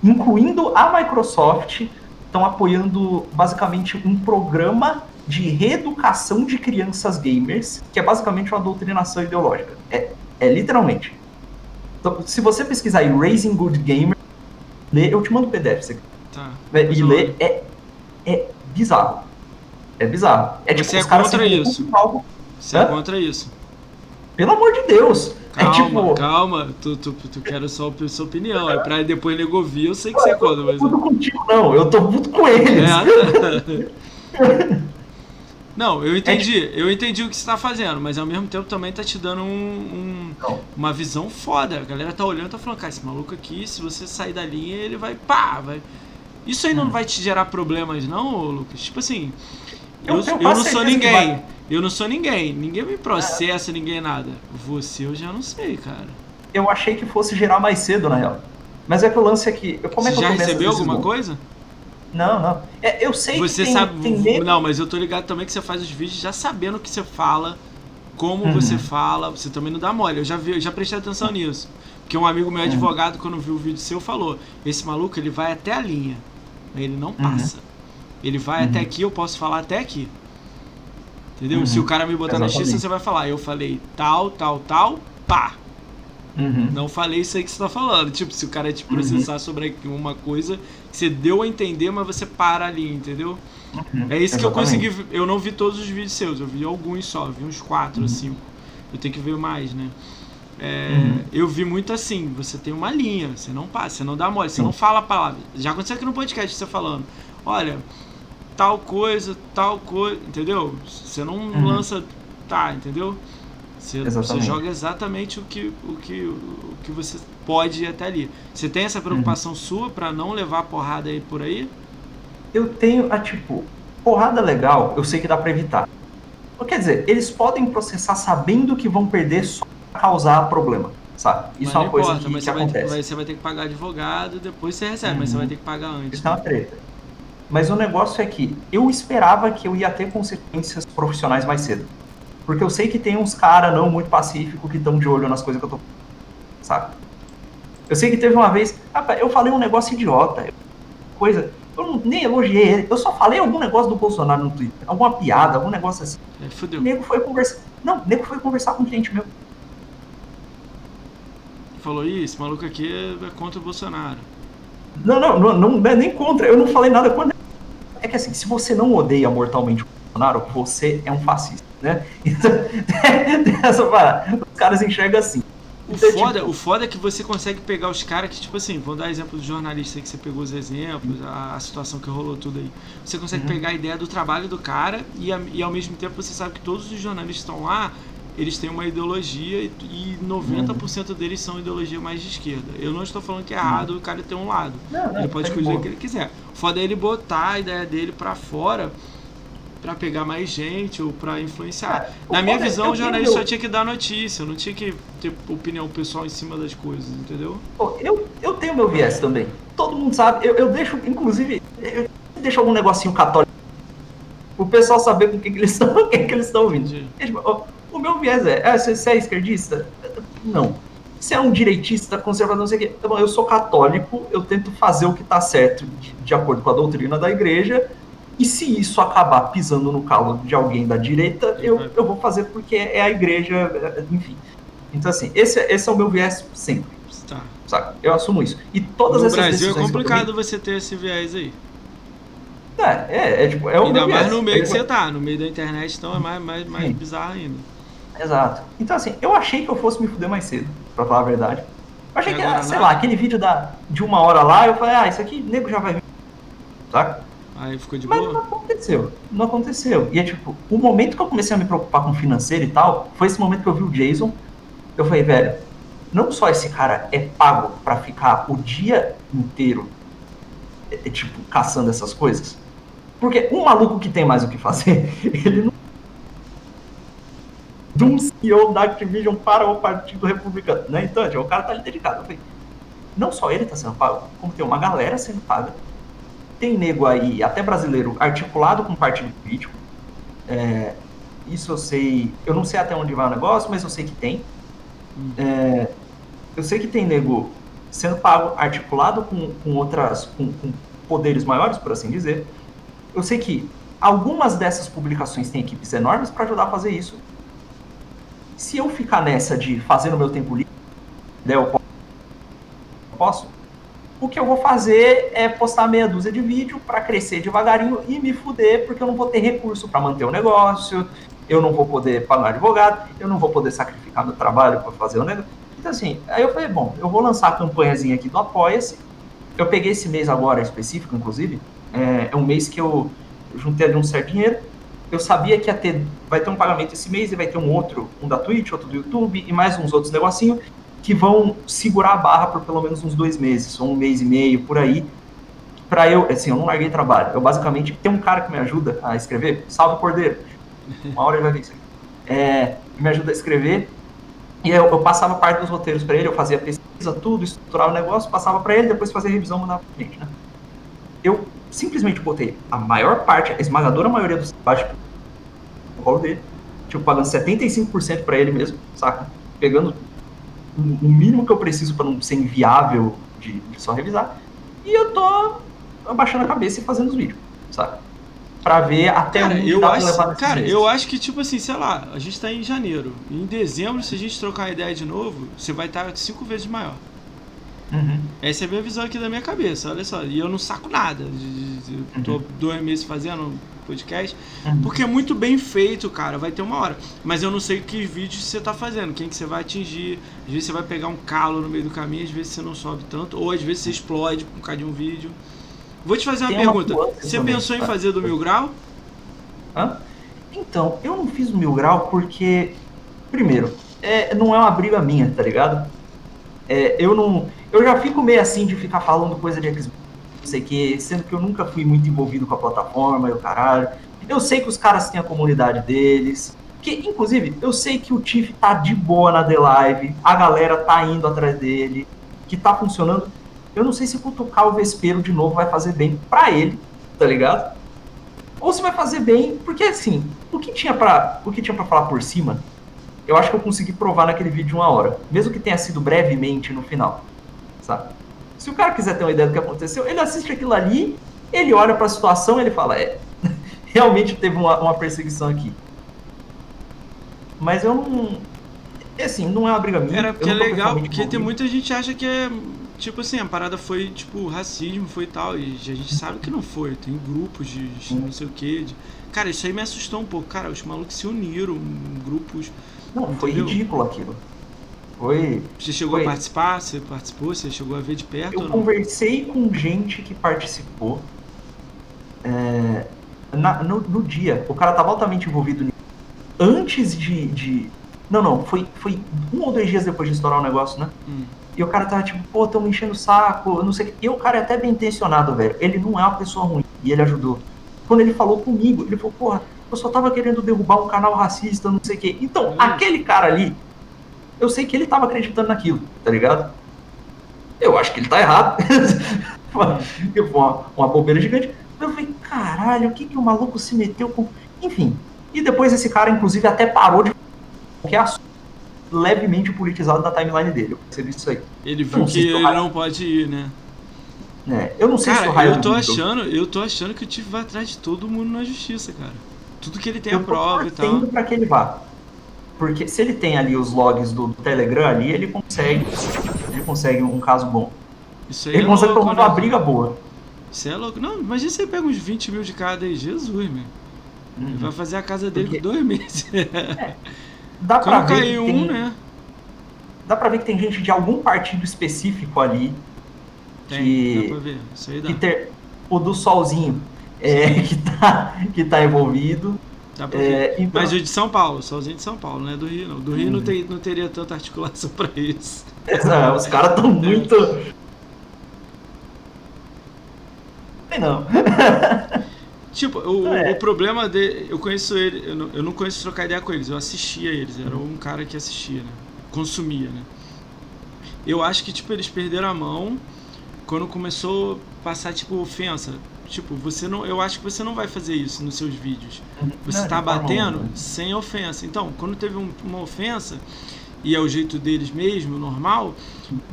incluindo a Microsoft, estão apoiando basicamente um programa de reeducação de crianças gamers, que é basicamente uma doutrinação ideológica. É, é literalmente. Então, se você pesquisar aí Raising Good Gamer, lê, eu te mando o PDF. Você, tá, e lê, é, é bizarro. É bizarro. É, tipo, você é contra isso. Algo... Você é contra isso. Pelo amor de Deus. É calma, é tipo... calma. Tu, tu, tu quero só a sua opinião. É pra depois negovia, eu sei que você é contra. Mas... Eu tô contigo, não. Eu tô puto com eles. É, Não, eu entendi, é, eu entendi o que você está fazendo, mas ao mesmo tempo também tá te dando um, um uma visão foda. A galera tá olhando e tá falando, cara, esse maluco aqui, se você sair da linha, ele vai pá, vai. Isso aí hum. não vai te gerar problemas, não, Lucas? Tipo assim, eu, eu, eu não sou ninguém. Eu não sou ninguém. Ninguém me processa, é. ninguém nada. Você eu já não sei, cara. Eu achei que fosse gerar mais cedo, na real. Mas é que o lance é que. Como é que Você já recebeu alguma coisa? Não, não. É, eu sei você que tem, sabe, tem Não, mas eu tô ligado também que você faz os vídeos já sabendo o que você fala, como uhum. você fala. Você também não dá mole. Eu já vi, eu já prestei atenção nisso. Porque um amigo meu uhum. advogado, quando viu o vídeo seu, falou: Esse maluco ele vai até a linha. Ele não uhum. passa. Uhum. Ele vai uhum. até aqui, eu posso falar até aqui. Entendeu? Uhum. Se o cara me botar Exatamente. na justiça, você vai falar. Eu falei tal, tal, tal, pá. Uhum. Não falei isso aí que você tá falando. Tipo, se o cara te processar uhum. sobre uma coisa que você deu a entender, mas você para ali, entendeu? Uhum. É isso Exatamente. que eu consegui. Eu não vi todos os vídeos seus, eu vi alguns só, vi uns quatro ou uhum. cinco. Eu tenho que ver mais, né? É, uhum. Eu vi muito assim, você tem uma linha, você não passa, você não dá mole, você não fala a palavra. Já aconteceu aqui no podcast você falando, olha, tal coisa, tal coisa, entendeu? Você não uhum. lança, tá, entendeu? Você, você, joga exatamente o que, o, que, o que você pode ir até ali. Você tem essa preocupação uhum. sua para não levar porrada aí por aí? Eu tenho a tipo, porrada legal, eu sei que dá para evitar. Quer dizer, eles podem processar sabendo que vão perder só pra causar problema, sabe? Isso mas é uma coisa importa, que, mas que você acontece. Vai, você vai ter que pagar advogado, depois você recebe, uhum. mas você vai uhum. ter que pagar antes. Isso é uma treta. Mas o negócio é que eu esperava que eu ia ter consequências profissionais mais cedo. Porque eu sei que tem uns caras não muito pacíficos que estão de olho nas coisas que eu tô. Sabe? Eu sei que teve uma vez. Rapaz, eu falei um negócio idiota. Coisa. Eu não, nem elogiei ele. Eu só falei algum negócio do Bolsonaro no Twitter. Alguma piada, algum negócio assim. É, fudeu. O nego foi conversar. Não, o nego foi conversar com um cliente meu. Falou, Ih, esse maluco aqui é contra o Bolsonaro. Não, não, não, não, é nem contra. Eu não falei nada contra é que assim, se você não odeia mortalmente o Bolsonaro, você é um fascista, né? Então, essa parada, os caras enxergam assim. O, então, foda, tipo... o foda é que você consegue pegar os caras que, tipo assim, vou dar exemplo do jornalista aí que você pegou os exemplos, a, a situação que rolou tudo aí. Você consegue uhum. pegar a ideia do trabalho do cara e, e ao mesmo tempo você sabe que todos os jornalistas estão lá eles têm uma ideologia e 90% deles são ideologia mais de esquerda. Eu não estou falando que é errado o cara ter um lado. Não, não, ele pode tá escolher o que ele quiser. O foda é ele botar a ideia dele para fora para pegar mais gente ou para influenciar. É, Na minha é visão, o jornalista só tinha que dar notícia, não tinha que ter opinião pessoal em cima das coisas, entendeu? Eu, eu tenho meu viés também. Todo mundo sabe. Eu, eu deixo, inclusive, eu deixo algum negocinho católico o pessoal saber com o que, que eles estão, que, que eles estão ouvindo. O meu viés é, ah, você é esquerdista? Não. Você é um direitista, conservador, não sei o quê. Então, eu sou católico, eu tento fazer o que está certo de, de acordo com a doutrina da igreja, e se isso acabar pisando no calo de alguém da direita, eu, eu vou fazer porque é a igreja, enfim. Então, assim, esse, esse é o meu viés sempre. Tá. Sabe? Eu assumo isso. E todas no essas Brasil é complicado você ter esse viés aí. É, é, é tipo, é o Ainda mais no meio É que você tá, no meio da internet, então é mais, mais, mais Sim. bizarro ainda. Exato. Então, assim, eu achei que eu fosse me fuder mais cedo, pra falar a verdade. Eu achei E que, agora ah, sei nada? lá, aquele vídeo da, de uma hora lá, eu falei, ah, isso aqui, nego já vai vir. Saca? Aí ficou de Mas não boa? aconteceu. Não aconteceu. E é tipo, o momento que eu comecei a me preocupar com financeiro e tal, foi esse momento que eu vi o Jason. Eu falei, velho, não só esse cara é pago pra ficar o dia inteiro, é, é, tipo, caçando essas coisas. Porque um maluco que tem mais o que fazer, ele não. De um CEO da Activision para o Partido Republicano, né? Então, tipo, o cara tá ali dedicado. Eu falei, não só ele tá sendo pago, como tem uma galera sendo paga tem nego aí, até brasileiro, articulado com partido político. É, isso eu sei. Eu não sei até onde vai o negócio, mas eu sei que tem. É, eu sei que tem nego sendo pago, articulado com, com outras. Com, com poderes maiores, por assim dizer. Eu sei que algumas dessas publicações têm equipes enormes para ajudar a fazer isso. Se eu ficar nessa de fazer no meu tempo livre, né, eu po- posso, o que eu vou fazer é postar meia dúzia de vídeo para crescer devagarinho e me fuder, porque eu não vou ter recurso para manter o negócio, eu não vou poder pagar advogado, eu não vou poder sacrificar meu trabalho para fazer o negócio. Então, assim, aí eu falei, bom, eu vou lançar a campanhazinha aqui do Apoia-se. Eu peguei esse mês agora específico, inclusive, é, é um mês que eu juntei ali um certo dinheiro. Eu sabia que ia ter, vai ter um pagamento esse mês e vai ter um outro, um da Twitch, outro do YouTube e mais uns outros negocinhos que vão segurar a barra por pelo menos uns dois meses, ou um mês e meio, por aí, para eu, assim, eu não larguei trabalho. Eu basicamente, tem um cara que me ajuda a escrever, Salve Cordeiro, uma hora ele vai ver isso aqui. É, me ajuda a escrever, e eu, eu passava parte dos roteiros para ele, eu fazia pesquisa, tudo, estruturava o negócio, passava para ele, depois fazia revisão, mandava pra gente, né? Eu simplesmente botei a maior parte, a esmagadora maioria dos trabalhos no colo dele, tipo, pagando 75% para ele mesmo, saca? Pegando o mínimo que eu preciso para não ser inviável de, de só revisar. E eu tô abaixando a cabeça e fazendo os vídeos, sabe? Pra ver até Cara, onde eu dá acho, levar cara, eu acho que, tipo assim, sei lá, a gente tá em janeiro. Em dezembro, se a gente trocar a ideia de novo, você vai estar cinco vezes maior. Uhum. Essa é a minha visão aqui da minha cabeça, olha só. E eu não saco nada. Eu tô Uhum. dois meses fazendo podcast. Uhum. Porque é muito bem feito, cara. Vai ter uma hora. Mas eu não sei que vídeos você tá fazendo, quem que você vai atingir. Às vezes você vai pegar um calo no meio do caminho, às vezes você não sobe tanto, ou às vezes você explode por causa de um vídeo. Vou te fazer uma Tem uma pergunta. nuance Você também, pensou em tá? fazer do mil grau? Hã? Então, eu não fiz o mil grau porque, primeiro, é, não é uma briga minha, tá ligado? É, eu não. Eu já fico meio assim de ficar falando coisa de Xbox, não sei o que, sendo que eu nunca fui muito envolvido com a plataforma e o caralho. Eu sei que os caras têm a comunidade deles. Que, inclusive, eu sei que o Tiff tá de boa na The Live, a galera tá indo atrás dele, que tá funcionando. Eu não sei se cutucar o vespeiro de novo vai fazer bem pra ele, tá ligado? Ou se vai fazer bem, porque assim, o que tinha pra, o que tinha pra falar por cima, eu acho que eu consegui provar naquele vídeo de uma hora, mesmo que tenha sido brevemente no final, sabe? Se o cara quiser ter uma ideia do que aconteceu, ele assiste aquilo ali, ele olha pra situação e ele fala, é, realmente teve uma, uma perseguição aqui. Mas eu não, assim, não é uma briga minha. Era porque é legal, porque tem muita gente que acha que é. Tipo assim, a parada foi tipo racismo, foi tal. E a gente sabe que não foi. Tem grupos de, de não sei o que. De... Cara, isso aí me assustou um pouco. Cara, os malucos se uniram, grupos. Não, foi entendeu? ridículo aquilo. Foi, Você chegou Foi. a participar? Você participou? Você chegou a ver de perto Eu conversei com gente que participou é, na- no, no dia. O cara tava altamente envolvido nisso. Antes de, de- Não, não, foi, foi um ou dois dias depois de estourar o negócio, né? Hum. E o cara tava tipo, pô, tão me enchendo o saco, eu não sei o que. E o cara é até bem intencionado, velho. Ele não é uma pessoa ruim. E ele ajudou. Quando ele falou comigo, ele falou, porra, eu só tava querendo derrubar um canal racista, não sei o que. Então, Hum. aquele cara ali, eu sei que ele tava acreditando naquilo, tá ligado? Eu acho que ele tá errado. Foi uma, uma bobeira gigante. Eu falei, caralho, o que que o maluco se meteu com. Enfim. E depois esse cara, inclusive, até parou de qualquer assunto levemente politizado da timeline dele. Eu percebi isso aí. Ele viu que ele raio- não pode ir, né? né? Eu não sei se o Cara, raio eu tô do- achando, eu tô achando que o Tiff vai atrás de todo mundo na justiça, cara. Tudo que ele tem eu a prova e tal. pra que ele vá. Porque se ele tem ali os logs do Telegram ali, ele consegue. Ele consegue um caso bom. Isso aí Ele é consegue louco, né? uma briga boa. Você é louco. Não, imagina você pega uns 20 mil de cada aí. Jesus, meu. Uhum. Vai fazer a casa dele Porque... dois meses. É. Dá Quando pra cair um, tem... né? Dá pra ver que tem gente de algum partido específico ali. Tem, que... dá pra ver. Isso aí dá. Que ter... O do Solzinho, é, que, tá, que tá envolvido. Pra é. Então... Mas o de São Paulo, Solzinho de São Paulo, não é do Rio, não. Do Rio hum. não, tem, não teria tanta articulação pra isso. É, os caras tão muito. Não. Tipo, o, é. o problema de. Eu conheço ele, eu não, eu não conheço trocar ideia com eles, eu assistia eles, era um cara que assistia, né? Consumia, né? Eu acho que, tipo, eles perderam a mão quando começou a passar, tipo, ofensa. Tipo, você não. Eu acho que você não vai fazer isso nos seus vídeos. Você não, tá batendo sem ofensa. Então, quando teve um, uma ofensa, e é o jeito deles mesmo, normal,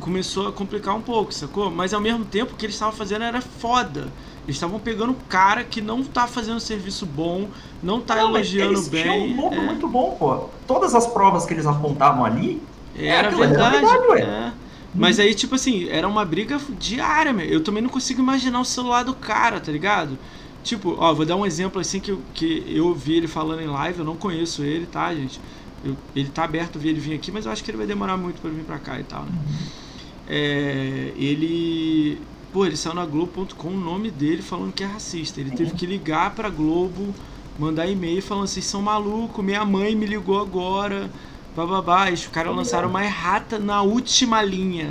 começou a complicar um pouco, sacou? Mas ao mesmo tempo o que eles estavam fazendo era foda. Eles estavam pegando um cara que não tá fazendo serviço bom, não tá não, elogiando eles bem. um ponto é. muito bom, pô. Todas as provas que eles apontavam ali. Era, é verdade. Era verdade é. Mas aí, tipo assim, era uma briga diária, meu. Eu também não consigo imaginar o celular do cara, tá ligado? Tipo, ó, vou dar um exemplo assim que, que eu vi ele falando em live, eu não conheço ele, tá, gente? Eu, ele tá aberto a ver ele vir aqui, mas eu acho que ele vai demorar muito para vir pra cá e tal, né? É, ele Pô, ele saiu na Globo.com o nome dele falando que é racista. Ele teve que ligar pra Globo, mandar e-mail falando: vocês são malucos, minha mãe me ligou agora. Bababá. E os caras lançaram uma errata na última linha.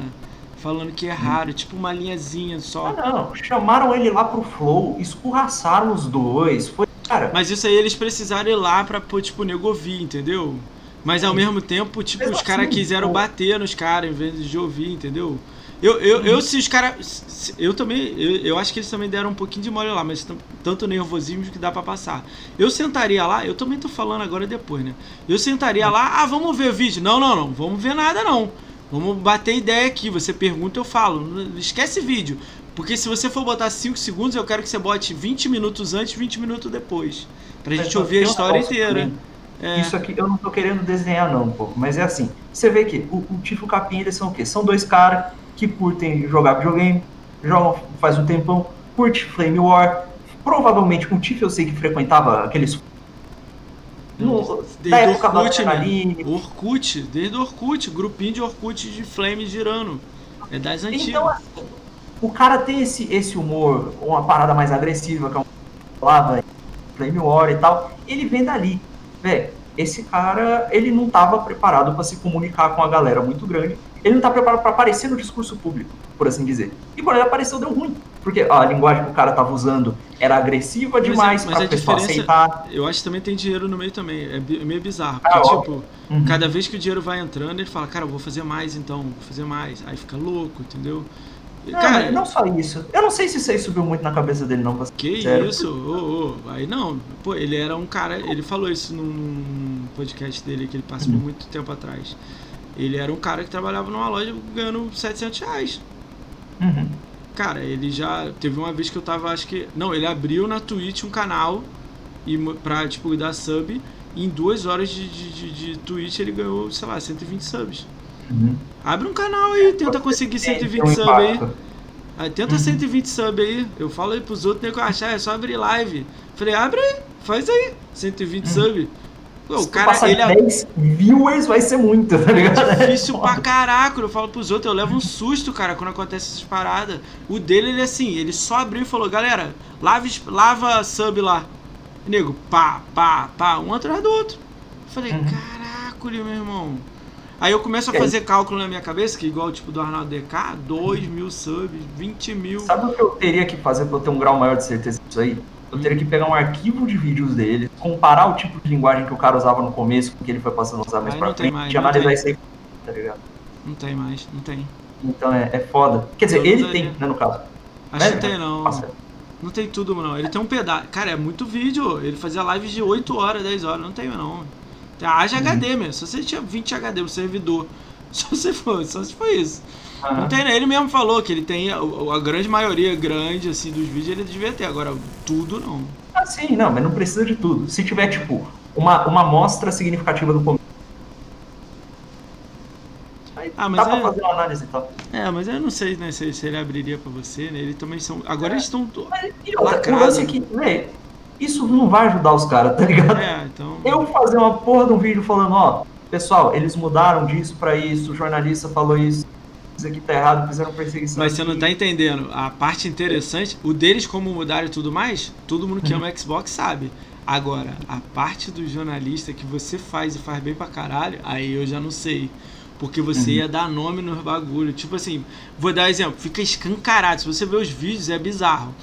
Falando que erraram, hum. tipo uma linhazinha só. Ah, não. Chamaram ele lá pro Flow, escorraçaram os dois. Foi, cara. Mas isso aí eles precisaram ir lá pra, tipo, nego ouvir, entendeu? Mas ao mesmo tempo, tipo, os caras assim, quiseram bater nos caras em vez de ouvir, entendeu? Eu, eu, eu se os caras. Eu também. Eu, eu acho que eles também deram um pouquinho de mole lá, mas tanto nervosismo que dá para passar. Eu sentaria lá, eu também tô falando agora depois, né? Eu sentaria lá, ah, vamos ver o vídeo. Não, não, não, vamos ver nada não. Vamos bater ideia aqui. Você pergunta, eu falo. Esquece vídeo. Porque se você for botar 5 segundos, eu quero que você bote 20 minutos antes, 20 minutos depois. Pra gente ouvir a história inteira. É. Isso aqui eu não tô querendo desenhar, não, um pouco. Mas é assim. Você vê que o, o Tifo Capim, eles são o quê? São dois caras que curtem jogar videogame, jogam faz um tempão, curte Flame War. Provavelmente o Tiff eu sei que frequentava aqueles. No, desde da época Orkut, né? Orkut, desde o Orkut, grupinho de Orkut de Flame girando. É das antigas. Então, assim, o cara tem esse, esse humor, uma parada mais agressiva, que é um Flame War e tal, ele vem dali. Velho, esse cara, ele não estava preparado para se comunicar com a galera muito grande ele não está preparado para aparecer no discurso público, por assim dizer. E quando ele apareceu, deu ruim. Porque a linguagem que o cara estava usando era agressiva demais para a pessoa aceitar. Eu acho que também tem dinheiro no meio também. É, é meio bizarro. Porque, ah, tipo, uhum. cada vez que o dinheiro vai entrando, ele fala, cara, eu vou fazer mais então, vou fazer mais. Aí fica louco, entendeu? Não, cara, não só isso. Eu não sei se isso aí subiu muito na cabeça dele, não. Que sério. isso? Oh, oh. Aí não. Pô, ele era um cara. Ele falou isso num podcast dele que ele passou uhum. muito tempo atrás. Ele era um cara que trabalhava numa loja ganhando 700 reais. Uhum. Cara, ele já. Teve uma vez que eu tava, acho que. Não, ele abriu na Twitch um canal e pra, tipo, dar sub. E em duas horas de, de, de, de Twitch ele ganhou, sei lá, 120 subs. Uhum. Abre um canal aí, tenta conseguir 120 subs aí. aí. Tenta uhum. 120 subs aí. Eu falo aí pros outros, nego achar, é só abrir live. Falei, abre aí, faz aí, 120 uhum. subs. Pô, o cara, ele 10 viewers vai ser muito, tá ligado? É difícil pra caraca. Eu falo pros outros, eu levo um susto, cara, quando acontece essas paradas. O dele, ele assim, ele só abriu e falou, galera, lava, lava sub lá. nego, pá, pá, pá, um atrás do outro. Eu falei, uhum. caraca, meu irmão. Aí eu começo a fazer cálculo na minha cabeça, que igual tipo do Arnaldo DK, 2 mil subs, 20 mil. Sabe o que eu teria que fazer pra eu ter um grau maior de certeza disso aí? Eu teria que pegar um arquivo de vídeos dele, comparar o tipo de linguagem que o cara usava no começo com que ele foi passando a usar mais pra frente mais, analisar isso aí, tá ligado? Não tem mais, não tem. Então é, é foda. Quer dizer, eu ele tem, né, no caso. Acho que não tem, não. Não tem tudo, não. Ele tem um pedaço. Cara, é muito vídeo. Ele fazia lives de 8 horas, 10 horas. Não tem, não. Haja uhum. HD mesmo. Se você tinha 20 HD no servidor. Só se for, só se for isso. Uhum. Não tem, né? ele mesmo falou que ele tem a, a, grande maioria grande assim dos vídeos ele devia ter, agora tudo não. Ah, sim, não, mas não precisa de tudo. Se tiver tipo uma uma amostra significativa do começo. Ah, mas dá pra é- fazer uma análise tal. É, mas eu não sei né, se, se ele abriria pra você, né? Ele também são. Agora É. eles estão. Mas, outra, o Lacrado. lance é que, véi, isso não vai ajudar os caras, tá ligado? É, então. Eu fazer uma porra de um vídeo falando, ó, pessoal, eles mudaram disso pra isso, o jornalista falou isso, isso aqui tá errado, fizeram perseguição. Mas você não tá entendendo. A parte interessante, o deles como mudaram e tudo mais, todo mundo que Uhum. ama Xbox sabe. Agora, a parte do jornalista que você faz e faz bem pra caralho, aí eu já não sei. Porque você Uhum. ia dar nome nos bagulho. Tipo assim, vou dar exemplo, fica escancarado. Se você ver os vídeos, é bizarro.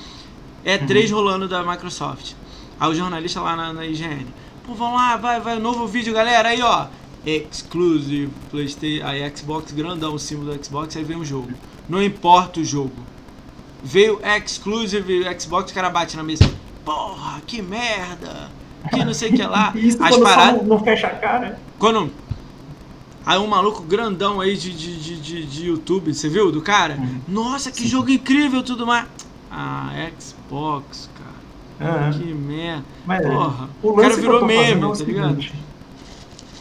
É Uhum. três rolando da Microsoft. Aí o jornalista lá na, na IGN. Pô, vamos lá, vai, vai, novo vídeo, galera. Aí, ó. Exclusive, Playstation, aí Xbox grandão, o símbolo do Xbox, aí vem o jogo. Não importa o jogo. Veio Exclusive, Xbox, o cara bate na mesa. Porra, que merda. Que não sei o que lá. Isso As paradas. não, não fecha a cara. Quando. Aí um maluco grandão aí de, de, de, de, de YouTube, você viu do cara? Uhum. Nossa, que Sim. jogo incrível tudo mais. Ah, Xbox, cara. Aham. Que merda. Mas, Porra. o O cara virou meme, é tá ligado? seguinte,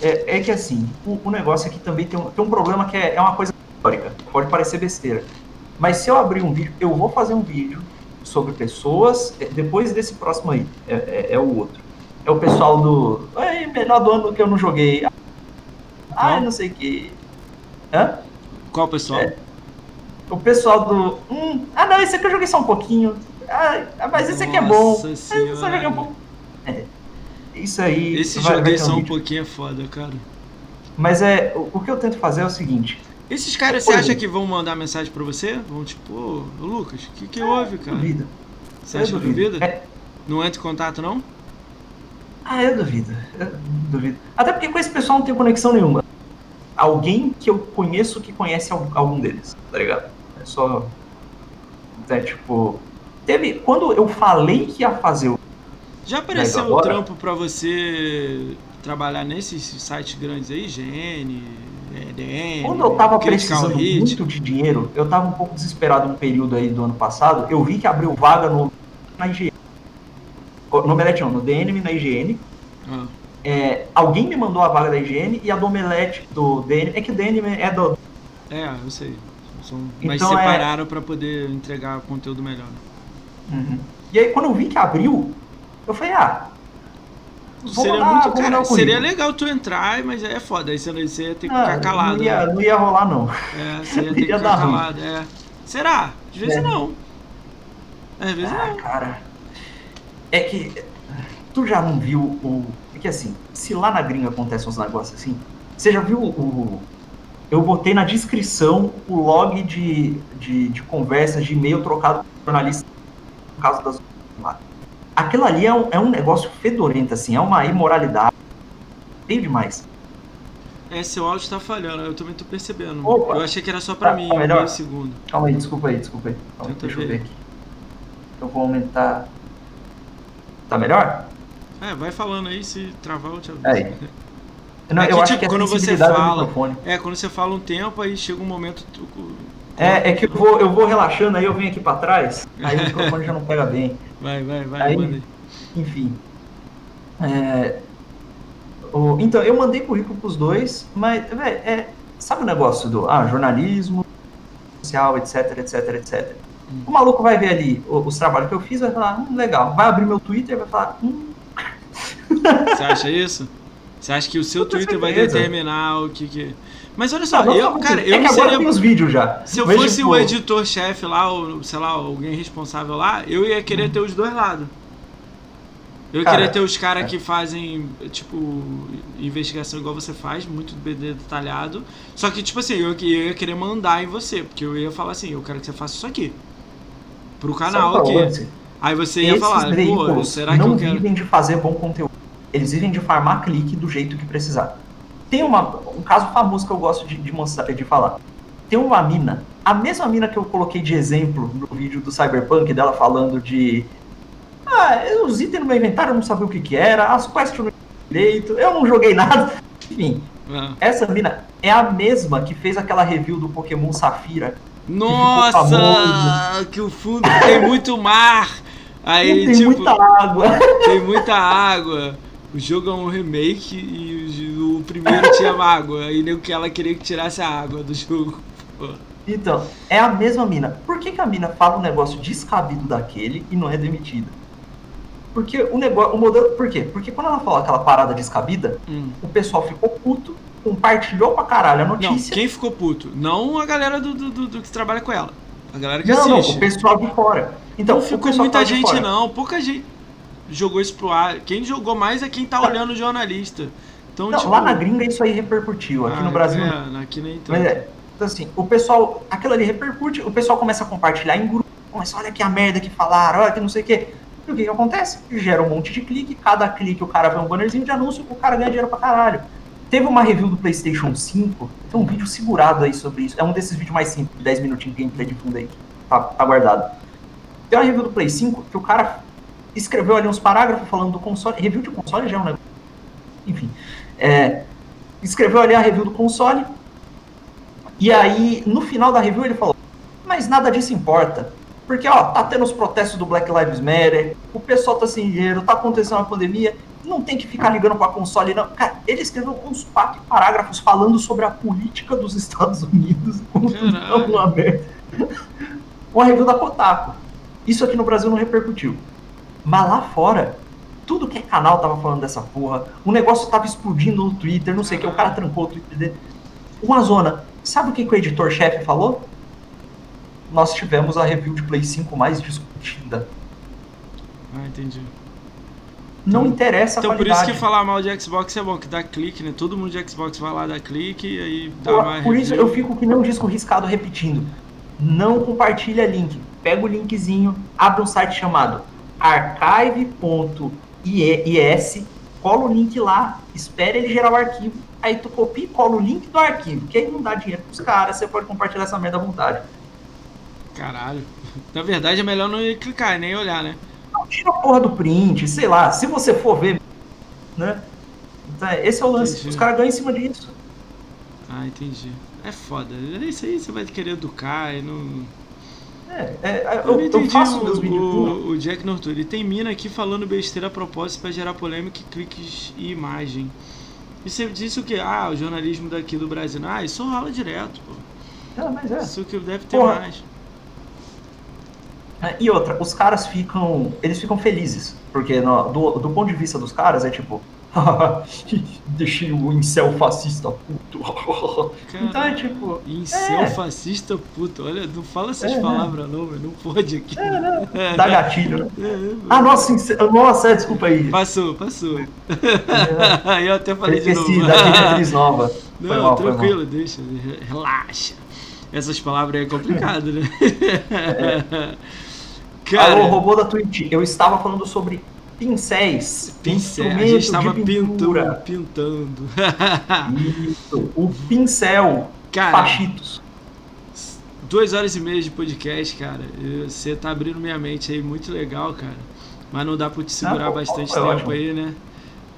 É, é que assim, o, o negócio aqui também tem um, tem um problema que é, é uma coisa histórica. Pode parecer besteira. Mas se eu abrir um vídeo, eu vou fazer um vídeo sobre pessoas. é, Depois desse próximo aí, é, é- é o outro. É o pessoal do. É melhor do ano que eu não joguei. Ah, não sei o que. Hã? Qual pessoal? É. O pessoal do. Hum, ah, não, esse aqui eu joguei só um pouquinho. Ah, mas esse aqui é bom. Nossa Mas eu só joguei um senhora. pouco. É. Isso aí. Esse vai- vai joguei ter um pouquinho é foda, cara. Mas é. O, o que eu tento fazer é o seguinte. Esses caras, você acha que vão mandar mensagem pra você? Vão tipo, ô, Lucas, o que, que houve, cara? Duvido. Você Eu acha que duvido. duvida? É, Não entra em contato, não? ah, eu duvido. Eu duvido. Até porque com esse pessoal não tenho conexão nenhuma. Alguém que eu conheço que conhece al- algum deles, tá ligado? É só. É tipo. Teve. Quando eu falei que ia fazer o. Já apareceu Mas um trampo pra você trabalhar nesses sites grandes aí? GN, EDN, Quando eu tava precisando Hit? muito de dinheiro, eu tava um pouco desesperado um período aí do ano passado. Eu vi que abriu vaga no, na IGN. No Omelete não, no DNM na IGN. Ah, É, alguém me mandou a vaga da IGN e a do Omelete do DNM. É que o DNM é do. é, eu sei. São- mas Então é- separaram pra poder entregar conteúdo melhor. Uhum. E aí quando eu vi que abriu, eu falei, ah, seria muito, cara, seria legal tu entrar, mas é foda. Aí você, ia ter que ah, ficar calado. não, ia, né? não ia rolar não. É, você ia ter que ficar calado. É. Será? Às vezes É. não. Às vezes Ah, não. cara. É que tu já não viu o. É que assim, se lá na gringa acontece uns negócios assim, você já viu o. Eu botei na descrição o log de, de, de conversas de e-mail trocado com jornalista no caso das. Aquilo ali é um, é um negócio fedorento, assim, é uma imoralidade. Feio demais. É, seu áudio tá falhando, eu também tô percebendo. Opa. Eu achei que era só pra Tá- mim, tá melhor? meio segundo. Calma aí, desculpa aí, desculpa aí. Calma, Tenta deixa eu ver. ver aqui. Eu vou aumentar. Tá melhor? É, vai falando aí, se travar eu te aviso. Aí. Não, É que, eu acho tipo, que é quando você fala- microfone. É, quando você fala um tempo, aí chega um momento. Tu... É, é que eu vou, eu vou relaxando, aí eu venho aqui pra trás, aí o microfone já não pega bem. Vai, vai, vai, Aí- manda. Enfim. É, o- então, eu mandei currículo pros dois, mas, velho, é, sabe o negócio do ah, jornalismo, social, etc, etc, etc. Hum. O maluco vai ver ali o- os trabalhos que eu fiz, vai falar, hum, legal. Vai abrir meu Twitter vai falar, hum, Você acha isso? Você acha que o seu Twitter vai certeza. determinar o que que. Mas olha só, Não, não eu, só cara, porque- eu é que não agora seria. tem os vídeos já. Se eu Mas, fosse tipo, o editor-chefe lá, ou sei lá, alguém responsável lá, eu ia querer ter os dois lados. Eu Cara, querer ter os caras é. que fazem, tipo, investigação igual você faz, muito detalhado. Só que, tipo assim, eu, eu ia querer mandar em você, porque eu ia falar assim, eu quero que você faça isso aqui. Pro canal é aqui. lance? Aí você ia falar, pô, será que não eu quero. vivem de fazer bom conteúdo. Eles vivem de farmar clique do jeito que precisar. Tem uma, um caso famoso que eu gosto de, de, mostrar, de falar. Tem uma mina, a mesma mina que eu coloquei de exemplo no vídeo do Cyberpunk, dela falando de. Ah, os itens no meu inventário eu não sabia o que, que era, as quests eu não direito, eu não joguei nada. Enfim, Ah. essa mina é a mesma que fez aquela review do Pokémon Safira. Nossa, famoso. que o fundo tem muito mar. Aí, tem tipo, muita água. tem muita água. O jogo é um remake e o, o primeiro tinha água. Aí nem que ela queria que tirasse a água do jogo. Pô. Então, é a mesma mina. Por que, que a mina fala um negócio descabido daquele e não é demitida? Porque o negócio, o modelo. Por quê? Porque quando ela falou aquela parada descabida, Hum. o pessoal ficou puto, compartilhou pra caralho a Não, notícia. quem ficou puto? Não a galera do, do, do- do que trabalha com ela. A galera que não, não, assiste. o pessoal de fora. Então, não ficou muita gente, não. Pouca gente jogou isso pro ar. Quem jogou mais é quem tá olhando o jornalista. Então, Não, tipo. lá na gringa isso aí repercutiu, aqui ah, no Brasil. É, aqui nem tanto. Mas é, então assim, o pessoal, aquilo ali repercute, o pessoal começa a compartilhar em grupo, começa, olha que a merda que falaram, olha que não sei o quê. E o que, que acontece? Gera um monte de clique, cada clique o cara vê um bannerzinho de anúncio, o cara ganha dinheiro pra caralho. Teve uma review do PlayStation 5, tem um vídeo segurado aí sobre isso. É um desses vídeos mais simples, 10 minutinhos de gameplay de fundo aí, tá, tá guardado. Tem uma review do Play 5 que o cara escreveu ali uns parágrafos falando do console. Review de console já é um negócio. Enfim. É, escreveu ali a review do console. E aí, no final da review, ele falou: Mas nada disso importa. Porque, ó, tá tendo os protestos do Black Lives Matter, o pessoal tá sem dinheiro, tá acontecendo uma pandemia, não tem que ficar ligando pra console, não. Cara, ele escreveu uns quatro parágrafos falando sobre a política dos Estados Unidos. Uma review da Kotaku. Isso aqui no Brasil não repercutiu. Mas lá fora, tudo que é canal tava falando dessa porra. O negócio tava explodindo no Twitter, não sei o que. O cara trancou o Twitter dele. Uma zona. Sabe o que, que o editor-chefe falou? Nós tivemos a review de Play 5 mais discutida. Ah, entendi. Não interessa Então a por isso que falar mal de Xbox é bom, que dá clique, né? Todo mundo de Xbox vai lá dar clique e aí dá Por, mais por isso review. eu fico que um disco riscado repetindo. Não compartilha link. Pega o linkzinho, abre um site chamado archive.is, cola o link lá, espera ele gerar o arquivo, aí tu copia e cola o link do arquivo, que aí não dá dinheiro pros caras, você pode compartilhar essa merda à vontade. Caralho. Na verdade é melhor não clicar, nem olhar, né? Não, tira a porra do print, sei lá, se você for ver, né? Então, esse é o lance, Entendi. os caras ganham em cima disso. Ah, entendi. É foda. É isso aí, você vai querer educar e não. É, é, Eu, eu, não eu entendi faço o, meus vídeos o, o Jack Norton. Ele tem mina aqui falando besteira a propósito pra gerar polêmica, e cliques e imagem. E você disse o quê? Ah, o jornalismo daqui do Brasil. Ah, isso rola direto, pô. É, mas é. Isso que deve ter Porra. mais. É, E outra, os caras ficam. Eles ficam felizes. Porque no- do, do ponto de vista dos caras é tipo. Deixei o incel fascista puto. então é tipo. Incel É. fascista puto. Olha, não fala essas É, né? palavras não, velho. Não pode aqui. Dá gatilho, né? É, Ah, nossa, incel, nossa, é, desculpa aí. Passou, passou. É, Aí eu até eu falei de esqueci novo. da diretriz nova. Não, mal, tranquilo, deixa, re- relaxa. Essas palavras é complicado, né? Cara, Alô, robô da Twitch, eu estava falando sobre pincéis. pincel, a gente estava pintando, pintura. pintando. Isso, o pincel. Cara, Pachitos. duas horas e meia de podcast, cara. Você tá abrindo minha mente aí, muito legal, cara. Mas não dá pra te segurar Não, bastante tempo ótimo. aí, né?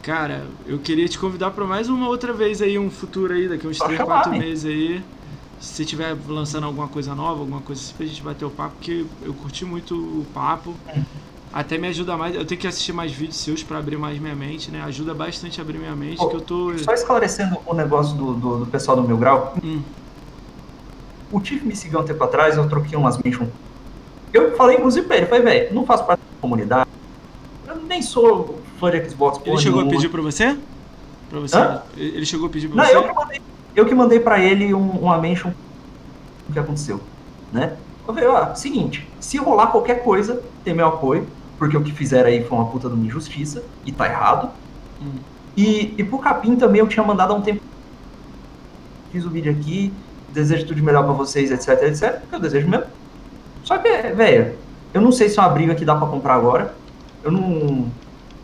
Cara, eu queria te convidar pra mais uma outra vez aí, um futuro aí, daqui uns Só 3, chamar, 4 né? meses aí. Se você estiver lançando alguma coisa nova, alguma coisa assim pra gente bater o papo, porque eu curti muito o papo. Até me ajuda mais, eu tenho que assistir mais vídeos seus pra abrir mais minha mente, né? Ajuda bastante a abrir minha mente, Pô, que eu tô. Só esclarecendo o negócio do, do, do pessoal do Meu Grau. Hum. O Tiff me seguiu um tempo atrás, eu troquei umas mentions. Eu falei, inclusive, pra ele, falei, velho, não faço parte da comunidade. Eu nem sou fã de Xbox. Ele chegou a nenhuma. pedir pra você? Pra você? Hã? Ele chegou a pedir pra Não, você? eu que mandei, eu que mandei pra ele um, uma mention do que aconteceu, né? Eu falei, ó, seguinte, se rolar qualquer coisa, tem meu apoio, porque o que fizeram aí foi uma puta de uma injustiça, e tá errado. Hum. E, e pro Capim também eu tinha mandado há um tempo. Fiz o vídeo aqui, desejo tudo de melhor pra vocês, etc, etc, que eu desejo mesmo. Só que, velho, eu não sei se é uma briga que dá pra comprar agora. Eu não.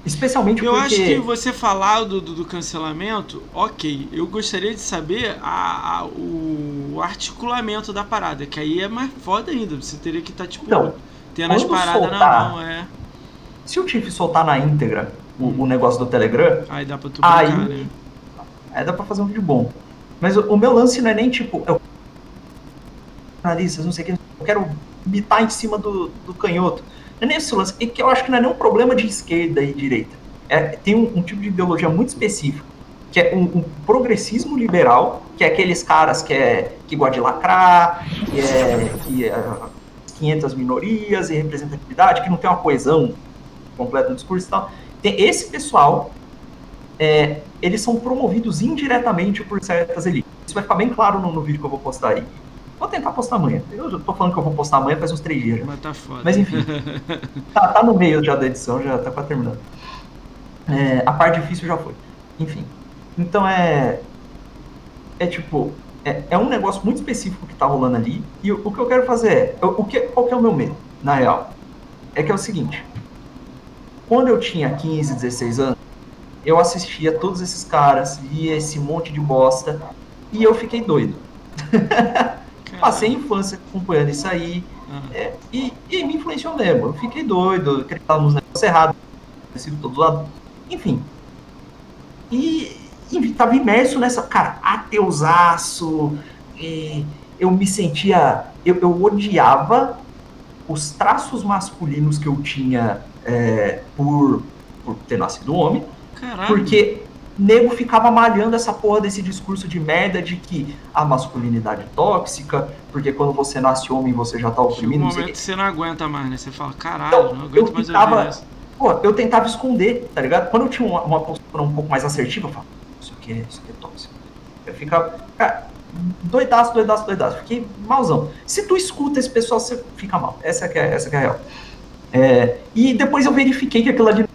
Especialmente Eu porque. acho que você falar do, do, do cancelamento, ok. Eu gostaria de saber a, a- o articulamento da parada, que aí é mais foda ainda. Você teria que estar, tipo, Então, tendo as paradas na soltar- mão, é. Se o Tiff soltar na íntegra o, o negócio do Telegram, Aí dá pra tu Aí- brincar, né? aí dá pra fazer um vídeo bom. Mas o, o meu lance não é nem tipo. Eu, analistas, não sei o que, eu quero bitar em cima do, do canhoto. Não é nem esse lance. É que eu acho que não é nem um problema de esquerda e direita. é, tem um, um, tipo de ideologia muito específico, que é um, um, progressismo liberal, que é aqueles caras que, é, que gostam de lacrar, que é, que é 500 minorias e representatividade, que não tem uma coesão completa no discurso e tal. Tem esse pessoal, é, eles são promovidos indiretamente por certas elites. Isso vai ficar bem claro no, no vídeo que eu vou postar aí. Vou tentar postar amanhã. Eu já tô falando que eu vou postar amanhã faz uns três dias. Já. Mas tá foda. Mas enfim. tá, tá, no meio já da edição, já tá quase terminando. É, a parte difícil já foi. Enfim. Então é. É tipo. É, é um negócio muito específico que tá rolando ali. E o, o que eu quero fazer é. O, que, qual que é o meu medo, na real? É que é o seguinte. Quando eu tinha 15, 16 anos, eu assistia todos esses caras, via esse monte de bosta, e eu fiquei doido. Passei a infância acompanhando isso aí. Uhum. É, e, e, me influenciou mesmo. Eu fiquei doido, acreditava nos negócios errados, sido todo lado. Enfim. E, e tava imerso nessa, cara, ateusaço. E eu me sentia. Eu, eu odiava os traços masculinos que eu tinha é, por, por ter nascido homem. Caralho. Porque nego ficava malhando essa porra desse discurso de merda de que a masculinidade é tóxica, porque quando você nasce homem você já tá oprimindo. No momento você não aguenta mais, né? Você fala, caralho, então, não aguento mais tentava. Pô, eu tentava esconder, tá ligado? Quando eu tinha uma, uma postura um pouco mais assertiva, eu falava, isso aqui é, isso aqui é tóxico. Eu ficava, cara, doidaço, doidaço, doidaço. Fiquei malzão. Se tu escuta esse pessoal, você fica mal. Essa é, essa que é a real. É, e depois eu verifiquei que aquilo ali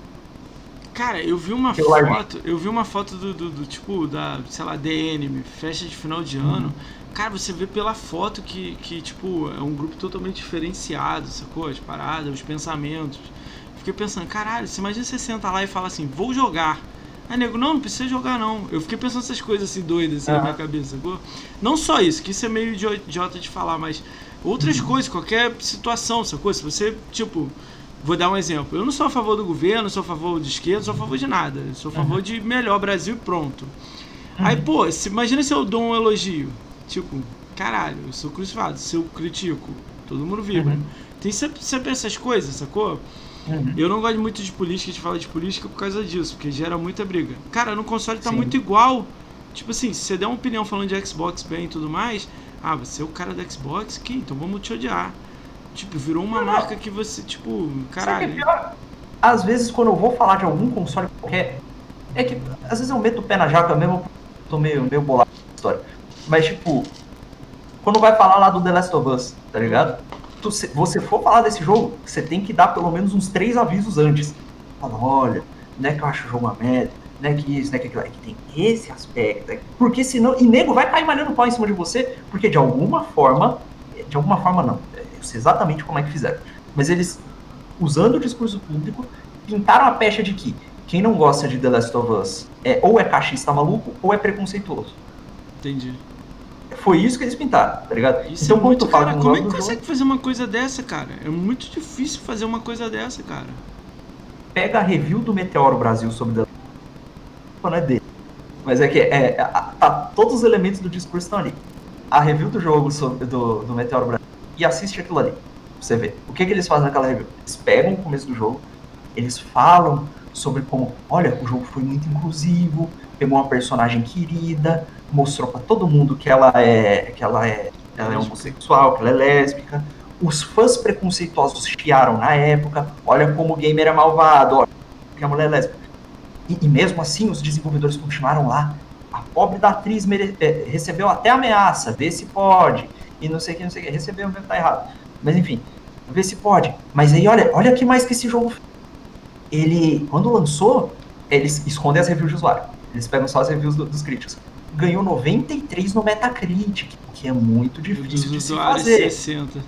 Cara, eu vi uma eu foto, eu vi uma foto do, do, do, tipo, da, sei lá, DN, festa de final de ano. Uhum. Cara, você vê pela foto que, que, tipo, é um grupo totalmente diferenciado, sacou? As paradas, os pensamentos. Fiquei pensando, caralho, você imagina você senta lá e fala assim, vou jogar. Aí, nego, não, não precisa jogar não. Eu fiquei pensando essas coisas assim doidas assim, na minha cabeça, sacou? Não só isso, que isso é meio idiota de falar, mas outras uhum. coisas, qualquer situação, sacou? Se você, tipo, Vou dar um exemplo. Eu não sou a favor do governo, sou a favor de esquerda, sou a favor de nada. Eu sou a favor uhum. de melhor Brasil e pronto. Uhum. Aí, pô, se, imagina se eu dou um elogio. Tipo, caralho, eu sou crucificado. Se eu critico, todo mundo vibra. Uhum. Tem sempre, sempre essas coisas, sacou? Eu não gosto muito de política, de falar de política por causa disso, porque gera muita briga. Cara, no console tá Sim. muito igual. Tipo assim, se você der uma opinião falando de Xbox bem e tudo mais, ah, você é o cara do Xbox? Que? Então vamos te odiar. Tipo, virou uma não, marca que você, tipo, caralho. É pior? Às vezes, quando eu vou falar de algum console qualquer, é que às vezes eu meto o pé na jaca mesmo, tô meio, meio bolado com a história. Mas, tipo, quando vai falar lá do The Last of Us, tá ligado? Tu, se você for falar desse jogo, você tem que dar pelo menos uns três avisos antes. Fala, olha, não é que eu acho o jogo uma merda, não é que isso, não é que aquilo, é que tem esse aspecto. É porque senão. E nego vai cair malhando pau em cima de você, porque de alguma forma. De alguma forma não sei exatamente como é que fizeram. Mas eles, usando o discurso público, pintaram a pecha de que quem não gosta de The Last of Us é ou é cachista maluco ou é preconceituoso. Entendi. Foi isso que eles pintaram, tá ligado? Isso então, é muito, cara, como é que consegue jogo, fazer uma coisa dessa, cara? É muito difícil fazer uma coisa dessa, cara. Pega a review do Meteoro Brasil sobre The Last não é dele. Mas é que é, é, tá, todos os elementos do discurso estão ali. A review do jogo sobre, do, do Meteoro Brasil e assiste aquilo ali. Pra você ver. O que, que eles fazem naquela review? Eles pegam o começo do jogo, eles falam sobre como, olha, o jogo foi muito inclusivo, pegou uma personagem querida, mostrou para todo mundo que ela é, que ela é, ela é homossexual, que ela é lésbica. Os fãs preconceituosos chiaram na época, olha como o gamer é malvado, olha que a mulher é lésbica. E, e mesmo assim, os desenvolvedores continuaram lá. A pobre da atriz mere, é, recebeu até ameaça, vê se pode e não sei o que, não sei o que. Recebeu, mesmo tá errado. Mas enfim, ver se pode. Mas aí, olha, olha que mais que esse jogo. Ele, quando lançou, eles escondem as reviews de usuário. Eles pegam só as reviews do, dos críticos. Ganhou 93 no Metacritic, que é muito difícil de se fazer. 60.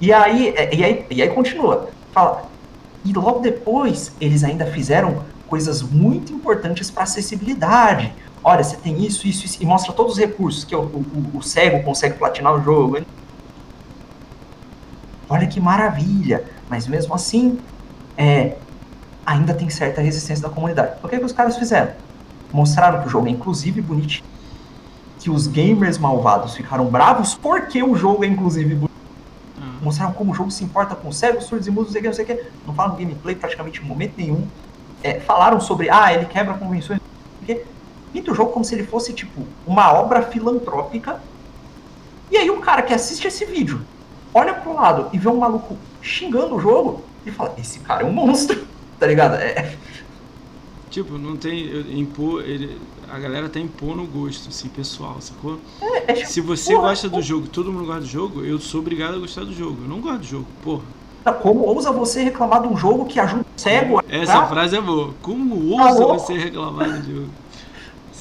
E aí, é, e aí, e aí continua. Fala. E logo depois, eles ainda fizeram coisas muito importantes para acessibilidade olha, você tem isso, isso, isso, e mostra todos os recursos que o, o, o cego consegue platinar o jogo. Olha que maravilha! Mas mesmo assim, é, ainda tem certa resistência da comunidade. O que, é que os caras fizeram? Mostraram que o jogo é inclusive bonito, que os gamers malvados ficaram bravos porque o jogo é inclusive bonito. Hum. Mostraram como o jogo se importa com cegos, surdos e mudos, não sei o que, não sei o que. Não falam gameplay praticamente em momento nenhum. é, falaram sobre, ah, ele quebra convenções, pinta o jogo como se ele fosse, tipo, uma obra filantrópica. E aí um cara que assiste esse vídeo, olha pro lado e vê um maluco xingando o jogo, e fala, esse cara é um monstro, tá ligado? É... Tipo, não tem. Impor, ele, a galera tá impondo o gosto, assim, pessoal, sacou? É, é tipo, Se você porra, gosta do jogo, todo mundo gosta do jogo, eu sou obrigado a gostar do jogo. Eu não gosto do jogo, porra. Como ousa você reclamar de um jogo que ajuda o cego a. Essa frase é boa. Como ousa Alô? você reclamar do jogo?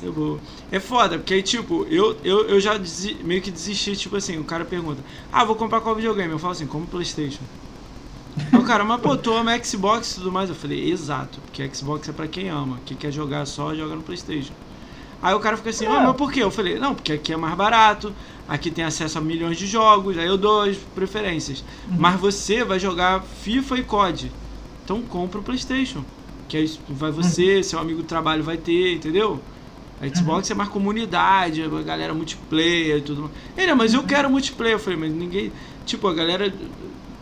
É boa. É foda, porque aí, tipo, eu, eu, eu já desi, meio que desisti, tipo assim, o cara pergunta, ah, vou comprar qual videogame? Eu falo assim, como Playstation. o cara, mas pô, tu ama Xbox e tudo mais? Eu falei, exato, porque Xbox é pra quem ama. Quem quer jogar só, joga no Playstation. Aí o cara fica assim, ah, mas por quê? Eu falei, não, porque aqui é mais barato, aqui tem acesso a milhões de jogos, aí eu dou as preferências. Uhum. Mas você vai jogar FIFA e COD. Então compra o Playstation. Que aí vai você, uhum. seu amigo do trabalho vai ter, entendeu? A Xbox uhum. é mais comunidade, a galera multiplayer e tudo mais. Ele, mas eu quero multiplayer. Eu falei, mas ninguém. Tipo, a galera.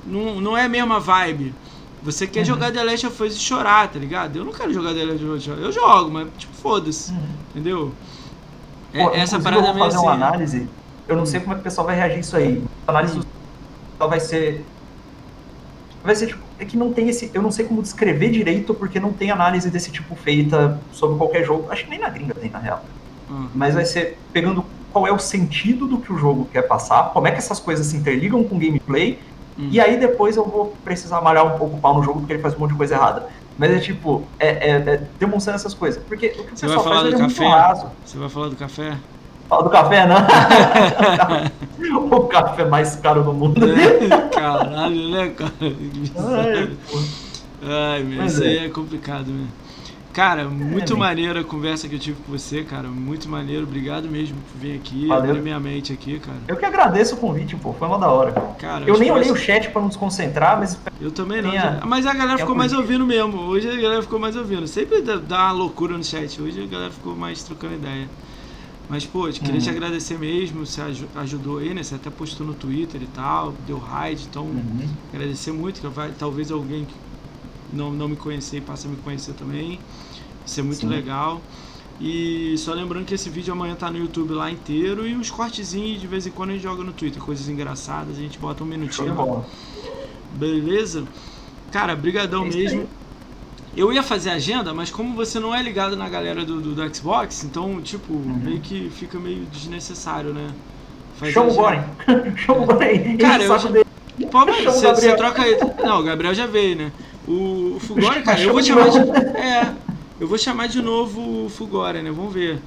Não, não é a mesma vibe. Você quer uhum. jogar The Last of Us e chorar, tá ligado? Eu não quero jogar The Last of Us. Eu jogo, mas tipo, foda-se. Uhum. Entendeu? É, Pô, essa parada eu vou fazer assim, uma análise. Eu não hum. sei como é que o pessoal vai reagir isso aí. A análise hum. do vai ser. Vai ser tipo. É que não tem esse. Eu não sei como descrever direito, porque não tem análise desse tipo feita sobre qualquer jogo. Acho que nem na gringa tem, na real. Hum. Mas vai ser pegando qual é o sentido do que o jogo quer passar, como é que essas coisas se interligam com o gameplay Hum. E aí depois eu vou precisar malhar um pouco o pau no jogo porque ele faz um monte de coisa errada. Mas é tipo, é, é, é demonstrando essas coisas. Porque o que o Você pessoal vai falar faz do é café? raso. Você vai falar do café? Fala do café, não? o café mais caro do mundo. É, caralho, né, cara? Ai, Ai meu, isso aí é. é complicado, né? Cara, é, muito é, maneira a conversa que eu tive com você, cara. Muito maneiro. Obrigado mesmo por vir aqui, Valeu. abrir minha mente aqui, cara. Eu que agradeço o convite, pô. Foi uma da hora. Cara, eu nem olhei o chat pra não desconcentrar, mas. Eu também não. Minha... Mas a galera ficou mais ouvindo mesmo. Hoje a galera ficou mais ouvindo. Sempre dá uma loucura no chat. Hoje a galera ficou mais trocando ideia. Mas, pô, queria uhum. te agradecer mesmo. Você ajudou aí, né? Você até postou no Twitter e tal, deu raid. Então, uhum. agradecer muito. Que vai, talvez alguém que não, não me conhecer passe a me conhecer também. Isso é muito Sim. legal. E só lembrando que esse vídeo amanhã tá no YouTube lá inteiro e os cortezinhos de vez em quando a gente joga no Twitter, coisas engraçadas, a gente bota um minutinho. Beleza? Cara, brigadão é mesmo. Eu ia fazer agenda, mas como você não é ligado na galera do, do, do Xbox, então, tipo, uhum. meio que fica meio desnecessário, né? Fazer Show boy! Show boy! Cara, eu já... Pô, mas você, você troca aí. Não, o Gabriel já veio, né? O, o cara, eu vou chamar de. É, eu vou chamar de novo o Fugora, né? Vamos ver.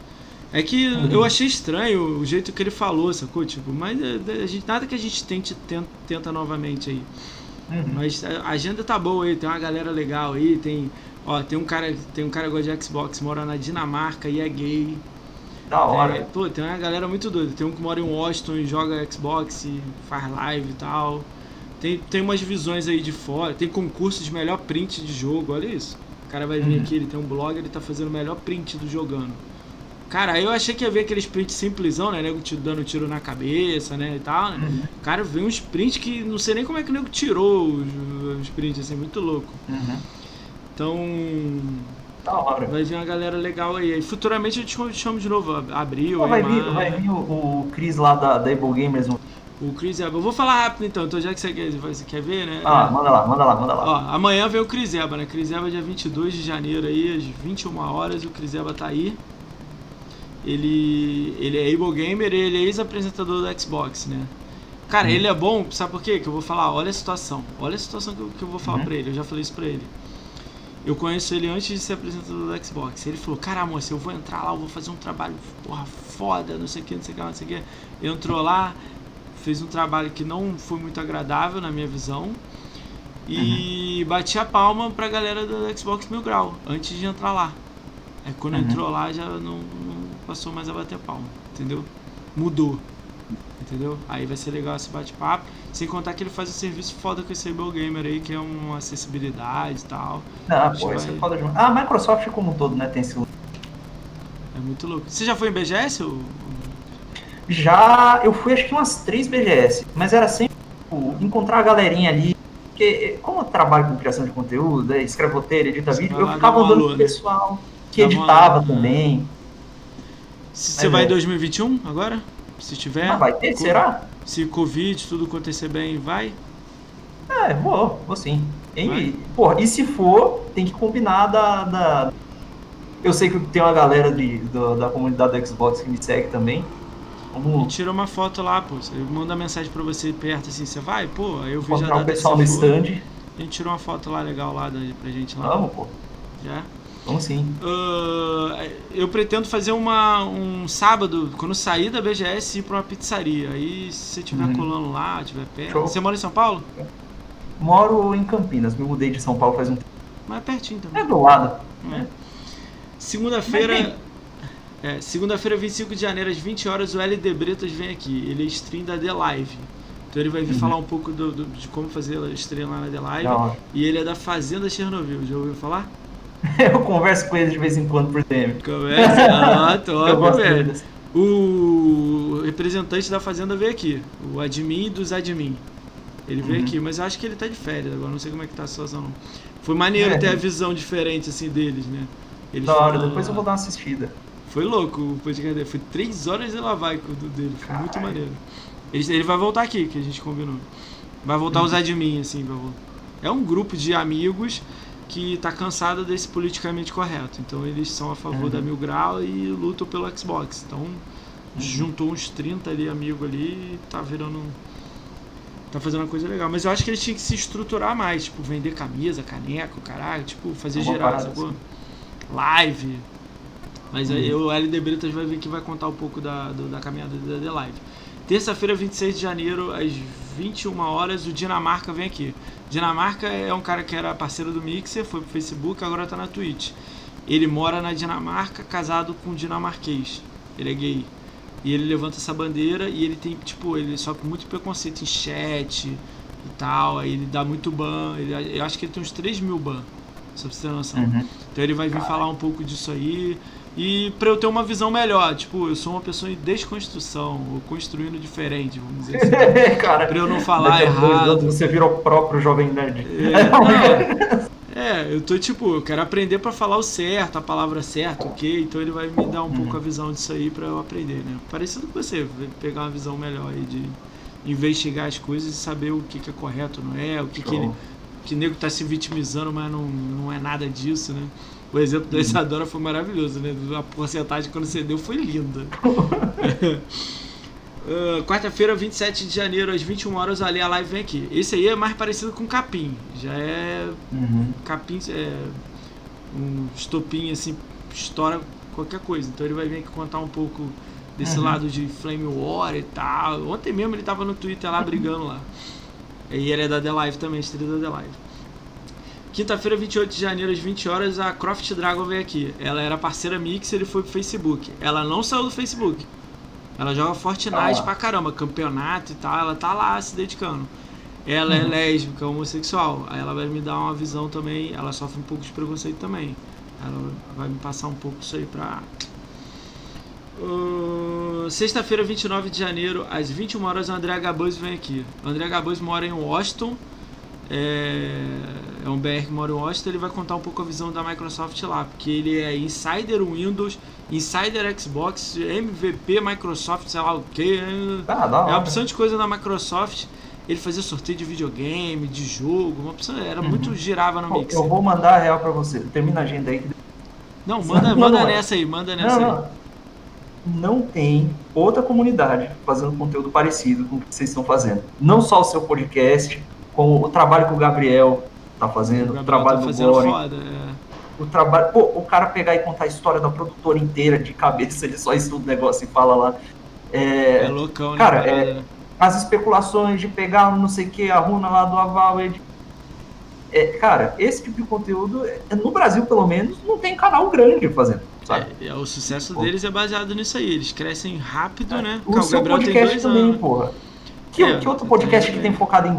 É que uhum. eu achei estranho o jeito que ele falou, sacou? Tipo, mas é, é, a gente, nada que a gente tente, tenta, tenta novamente aí. Uhum. Mas a agenda tá boa aí, tem uma galera legal aí, tem. Ó, tem um cara, tem um cara que gosta de Xbox, mora na Dinamarca e é gay. Da hora. É, pô, tem uma galera muito doida. Tem um que mora em Washington e joga Xbox e faz live e tal. Tem, tem umas visões aí de fora, tem concurso de melhor print de jogo, olha isso. O cara vai vir uhum. aqui, ele tem um blog, ele tá fazendo o melhor print do jogando. Cara, eu achei que ia ver aqueles prints simplesão, né? Nego dando tiro na cabeça, né? E tal, né? Uhum. Cara, vem uns prints que não sei nem como é que o nego tirou os prints, assim, muito louco. Uhum. Então. Da hora. Vai vir uma galera legal aí. Futuramente eu te chamo de novo, abril. vai, vir, vai vir o, o Cris lá da, da Able Gamers o Chris Eba. Eu vou falar rápido então, então já que você quer, você quer ver, né? Ah, manda lá, manda lá, manda lá. Ó, amanhã vem o Chris Eba, né? Chris Eba dia 22 de janeiro aí, às 21 horas, o Chris Eba tá aí. Ele, ele é Able Gamer ele é ex-apresentador do Xbox, né? Cara, hum. ele é bom, sabe por quê? Que eu vou falar, olha a situação. Olha a situação que eu, que eu vou falar uhum. pra ele, eu já falei isso pra ele. Eu conheço ele antes de ser apresentador do Xbox. Ele falou, cara, moça, eu vou entrar lá, eu vou fazer um trabalho, porra, foda, não sei o que, não sei o que, não sei o que. Entrou lá, fez um trabalho que não foi muito agradável na minha visão. E uhum. bati a palma pra galera do Xbox Mil Grau, antes de entrar lá. É quando uhum. entrou lá já não, não, passou mais a bater a palma, entendeu? Mudou. Entendeu? Aí vai ser legal esse bate-papo. Sem contar que ele faz um serviço foda com esse Able Gamer aí, que é uma acessibilidade e tal. Ah, pô, vai... isso é foda demais. Ah, a Microsoft como um todo, né, tem esse... É muito louco. Você já foi em BGS, ou... Já eu fui acho que umas três BGS, mas era sempre tipo, encontrar a galerinha ali Porque como eu trabalho com criação de conteúdo, é, escrevo roteiro, edita vídeo, eu ficava andando com o pessoal que editava também. Você vai em 2021 agora? Se tiver. Ah, vai ter, será? Se Covid, tudo acontecer bem, vai? É, vou, vou sim. E, porra, e se for, tem que combinar da, da... Eu sei que tem uma galera de, do, da comunidade do Xbox que me segue também. Vamos... tira uma foto lá, pô. Eu mando a mensagem pra você perto assim, você vai? Pô, eu vi já o pessoal no stand. A gente tirou uma foto lá legal lá da, pra gente lá. Vamos, pô. Já? Vamos sim. Uh, eu pretendo fazer uma, um sábado, quando sair da BGS, ir pra uma pizzaria. Aí, se você estiver uhum. colando lá, estiver perto. Show. Você mora em São Paulo? Moro em Campinas, me mudei de São Paulo faz um tempo. Mas é pertinho também. É do lado. É. Segunda-feira. É, segunda-feira, 25 de janeiro, às 20 horas, o LD Bretas vem aqui. Ele é stream da The Live. Então ele vai vir uhum. falar um pouco do, do, de como fazer a stream lá na The Live. E ele é da Fazenda Chernobyl. Já ouviu falar? Eu converso com ele de vez em quando por DM. Conversa? Ah, top, velho. O representante da Fazenda veio aqui. O admin dos admin. Ele veio uhum. aqui, mas eu acho que ele tá de férias agora, não sei como é que tá a situação. Não. Foi maneiro é, ter a visão diferente assim deles, né? Eles da hora, depois eu vou dar uma assistida. Foi louco o podcast dele. Foi três horas de lavaico dele. Foi Caralho. muito maneiro. Ele, ele vai voltar aqui, que a gente combinou. Vai voltar uhum. os admin, assim. É um grupo de amigos que está cansado desse politicamente correto. Então eles são a favor uhum. da Mil Grau e lutam pelo Xbox. Então uhum. juntou uns 30 ali amigos ali e tá virando tá fazendo uma coisa legal. Mas eu acho que eles tinham que se estruturar mais, tipo, vender camisa, caneco, caralho, tipo, fazer geral, sacou? Assim. Live. Mas aí uhum. o LD Bretas vai vir que vai contar um pouco da, do, da caminhada da The Live. Terça-feira, 26 de janeiro, às 21 horas, o Dinamarca vem aqui. Dinamarca é um cara que era parceiro do Mixer, foi pro Facebook, agora tá na Twitch. Ele mora na Dinamarca, casado com um dinamarquês. Ele é gay. E ele levanta essa bandeira e ele tem, tipo, ele sofre muito preconceito em chat e tal. Aí ele dá muito ban. Ele, eu acho que ele tem uns 3 mil ban, só pra você ter noção. Uhum. Então ele vai vir falar um pouco disso aí. E pra eu ter uma visão melhor, tipo, eu sou uma pessoa em desconstrução, ou construindo diferente, vamos dizer assim. Cara, pra eu não falar errado. Você virou o próprio jovem nerd. É, não, É, eu tô tipo, eu quero aprender para falar o certo, a palavra certa, ok? Então ele vai me dar um pouco a visão disso aí para eu aprender, né? Parecido com você, pegar uma visão melhor aí de investigar as coisas e saber o que, que é correto, não é? O que, que, ele, que nego tá se vitimizando, mas não, não é nada disso, né? O exemplo da. Isadora foi maravilhoso, né? A porcentagem quando você deu foi linda. Uh, Quarta-feira, 27 de janeiro, às 21 horas, ali a live vem aqui. Esse aí é mais parecido com capim. Já é. Uhum. Capim é. Um estopim assim, estoura qualquer coisa. Então ele vai vir aqui contar um pouco desse uhum. lado de Flame War e tal. Ontem mesmo ele tava no Twitter lá brigando lá. E ele é da The Live também, estrela da The Live. Quinta-feira, 28 de janeiro, às 20 horas, a Croft Dragon veio aqui. Ela era parceira Mixer e foi pro Facebook. Ela não saiu do Facebook. Ela joga Fortnite ah. pra caramba, campeonato e tal, ela tá lá se dedicando. Ela é uhum. é lésbica, homossexual. Aí ela vai me dar uma visão também, ela sofre um pouco de preconceito também. Ela vai me passar um pouco isso aí pra. Uh, Sexta-feira, 29 de janeiro, às 21 horas, o André Gabuz vem aqui. O André Gabuz mora em Washington. É, é um BR que mora em Washington. Ele vai contar um pouco a visão da Microsoft lá, porque ele é insider Windows Insider Xbox, MVP, Microsoft, sei lá o que. Ah, é uma opção de coisa da Microsoft. Ele fazia sorteio de videogame, de jogo, uma opção, era uhum. muito girava no mix. Eu vou mandar a real pra você. Termina a agenda aí. Não, manda, manda nessa aí, manda nessa não, aí. Não. não tem outra comunidade fazendo conteúdo parecido com o que vocês estão fazendo. Não só o seu podcast, como o trabalho que o Gabriel tá fazendo, o, o trabalho tá do Gore. Foda, é o trabalho. Pô, o cara pegar e contar a história da produtora inteira de cabeça, ele só estuda o negócio e fala lá. É, é loucão, né? Cara, é, as especulações de pegar não sei o que, a runa lá do Aval. É, cara, esse tipo de conteúdo, é, no Brasil pelo menos, não tem canal grande fazendo. É, o sucesso Pô. deles é baseado nisso aí. Eles crescem rápido, é. né? O, seu Gabriel podcast também, anos. porra. Que, é, que outro podcast que tem focado em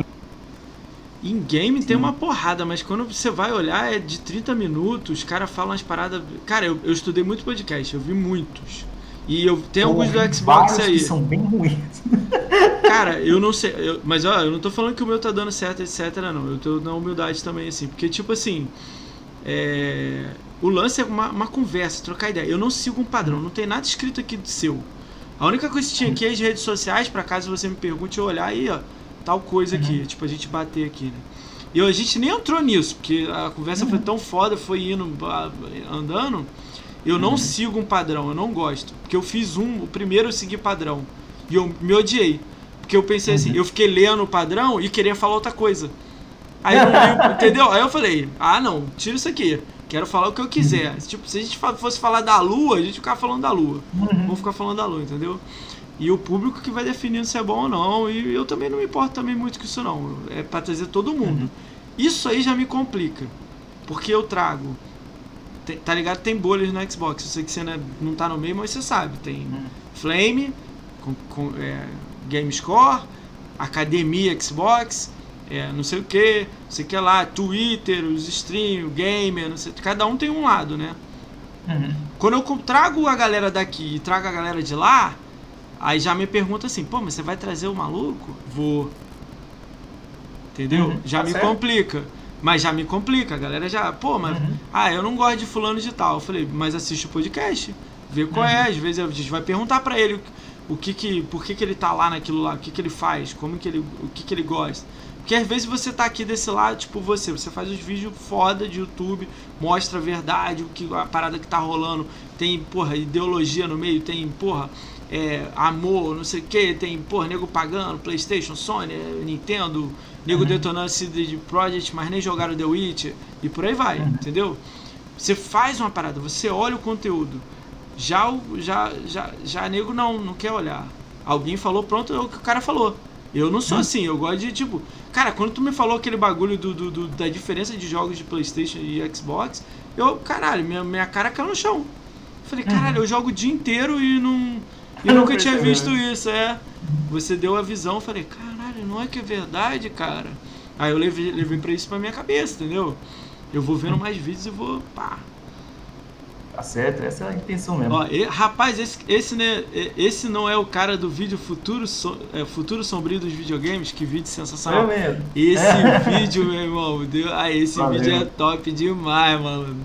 em game Sim. tem uma porrada, mas quando você vai olhar é de 30 minutos, os caras falam as paradas. Cara, eu, eu estudei muito podcast, eu vi muitos. E eu tenho alguns do Xbox aí. Que são bem ruins. Cara, eu não sei. Eu, mas ó, eu não tô falando que o meu tá dando certo, etc. Não. Eu tô na humildade também, assim. Porque, tipo assim. É, o lance é uma, uma, conversa, trocar ideia. Eu não sigo um padrão, não tem nada escrito aqui do seu. A única coisa que tinha aqui é as redes sociais, para caso você me pergunte, eu olhar aí, ó, tal coisa aqui, uhum. tipo, a gente bater aqui, né? E a gente nem entrou nisso, porque a conversa uhum. foi tão foda, foi indo, andando. Eu não uhum. sigo um padrão, eu não gosto. Porque eu fiz um, o primeiro eu segui padrão. E eu me odiei. Porque eu pensei assim, uhum. eu fiquei lendo o padrão e queria falar outra coisa. Aí eu entendeu? Aí eu falei, ah não, tira isso aqui. Quero falar o que eu quiser. Tipo, se a gente fosse falar da lua, a gente ficava falando da lua. Uhum. Vamos ficar falando da lua, entendeu? E o público que vai definindo se é bom ou não. E eu também não me importo também muito com isso não. É para trazer todo mundo. Uhum. Isso aí já me complica. Porque eu trago. Tá ligado? Tem bolhas no Xbox. Eu sei que você não tá no meio, mas você sabe. Tem uhum. Flame, com, com, é, Game Score, Academia Xbox é, não sei o que, não sei o que lá, Twitter, os stream, o gamer, não sei, cada um tem um lado, né? Uhum. Quando eu trago a galera daqui e trago a galera de lá, aí já me pergunta assim, pô, mas você vai trazer o maluco? Vou. Entendeu? Uhum. Já tá me certo. complica. Mas já me complica, a galera já, pô, mas, uhum. ah, eu não gosto de fulano de tal. Eu falei, mas assiste o podcast, vê qual é, uhum. às vezes a gente vai perguntar para ele o que que, por que que ele tá lá naquilo lá, o que que ele faz, como que ele, o que que ele gosta. Porque às vezes você tá aqui desse lado, tipo você, você faz os vídeos foda de YouTube, mostra a verdade, o que a parada que tá rolando, tem, porra, ideologia no meio, tem, porra, é, amor, não sei o que, tem, porra, nego pagando, Playstation, Sony, Nintendo, nego uhum. detonando CD Project, mas nem jogaram The Witch, e por aí vai, uhum. entendeu? Você faz uma parada, você olha o conteúdo. Já o já, já, já nego não, não quer olhar. Alguém falou, pronto, é o que o cara falou. Eu não sou hum. assim, eu gosto de tipo. Cara, quando tu me falou aquele bagulho do, do, do, da diferença de jogos de PlayStation e Xbox, eu, caralho, minha, minha cara caiu no chão. Falei, uhum. caralho, eu jogo o dia inteiro e não. E nunca tinha visto isso, é. Você deu a visão, eu falei, caralho, não é que é verdade, cara. Aí eu levei, levei pra isso pra minha cabeça, entendeu? Eu vou vendo mais vídeos e vou, pá, Tá certo, essa é a intenção mesmo. Ó, e, rapaz, esse, esse, né, esse não é o cara do vídeo Futuro, so, é, Futuro Sombrio dos Videogames? Que vídeo sensacional. É mesmo. Esse é. vídeo, meu irmão, deu, ah, esse Valeu. vídeo é top demais, mano.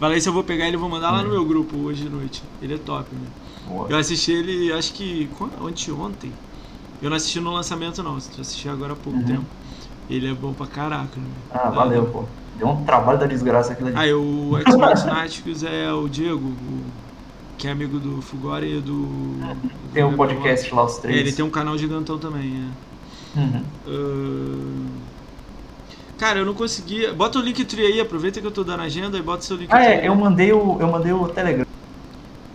Falei se eu vou pegar ele e vou mandar lá no meu grupo hoje de noite. Ele é top, né? Boa. Eu assisti ele, acho que anteontem. Eu não assisti no lançamento, não. Eu assisti agora há pouco uhum. tempo. Ele é bom pra caraca, né? Ah, valeu, pô. Deu um trabalho da desgraça aquilo ali. Aí ah, o Xbox Náticos é o Diego, o, que é amigo do Fugori e do. Tem um podcast lá, os três. É, ele tem um canal gigantão também, é. Uhum. Uh... Cara, eu não consegui. Bota o link aí, aproveita que eu tô dando agenda e bota seu link. Ah, é, eu mandei o, eu mandei o Telegram.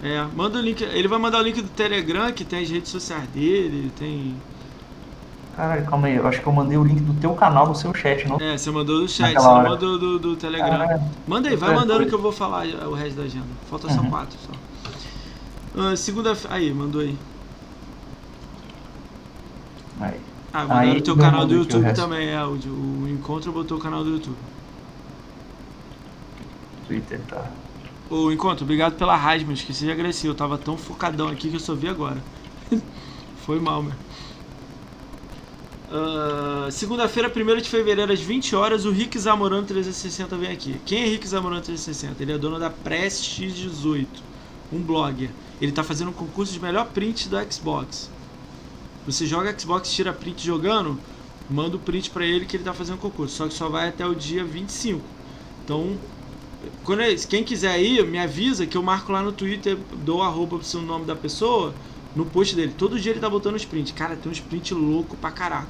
É, manda o link. Ele vai mandar o link do Telegram, que tem as redes sociais dele, tem. Caralho, calma aí, eu acho que eu mandei o link do teu canal no seu chat, não? É, você mandou do chat, você não mandou do, do Telegram. Caralho. Manda aí, vai mandando que eu vou falar o resto da agenda. Falta uhum. só quatro só. Uh, segunda Aí, mandou aí. Aí. Ah, mandaram o teu canal do YouTube também, é. O, o Encontro botou o canal do YouTube. Twitter, tá. O Encontro, obrigado pela rasma, esqueci de agradecer. Eu tava tão focadão aqui que eu só vi agora. Foi mal, meu. Uh, Segunda-feira, 1 de fevereiro, às 20 horas, o Rick Zamorano 360 vem aqui. Quem é Rick Zamorano 360? Ele é dono da Prestige 18, um blogger. Ele está fazendo um concurso de melhor print do Xbox. Você joga Xbox, tira print jogando, manda o print para ele que ele está fazendo concurso. Só que só vai até o dia 25. Então, quando ele, quem quiser ir, me avisa que eu marco lá no Twitter, dou arroba pro nome da pessoa no post dele. Todo dia ele tá botando sprint. Cara, tem um sprint louco pra caraca.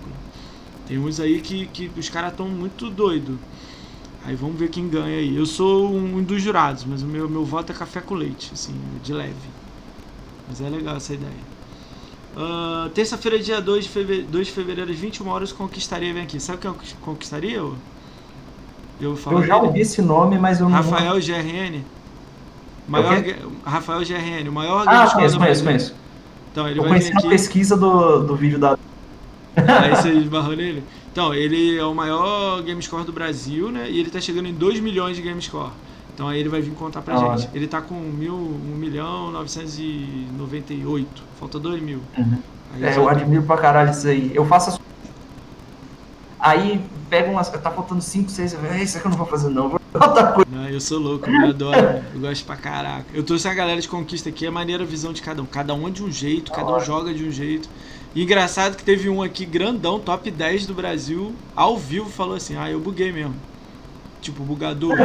Tem uns aí que, que os caras estão muito doido. Aí vamos ver quem ganha aí. Eu sou um dos jurados, mas o meu, meu voto é café com leite, assim, de leve. Mas é legal essa ideia. Uh, Terça-feira, dia 2 de, fevereiro, 2 de fevereiro, às 21 horas, Conquistaria vem aqui. Sabe quem é Conquistaria? Eu, eu, já ouvi esse nome, mas eu não. Rafael GRN. Maior, Rafael GRN, o maior Ah, conheço, conheço, conheço. Então, ele eu vai conheci aqui... a pesquisa do, do vídeo da. Aí você esbarrou nele? Então, ele é o maior game score do Brasil, né? E ele tá chegando em 2 milhões de game score. Então aí ele vai vir contar pra Da gente. Ele tá com mil, 1 milhão 998. Falta 2 mil. Uhum. É, eu admiro pra caralho isso aí. Eu faço as... Aí pega umas. Tá faltando 5, 6. É isso aqui eu não vou fazer, não. Vou outra coisa. Não, eu sou louco, eu adoro. Eu gosto pra caraca. Eu trouxe a galera de conquista aqui, é maneira a visão de cada um. Cada um é de um jeito, cada um joga de um jeito. E engraçado que teve um aqui grandão, top 10 do Brasil, ao vivo, falou assim: Ah, eu buguei mesmo. Tipo, bugador.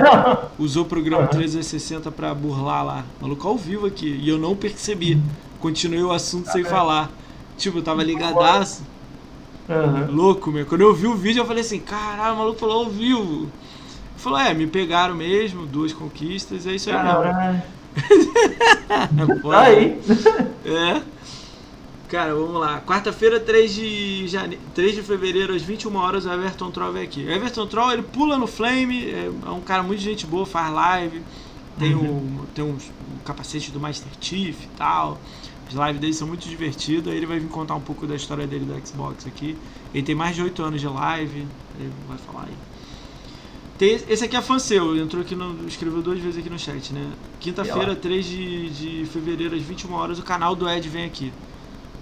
Usou o programa 360 pra burlar lá. Maluco ao vivo aqui. E eu não percebi. Continuei o assunto sem falar. Tipo, eu tava ligadaço. Uhum. Louco, meu. Quando eu vi o vídeo, eu falei assim: Caralho, o maluco falou ao vivo. Falou: É, me pegaram mesmo, duas conquistas, é isso aí mesmo. Caralho. Pô, Tá aí. É. Cara, vamos lá. Quarta-feira, 3 de, jane... 3 de fevereiro, às 21 horas, o Everton Troll vem aqui. O Everton Troll, ele pula no Flame, é é um cara muito gente boa, faz live, tem, Uhum. o, tem um, um capacete do Master Chief e tal. As lives dele são muito divertidas. Aí ele vai vir contar um pouco da história dele do Xbox aqui. Ele tem mais de 8 anos de live, ele vai falar aí. Tem, esse aqui é fã seu, entrou aqui no. escreveu duas vezes aqui no chat, né? Quinta-feira, 3 de, de fevereiro, às 21 horas, o canal do Ed vem aqui.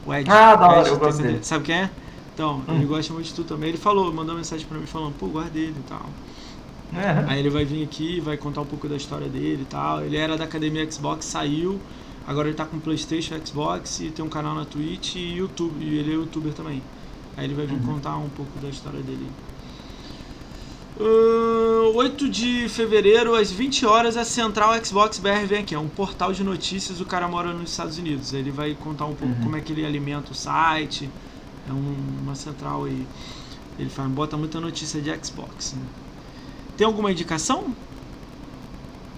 O Ed. Ah, da hora, eu gosto dele. Sabe quem é? Então, Hum. ele gosta muito de tu também. Ele falou, mandou mensagem pra mim falando, pô, guarda ele e tal. É. Aí ele vai vir aqui, vai contar um pouco da história dele e tal. Ele era da academia Xbox, saiu. Agora ele tá com Playstation, Xbox e tem um canal na Twitch e YouTube. E ele é youtuber também. Aí ele vai vir Uhum. contar um pouco da história dele. Ahn, 8 de fevereiro, às 20 horas, a Central Xbox BR vem aqui. É um portal de notícias, o cara mora nos Estados Unidos. Ele vai contar um pouco Uhum. como é que ele alimenta o site. É um- uma central aí. Ele faz, bota muita notícia de Xbox. né? Tem alguma indicação?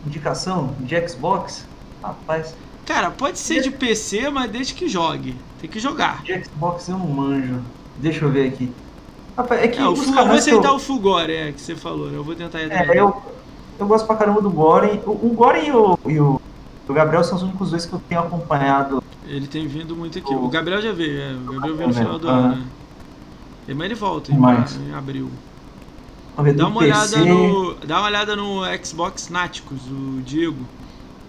Indicação de Xbox? Rapaz, Cara, pode ser de PC, mas desde que jogue. Tem que jogar. de Xbox eu não manjo. Deixa eu ver aqui. Rapaz, é que É, o os Fu- eu vou que eu- aceitar o Fulgore, é, que você falou, né? Eu vou tentar. É, eu, eu gosto pra caramba do Goren. O, o Goren e o, e o, o Gabriel são os únicos dois que eu tenho acompanhado. Ele tem vindo muito aqui. O- O Gabriel já veio, é. O Gabriel veio no final do ano, né? Mas ele volta em, em abril. Dá uma, PC. olhada no, dá uma olhada no Xbox Náticos, o Diego.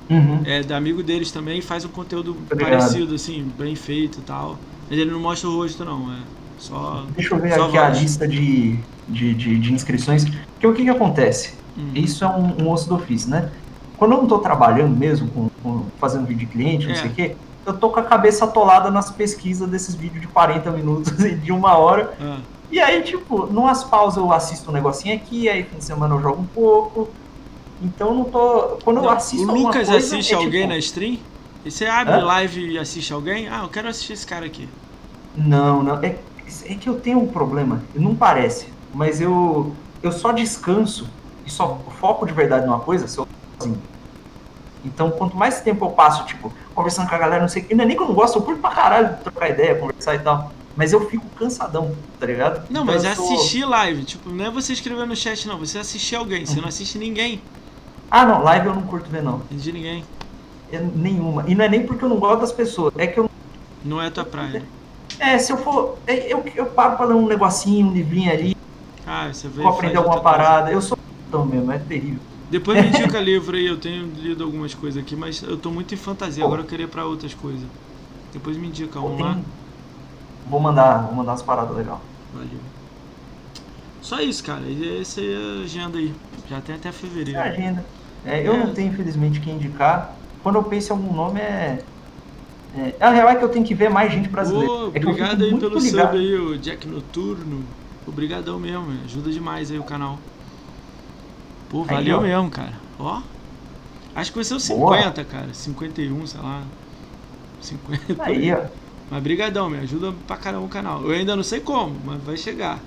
Uhum. É da amigo deles também, faz um conteúdo Obrigado. parecido, assim, bem feito e tal. Mas ele não mostra o rosto, não. É só. Deixa eu ver Só aqui a voz. lista de, de, de, de inscrições. Porque o que, que acontece? Hum. Isso é um, um osso do ofício, né? Quando eu não tô trabalhando mesmo, com, com- fazendo vídeo de cliente, não É. sei o quê, eu tô com a cabeça atolada nas pesquisas desses vídeos de 40 minutos e de uma hora. Ah, E aí, tipo, numas pausas eu assisto um negocinho aqui, aí fim de semana eu jogo um pouco. Então eu não tô. Quando eu assisto. o Lucas coisa, assiste é alguém tipo, na stream? E você abre Hã? live e assiste alguém? Ah, eu quero assistir esse cara aqui. Não, não. É, é que eu tenho um problema. Não parece. Mas eu, eu só descanso e só foco de verdade numa coisa se eu sozinho. Então, quanto mais tempo eu passo, tipo, conversando com a galera, não sei o que, ainda nem que eu não gosto, eu curto pra caralho trocar ideia, conversar e tal. Mas eu fico cansadão, tá ligado? Não, Então mas é assistir live. Tipo, não é você escrever no chat, não. Você assistir alguém. Você não assiste ninguém. Ah, não, live eu não curto ver, não. De ninguém. Eu- nenhuma. E não é nem porque eu não gosto das pessoas, é que eu Não é a tua praia. É, se eu for. é, Eu, eu paro pra ler um negocinho, um livrinho ali, Ah, você vê. vou aprender alguma parada. Eu sou então mesmo, é terrível. Depois me indica livro aí. Eu tenho lido algumas coisas aqui, mas eu tô muito em fantasia. Pô. Agora eu queria ir pra outras coisas. Depois me indica um Tem- lá. Vou mandar, vou mandar umas paradas legais. Valeu. Só isso, cara. Essa é a agenda aí. Já tem até fevereiro. É a agenda. É, eu É. não tenho, infelizmente, quem indicar. Quando eu penso em algum nome, é. é a real é que eu tenho que ver mais gente brasileira. É obrigado aí muito pelo ligado. sub aí, o Jack Noturno. Obrigadão mesmo, ajuda demais aí o canal. Pô, Aí, valeu ó. mesmo, cara. Ó. Acho que vai ser o Boa. 50, cara. 51, sei lá. 50. Aí, ó. Mas brigadão, me ajuda pra caramba o canal. Eu ainda não sei como, mas vai chegar.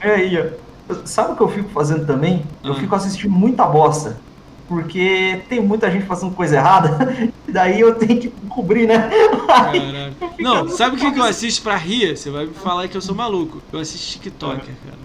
É aí, ó. Sabe o que eu fico fazendo também? Eu Ah. fico assistindo muita bosta. Porque tem muita gente fazendo coisa errada, e daí eu tenho que cobrir, né? Aí, Não, sabe o que, que eu assisto pra rir? Você vai me falar que eu sou maluco. Eu assisto TikToker, cara.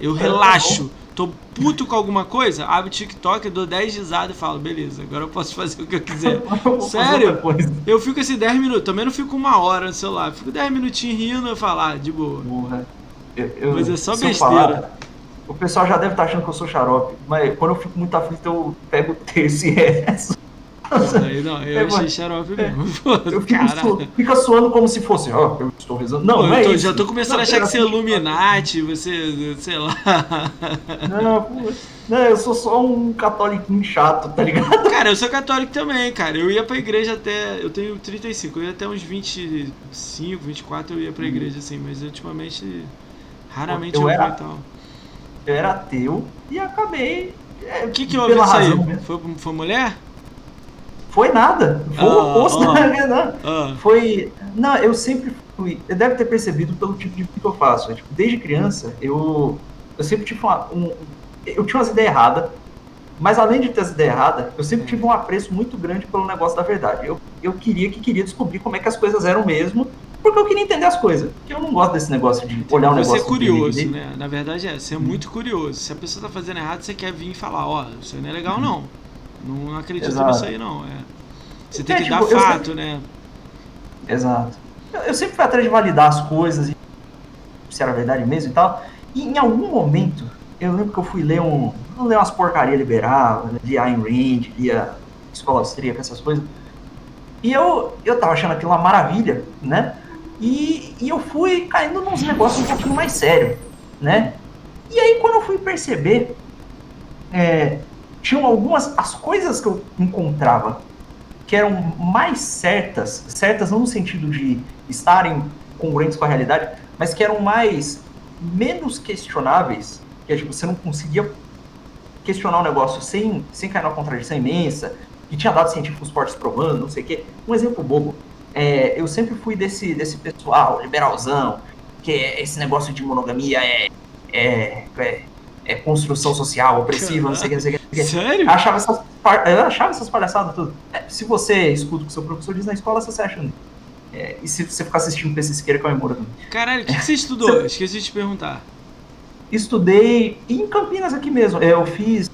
Eu tá relaxo. Tô puto com alguma coisa, abro o TikTok, dou 10 risadas e falo, beleza, agora eu posso fazer o que eu quiser. Eu Sério? Eu fico assim 10 minutos, também não fico uma hora no celular, fico 10 minutinhos rindo e falar, ah, de boa. Porra. Eu, eu- Mas é só besteira. falar- O pessoal já deve estar achando que eu sou xarope, mas quando eu fico muito aflito, eu pego o terço e resto. Aí não, eu é, achei xarope é. mesmo. eu fico su, fica suando como se fosse, ó, oh, eu estou rezando. Não, Pô, não é tô, isso. Já tô começando não, a achar que você é Illuminati, você, sei lá. Não, não, eu sou só um católico chato, tá ligado? Cara, eu sou católico também, cara. Eu ia pra igreja até. Eu tenho 35, eu ia até uns 25, 24 eu ia pra igreja, assim, mas ultimamente. Raramente eu, eu era, vou Eu era ateu e acabei. É, o que que houve isso aí? Foi, foi mulher? Foi nada. Foi o oposto da minha, não. Foi. Não, eu sempre fui. Você deve ter percebido pelo tipo de que eu faço. Tipo, desde criança, eu, eu sempre tive uma, um. Eu tinha umas ideias erradas, mas além de ter as ideias erradas, eu sempre tive um apreço muito grande pelo negócio da verdade. Eu, eu queria que queria descobrir como é que as coisas eram mesmo, porque eu queria entender as coisas. Porque eu não gosto desse negócio de olhar um você negócio. Você é curioso, né? Na verdade é, você é muito curioso. Se a pessoa tá fazendo errado, você quer vir e falar, ó, oh, isso não é legal não. Não acredito Exato. nisso aí, não. É. Você tem é, que tipo, dar fato, sempre... né? Exato. Eu, eu, sempre fui atrás de validar as coisas, se era verdade mesmo e tal. E em algum momento, eu lembro que eu fui ler um. Eu ler umas porcaria liberal, lia Ayn Rand, lia Escola Austríaca, essas coisas. E eu, eu tava achando aquilo uma maravilha, né? E, e eu fui caindo nos negócios um pouquinho mais sério, né? E aí quando eu fui perceber, é, tinham algumas as coisas que eu encontrava que eram mais certas, certas não no sentido de estarem congruentes com a realidade, mas que eram mais menos questionáveis, que é, tipo, você não conseguia questionar o negócio sem, sem cair numa contradição imensa, que tinha dados científicos fortes provando, não sei o quê. Um exemplo bobo, é, eu sempre fui desse, desse pessoal liberalzão, que é, esse negócio de monogamia é, é, é é, construção social opressiva, não sei o que, não sei o que. Sério? Achava essas, eu achava essas palhaçadas tudo. É, se você escuta o que seu professor diz na escola, você acha. É, e se você ficar assistindo PC Siqueira, comemora também. Caralho, o que, que, você estudou? Esqueci de te perguntar. Estudei em Campinas aqui mesmo. Eu fiz,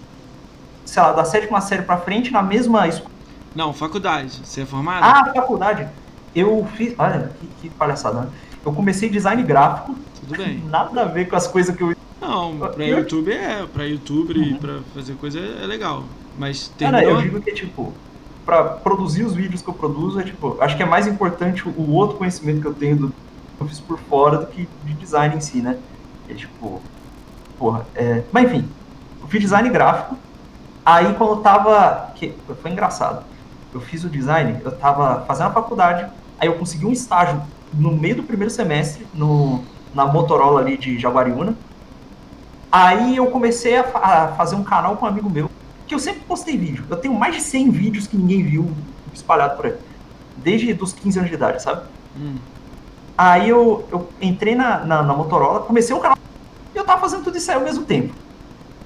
sei lá, da sétima série pra frente na mesma escola. Não, faculdade. Você é formado? Ah, faculdade. Eu fiz. Olha, que, que palhaçada. Né? Eu comecei design gráfico. Tudo bem. Nada a ver com as coisas que eu não, pra eu... YouTube é. Pra YouTube uhum. e pra fazer coisa é legal. Mas tem. Ah, eu digo que, tipo, pra produzir os vídeos que eu produzo, é tipo, acho que é mais importante o outro conhecimento que eu tenho do que eu fiz por fora do que de design em si, né? É tipo. Porra, é. Mas enfim, eu fiz design gráfico. Aí quando eu tava. Que... Foi engraçado. Eu fiz o design, eu tava fazendo a faculdade, aí eu consegui um estágio no meio do primeiro semestre no, na Motorola ali de Jaguariúna Aí eu comecei a, a, fazer um canal com um amigo meu, que eu sempre postei vídeo. Eu tenho mais de 100 vídeos que ninguém viu espalhado por aí. Desde os 15 anos de idade, sabe? Hum. Aí eu, eu entrei na, na, na, Motorola, comecei um canal e eu tava fazendo tudo isso aí ao mesmo tempo.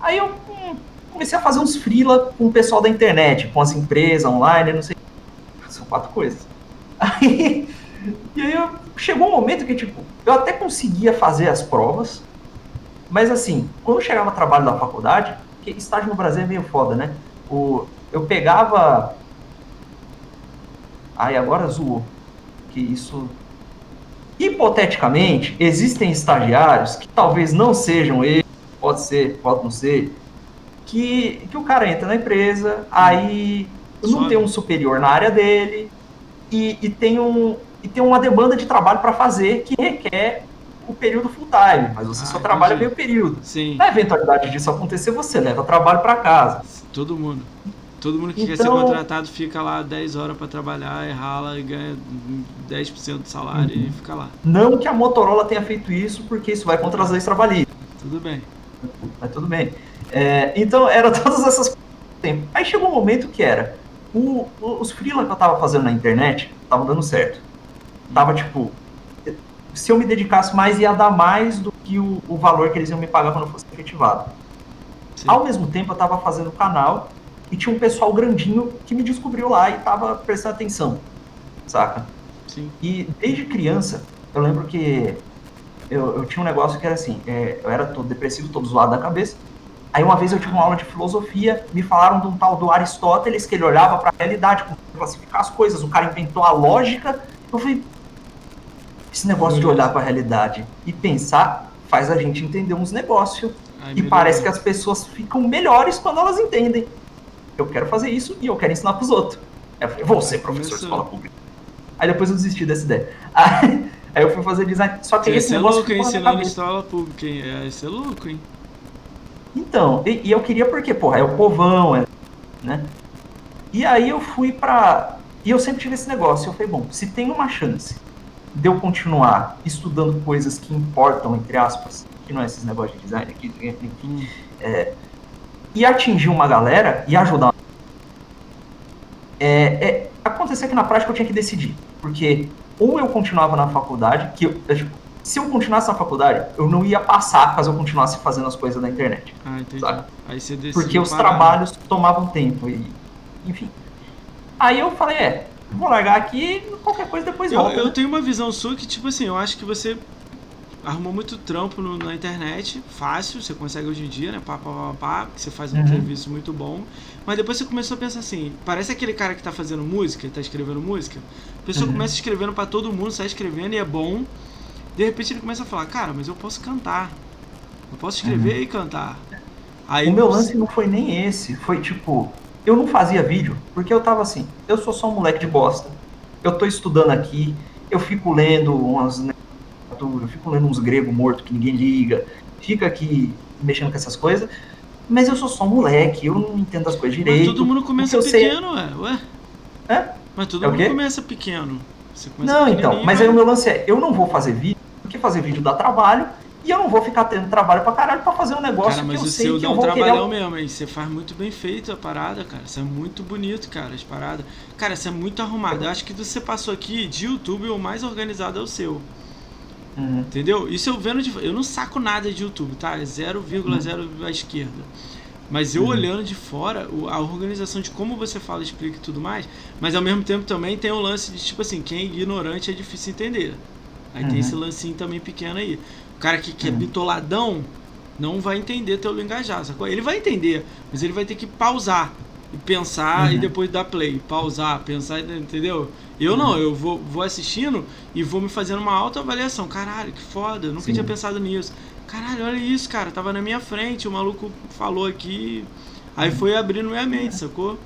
Aí eu hum, comecei a fazer uns freela com o pessoal da internet, com as empresas online, não sei. São quatro coisas. Aí, e aí eu, chegou um momento que, tipo, eu até conseguia fazer as provas, mas assim, quando chegava no trabalho da faculdade, que estágio no Brasil é meio foda, né? O, eu pegava. Ai, agora zoou. Que isso. Hipoteticamente, existem estagiários que talvez não sejam eles, pode ser, pode não ser, que, que o cara entra na empresa, aí não tem um superior na área dele e, e, tem, um, e tem uma demanda de trabalho para fazer que requer o período full time, mas você ah, só trabalha entendi. meio período. Sim. Na eventualidade disso acontecer, você leva trabalho para casa. Todo mundo. Todo mundo que então, quer ser então- contratado fica lá 10 horas para trabalhar, e rala e ganha 10% do salário uhum. e fica lá. Não que a Motorola tenha feito isso, porque isso vai contra as leis trabalhistas. Tudo bem. Mas tudo bem. É, então, era todas essas tempo. Aí chegou um momento que era o, os freela que eu tava fazendo na internet estavam dando certo. Tava tipo se eu me dedicasse mais, ia dar mais do que o, o valor que eles iam me pagar quando eu fosse efetivado. Sim. Ao mesmo tempo, eu estava fazendo o canal e tinha um pessoal grandinho que me descobriu lá e estava prestando atenção, saca? Sim. E desde criança, eu lembro que eu, eu tinha um negócio que era assim, é, eu era todo depressivo, todo zoado da cabeça. Aí uma vez eu tive uma aula de filosofia, me falaram de um tal do Aristóteles, que ele olhava para a realidade, classificar as coisas, o cara inventou a lógica. Eu falei, esse negócio de olhar para a realidade e pensar faz a gente entender uns negócios Ai, e parece que as pessoas ficam melhores quando elas entendem. Eu quero fazer isso e eu quero ensinar pros outros. Eu falei, vou ser professor de escola pública. Aí depois eu desisti dessa ideia. Aí, aí eu fui fazer design. Só que esse é negócio louco? Ensinando escola pública, hein? Isso é louco, hein? Então, e, e, eu queria porque, porra, é o povão, é, né? E aí eu fui pra. E eu sempre tive esse negócio. Eu falei, bom, se tem uma chance de eu continuar estudando coisas que importam, entre aspas, que não é esses negócios de design aqui, enfim, é, e atingir uma galera e ajudar. É, é, acontecer que na prática eu tinha que decidir, porque ou eu continuava na faculdade, que eu, tipo, se eu continuasse na faculdade, eu não ia passar caso eu continuasse fazendo as coisas da internet. Ah, entendi. Sabe? Aí você Porque os parar. trabalhos tomavam tempo e, enfim. Aí eu falei, é, vou largar aqui, qualquer coisa depois eu, volta. Eu né? tenho uma visão sua que, tipo assim, eu acho que você arrumou muito trampo no, na internet, fácil, você consegue hoje em dia, né? Pá, pá, pá, pá, você faz um uhum. serviço muito bom. Mas depois você começou a pensar assim, parece aquele cara que tá fazendo música, tá escrevendo música. A pessoa uhum. começa escrevendo para todo mundo, sai escrevendo e é bom. De repente ele começa a falar, cara, mas eu posso cantar. Eu posso escrever uhum. e cantar. Aí o meu lance não foi nem esse, foi tipo, eu não fazia vídeo, porque eu tava assim, eu sou só um moleque de bosta. Eu tô estudando aqui, eu fico lendo umas eu fico lendo uns gregos mortos que ninguém liga, fica aqui mexendo com essas coisas, mas eu sou só um moleque, eu não entendo as coisas direito. Mas todo mundo começa pequeno, sei... ué, ué. É? Mas todo é mundo começa pequeno. não, então, mas aí o meu lance é, eu não vou fazer vídeo, porque fazer vídeo dá trabalho, e eu não vou ficar tendo trabalho pra caralho pra fazer um negócio cara, que eu sei que eu vou querer... mas o seu dá um trabalhão mesmo, hein? Você faz muito bem feito a parada, cara. Isso é muito bonito, cara, as paradas. Cara, isso é muito arrumado. Eu acho que você passou aqui de YouTube, o mais organizado é o seu. Uhum. Entendeu? Isso eu vendo de. Eu não saco nada de YouTube, tá? É 0,0 uhum. à esquerda. Mas eu uhum. olhando de fora, a organização de como você fala, explica e tudo mais, mas ao mesmo tempo também tem o lance de tipo assim, quem é ignorante é difícil entender. Aí tem esse uhum. lancinho também pequeno aí. O cara que, que é uhum. bitoladão não vai entender teu linguajar, sacou? Ele vai entender, mas ele vai ter que pausar e pensar uhum. e depois dar play. Pausar, pensar, entendeu? Eu uhum. não, eu vou, vou assistindo e vou me fazendo uma autoavaliação. Caralho, que foda, eu nunca Sim. tinha pensado nisso. Caralho, olha isso, cara, tava na minha frente, o maluco falou aqui. Aí uhum. foi abrindo minha mente, sacou?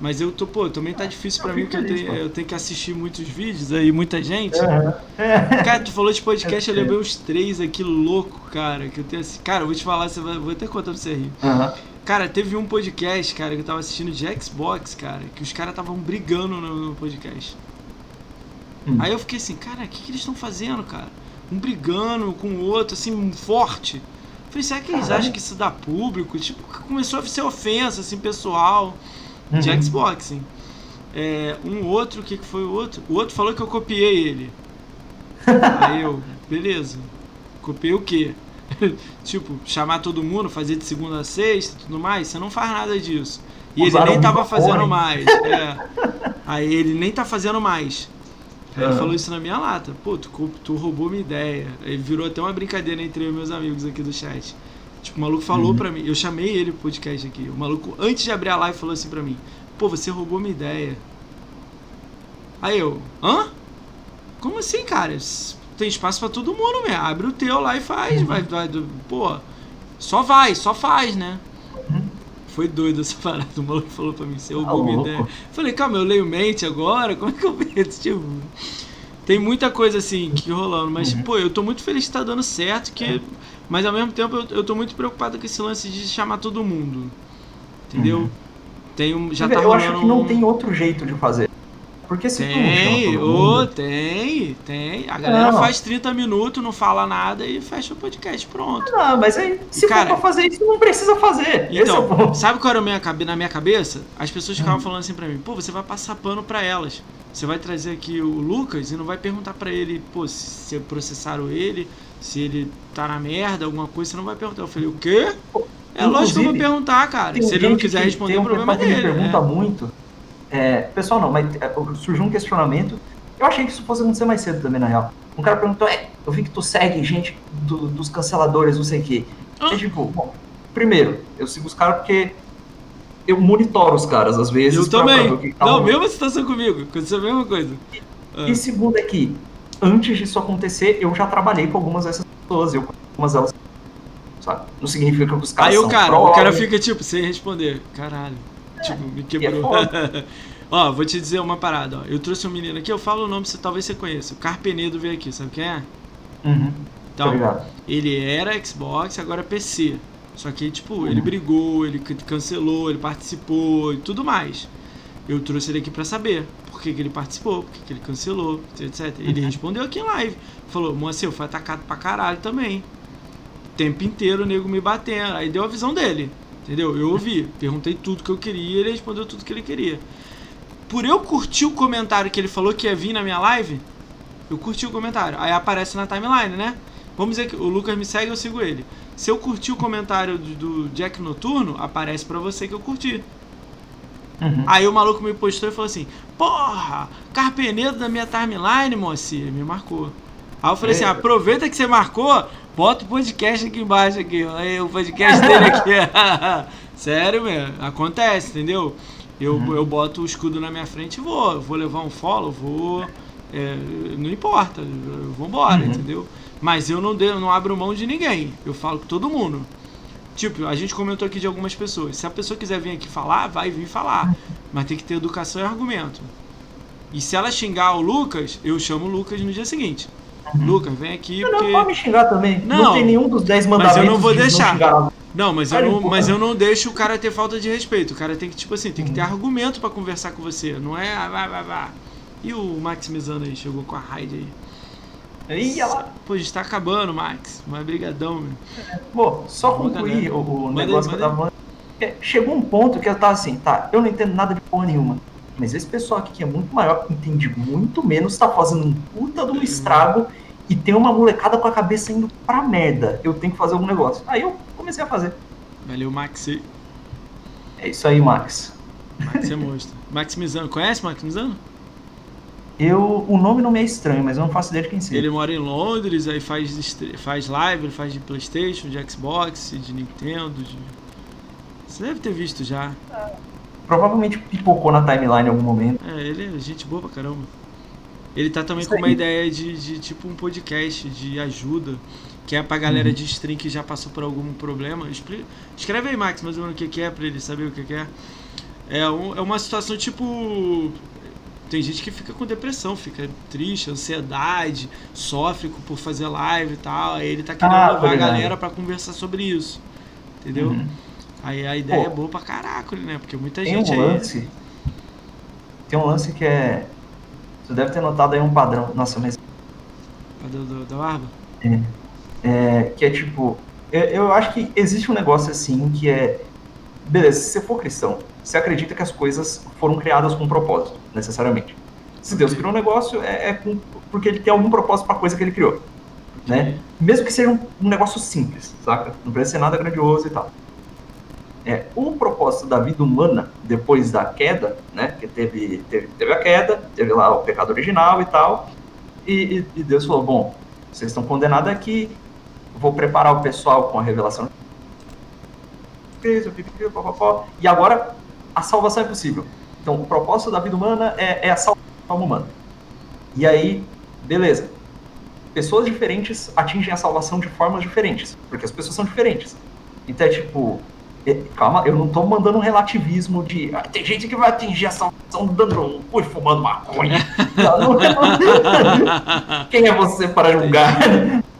Mas eu tô, pô, também tá difícil para mim porque eu tenho, eu tenho que assistir muitos vídeos aí, muita gente. Uhum. Cara, tu falou de podcast, eu lembrei uns três aqui louco, cara, que eu tenho assim. Cara, eu vou te falar, você vai, vou até contar pra você rir. Uhum. Cara, teve um podcast, cara, que eu tava assistindo de Xbox, cara, que os caras estavam brigando no, no podcast. Hum. Aí eu fiquei assim, cara, o que, que eles estão fazendo, cara? Um brigando com o outro, assim, forte. falei, será que eles Caralho. acham que isso dá público? Tipo, começou a ser ofensa, assim, pessoal uhum. de Xbox, hein? É, um outro, o que, que foi o outro? O outro falou que eu copiei ele. Aí eu, beleza. Copiei o quê? tipo, chamar todo mundo, fazer de segunda a sexta e tudo mais, você não faz nada disso. E Usaram ele nem tava fazendo mais. É. Aí ele nem tá fazendo mais. Aí ele falou isso na minha lata. Pô, tu, tu roubou minha ideia. Aí virou até uma brincadeira entre eu e meus amigos aqui do chat. Tipo, o maluco falou uhum. pra mim, eu chamei ele pro podcast aqui. O maluco, antes de abrir a live, falou assim pra mim: Pô, você roubou minha ideia. Aí eu, hã? Como assim, cara? tem espaço para todo mundo, mesmo. Abre o teu lá e faz. Uhum. Vai, vai, pô, só vai, só faz, né? Uhum. Foi doido essa parada. O maluco falou pra mim, você roubou minha ideia. Falei, calma, eu leio mente agora? Como é que eu vejo? Tipo, tem muita coisa assim que rolando, mas, uhum. pô, eu tô muito feliz que tá dando certo, que, é. Mas ao mesmo tempo eu, eu tô muito preocupado com esse lance de chamar todo mundo. Entendeu? Uhum. Tem um, já tá eu acho que não um... tem outro jeito de fazer. Porque se tem, tu oh, tem, tem. A galera não. faz 30 minutos, não fala nada e fecha o podcast, pronto. Não, mas aí, se Cara, for pra fazer isso, não precisa fazer. Então, é sabe qual era minha, na minha cabeça? As pessoas ficavam hum. falando assim pra mim, pô, você vai passar pano pra elas. Você vai trazer aqui o Lucas e não vai perguntar pra ele, pô, se processaram ele, se ele tá na merda, alguma coisa, você não vai perguntar. Eu falei, o quê? É lógico que eu vou perguntar, cara. Se ele não quiser responder, o problema dele. Pergunta né? muito é, pessoal não, mas é, surgiu um questionamento. Eu achei que isso fosse acontecer mais cedo também, na real. Um cara perguntou, é, eu vi que tu segue gente do, dos canceladores, não sei o quê. Ah. É tipo, bom, primeiro, eu sigo os caras porque eu monitoro os caras às vezes. Eu também. Que tá não, mesma situação comigo, aconteceu a mesma coisa. E, ah. e segundo é que, antes disso acontecer, eu já trabalhei com algumas dessas pessoas, eu com algumas delas. sabe? Não significa que os caras Aí são o cara, pró, o cara fica tipo, sem responder. Caralho. É, tipo, me é quebrou. foda. ó, vou te dizer uma parada, ó. Eu trouxe um menino aqui, eu falo o nome, você talvez você conheça. O Carpenedo veio aqui, sabe quem é? Uhum, Então, obrigado. ele era Xbox, agora é PC. Só que, tipo, Uhum. ele brigou, ele cancelou, ele participou e tudo mais. Eu trouxe ele aqui pra saber por que, que ele participou, por que, que ele cancelou, etc. Ele Uhum. respondeu aqui em live. Falou, Moacir, fui atacado pra caralho também. O tempo inteiro o nego me batendo. Aí deu a visão dele. Entendeu? Eu ouvi. Perguntei tudo que eu queria e ele respondeu tudo que ele queria. Por eu curtir o comentário que ele falou que ia vir na minha live, eu curti o comentário. Aí aparece na timeline, né? Vamos dizer que o Lucas me segue, eu sigo ele. Se eu curti o comentário do, do Jack Noturno, aparece pra você que eu curti. Uhum. Aí o maluco me postou e falou assim: Porra, Carpenedo da minha timeline. Ele me marcou. Aí eu falei assim: É. aproveita que você marcou, bota o podcast aqui embaixo aqui. Aí o podcast dele aqui. Sério, mesmo. Acontece, entendeu? Eu, Uhum. eu boto o escudo na minha frente e vou. Vou levar um follow, vou. é, não importa, vou embora, Uhum. entendeu? Mas eu não, eu não abro mão de ninguém. Eu falo com todo mundo. Tipo, a gente comentou aqui de algumas pessoas. Se a pessoa quiser vir aqui falar, vai vir falar. Mas tem que ter educação e argumento. E se ela xingar o Lucas, eu chamo o Lucas no dia seguinte. Lucas, vem aqui Não, não, porque. pode me xingar também. Não, Não, tem nenhum dos 10 mas eu mandamentos não vou de deixar. xingar. Não, mas eu não, mas eu não deixo o cara ter falta de respeito. O cara tem que, tipo assim, tem que ter argumento pra conversar com você. Não é. ah, vá, vá, vá. E o Maximizando aí, chegou com a raid aí. Ih, lá. Pô, a gente tá acabando, Max. Mas brigadão, meu. Pô, só Manda, concluir o, negócio que eu tava. É, Chegou um ponto que eu tava assim, tá, eu não entendo nada de porra nenhuma. Mas esse pessoal aqui que é muito maior, que entende muito menos, tá fazendo um puta de um estrago e tem uma molecada com a cabeça indo pra merda. Eu tenho que fazer algum negócio. Aí eu comecei a fazer. Valeu, Max. É isso aí, Max. Max é monstro. Maximizando. Conhece Maximizando? Eu, o nome não me é estranho, mas eu não faço ideia de quem seja. Ele mora em Londres, aí faz, faz live, ele faz de Playstation, de Xbox, de Nintendo, de... Você deve ter visto já. Provavelmente pipocou na timeline em algum momento. É, ele é gente boa pra caramba. Ele tá também Isso com uma aí. ideia de, de tipo um podcast de ajuda, que é pra galera Uhum. de stream que já passou por algum problema. Escreve aí, Max, mais ou menos o que que é, pra ele saber o que que é. É, um- é uma situação tipo... Tem gente que fica com depressão, fica triste, ansiedade, sofre por fazer live e tal. Aí ele tá querendo Ah, levar a galera pra conversar sobre isso. Entendeu? Uhum. Aí a ideia Pô. é boa pra caraca, né? Porque muita Tem gente um aí. lance. Tem um lance que é. Você deve ter notado aí um padrão. Nossa, mas. Da, da, da barba? É, que é tipo. Eu, eu acho que existe um negócio assim que é. Beleza, se você for cristão, você acredita que as coisas foram criadas com um propósito, necessariamente. Se Deus criou um negócio, é, é porque ele tem algum propósito pra coisa que ele criou. Né? Mesmo que seja um, um negócio simples, saca? Não precisa ser nada grandioso e tal. É, o propósito da vida humana, depois da queda, né? Que teve, teve, teve a queda, teve lá o pecado original e tal. E, e- e Deus falou: bom, vocês estão condenados aqui, vou preparar o pessoal com a revelação. E agora a salvação é possível. Então, o propósito da vida humana é, é a salvação humana. E aí, beleza. Pessoas diferentes atingem a salvação de formas diferentes, porque as pessoas são diferentes. Então é tipo, é, calma, eu não tô mandando um relativismo de ah, tem gente que vai atingir a salvação dando um cu e fumando maconha. Não, não é- Quem é você para julgar?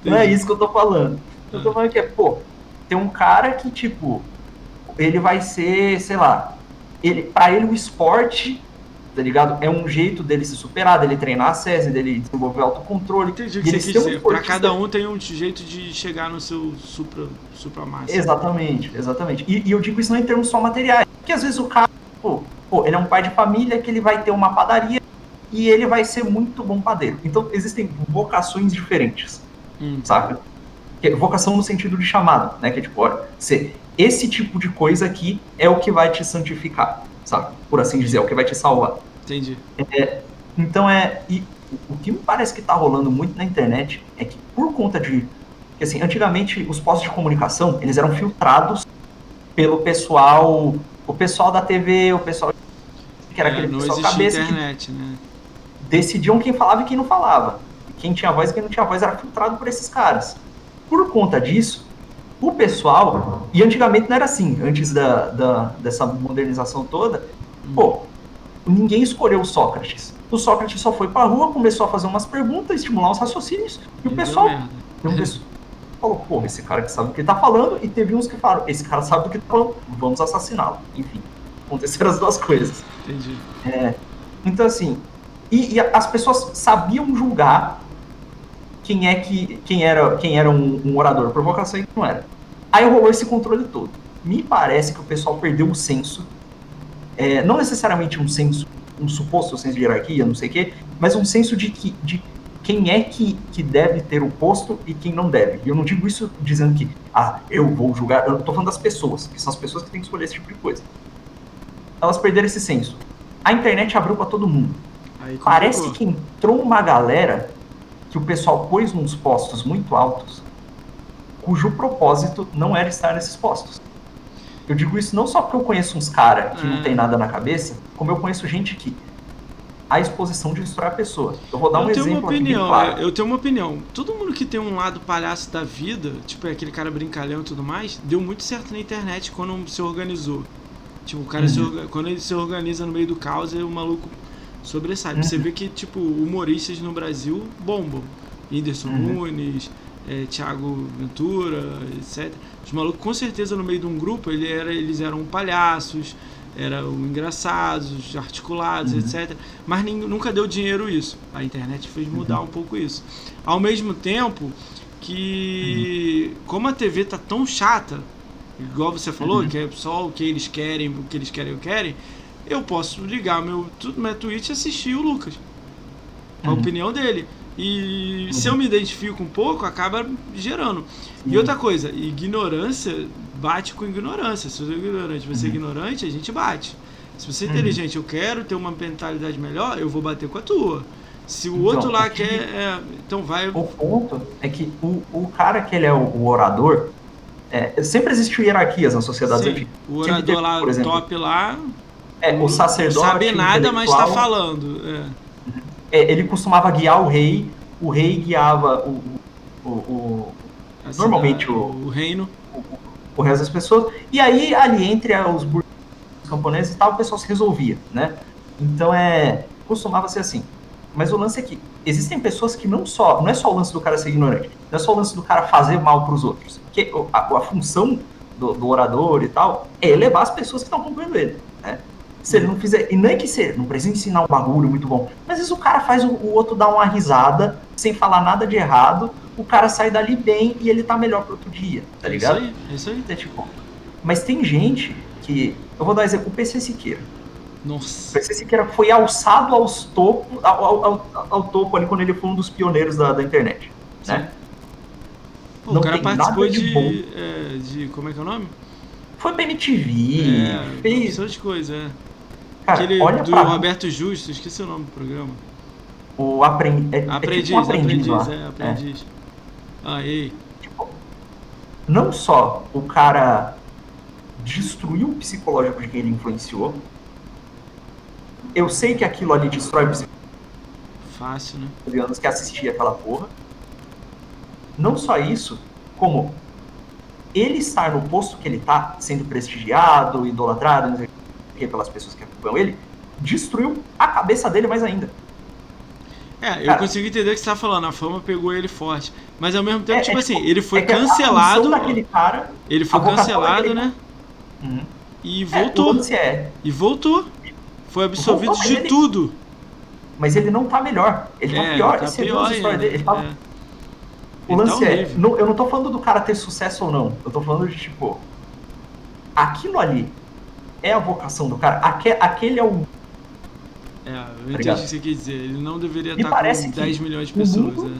Não é isso que eu tô falando. Eu tô falando que é, pô, tem um cara que, tipo, ele vai ser, sei lá, ele, pra ele o esporte, tá ligado? É um jeito dele se superar, dele treinar a SESI, dele desenvolver autocontrole. Entendi o que você quis um esportista- cada um tem um jeito de chegar no seu supra, supra massa. Exatamente, exatamente. E, e eu digo isso não em termos só materiais. Porque às vezes o cara, pô, pô, ele é um pai de família que ele vai ter uma padaria e ele vai ser muito bom padeiro. Então existem vocações diferentes, Hum. sabe? Que é vocação no sentido de chamado, né? Que é tipo, olha, você, esse tipo de coisa aqui é o que vai te santificar, sabe? Por assim dizer, é o que vai te salvar. Entendi. Então é. E o que me parece que tá rolando muito na internet é que por conta de. que, assim, antigamente os postos de comunicação eles eram filtrados pelo pessoal. O pessoal da TV, o pessoal. Que era É, aquele não pessoal cabeça que internet, né? decidiam quem falava e quem não falava. Quem tinha voz e quem não tinha voz era filtrado por esses caras. Por conta disso, o pessoal, e antigamente não era assim, antes da, da, dessa modernização toda, pô, ninguém escolheu o Sócrates. O Sócrates só foi pra rua, começou a fazer umas perguntas, estimular os raciocínios, e o pessoal, um pessoal falou, pô, esse cara que sabe o que ele tá falando, e teve uns que falaram, esse cara sabe do que tá falando, vamos assassiná-lo. Enfim, aconteceram as duas coisas. Entendi. É, então, assim, e, e, as pessoas sabiam julgar quem é que quem era quem era um, um orador provocação e quem não era. Aí rolou esse controle todo. Me parece que o pessoal perdeu o senso, é, não necessariamente um senso, um suposto senso de hierarquia, não sei o quê, mas um senso de que de quem é que, que deve ter o posto e quem não deve. E eu não digo isso dizendo que, ah, eu vou julgar, eu tô falando das pessoas, que são as pessoas que têm que escolher esse tipo de coisa. Elas perderam esse senso. A internet abriu para todo mundo. Parece que entrou uma galera que o pessoal pôs nos postos muito altos, cujo propósito não era estar nesses postos. Eu digo isso não só porque eu conheço uns caras que não ah. tem nada na cabeça, como eu conheço gente que a exposição de destrói a pessoa. Eu vou dar eu um exemplo uma opinião, claro. Eu tenho uma opinião. Todo mundo que tem um lado palhaço da vida, tipo aquele cara brincalhão e tudo mais, deu muito certo na internet quando se organizou. Tipo, o cara uhum. se, quando ele se organiza no meio do caos, o maluco sobressai. Uhum. Você vê que, tipo, humoristas no Brasil bombam. Whindersson uhum. Nunes, é, Thiago Ventura, etc. Os malucos, com certeza, no meio de um grupo, ele era, eles eram palhaços, eram engraçados, articulados, uhum. etc. Mas nunca deu dinheiro isso. A internet fez mudar uhum. um pouco isso. Ao mesmo tempo que, uhum. como a TV tá tão chata, igual você falou, uhum. que é só o que eles querem, o que eles querem, eu querem, eu posso ligar meu, meu Twitch e assistir o Lucas. A uhum. opinião dele. E uhum. se eu me identifico um pouco, acaba gerando. E outra coisa, ignorância bate com ignorância. Se você é ignorante, você é uhum. ignorante, a gente bate. Se você é uhum. inteligente, eu quero ter uma mentalidade melhor, eu vou bater com a tua. Se o então, outro lá quer. É, então vai. O ponto é que o, o cara que ele é o, o orador. É, sempre existiu hierarquias na sociedade Sim, O orador teve, lá, exemplo, top lá, é, o sacerdote. Não sabe nada, mas está falando. É. É, ele costumava guiar o rei, o rei guiava o. o, o normalmente o, o reino. O, o, resto das pessoas. E aí, ali entre os camponeses e tal, o pessoal se resolvia, né? Então é. Costumava ser assim. Mas o lance é que existem pessoas que não só. Não é só o lance do cara ser ignorante, não é só o lance do cara fazer mal para os outros. Porque a, a função do, do, orador e tal é elevar as pessoas que estão acompanhando ele. Né? Se ele não fizer. E nem que ser, não precisa ensinar um bagulho muito bom. Mas às vezes o cara faz o, o, outro dar uma risada, sem falar nada de errado, o cara sai dali bem e ele tá melhor pro outro dia, tá ligado? Isso aí, isso aí. É, tipo, mas tem gente que. Eu vou dar um exemplo, o PC Siqueira. Nossa. O PC Siqueira foi alçado aos topo, ao, ao, ao, ao, topo ali quando ele foi um dos pioneiros da, da internet. Sim. Né? Pô, não o cara participou de, de, é, de. Como é que é o nome? Foi pra MTV, é, fez. Um de coisa, é. Cara, Aquele olha do pra... Roberto Justo, esqueci o nome do programa. O é, aprendiz. É tipo um aprendiz, aprendiz é, aprendiz. É. Aí. Tipo, não só o cara destruiu o psicológico de quem ele influenciou, eu sei que aquilo ali destrói o psicológico. Fácil, né? anos que assistia aquela porra. Não só isso, como ele estar no posto que ele tá, sendo prestigiado, idolatrado, não sei pelas pessoas que acompanham ele, destruiu a cabeça dele mais ainda. É, eu Cara, consigo entender o que você tá falando, a fama pegou ele forte. Mas ao mesmo tempo, é, tipo é, assim, tipo, ele foi é cancelado. Cara, ele foi cancelado, né? Uhum. E voltou. É, e voltou. Foi absolvido voltou, de ele... tudo. Mas ele não tá melhor. Ele tá pior. Tá pior é dele. Ele tá... O lance tá é, não, eu não tô falando do cara ter sucesso ou não. Eu tô falando de, tipo, aquilo ali é a vocação do cara. Aquele, aquele é o. É, eu entendi o que você quer dizer. Ele não deveria estar com 10 milhões de pessoas. É.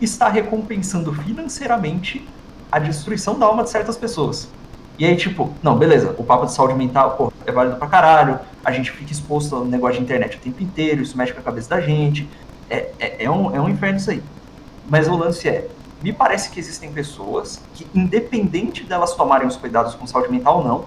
Está recompensando financeiramente a destruição da alma de certas pessoas. E aí, tipo, não, beleza, o papo de saúde mental, pô, é válido pra caralho, a gente fica exposto ao negócio de internet o tempo inteiro, isso mexe com a cabeça da gente. É, é, é, um, é um inferno isso aí. Mas o lance é, me parece que existem pessoas que, independente delas tomarem os cuidados com saúde mental ou não,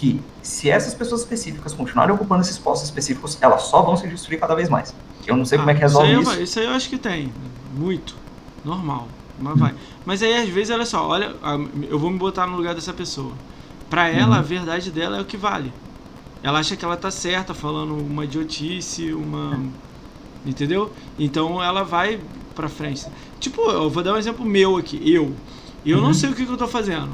que se essas pessoas específicas continuarem ocupando esses postos específicos, elas só vão se destruir cada vez mais. Eu não sei ah, como é que resolve isso. Aí, isso. aí eu acho que tem. Muito. Normal. Mas vai. Mas aí, às vezes, olha só, olha, eu vou me botar no lugar dessa pessoa. Pra ela, uhum. a verdade dela é o que vale. Ela acha que ela tá certa, falando uma idiotice, uma. Entendeu? Então ela vai pra frente. Tipo, eu vou dar um exemplo meu aqui. Eu. Eu uhum. não sei o que, que eu tô fazendo.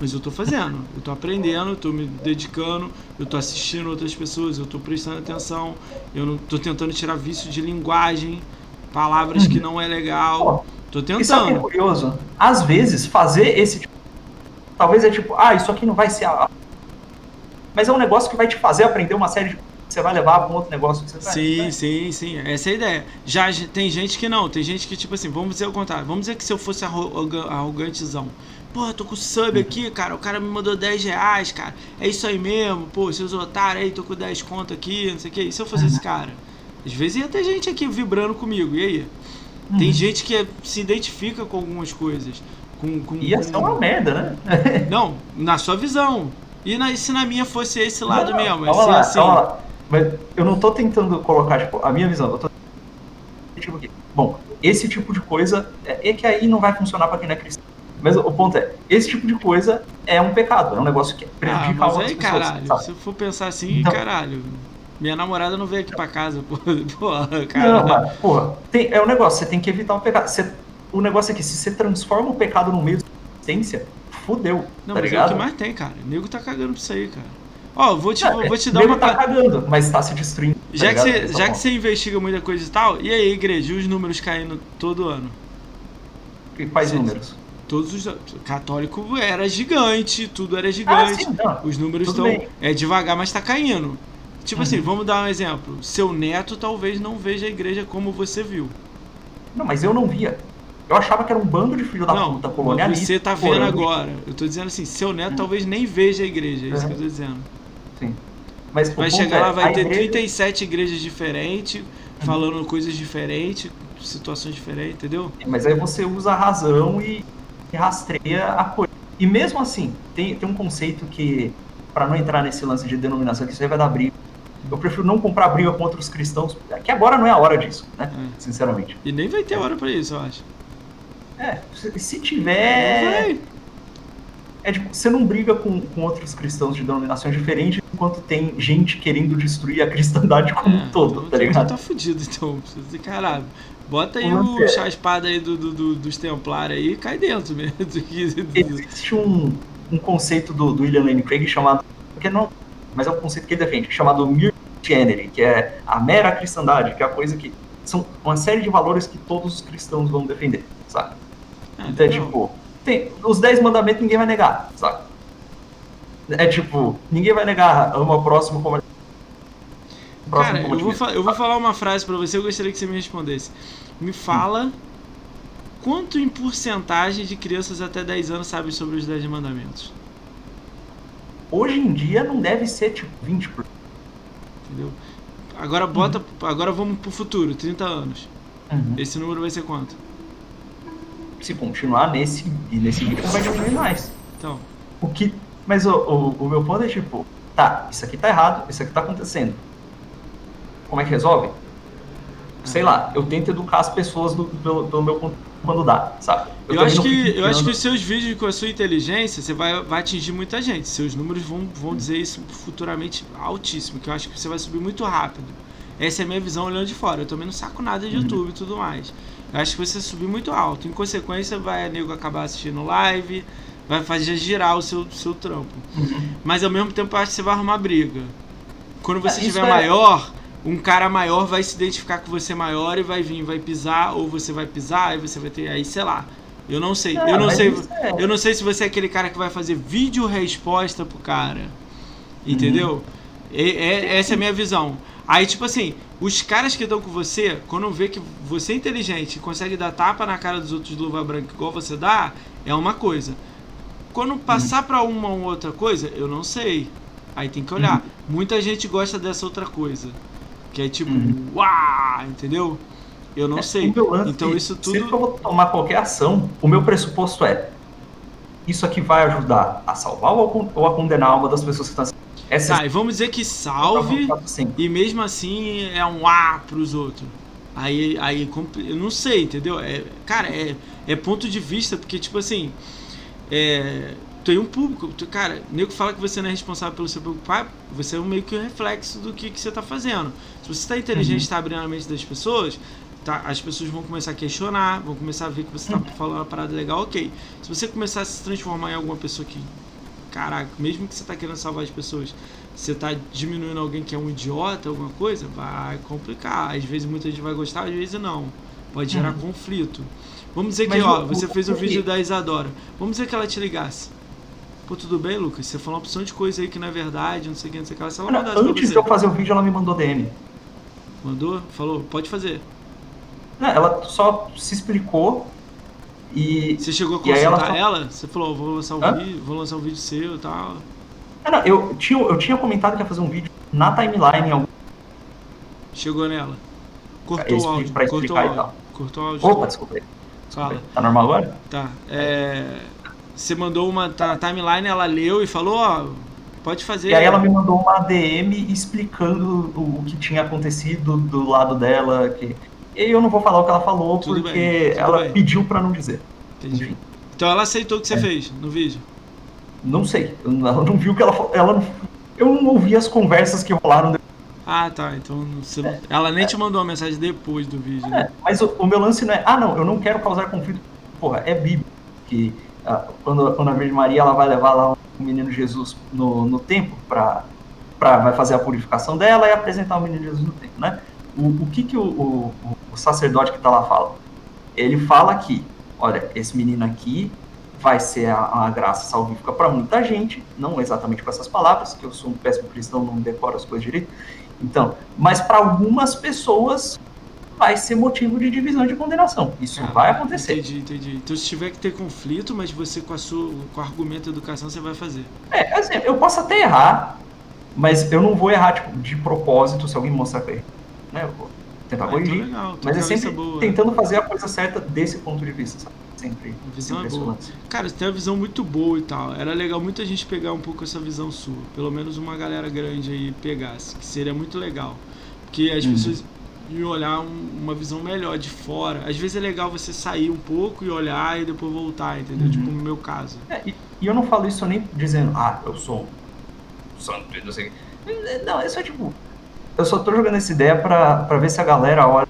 Mas eu tô fazendo. Eu tô aprendendo, eu tô me dedicando, eu tô assistindo outras pessoas, eu tô prestando atenção, eu não tô tentando tirar vício de linguagem, palavras que uhum. não é legal. Tô tentando. Isso é curioso. Às vezes, fazer esse tipo. Talvez é tipo, ah, isso aqui não vai ser. A... Mas é um negócio que vai te fazer aprender uma série de você vai levar para um outro negócio que você vai. Sim, né? sim, sim. Essa é a ideia. Já tem gente que não, tem gente que, tipo assim, vamos dizer o contrário. Vamos dizer que se eu fosse arrogantezão. Pô, tô com sub aqui, cara. O cara me mandou 10 reais, cara. É isso aí mesmo. Pô, seus otários aí, tô com 10 conto aqui, não sei o que. E se eu fosse esse cara? Às vezes ia ter gente aqui vibrando comigo. E aí? Uhum. Tem gente que se identifica com algumas coisas. Com, com, ia ser uma merda, né? não, na sua visão. E na, se na minha fosse esse lado não, mesmo? Calma lá, assim. calma lá. Mas eu não tô tentando colocar, tipo, a minha visão. Eu tô... Tipo, bom, esse tipo de coisa é, é que aí não vai funcionar para quem não é cristão mas o ponto é, esse tipo de coisa é um pecado, é um negócio que prejudica ah, mas outras aí, pessoas. Caralho, sabe? se eu for pensar assim, então, caralho. Minha namorada não veio aqui pra casa, porra, cara. Não, mas, porra, tem, é um negócio, você tem que evitar o pecado. Você, o negócio é que se você transforma o pecado no meio da existência, fudeu. Não, tá mas ligado? é o que mais tem, cara. O nego tá cagando pra isso aí, cara. Ó, vou te, não, vou te dar uma. tá cagando, mas tá se destruindo. Tá já, que, você, já que você investiga muita coisa e tal, e aí, igreja, os números caindo todo ano? E quais números? Todos os católico era gigante, tudo era gigante. Ah, sim, os números estão é devagar, mas está caindo. Tipo assim, uhum. assim, vamos dar um exemplo. Seu neto talvez não veja a igreja como você viu. Não, mas eu não via. Eu achava que era um bando de filho da não, puta colonialista. Você tá vendo agora. Eu tô dizendo assim, seu neto uhum. talvez nem veja a igreja, é isso uhum. que eu tô dizendo. Sim. Mas vai chegar é, lá, vai ter igreja... 37 igrejas diferentes, uhum. falando coisas diferentes, situações diferentes, entendeu? Mas aí você usa a razão e rastreia a coisa. E mesmo assim, tem, tem um conceito que, para não entrar nesse lance de denominação, que isso aí vai dar briga. Eu prefiro não comprar briga contra os cristãos, que agora não é a hora disso, né? É. Sinceramente. E nem vai ter hora para isso, eu acho. É, se tiver. É tipo, você não briga com, com outros cristãos de denominações diferentes enquanto tem gente querendo destruir a cristandade como é, um todo, então, tá ligado? Tá fudido, então. Caralho. Bota aí o, chá espada aí do, do, do, dos templários aí e cai dentro mesmo. Existe um, um conceito do, do William Lane Craig chamado. Porque não, mas é um conceito que ele defende, chamado mere que é a mera cristandade, que é a coisa que. São uma série de valores que todos os cristãos vão defender, sabe? Ah, então é tipo. Tem, os 10 mandamentos ninguém vai negar, sabe? É tipo, ninguém vai negar ama o próximo como Cara, eu vou, eu vou falar uma frase para você, eu gostaria que você me respondesse. Me fala quanto em porcentagem de crianças até 10 anos sabem sobre os 10 mandamentos? Hoje em dia não deve ser tipo 20%. Entendeu? Agora bota. Uhum. Agora vamos pro futuro, 30 anos. Uhum. Esse número vai ser quanto? Se continuar nesse, nesse ritmo vai diminuir mais. Então. O que. Mas o, o, o meu ponto é tipo, tá, isso aqui tá errado, isso aqui tá acontecendo como é que resolve? Sei lá, eu tento educar as pessoas do, do, do meu quando dá, sabe? Eu, eu acho que eu acho que os seus vídeos com a sua inteligência você vai, vai atingir muita gente. Seus números vão, vão dizer isso futuramente altíssimo, que eu acho que você vai subir muito rápido. Essa é a minha visão olhando de fora. Eu também não saco nada de uhum. YouTube e tudo mais. Eu acho que você subir muito alto. Em consequência, vai a nego acabar assistindo live, vai fazer girar o seu, seu trampo. Uhum. Mas ao mesmo tempo, eu acho que você vai arrumar briga. Quando você estiver é... maior, um cara maior vai se identificar com você maior e vai vir, vai pisar, ou você vai pisar, e você vai ter. Aí, sei lá. Eu não sei. É, eu não sei. É. Eu não sei se você é aquele cara que vai fazer vídeo resposta pro cara. Entendeu? Uhum. E, é, essa é a minha visão. Aí, tipo assim, os caras que estão com você, quando vê que você é inteligente e consegue dar tapa na cara dos outros de luva branca igual você dá, é uma coisa. Quando passar uhum. para uma ou outra coisa, eu não sei. Aí tem que olhar. Uhum. Muita gente gosta dessa outra coisa. Que é tipo, uhum. uau, entendeu? Eu não é, sei. Então isso tudo. Se eu vou tomar qualquer ação, o meu pressuposto é: isso aqui vai ajudar a salvar ou a condenar uma das pessoas que estão essa... Tá, e vamos dizer que salve e mesmo assim é um A pros outros. Aí, aí eu não sei, entendeu? É, cara, é, é ponto de vista, porque, tipo assim, é, tem um público. Tu, cara, nego fala que você não é responsável pelo seu preocupar, você é um meio que um reflexo do que, que você está fazendo. Se você está inteligente e uhum. está abrindo a mente das pessoas, tá, as pessoas vão começar a questionar, vão começar a ver que você está uhum. falando uma parada legal, ok. Se você começar a se transformar em alguma pessoa que, caraca, mesmo que você está querendo salvar as pessoas, você está diminuindo alguém que é um idiota, alguma coisa, vai complicar. Às vezes muita gente vai gostar, às vezes não. Pode gerar uhum. conflito. Vamos dizer que, ó, você fez um vídeo da Isadora. Vamos dizer que ela te ligasse. Pô, tudo bem, Lucas? Você falou uma opção de coisa aí que não é verdade, não sei o que, não sei o que. Se ela mandasse Antes de eu fazer o vídeo, ela me mandou DM. Mandou? Falou, pode fazer. Não, ela só se explicou e. Você chegou a consultar ela, ela? Você falou, vou lançar um Hã? vídeo, vou lançar um vídeo seu e tal. não, eu, tinha, eu tinha comentado que ia fazer um vídeo na timeline. Algum... Chegou nela. Cortou o áudio. Pra cortou o áudio. Cortou o áudio. Opa, desculpa aí. Fala. Tá normal agora? Tá. É, você mandou uma tá na timeline, ela leu e falou, ó, pode fazer. E aí ela me mandou uma DM explicando o, que tinha acontecido do lado dela. Que... E eu não vou falar o que ela falou tudo porque bem, ela bem. pediu para não dizer. Entendi. Enfim. Então ela aceitou o que você é. fez no vídeo? Não sei. Ela não viu o que ela falou. Ela não... Eu não ouvi as conversas que rolaram depois. Ah, tá. Então você... é. ela nem é. te mandou uma mensagem depois do vídeo. Né? É, mas o, o, meu lance não é, ah, não, eu não quero causar conflito. Porra, é bíblico. Que quando, quando a Virgem Maria ela vai levar lá o menino Jesus no, no templo para vai fazer a purificação dela e apresentar o menino Jesus no templo, né? O, o que que o, o, o sacerdote que está lá fala? Ele fala que, olha, esse menino aqui vai ser a, a graça salvífica para muita gente, não exatamente com essas palavras, que eu sou um péssimo cristão, não decoro as coisas direito. Então, mas para algumas pessoas vai ser motivo de divisão de condenação. Isso ah, vai acontecer. Entendi, entendi. Então se tiver que ter conflito, mas você com a sua com o argumento da educação você vai fazer. É, assim, eu posso até errar, mas eu não vou errar tipo, de propósito se alguém mostrar que eu errei. Né? Eu vou tentar ah, então corrigir. Legal, mas é sempre boa, tentando fazer a coisa certa desse ponto de vista, sabe? Sempre. A visão é boa. Cara, você tem uma visão muito boa e tal. Era legal muita gente pegar um pouco essa visão sua. Pelo menos uma galera grande aí pegasse, que seria muito legal. Porque as uhum. pessoas e olhar um, uma visão melhor de fora. Às vezes é legal você sair um pouco e olhar e depois voltar, entendeu? Uhum. Tipo no meu caso. É, e, e, eu não falo isso nem dizendo, ah, eu sou santo, não sei Não, é só tipo. Eu só tô jogando essa ideia pra, pra ver se a galera olha.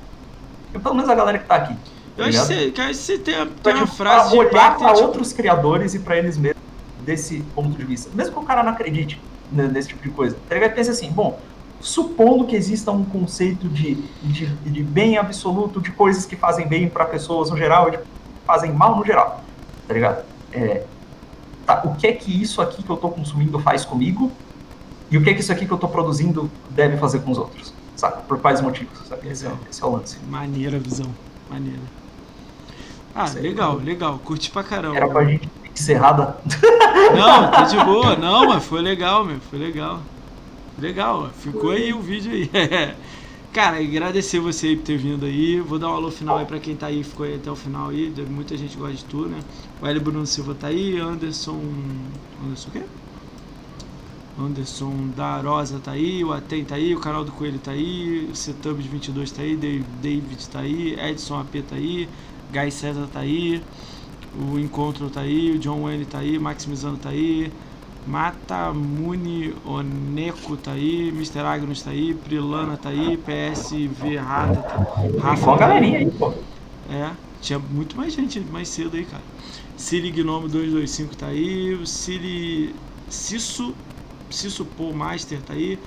Pelo menos a galera que tá aqui. Tá eu acho que, você, você tem, tem pra, uma tipo, frase de olhar para tipo... outros criadores e para eles mesmos desse ponto de vista. Mesmo que o cara não acredite nesse tipo de coisa. Tá ligado? Pensa assim, bom, supondo que exista um conceito de, de, de bem absoluto, de coisas que fazem bem para pessoas no geral e de fazem mal no geral, tá ligado? É, tá, o que é que isso aqui que eu estou consumindo faz comigo e o que é que isso aqui que eu estou produzindo deve fazer com os outros, sabe? Por quais motivos, sabe? Esse é, esse é o lance. Maneira a visão, maneira. Ah, Sei legal, que... legal, curti pra caramba. Era pra gente encerrada. Não, tá de boa, não, mas foi legal, meu, foi legal. Legal, ficou aí o vídeo aí. Cara, agradecer você aí por ter vindo aí. Vou dar um alô final aí pra quem tá aí, ficou aí até o final aí. Muita gente gosta de tu, né? O Hélio Bruno Silva tá aí, Anderson. Anderson o quê? Anderson da Rosa tá aí, o Aten tá aí, o canal do Coelho tá aí, o Setubs 22 tá aí, David tá aí, Edson AP tá aí, Guy César tá aí, o Encontro tá aí, o John Wayne tá aí, Maximizando tá aí, Mata Muni Oneco tá aí, Mr. Agnus tá aí, Prilana tá aí, PSV Rata, tá, Rafa. Uma galerinha aí, pô. É, tinha muito mais gente mais cedo aí, cara. Siri Gnome 225 tá aí, o Siri Cisso, Cisso Paul Master tá aí,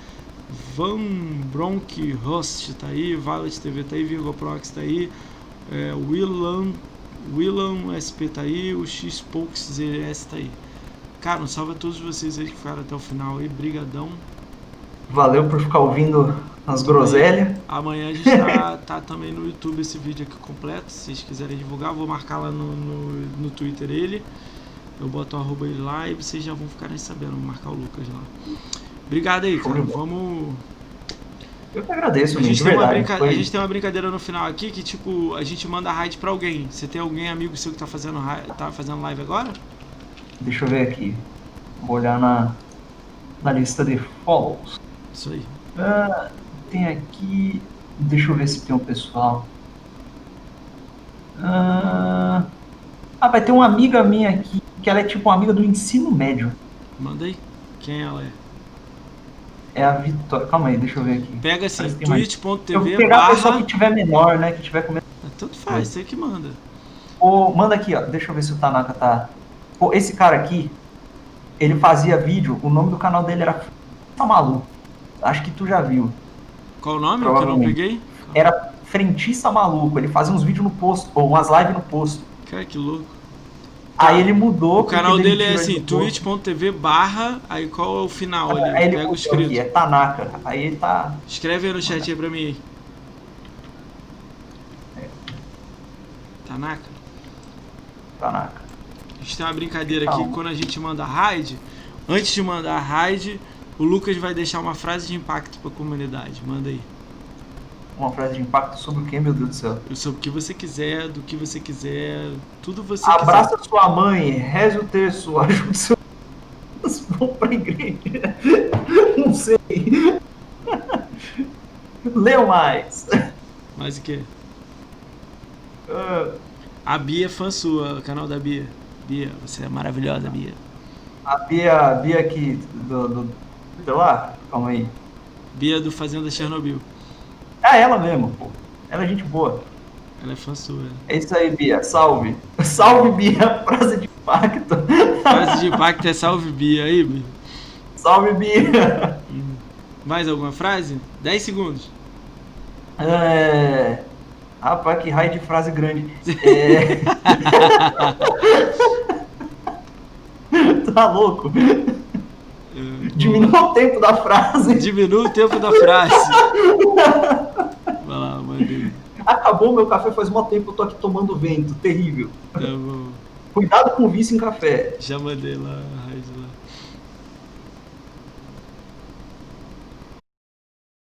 Van Bronk Host tá aí, Violet TV tá aí, Virgo Prox tá aí, é, Willan, Willan SP tá aí, o X Pokes ZS tá aí. Cara, um salve a todos vocês aí que ficaram até o final aí. Brigadão. Valeu por ficar ouvindo as groselhas. Amanhã a gente tá, tá, também no YouTube esse vídeo aqui completo. Se vocês quiserem divulgar, vou marcar lá no, no, no Twitter ele. Eu boto o arroba ele lá e vocês já vão ficarem sabendo. Vou marcar o Lucas lá. Obrigado aí, cara. Vamos. Eu que agradeço, a gente, tem verdade, brinca... foi... a gente tem uma brincadeira no final aqui que, tipo, a gente manda raid pra alguém. Você tem alguém amigo seu que tá fazendo, tá fazendo live agora? Deixa eu ver aqui. Vou olhar na, na lista de follows. Isso aí. Uh, tem aqui Deixa eu ver se tem um pessoal. Ah, ah, vai ter uma amiga minha aqui, que ela é tipo uma amiga do ensino médio. Manda aí. Quem ela é? É a Vitória. Calma aí, deixa eu ver aqui. Pega assim, twitch.tv vou pegar a pessoa barra... que tiver menor, né? Que tiver comendo. Tanto faz, você que manda. Pô, manda aqui, ó. Deixa eu ver se o Tanaka tá. Pô, esse cara aqui, ele fazia vídeo, o nome do canal dele era Tá Maluco. Acho que tu já viu. Qual o nome que eu não peguei? Era Frentista Maluco. Ele fazia uns vídeos no posto, ou umas lives no posto. Cara, que louco. Aí ele mudou. O canal dele é assim, twitch.tv barra, aí qual é o final ali? Aí ele Pega o escrito. aqui, é Tanaka. Aí ele tá. Escreve aí no chat aí pra mim aí. Tanaka, Tanaka. A gente tem uma brincadeira aqui, quando a gente manda raid, antes de mandar raid, o Lucas vai deixar uma frase de impacto pra comunidade. Manda aí. Uma frase de impacto sobre o que, meu Deus do céu? Sou o que você quiser, do que você quiser, tudo você Abraça sua mãe, reze o terço, ajude seu. Vão pra igreja. Não sei. Leu mais. quiser. Mais o quê? Ah, A Bia é fã sua, canal da Bia. Bia, você é maravilhosa, Bia. A Bia, a Bia aqui do, do. Sei lá, calma aí. Bia do Fazenda Chernobyl. É ela mesmo, pô. Ela é gente boa. Ela é fã sua. É isso aí, Bia. Salve. Salve, Bia. Frase de impacto. Frase de impacto é salve Bia aí, Bia. Salve, Bia. Mais alguma frase? 10 segundos. É... Rapaz, que raio de frase grande. É... tá louco? Diminua o tempo da frase. Diminua o tempo da frase. Vai lá, mandei. Acabou meu café faz muito tempo, eu tô aqui tomando vento. Terrível. Tá bom. Cuidado com o vício em café. Já mandei lá, a raid lá.